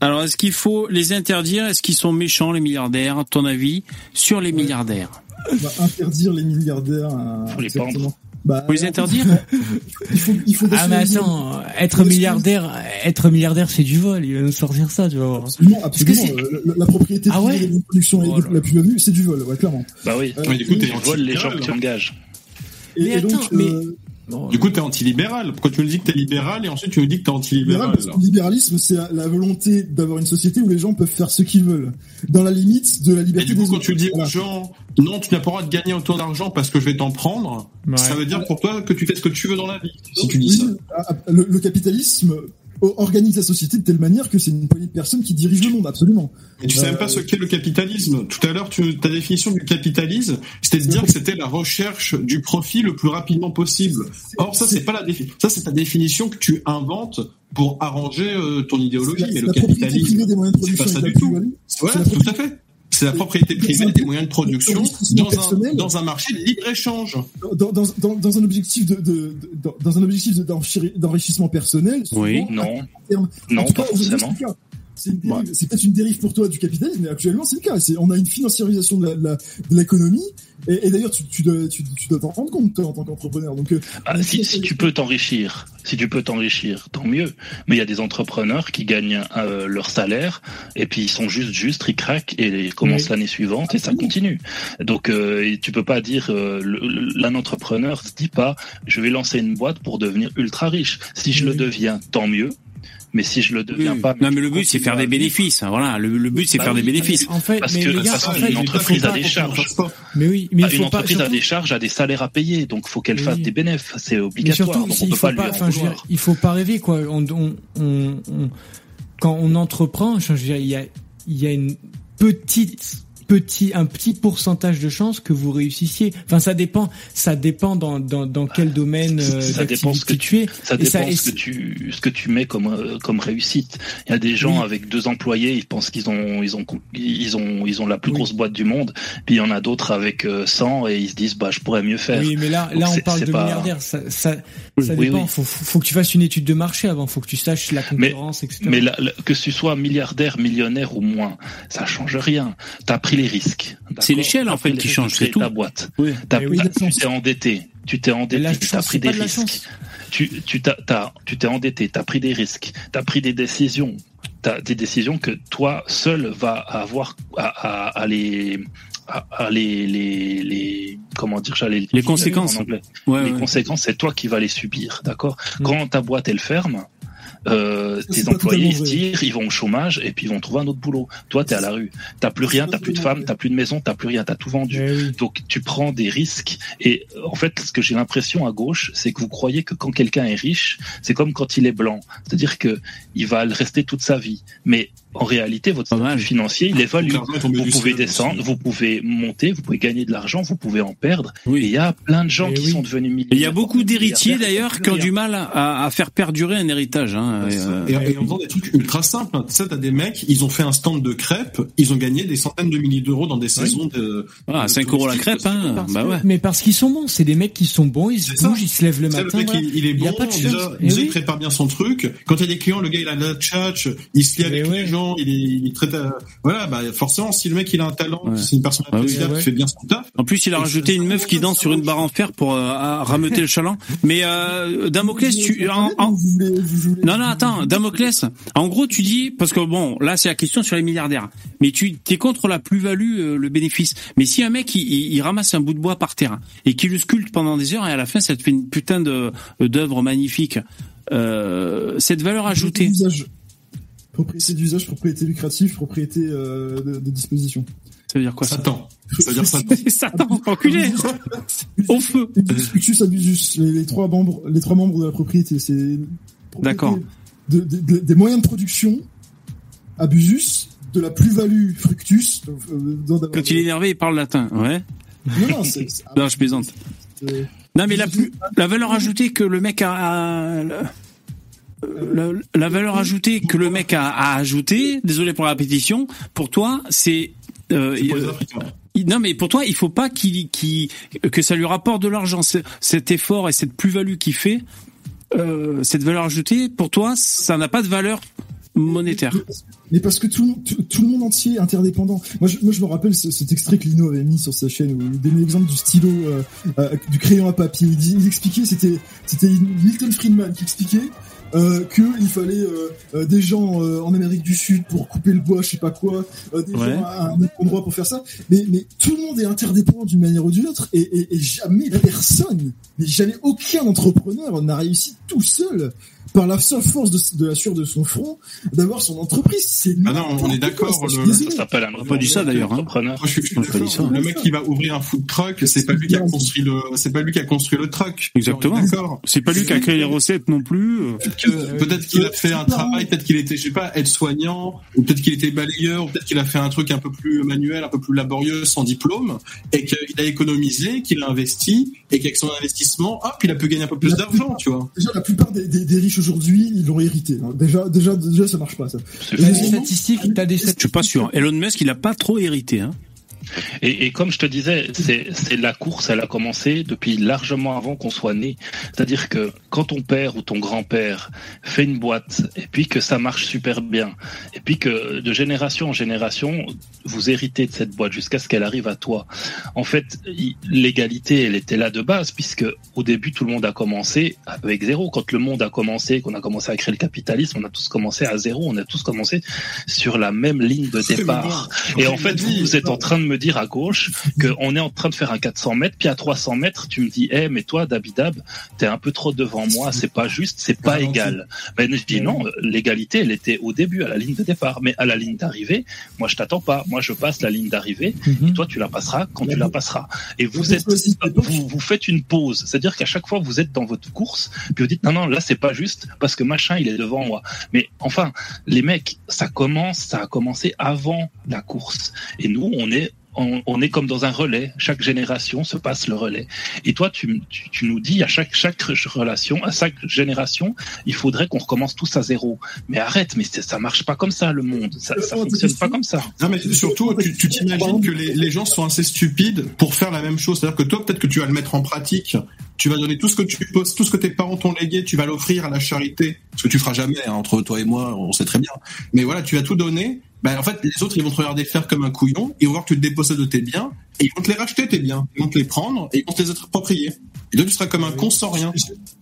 Alors, est-ce qu'il faut les interdire? Est-ce qu'ils sont méchants, les milliardaires Ton avis sur les milliardaires? On va interdire les milliardaires. à- Faut les exactement. Bah, Faut les interdire il faut, il faut Ah mais attends, être milliardaire, être milliardaire c'est du vol, il va nous sortir ça, tu vas voir. Absolument, que absolument. c'est- Euh, La, la propriété Ah ouais de la production et Oh de la plus-value, c'est du vol, ouais, clairement. Bah oui. Euh, Mais du coup, t'es Tu voles les gens que tu engages. Et, Mais et donc, attends, mais- euh, Du coup, t'es anti-libéral. Pourquoi tu me dis que t'es libéral et ensuite tu me dis que t'es libéral, anti-libéral parce que le libéralisme, c'est la, volonté d'avoir une société où les gens peuvent faire ce qu'ils veulent, dans la limite de la Et liberté du coup, des quand autres. tu dis aux gens, non, tu n'as pas le droit de gagner autant d'argent parce que je vais t'en prendre, Ouais. ça veut dire pour toi que tu fais ce que tu veux dans la vie. Si tu dis Oui, ça. ah, ah, Le, le capitalisme organise la société de telle manière que c'est une poignée de personnes qui dirigent le monde, absolument. Mais tu sais même pas ce qu'est le capitalisme. Tout à l'heure, ta définition du capitalisme, c'était de dire que c'était la recherche du profit le plus rapidement possible. Or, ça, c'est pas la défi- ça, c'est ta définition que tu inventes pour arranger euh, ton idéologie. Mais le capitalisme, privée des moyens de c'est pas ça et du tout. Ouais, tout à fait. C'est la propriété privée des moyens de production dans un, personnel. dans un marché de libre-échange. dans, dans, dans, dans un objectif de, de, de- dans, dans un objectif d'enrichissement personnel. Oui. Non, non, pas forcément. C'est c'est peut-être une dérive pour toi du capitalisme, mais actuellement c'est le cas. On a une financiarisation de l'économie, et, et d'ailleurs tu, tu, dois, tu, tu dois t'en rendre compte toi, en tant qu'entrepreneur. Donc, euh, ah, si, si tu peux t'enrichir, si tu peux t'enrichir, tant mieux. Mais il y a des entrepreneurs qui gagnent euh, leur salaire et puis ils sont juste juste, ils craquent et ils commencent l'année suivante et ça continue. Donc euh, tu peux pas dire euh, l'un entrepreneur se dit pas je vais lancer une boîte pour devenir ultra riche. Si je le deviens, tant mieux mais si je le deviens pas. Non, mais le but c'est faire des bénéfices. Hein, voilà, le, but c'est bah faire des bénéfices. En fait, parce mais que gars, en fait, une entreprise a des charges. Mais oui, mais bah, il une faut pas, entreprise surtout... a des charges, a des salaires à payer, donc faut qu'elle Oui. fasse des bénéfices. C'est obligatoire. surtout, donc on il peut faut pas lui en vouloir. il faut pas rêver quoi. On, on, on, on- quand on entreprend, je veux dire, il y a, il y a une petite petit un petit pourcentage de chances que vous réussissiez. Enfin, ça dépend, ça dépend dans dans, dans quel domaine euh, ça dépend ce que tu es. Ça Et dépend ça- ce que tu ce que tu mets comme euh, comme réussite. Il y a des gens Oui. avec deux employés, ils pensent qu'ils ont ils ont ils ont ils ont la plus Oui. grosse boîte du monde. Puis il y en a d'autres avec euh, 100 et ils se disent bah je pourrais mieux faire. Oui, mais là, Donc là, on parle de pas- milliardaires. Ça, ça, Oui. ça Oui, dépend. Faut, faut, que tu fasses une étude de marché avant. Faut que tu saches la Mais- concurrence, etc. Mais la- la- que tu sois milliardaire, millionnaire ou moins, ça change rien. T'as pris les risques. C'est l'échelle, en fait, qui change, c'est tout. Ta boîte. Oui. Oui, tu t'es endetté. Tu t'es Et endetté. T'as chance, pris des risques. Tu tu tu t'es endetté. T'as pris des risques. T'as pris des décisions. T'as des décisions que toi seul va avoir à, à, à les à, à les, les les comment dire j'allais Les conséquences. en anglais. Ouais, les ouais. conséquences, c'est toi qui vas les subir, d'accord Mm. Quand ta boîte elle ferme, euh, tes employés totalement se tirent, ils vont au chômage et puis ils vont trouver un autre boulot. Toi, t'es à la rue, t'as plus rien, t'as plus de femme, t'as plus de maison, t'as plus rien, t'as tout vendu. Eh oui. Donc tu prends des risques et euh, en fait ce que j'ai l'impression à gauche c'est que vous croyez que quand quelqu'un est riche c'est comme quand il est blanc c'est-à-dire que il va le rester toute sa vie mais en réalité votre statut financier il tombé vous pouvez descendre aussi. vous pouvez monter vous pouvez gagner de l'argent vous pouvez en perdre et il Oui. y a plein de gens Eh qui oui. sont devenus millionnaires il y a beaucoup d'héritiers d'ailleurs qui ont du mal à, à faire perdurer un héritage. Hein. Et, euh, Et, et en faisant des trucs ultra simples, hein. tu sais, t'as des mecs, ils ont fait un stand de crêpes, ils ont gagné des centaines de milliers d'euros dans des saisons de. de 5 euros la crêpe, hein. Parce bah que- ouais. Mais parce qu'ils sont bons, c'est des mecs qui sont bons, ils se ça. bougent, ils se lèvent le matin. le mec, il, il est Il a bon, pas de déjà, il oui. prépare bien son truc. Quand il y a des clients, le gars, il a la tchatch, il se lie avec les gens, il est, il est très, voilà, bah, forcément, si le mec, il a un talent, Ouais. c'est une personne Ah oui. appréciable, Ouais. qui fait bien son taf. En plus, il a rajouté une meuf qui danse sur une barre en fer pour euh, rameuter le chaland. Mais euh, Damoclès, tu en- non non attends, Damoclès. En gros, tu dis parce que bon, là c'est la question sur les milliardaires. Mais tu es contre la plus-value, euh, le bénéfice. Mais si un mec il, il- il ramasse un bout de bois par terre et qu'il le sculpte pendant des heures et à la fin ça te fait une putain de d'œuvre magnifique, euh, cette valeur ajoutée. Propriété d'usage, propriété lucrative, propriété euh, de, de disposition. Ça veut dire quoi ça Satan. Ça veut dire Satan. Satan, enculé Au feu Fructus abusus, les, les trois membres, les trois membres de la propriété, c'est D'accord. de- de- de- des moyens de production, abusus, de la plus-value fructus. euh, dans- Quand il est énervé, il parle latin. Ouais. Non, non, Non, je plaisante. Non, mais la, plus, la valeur ajoutée que le mec a, a- la, la- valeur ajoutée que le mec a, a ajoutée, désolé pour la répétition, pour toi, c'est euh, euh, non, mais pour toi, il faut pas qu'il, que ça lui rapporte de l'argent. Cet effort et cette plus-value qu'il fait, euh, cette valeur ajoutée, pour toi, ça n'a pas de valeur monétaire. Mais parce que tout, tout, tout le monde entier est interdépendant. Moi, je, moi, je me rappelle ce- cet extrait que Lino avait mis sur sa chaîne où il donnait l'exemple du stylo, euh, euh, du crayon à papier. Il, il expliquait, c'était, c'était Milton Friedman qui expliquait euh, que il fallait euh, euh, des gens euh, en Amérique du Sud pour couper le bois, je sais pas quoi, euh, des Ouais. gens à un autre endroit pour faire ça. Mais, mais tout le monde est interdépendant d'une manière ou d'une autre, et, et, et jamais personne, mais jamais aucun entrepreneur n'a réussi tout seul par la seule force de, de la sueur de son front d'avoir son entreprise. C'est Ah non, on est d'accord, le-. Ça a pas dit ça, d'ailleurs, hein. Moi, je suis, je pas ça. Le mec qui va ouvrir un food truck, c'est pas lui qui a construit le, c'est pas lui qui a construit le truck. Exactement. D'accord. C'est pas lui qui a créé les recettes non plus. euh. Peut-être peut-être qu'il a fait un travail, peut-être qu'il était, je sais pas, aide-soignant, ou peut-être qu'il était balayeur, ou peut-être qu'il a fait un truc un peu plus manuel, un peu plus laborieux, sans diplôme, et qu'il a économisé, qu'il a investi, et qu'avec son investissement, hop, il a pu gagner un peu plus d'argent, tu vois. Déjà, la plupart des, des, des riches aujourd'hui, ils l'ont hérité. Déjà, déjà, déjà, ça marche pas, ça. C'est T'as des statistiques, Je suis pas sûr. Elon Musk, il a pas trop hérité. Hein. Et, et, comme je te disais, c'est la course, elle a commencé depuis largement avant qu'on soit né. C'est-à-dire que quand ton père ou ton grand-père fait une boîte et puis que ça marche super bien, et puis que de génération en génération, vous héritez de cette boîte jusqu'à ce qu'elle arrive à toi. En fait, l'égalité, elle était là de base puisque au début tout le monde a commencé avec zéro. Quand le monde a commencé, qu'on a commencé à créer le capitalisme, on a tous commencé à zéro. On a tous commencé sur la même ligne de départ. Et en fait, vous, vous êtes en train de me dire à gauche qu'on est en train de faire un 400 mètres, puis à 300 mètres, tu me dis, eh, mais toi, Dabidab, t'es un peu trop devant moi, c'est pas juste, c'est pas égal. Mais je dis non, l'égalité, elle était au début, à la ligne de départ, mais à la ligne d'arrivée, moi, je t'attends pas. Moi, je passe la ligne d'arrivée, et toi, tu la passeras quand tu la passeras. Et vous êtes, vous, vous faites une pause. C'est-à-dire qu'à chaque fois, vous êtes dans votre course, puis vous dites, non, non, là, c'est pas juste, parce que machin, il est devant moi. Mais enfin, les mecs, ça commence, ça a commencé avant la course. Et nous, on est on, est comme dans un relais. Chaque génération se passe le relais. Et toi, tu, tu, nous dis à chaque, chaque relation, à chaque génération, il faudrait qu'on recommence tous à zéro. Mais arrête, mais ça marche pas comme ça, le monde. Ça, ça fonctionne pas comme ça. Non, mais surtout, tu t'imagines que les, les gens sont assez stupides pour faire la même chose. C'est-à-dire que toi, peut-être que tu vas le mettre en pratique tu vas donner tout ce que tu poses, tout ce que tes parents t'ont légué, tu vas l'offrir à la charité, ce que tu feras jamais hein, entre toi et moi, on sait très bien. Mais voilà, tu vas tout donner. Ben, en fait, les autres, ils vont te regarder faire comme un couillon, ils vont voir que tu te dépossèdes de tes biens, et ils vont te les racheter tes biens, ils vont te les prendre, et ils vont te les approprier. Et donc tu seras comme un con sans rien.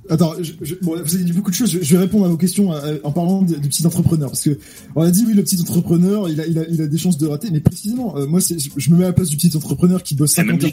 Attends, je, bon, vous avez dit beaucoup de choses. Je, vais répondre à vos questions euh, en parlant du petit entrepreneur, parce que on a dit oui, le petit entrepreneur, il a, il a, il a des chances de rater, mais précisément, euh, moi, je me mets à la place du petit entrepreneur qui bosse 50 heures,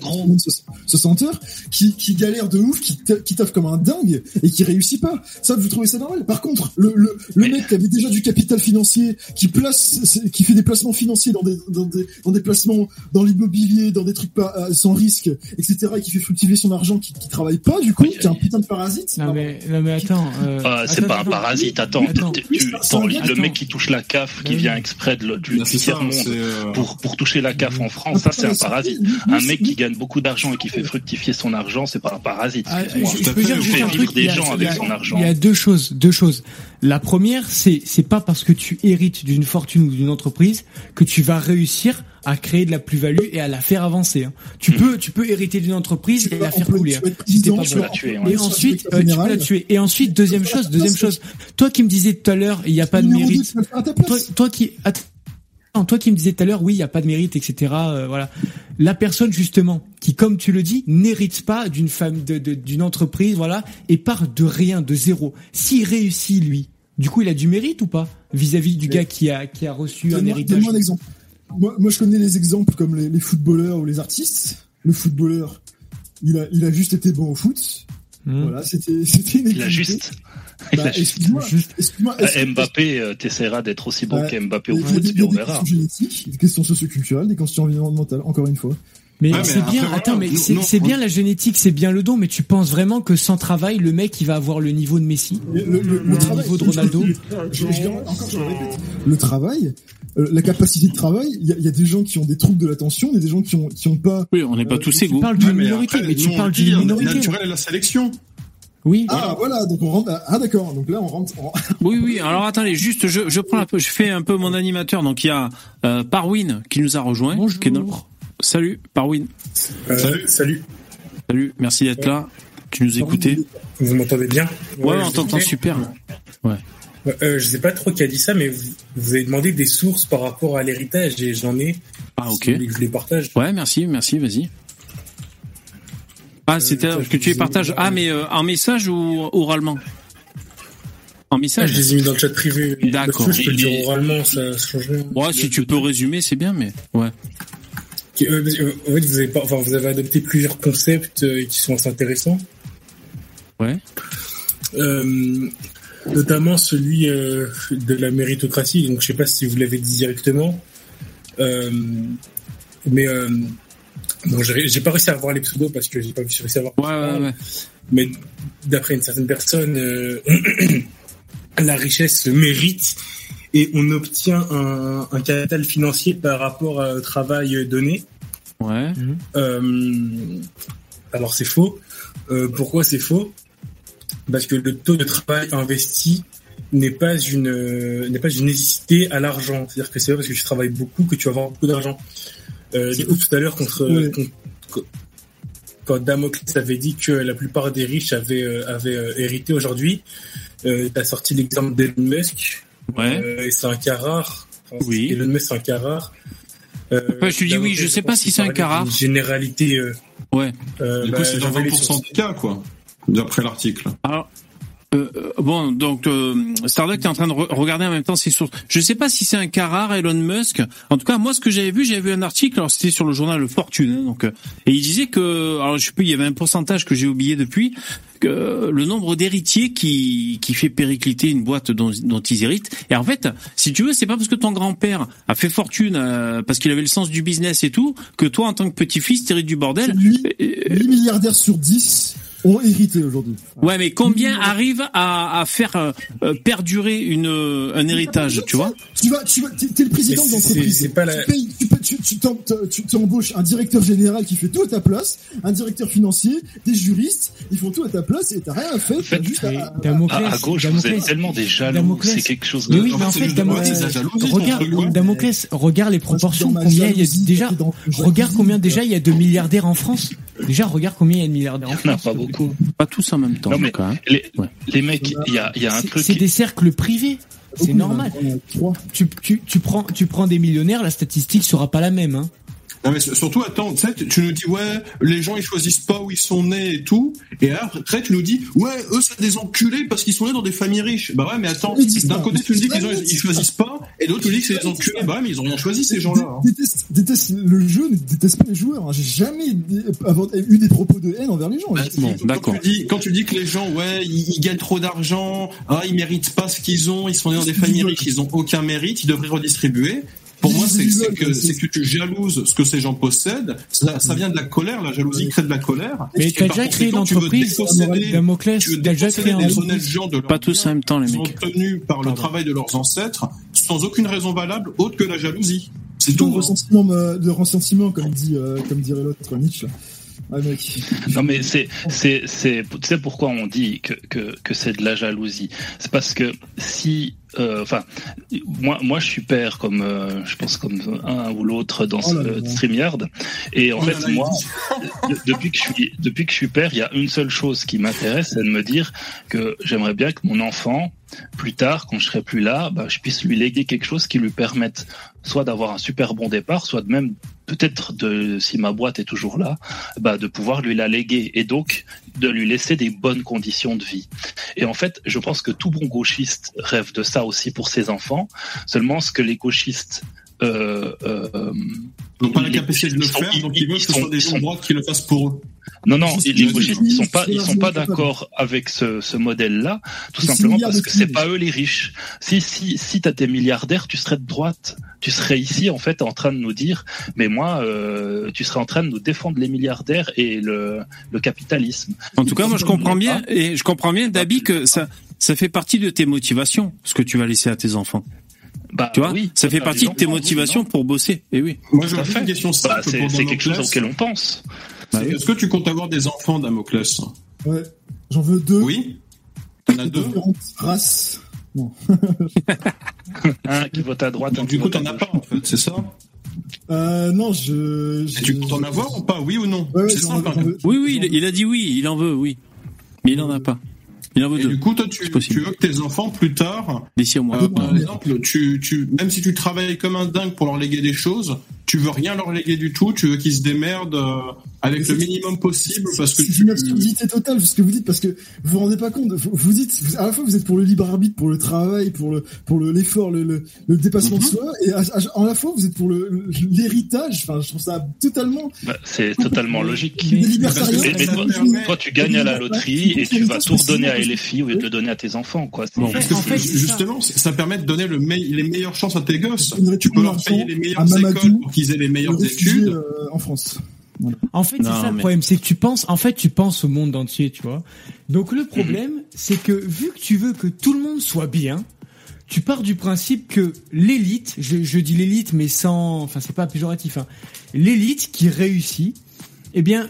60 heures, qui, qui galère de ouf, qui, qui taffe comme un dingue et qui réussit pas. Ça, vous trouvez ça normal? Par contre, le, le, le mec qui avait déjà du capital financier, qui place, qui fait des placements financiers dans des, dans des, dans des placements dans l'immobilier, dans des trucs pas euh, sans risque, etc., et qui fait fructifier son argent, qui, qui travaille pas, du coup, qui est un putain de parasite. Non mais, non mais attends. Euh, ah, c'est pas un parasite. Attends, le mec qui touche la CAF, qui vient exprès de, du, tiers monde euh, pour pour toucher la CAF en France, ça c'est un parasite. Un mec qui gagne beaucoup d'argent et qui fait fructifier son argent, c'est pas un parasite. Ah, je, peux dire juste un truc. Des gens avec son argent. Il y a deux choses, deux choses. La première, c'est c'est pas parce que tu hérites d'une fortune ou d'une entreprise que tu vas réussir à créer de la plus-value et à la faire avancer. Hein. Tu hmm. peux, tu peux hériter d'une entreprise et la faire couler. Hein, si pas bon. Et ensuite, euh, tu peux la tuer. Et ensuite, deuxième chose, deuxième chose. Toi qui me disais tout à l'heure, il n'y a pas de mérite. Toi, toi qui, attends, toi qui me disais tout à l'heure, oui, il n'y a pas de mérite, etc. Euh, voilà. La personne justement qui, comme tu le dis, n'hérite pas d'une femme, d'une entreprise, voilà, et part de rien, de zéro. S'il réussit lui, du coup, il a du mérite ou pas vis-à-vis du gars qui a qui a reçu un héritage. Donne-moi un exemple moi, moi, je connais les exemples comme les, les, footballeurs ou les artistes. Le footballeur, il a, il a juste été bon au foot. Hmm. Voilà, c'était, c'était Il a juste. Bah, excuse-moi, excuse-moi, Mbappé, euh, t'essaieras d'être aussi bon bah, qu'Mbappé au foot, puis on verra. Des questions génétiques, des questions socioculturelles, des questions environnementales, encore une fois. Mais, c'est bien, attends, mais c'est bien la génétique, c'est bien le don, mais tu penses vraiment que sans travail, le mec, il va avoir le niveau de Messi, le, le, le, le niveau de Ronaldo je, je, encore, je répète, le travail, euh, la capacité de travail, il y, y, a des gens qui ont des troubles de l'attention, il y a des gens qui ont qui ont pas. Oui, on n'est pas tous égaux. Tu parles d'une minorité, mais, tu parles d'une minorité. naturel la sélection. Oui. Ah voilà, donc on rentre. Ah d'accord, donc là on rentre. oui oui. Alors attendez, juste je, je prends un peu, je fais un peu mon animateur. Donc il y a euh, Parwin qui nous a rejoint. Bonjour. Qui est dans... Salut Parwin. Euh, salut. Salut. Salut. Merci d'être là. Tu nous écoutais. Vous m'entendez bien? Ouais, on t'entend super. Ouais. Euh, je sais pas trop qui a dit ça, mais vous, vous, avez demandé des sources par rapport à l'héritage et j'en ai. Ah ok. Si je les partage. Ouais, merci, merci, vas-y. Ah, c'était euh, que tu les partages. Ah, mais euh, en message ou oralement En message. Ah, je les ai mis dans le chat privé. D'accord. Je peux le dire oralement, ça, change rien. Ouais, si tu peux résumer, c'est bien, mais ouais. Euh, en fait, vous avez, pas, enfin, vous avez adopté plusieurs concepts euh, qui sont assez intéressants. Ouais. Euh, notamment celui euh, de la méritocratie. Donc, je sais pas si vous l'avez dit directement, euh, mais euh, bon, j'ai pas réussi à voir les pseudos parce que j'ai pas réussi à voir. Ouais, ouais, ouais. Mais d'après une certaine personne, euh, la richesse se mérite et on obtient un, un capital financier par rapport au travail donné. Ouais. Euh, alors c'est faux. Euh, pourquoi c'est faux? Parce que le taux de travail investi n'est pas une n'est pas une nécessité à l'argent. C'est-à-dire que c'est pas parce que tu travailles beaucoup que tu vas avoir beaucoup d'argent. Euh, du coup, tout à l'heure, contre, Ouais. contre- quand Damoclès avait dit que la plupart des riches avaient, euh, avaient euh, hérité aujourd'hui, euh, t'as sorti l'exemple d'Elon Musk. Ouais. Euh, et c'est un cas rare. Enfin, Oui. Elon Musk, c'est un cas rare. Euh, Ouais, je te dis oui, je sais pas si c'est un cas rare. Une généralité. Euh, Ouais. euh, Du coup, bah, c'est dans j'en vais les 20% sources. des cas, quoi, d'après l'article. Alors, euh, bon, donc euh, Starduck est en train de re- regarder en même temps ses sources. Je sais pas si c'est un cas rare, Elon Musk. En tout cas, moi, ce que j'avais vu, j'avais vu un article. Alors, c'était sur le journal Fortune. hein, donc, euh, et il disait que, alors, je sais plus, il y avait un pourcentage que j'ai oublié depuis, que le nombre d'héritiers qui qui fait péricliter une boîte dont, dont ils héritent. Et en fait, si tu veux, c'est pas parce que ton grand-père a fait fortune euh, parce qu'il avait le sens du business et tout que toi, en tant que petit-fils, t'hérites du bordel. Lui, Euh, 8 milliardaires sur 10 ont hérité aujourd'hui. Ouais, mais combien arrivent à, à faire euh, euh, perdurer une euh, un héritage, tu vois? Tu vas, tu vas, t'es, t'es le président Mais de c'est- l'entreprise. c'est pas la- Tu payes, tu, peux- tu, tu, t'em- tu, tu embauches un directeur général qui fait tout à ta place, un directeur financier, des juristes, ils font tout à ta place et t'as rien à faire. fait, t'as juste à, Damoclès, À, à gauche, vous êtes tellement des jaloux. C'est quelque chose Mais de. oui, En mais fait, en fait, regarde. Damoclès, regarde les proportions, combien il y a déjà, regarde combien déjà il y a de milliardaires en France. Déjà, regarde combien il y a de milliardaires en en France. Pas beaucoup. Pas tous en même temps. Non, mais cas, hein. les, Ouais. les mecs, il y a, il y a un C'est- truc. C'est des cercles privés. C'est normal. prends, tu prends des millionnaires, la statistique sera pas la même, hein. Non, mais surtout, attends, tu sais, tu nous dis, ouais, les gens, ils choisissent pas où ils sont nés et tout. Et après, tu nous dis, ouais, eux, c'est des enculés parce qu'ils sont nés dans des familles riches. Bah ouais, mais attends, d'un côté, tu nous dis Ils qu'ils ils choisissent pas, et d'autre, tu nous dis que c'est des enculés. Bah ouais, mais ils ont rien choisi, ces gens-là. hein. Dé- Déteste, déteste le jeu, ne déteste pas les joueurs. hein. J'ai jamais eu des propos de haine envers les gens. Bah, d'accord. tu dis, quand tu dis que les gens, ouais, ils, ils gagnent trop d'argent, ah, ils méritent pas ce qu'ils ont, ils sont nés dans des familles riches, ils ont aucun mérite, ils devraient redistribuer. Pour moi, c'est c'est que, c'est que tu jalouses ce que ces gens possèdent. Ça, ça vient de la colère, la jalousie crée de la colère. Mais t'as par déjà créé une tu entreprise, Damoclès, tu veux déjà déposséder créé des honnêtes gens de leur pas tous en même temps, les mecs. obtenu par le travail de leurs ancêtres, sans aucune raison valable autre que la jalousie. C'est de tout. hein. ressentiment, euh, de ressentiment, comme dit, euh, comme dirait l'autre Nietzsche. Ouais. Non mais c'est c'est c'est tu sais pourquoi on dit que que que c'est de la jalousie? C'est parce que si euh, enfin moi moi je suis père comme euh, je pense comme un ou l'autre dans Oh ce. StreamYard et en Oh fait moi de- depuis que je suis depuis que je suis père, il y a une seule chose qui m'intéresse, c'est de me dire que j'aimerais bien que mon enfant plus tard quand je serai plus là, bah, je puisse lui léguer quelque chose qui lui permette soit d'avoir un super bon départ, soit de même peut-être de si ma boîte est toujours là, bah, de pouvoir lui la léguer et donc de lui laisser des bonnes conditions de vie. Et en fait, je pense que tout bon gauchiste rêve de ça aussi pour ses enfants. Seulement, ce que les gauchistes euh, euh, Ils n'ont pas la ils- capacité de le ils sont- faire, donc ils veulent que ce ils soit des ils gens sont- droits qui le fassent pour eux. non, non, les gauchistes, ils sont pas, ils sont pas d'accord avec ce, ce modèle-là, tout simplement parce de que c'est pas eux les riches. Si, si, si t'as tes milliardaires, tu serais de droite. Tu serais ici, en fait, en train de nous dire, mais moi, euh, tu serais en train de nous défendre les milliardaires et le, le capitalisme. En tout cas, moi, je comprends bien, et je comprends bien, Dabi, que ça, ça fait partie de tes motivations, ce que tu vas laisser à tes enfants. Bah, Tu vois, oui, ça fait partie de tes motivations pour bosser. Et oui. Moi, fait. une question Bah, simple c'est quelque chose auquel on pense. Bah Est-ce que tu comptes avoir des enfants, Damoclès? Ouais. J'en veux deux. Oui T'en as de deux? Différentes races. Non. Un qui vote à droite, Donc, du coup, t'en as pas, en fait, c'est ça? Euh, non, je. Tu comptes en avoir ou pas, oui ou non? Ouais, C'est hein. Oui, oui, il, il a dit oui, il en veut, oui. Mais il en a pas. Il en veut Et deux, du coup, toi, tu, veux que tes enfants, plus tard, d'ici au mois. euh, par exemple, tu, tu, même si tu travailles comme un dingue pour leur léguer des choses, tu veux rien leur léguer du tout, tu veux qu'ils se démerdent euh, avec le minimum possible parce que C'est une absurdité totale, ce que vous dites, parce que vous vous rendez pas compte. Vous, vous dites, vous- à la fois vous êtes pour le libre arbitre, pour le travail, pour le, pour le, l'effort, le, le, le dépassement Mhm. de soi, et à, la fois vous êtes pour le, l'héritage. Enfin, je trouve ça totalement. Bah, c'est totalement logique. Mais, mais toi, toi, tu gagnes à la loterie et tu vas tout redonner à LFI au lieu de le donner à tes enfants, quoi. Parce que En fait, justement, ça. ça permet de donner le me- les meilleures chances à tes gosses. Tu peux leur payer les meilleures écoles pour qu'ils aient les le meilleures études. euh, en France. En fait, c'est ça le problème, c'est que tu penses, en fait, tu penses au monde entier, tu vois. Donc le problème, c'est que vu que tu veux que tout le monde soit bien, tu pars du principe que l'élite, je, je dis l'élite, mais sans, enfin c'est pas péjoratif, hein, l'élite qui réussit, Eh bien,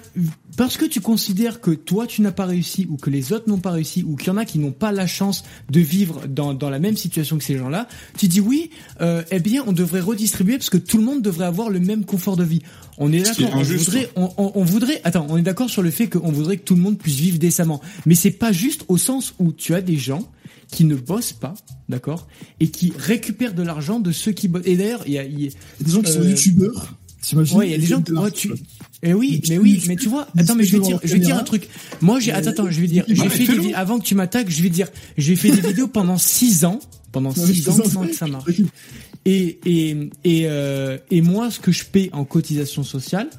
parce que tu considères que toi tu n'as pas réussi ou que les autres n'ont pas réussi ou qu'il y en a qui n'ont pas la chance de vivre dans, dans la même situation que ces gens-là, tu dis oui, euh, eh bien on devrait redistribuer parce que tout le monde devrait avoir le même confort de vie. On est d'accord, on voudrait, on, on, on voudrait, attends, on est d'accord sur le fait qu'on voudrait que tout le monde puisse vivre décemment, mais c'est pas juste au sens où tu as des gens qui ne bossent pas, d'accord, et qui récupèrent de l'argent de ceux qui bossent. Et d'ailleurs, il y a, il y a des gens qui sont euh, youtubeurs. T'imagines Ouais, il y a des gens. Oh, tu... Eh oui, mais oui, mais tu vois. Attends, mais je vais dire, je vais dire un truc. Moi, j'ai. Attends, attends, je vais dire. J'ai fait des... avant que tu m'attaques, je vais dire. J'ai fait des vidéos pendant six ans, pendant six ans sans que ça marche. Et et et euh, et moi, ce que je paie en cotisation sociale,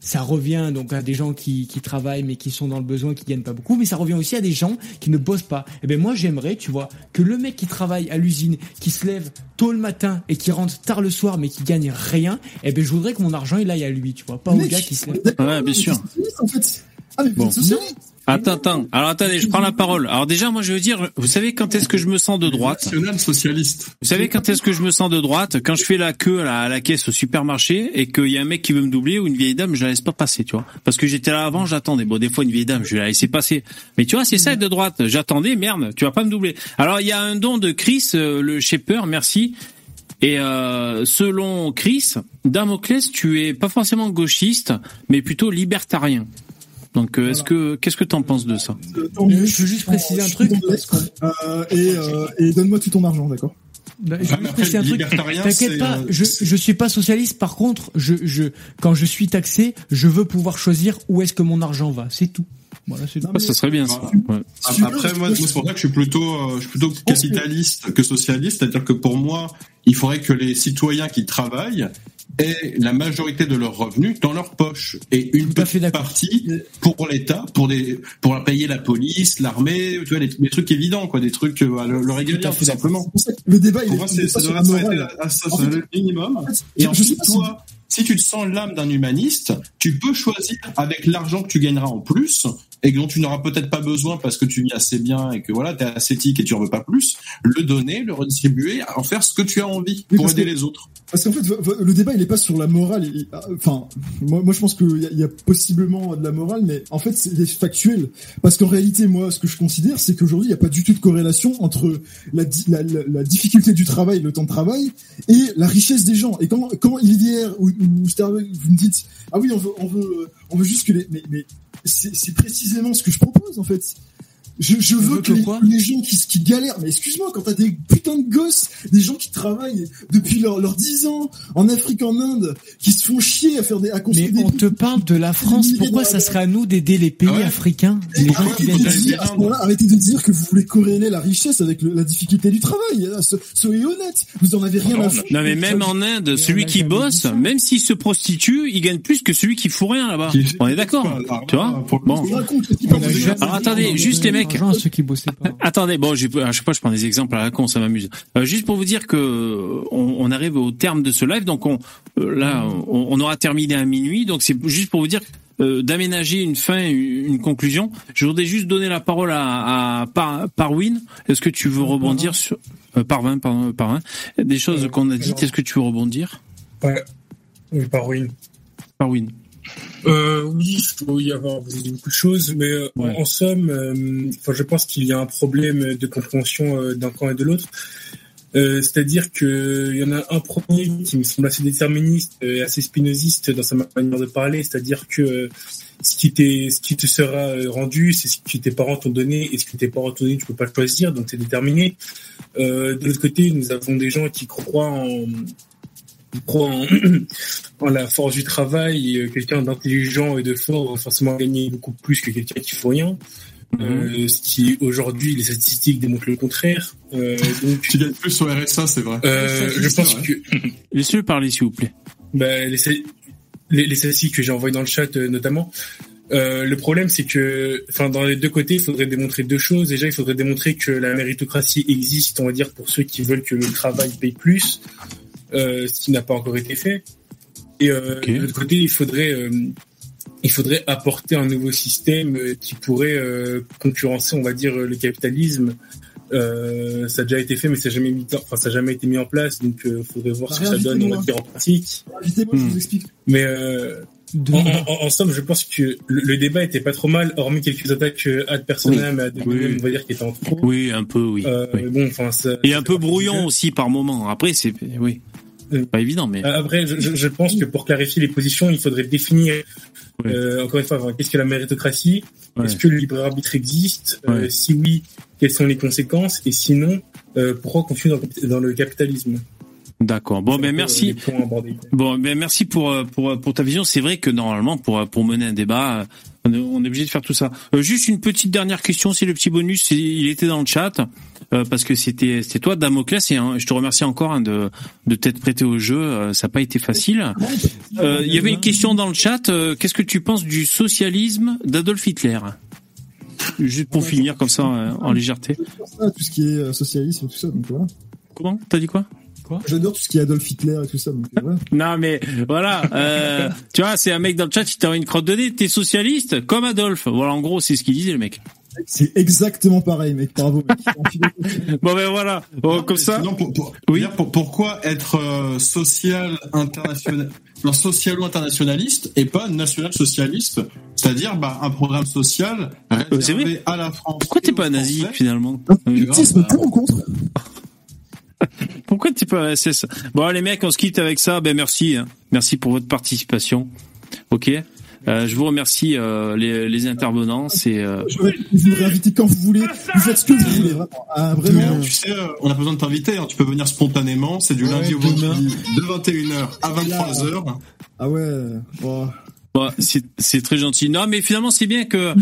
ça revient donc à des gens qui, qui travaillent mais qui sont dans le besoin, qui gagnent pas beaucoup, mais ça revient aussi à des gens qui ne bossent pas. Et ben moi j'aimerais, tu vois, que le mec qui travaille à l'usine, qui se lève tôt le matin et qui rentre tard le soir mais qui gagne rien, et ben je voudrais que mon argent il aille à lui, tu vois, pas au gars qui se lève. Ouais, bien sûr. En fait. Ah mais Bon. socialiste. Attends, attends. Alors attendez, je prends la parole. Alors déjà, moi je veux dire, vous savez quand est-ce que je me sens de droite National socialiste. Vous savez quand est-ce que je me sens de droite Quand je fais la queue à la, à la caisse au supermarché et qu'il y a un mec qui veut me doubler ou une vieille dame, je la laisse pas passer, tu vois. Parce que j'étais là avant, j'attendais. Bon, des fois une vieille dame, je vais la laisser passer. Mais tu vois, c'est ça être de droite. J'attendais, merde, tu vas pas me doubler. Alors il y a un don de Chris, euh, le shaper, merci. Et euh, selon Chris, Damoclès, tu es pas forcément gauchiste, mais plutôt libertarien. Donc, euh, est-ce que qu'est-ce que t'en penses de ça? Mieux. Je veux juste préciser un truc. Euh, et euh, et donne-moi tout ton argent, d'accord? Bah, je juste préciser un après, truc. T'inquiète pas, euh, je, je suis pas socialiste. Par contre, je, je, quand je suis taxé, je veux pouvoir choisir où est-ce que mon argent va. C'est tout. Voilà, c'est Ouais, Ça serait bien. Ça. Ouais. Tu Après, moi, c'est pour ça que je suis plutôt, euh, je suis plutôt capitaliste que socialiste. C'est-à-dire que pour moi, il faudrait que les citoyens qui travaillent aient la majorité de leurs revenus dans leur poche et une petite partie pour l'État, pour des, pour payer la police, l'armée, tu vois, les, les trucs évidents, quoi, des trucs, euh, le, le tout simplement. Le débat, Pour moi, est ça devrait s'arrêter à ça, En fait, le minimum. En fait, Et ensuite, toi, si tu te sens l'âme d'un humaniste, tu peux choisir avec l'argent que tu gagneras en plus et dont tu n'auras peut-être pas besoin parce que tu vis assez bien et que voilà, tu es ascétique et tu en veux pas plus, le donner, le redistribuer, en faire ce que tu as envie pour aider que- les autres. Parce qu'en fait, le débat, il est pas sur la morale. il- Enfin, moi, je pense qu'il y, a- possiblement de la morale, mais en fait, c'est factuel. Parce qu'en réalité, moi, ce que je considère, c'est qu'aujourd'hui, il n'y a pas du tout de corrélation entre la, di- la, la- la difficulté du travail, le temps de travail, et la richesse des gens. Et quand, quand IDR ou, ou vous me dites, ah oui, on veut, on veut, on veut juste que les, mais, mais c'est précisément ce que je propose, en fait. Je, je veux veux que les, les gens qui, qui galèrent, mais excuse-moi, quand t'as des putains de gosses, des gens qui travaillent depuis leurs leurs 10 ans en Afrique, en Inde, qui se font chier à faire des, à Mais des on te parle de la France. Pourquoi ça serait à nous d'aider les pays Ah ouais. africains, les gens qui de, dire, à ce moment-là, arrêtez de dire que vous voulez corréler la richesse avec le- la difficulté du travail. Là, so- Soyez honnête. Vous en avez rien Non, à non, foutre. Non mais même en Inde, celui qui bosse, même s'il se prostitue, il gagne plus que celui qui fout rien là-bas. On est d'accord, tu vois? Bon. Alors, attendez, juste les mecs. D'argent à ceux qui bossaient pas. Attendez, bon, à chaque fois je prends des exemples à la con, ça m'amuse. Euh, juste pour vous dire que on, on arrive au terme de ce live, donc on euh, là on, on aura terminé à minuit, donc c'est juste pour vous dire euh, d'aménager une fin, une, conclusion. Je voudrais juste donner la parole à, à Par, Parwin. Est-ce que tu veux rebondir sur euh, Parvin, pardon, Parvin, des choses qu'on a dites. Est-ce que tu veux rebondir, Ouais. Oui, par ruine. Parwin Euh, oui, il faut y avoir beaucoup de choses, mais euh, Ouais. en somme, euh, enfin, je pense qu'il y a un problème de compréhension euh, d'un camp et de l'autre. Euh, C'est-à-dire que il y en a un premier qui me semble assez déterministe et assez spinoziste dans sa manière de parler, c'est-à-dire que ce qui t'est, ce qui te sera rendu, c'est ce que tes parents t'ont donné, et ce que tes parents t'ont donné, tu peux pas le choisir, donc c'est déterminé. Euh, de l'autre côté, nous avons des gens qui croient en, qui croient en, en la force du travail. Euh, quelqu'un d'intelligent et de fort va forcément gagner beaucoup plus que quelqu'un qui fait rien. Euh, ce qui aujourd'hui les statistiques démontrent le contraire. Euh, donc, Tu gagnes plus au RSA, c'est vrai. euh, je pense Ouais. que Laissez-le parler s'il vous plaît. bah, les, les, les statistiques que j'ai envoyées dans le chat euh, notamment. Euh, le problème, c'est que, enfin, dans les deux côtés, il faudrait démontrer deux choses. Déjà, il faudrait démontrer que la méritocratie existe, on va dire, pour ceux qui veulent que le travail paye plus, euh, ce qui n'a pas encore été fait. Et euh, de l'autre côté, il faudrait, euh, il faudrait apporter un nouveau système euh, qui pourrait euh, concurrencer, on va dire, le capitalisme. Euh, ça a déjà été fait, mais ça n'a jamais mis, enfin, ça a jamais été mis en place. Donc, il faudrait voir ce que ça donne, on va dire, en pratique. Invitez-moi, je Hmm. vous explique. Mais euh, en, en, en, somme, je pense que le, le, débat était pas trop mal, hormis quelques attaques ad personam, oui. ad oui. on va dire, qui étaient en trop. Oui, un peu, oui. Euh, oui. Bon, enfin, et un peu brouillon aussi par moment. Après, c'est oui. Pas évident, mais. Après, je, je, pense que pour clarifier les positions, il faudrait définir, ouais. euh, encore une fois, qu'est-ce que la méritocratie? Ouais. Est-ce que le libre arbitre existe? Ouais. euh, Si oui, quelles sont les conséquences? Et sinon, euh, pourquoi continuer dans, dans le capitalisme? D'accord. Bon, ben merci. Bon, ben merci pour pour pour ta vision. C'est vrai que normalement, pour pour mener un débat, on est obligé de faire tout ça. Euh, juste une petite dernière question, c'est le petit bonus. Il était dans le chat euh, parce que c'était c'était toi, Damoclès, et hein, je te remercie encore hein, de de t'être prêté au jeu. Euh, ça n'a pas été facile. Euh, il y avait une question dans le chat. Qu'est-ce que tu penses du socialisme d'Adolf Hitler? Juste pour finir comme ça en légèreté. Tout ce qui est socialisme, tout ça. Donc voilà. Comment? T'as dit quoi? J'adore tout ce qui est Adolf Hitler et tout ça. Donc, voilà. non mais voilà, euh, tu vois, c'est un mec dans le chat qui t'a une crotte de nez. T'es socialiste comme Adolphe. Voilà, en gros, c'est ce qu'il disait le mec. C'est exactement pareil, mec. Bravo. Mec. bon ben voilà, bon, non, comme ça. Sinon, pour, pour, oui. pour, pourquoi être euh, social international, non, socialo internationaliste et pas national socialiste, c'est-à-dire bah, un programme social réservé euh, à la France. Pourquoi t'es pas nazi finalement? Nazisme pour ou contre pourquoi tu peux c'est ça? Bon les mecs, on se quitte avec ça. Ben merci, hein. merci pour votre participation. Ok? Euh, je vous remercie euh, les, les, intervenants. C'est. Euh... Je vous réinviter quand vous voulez. Vous faites ce que vous voulez. Vraiment. Ah, vraiment. Tu sais, on pas besoin de t'inviter. Hein. Tu peux venir spontanément. C'est du ouais, lundi au vendredi de 21h à 23h. Ah ouais. Bon. Bon, c'est très gentil. Non, mais finalement, c'est bien que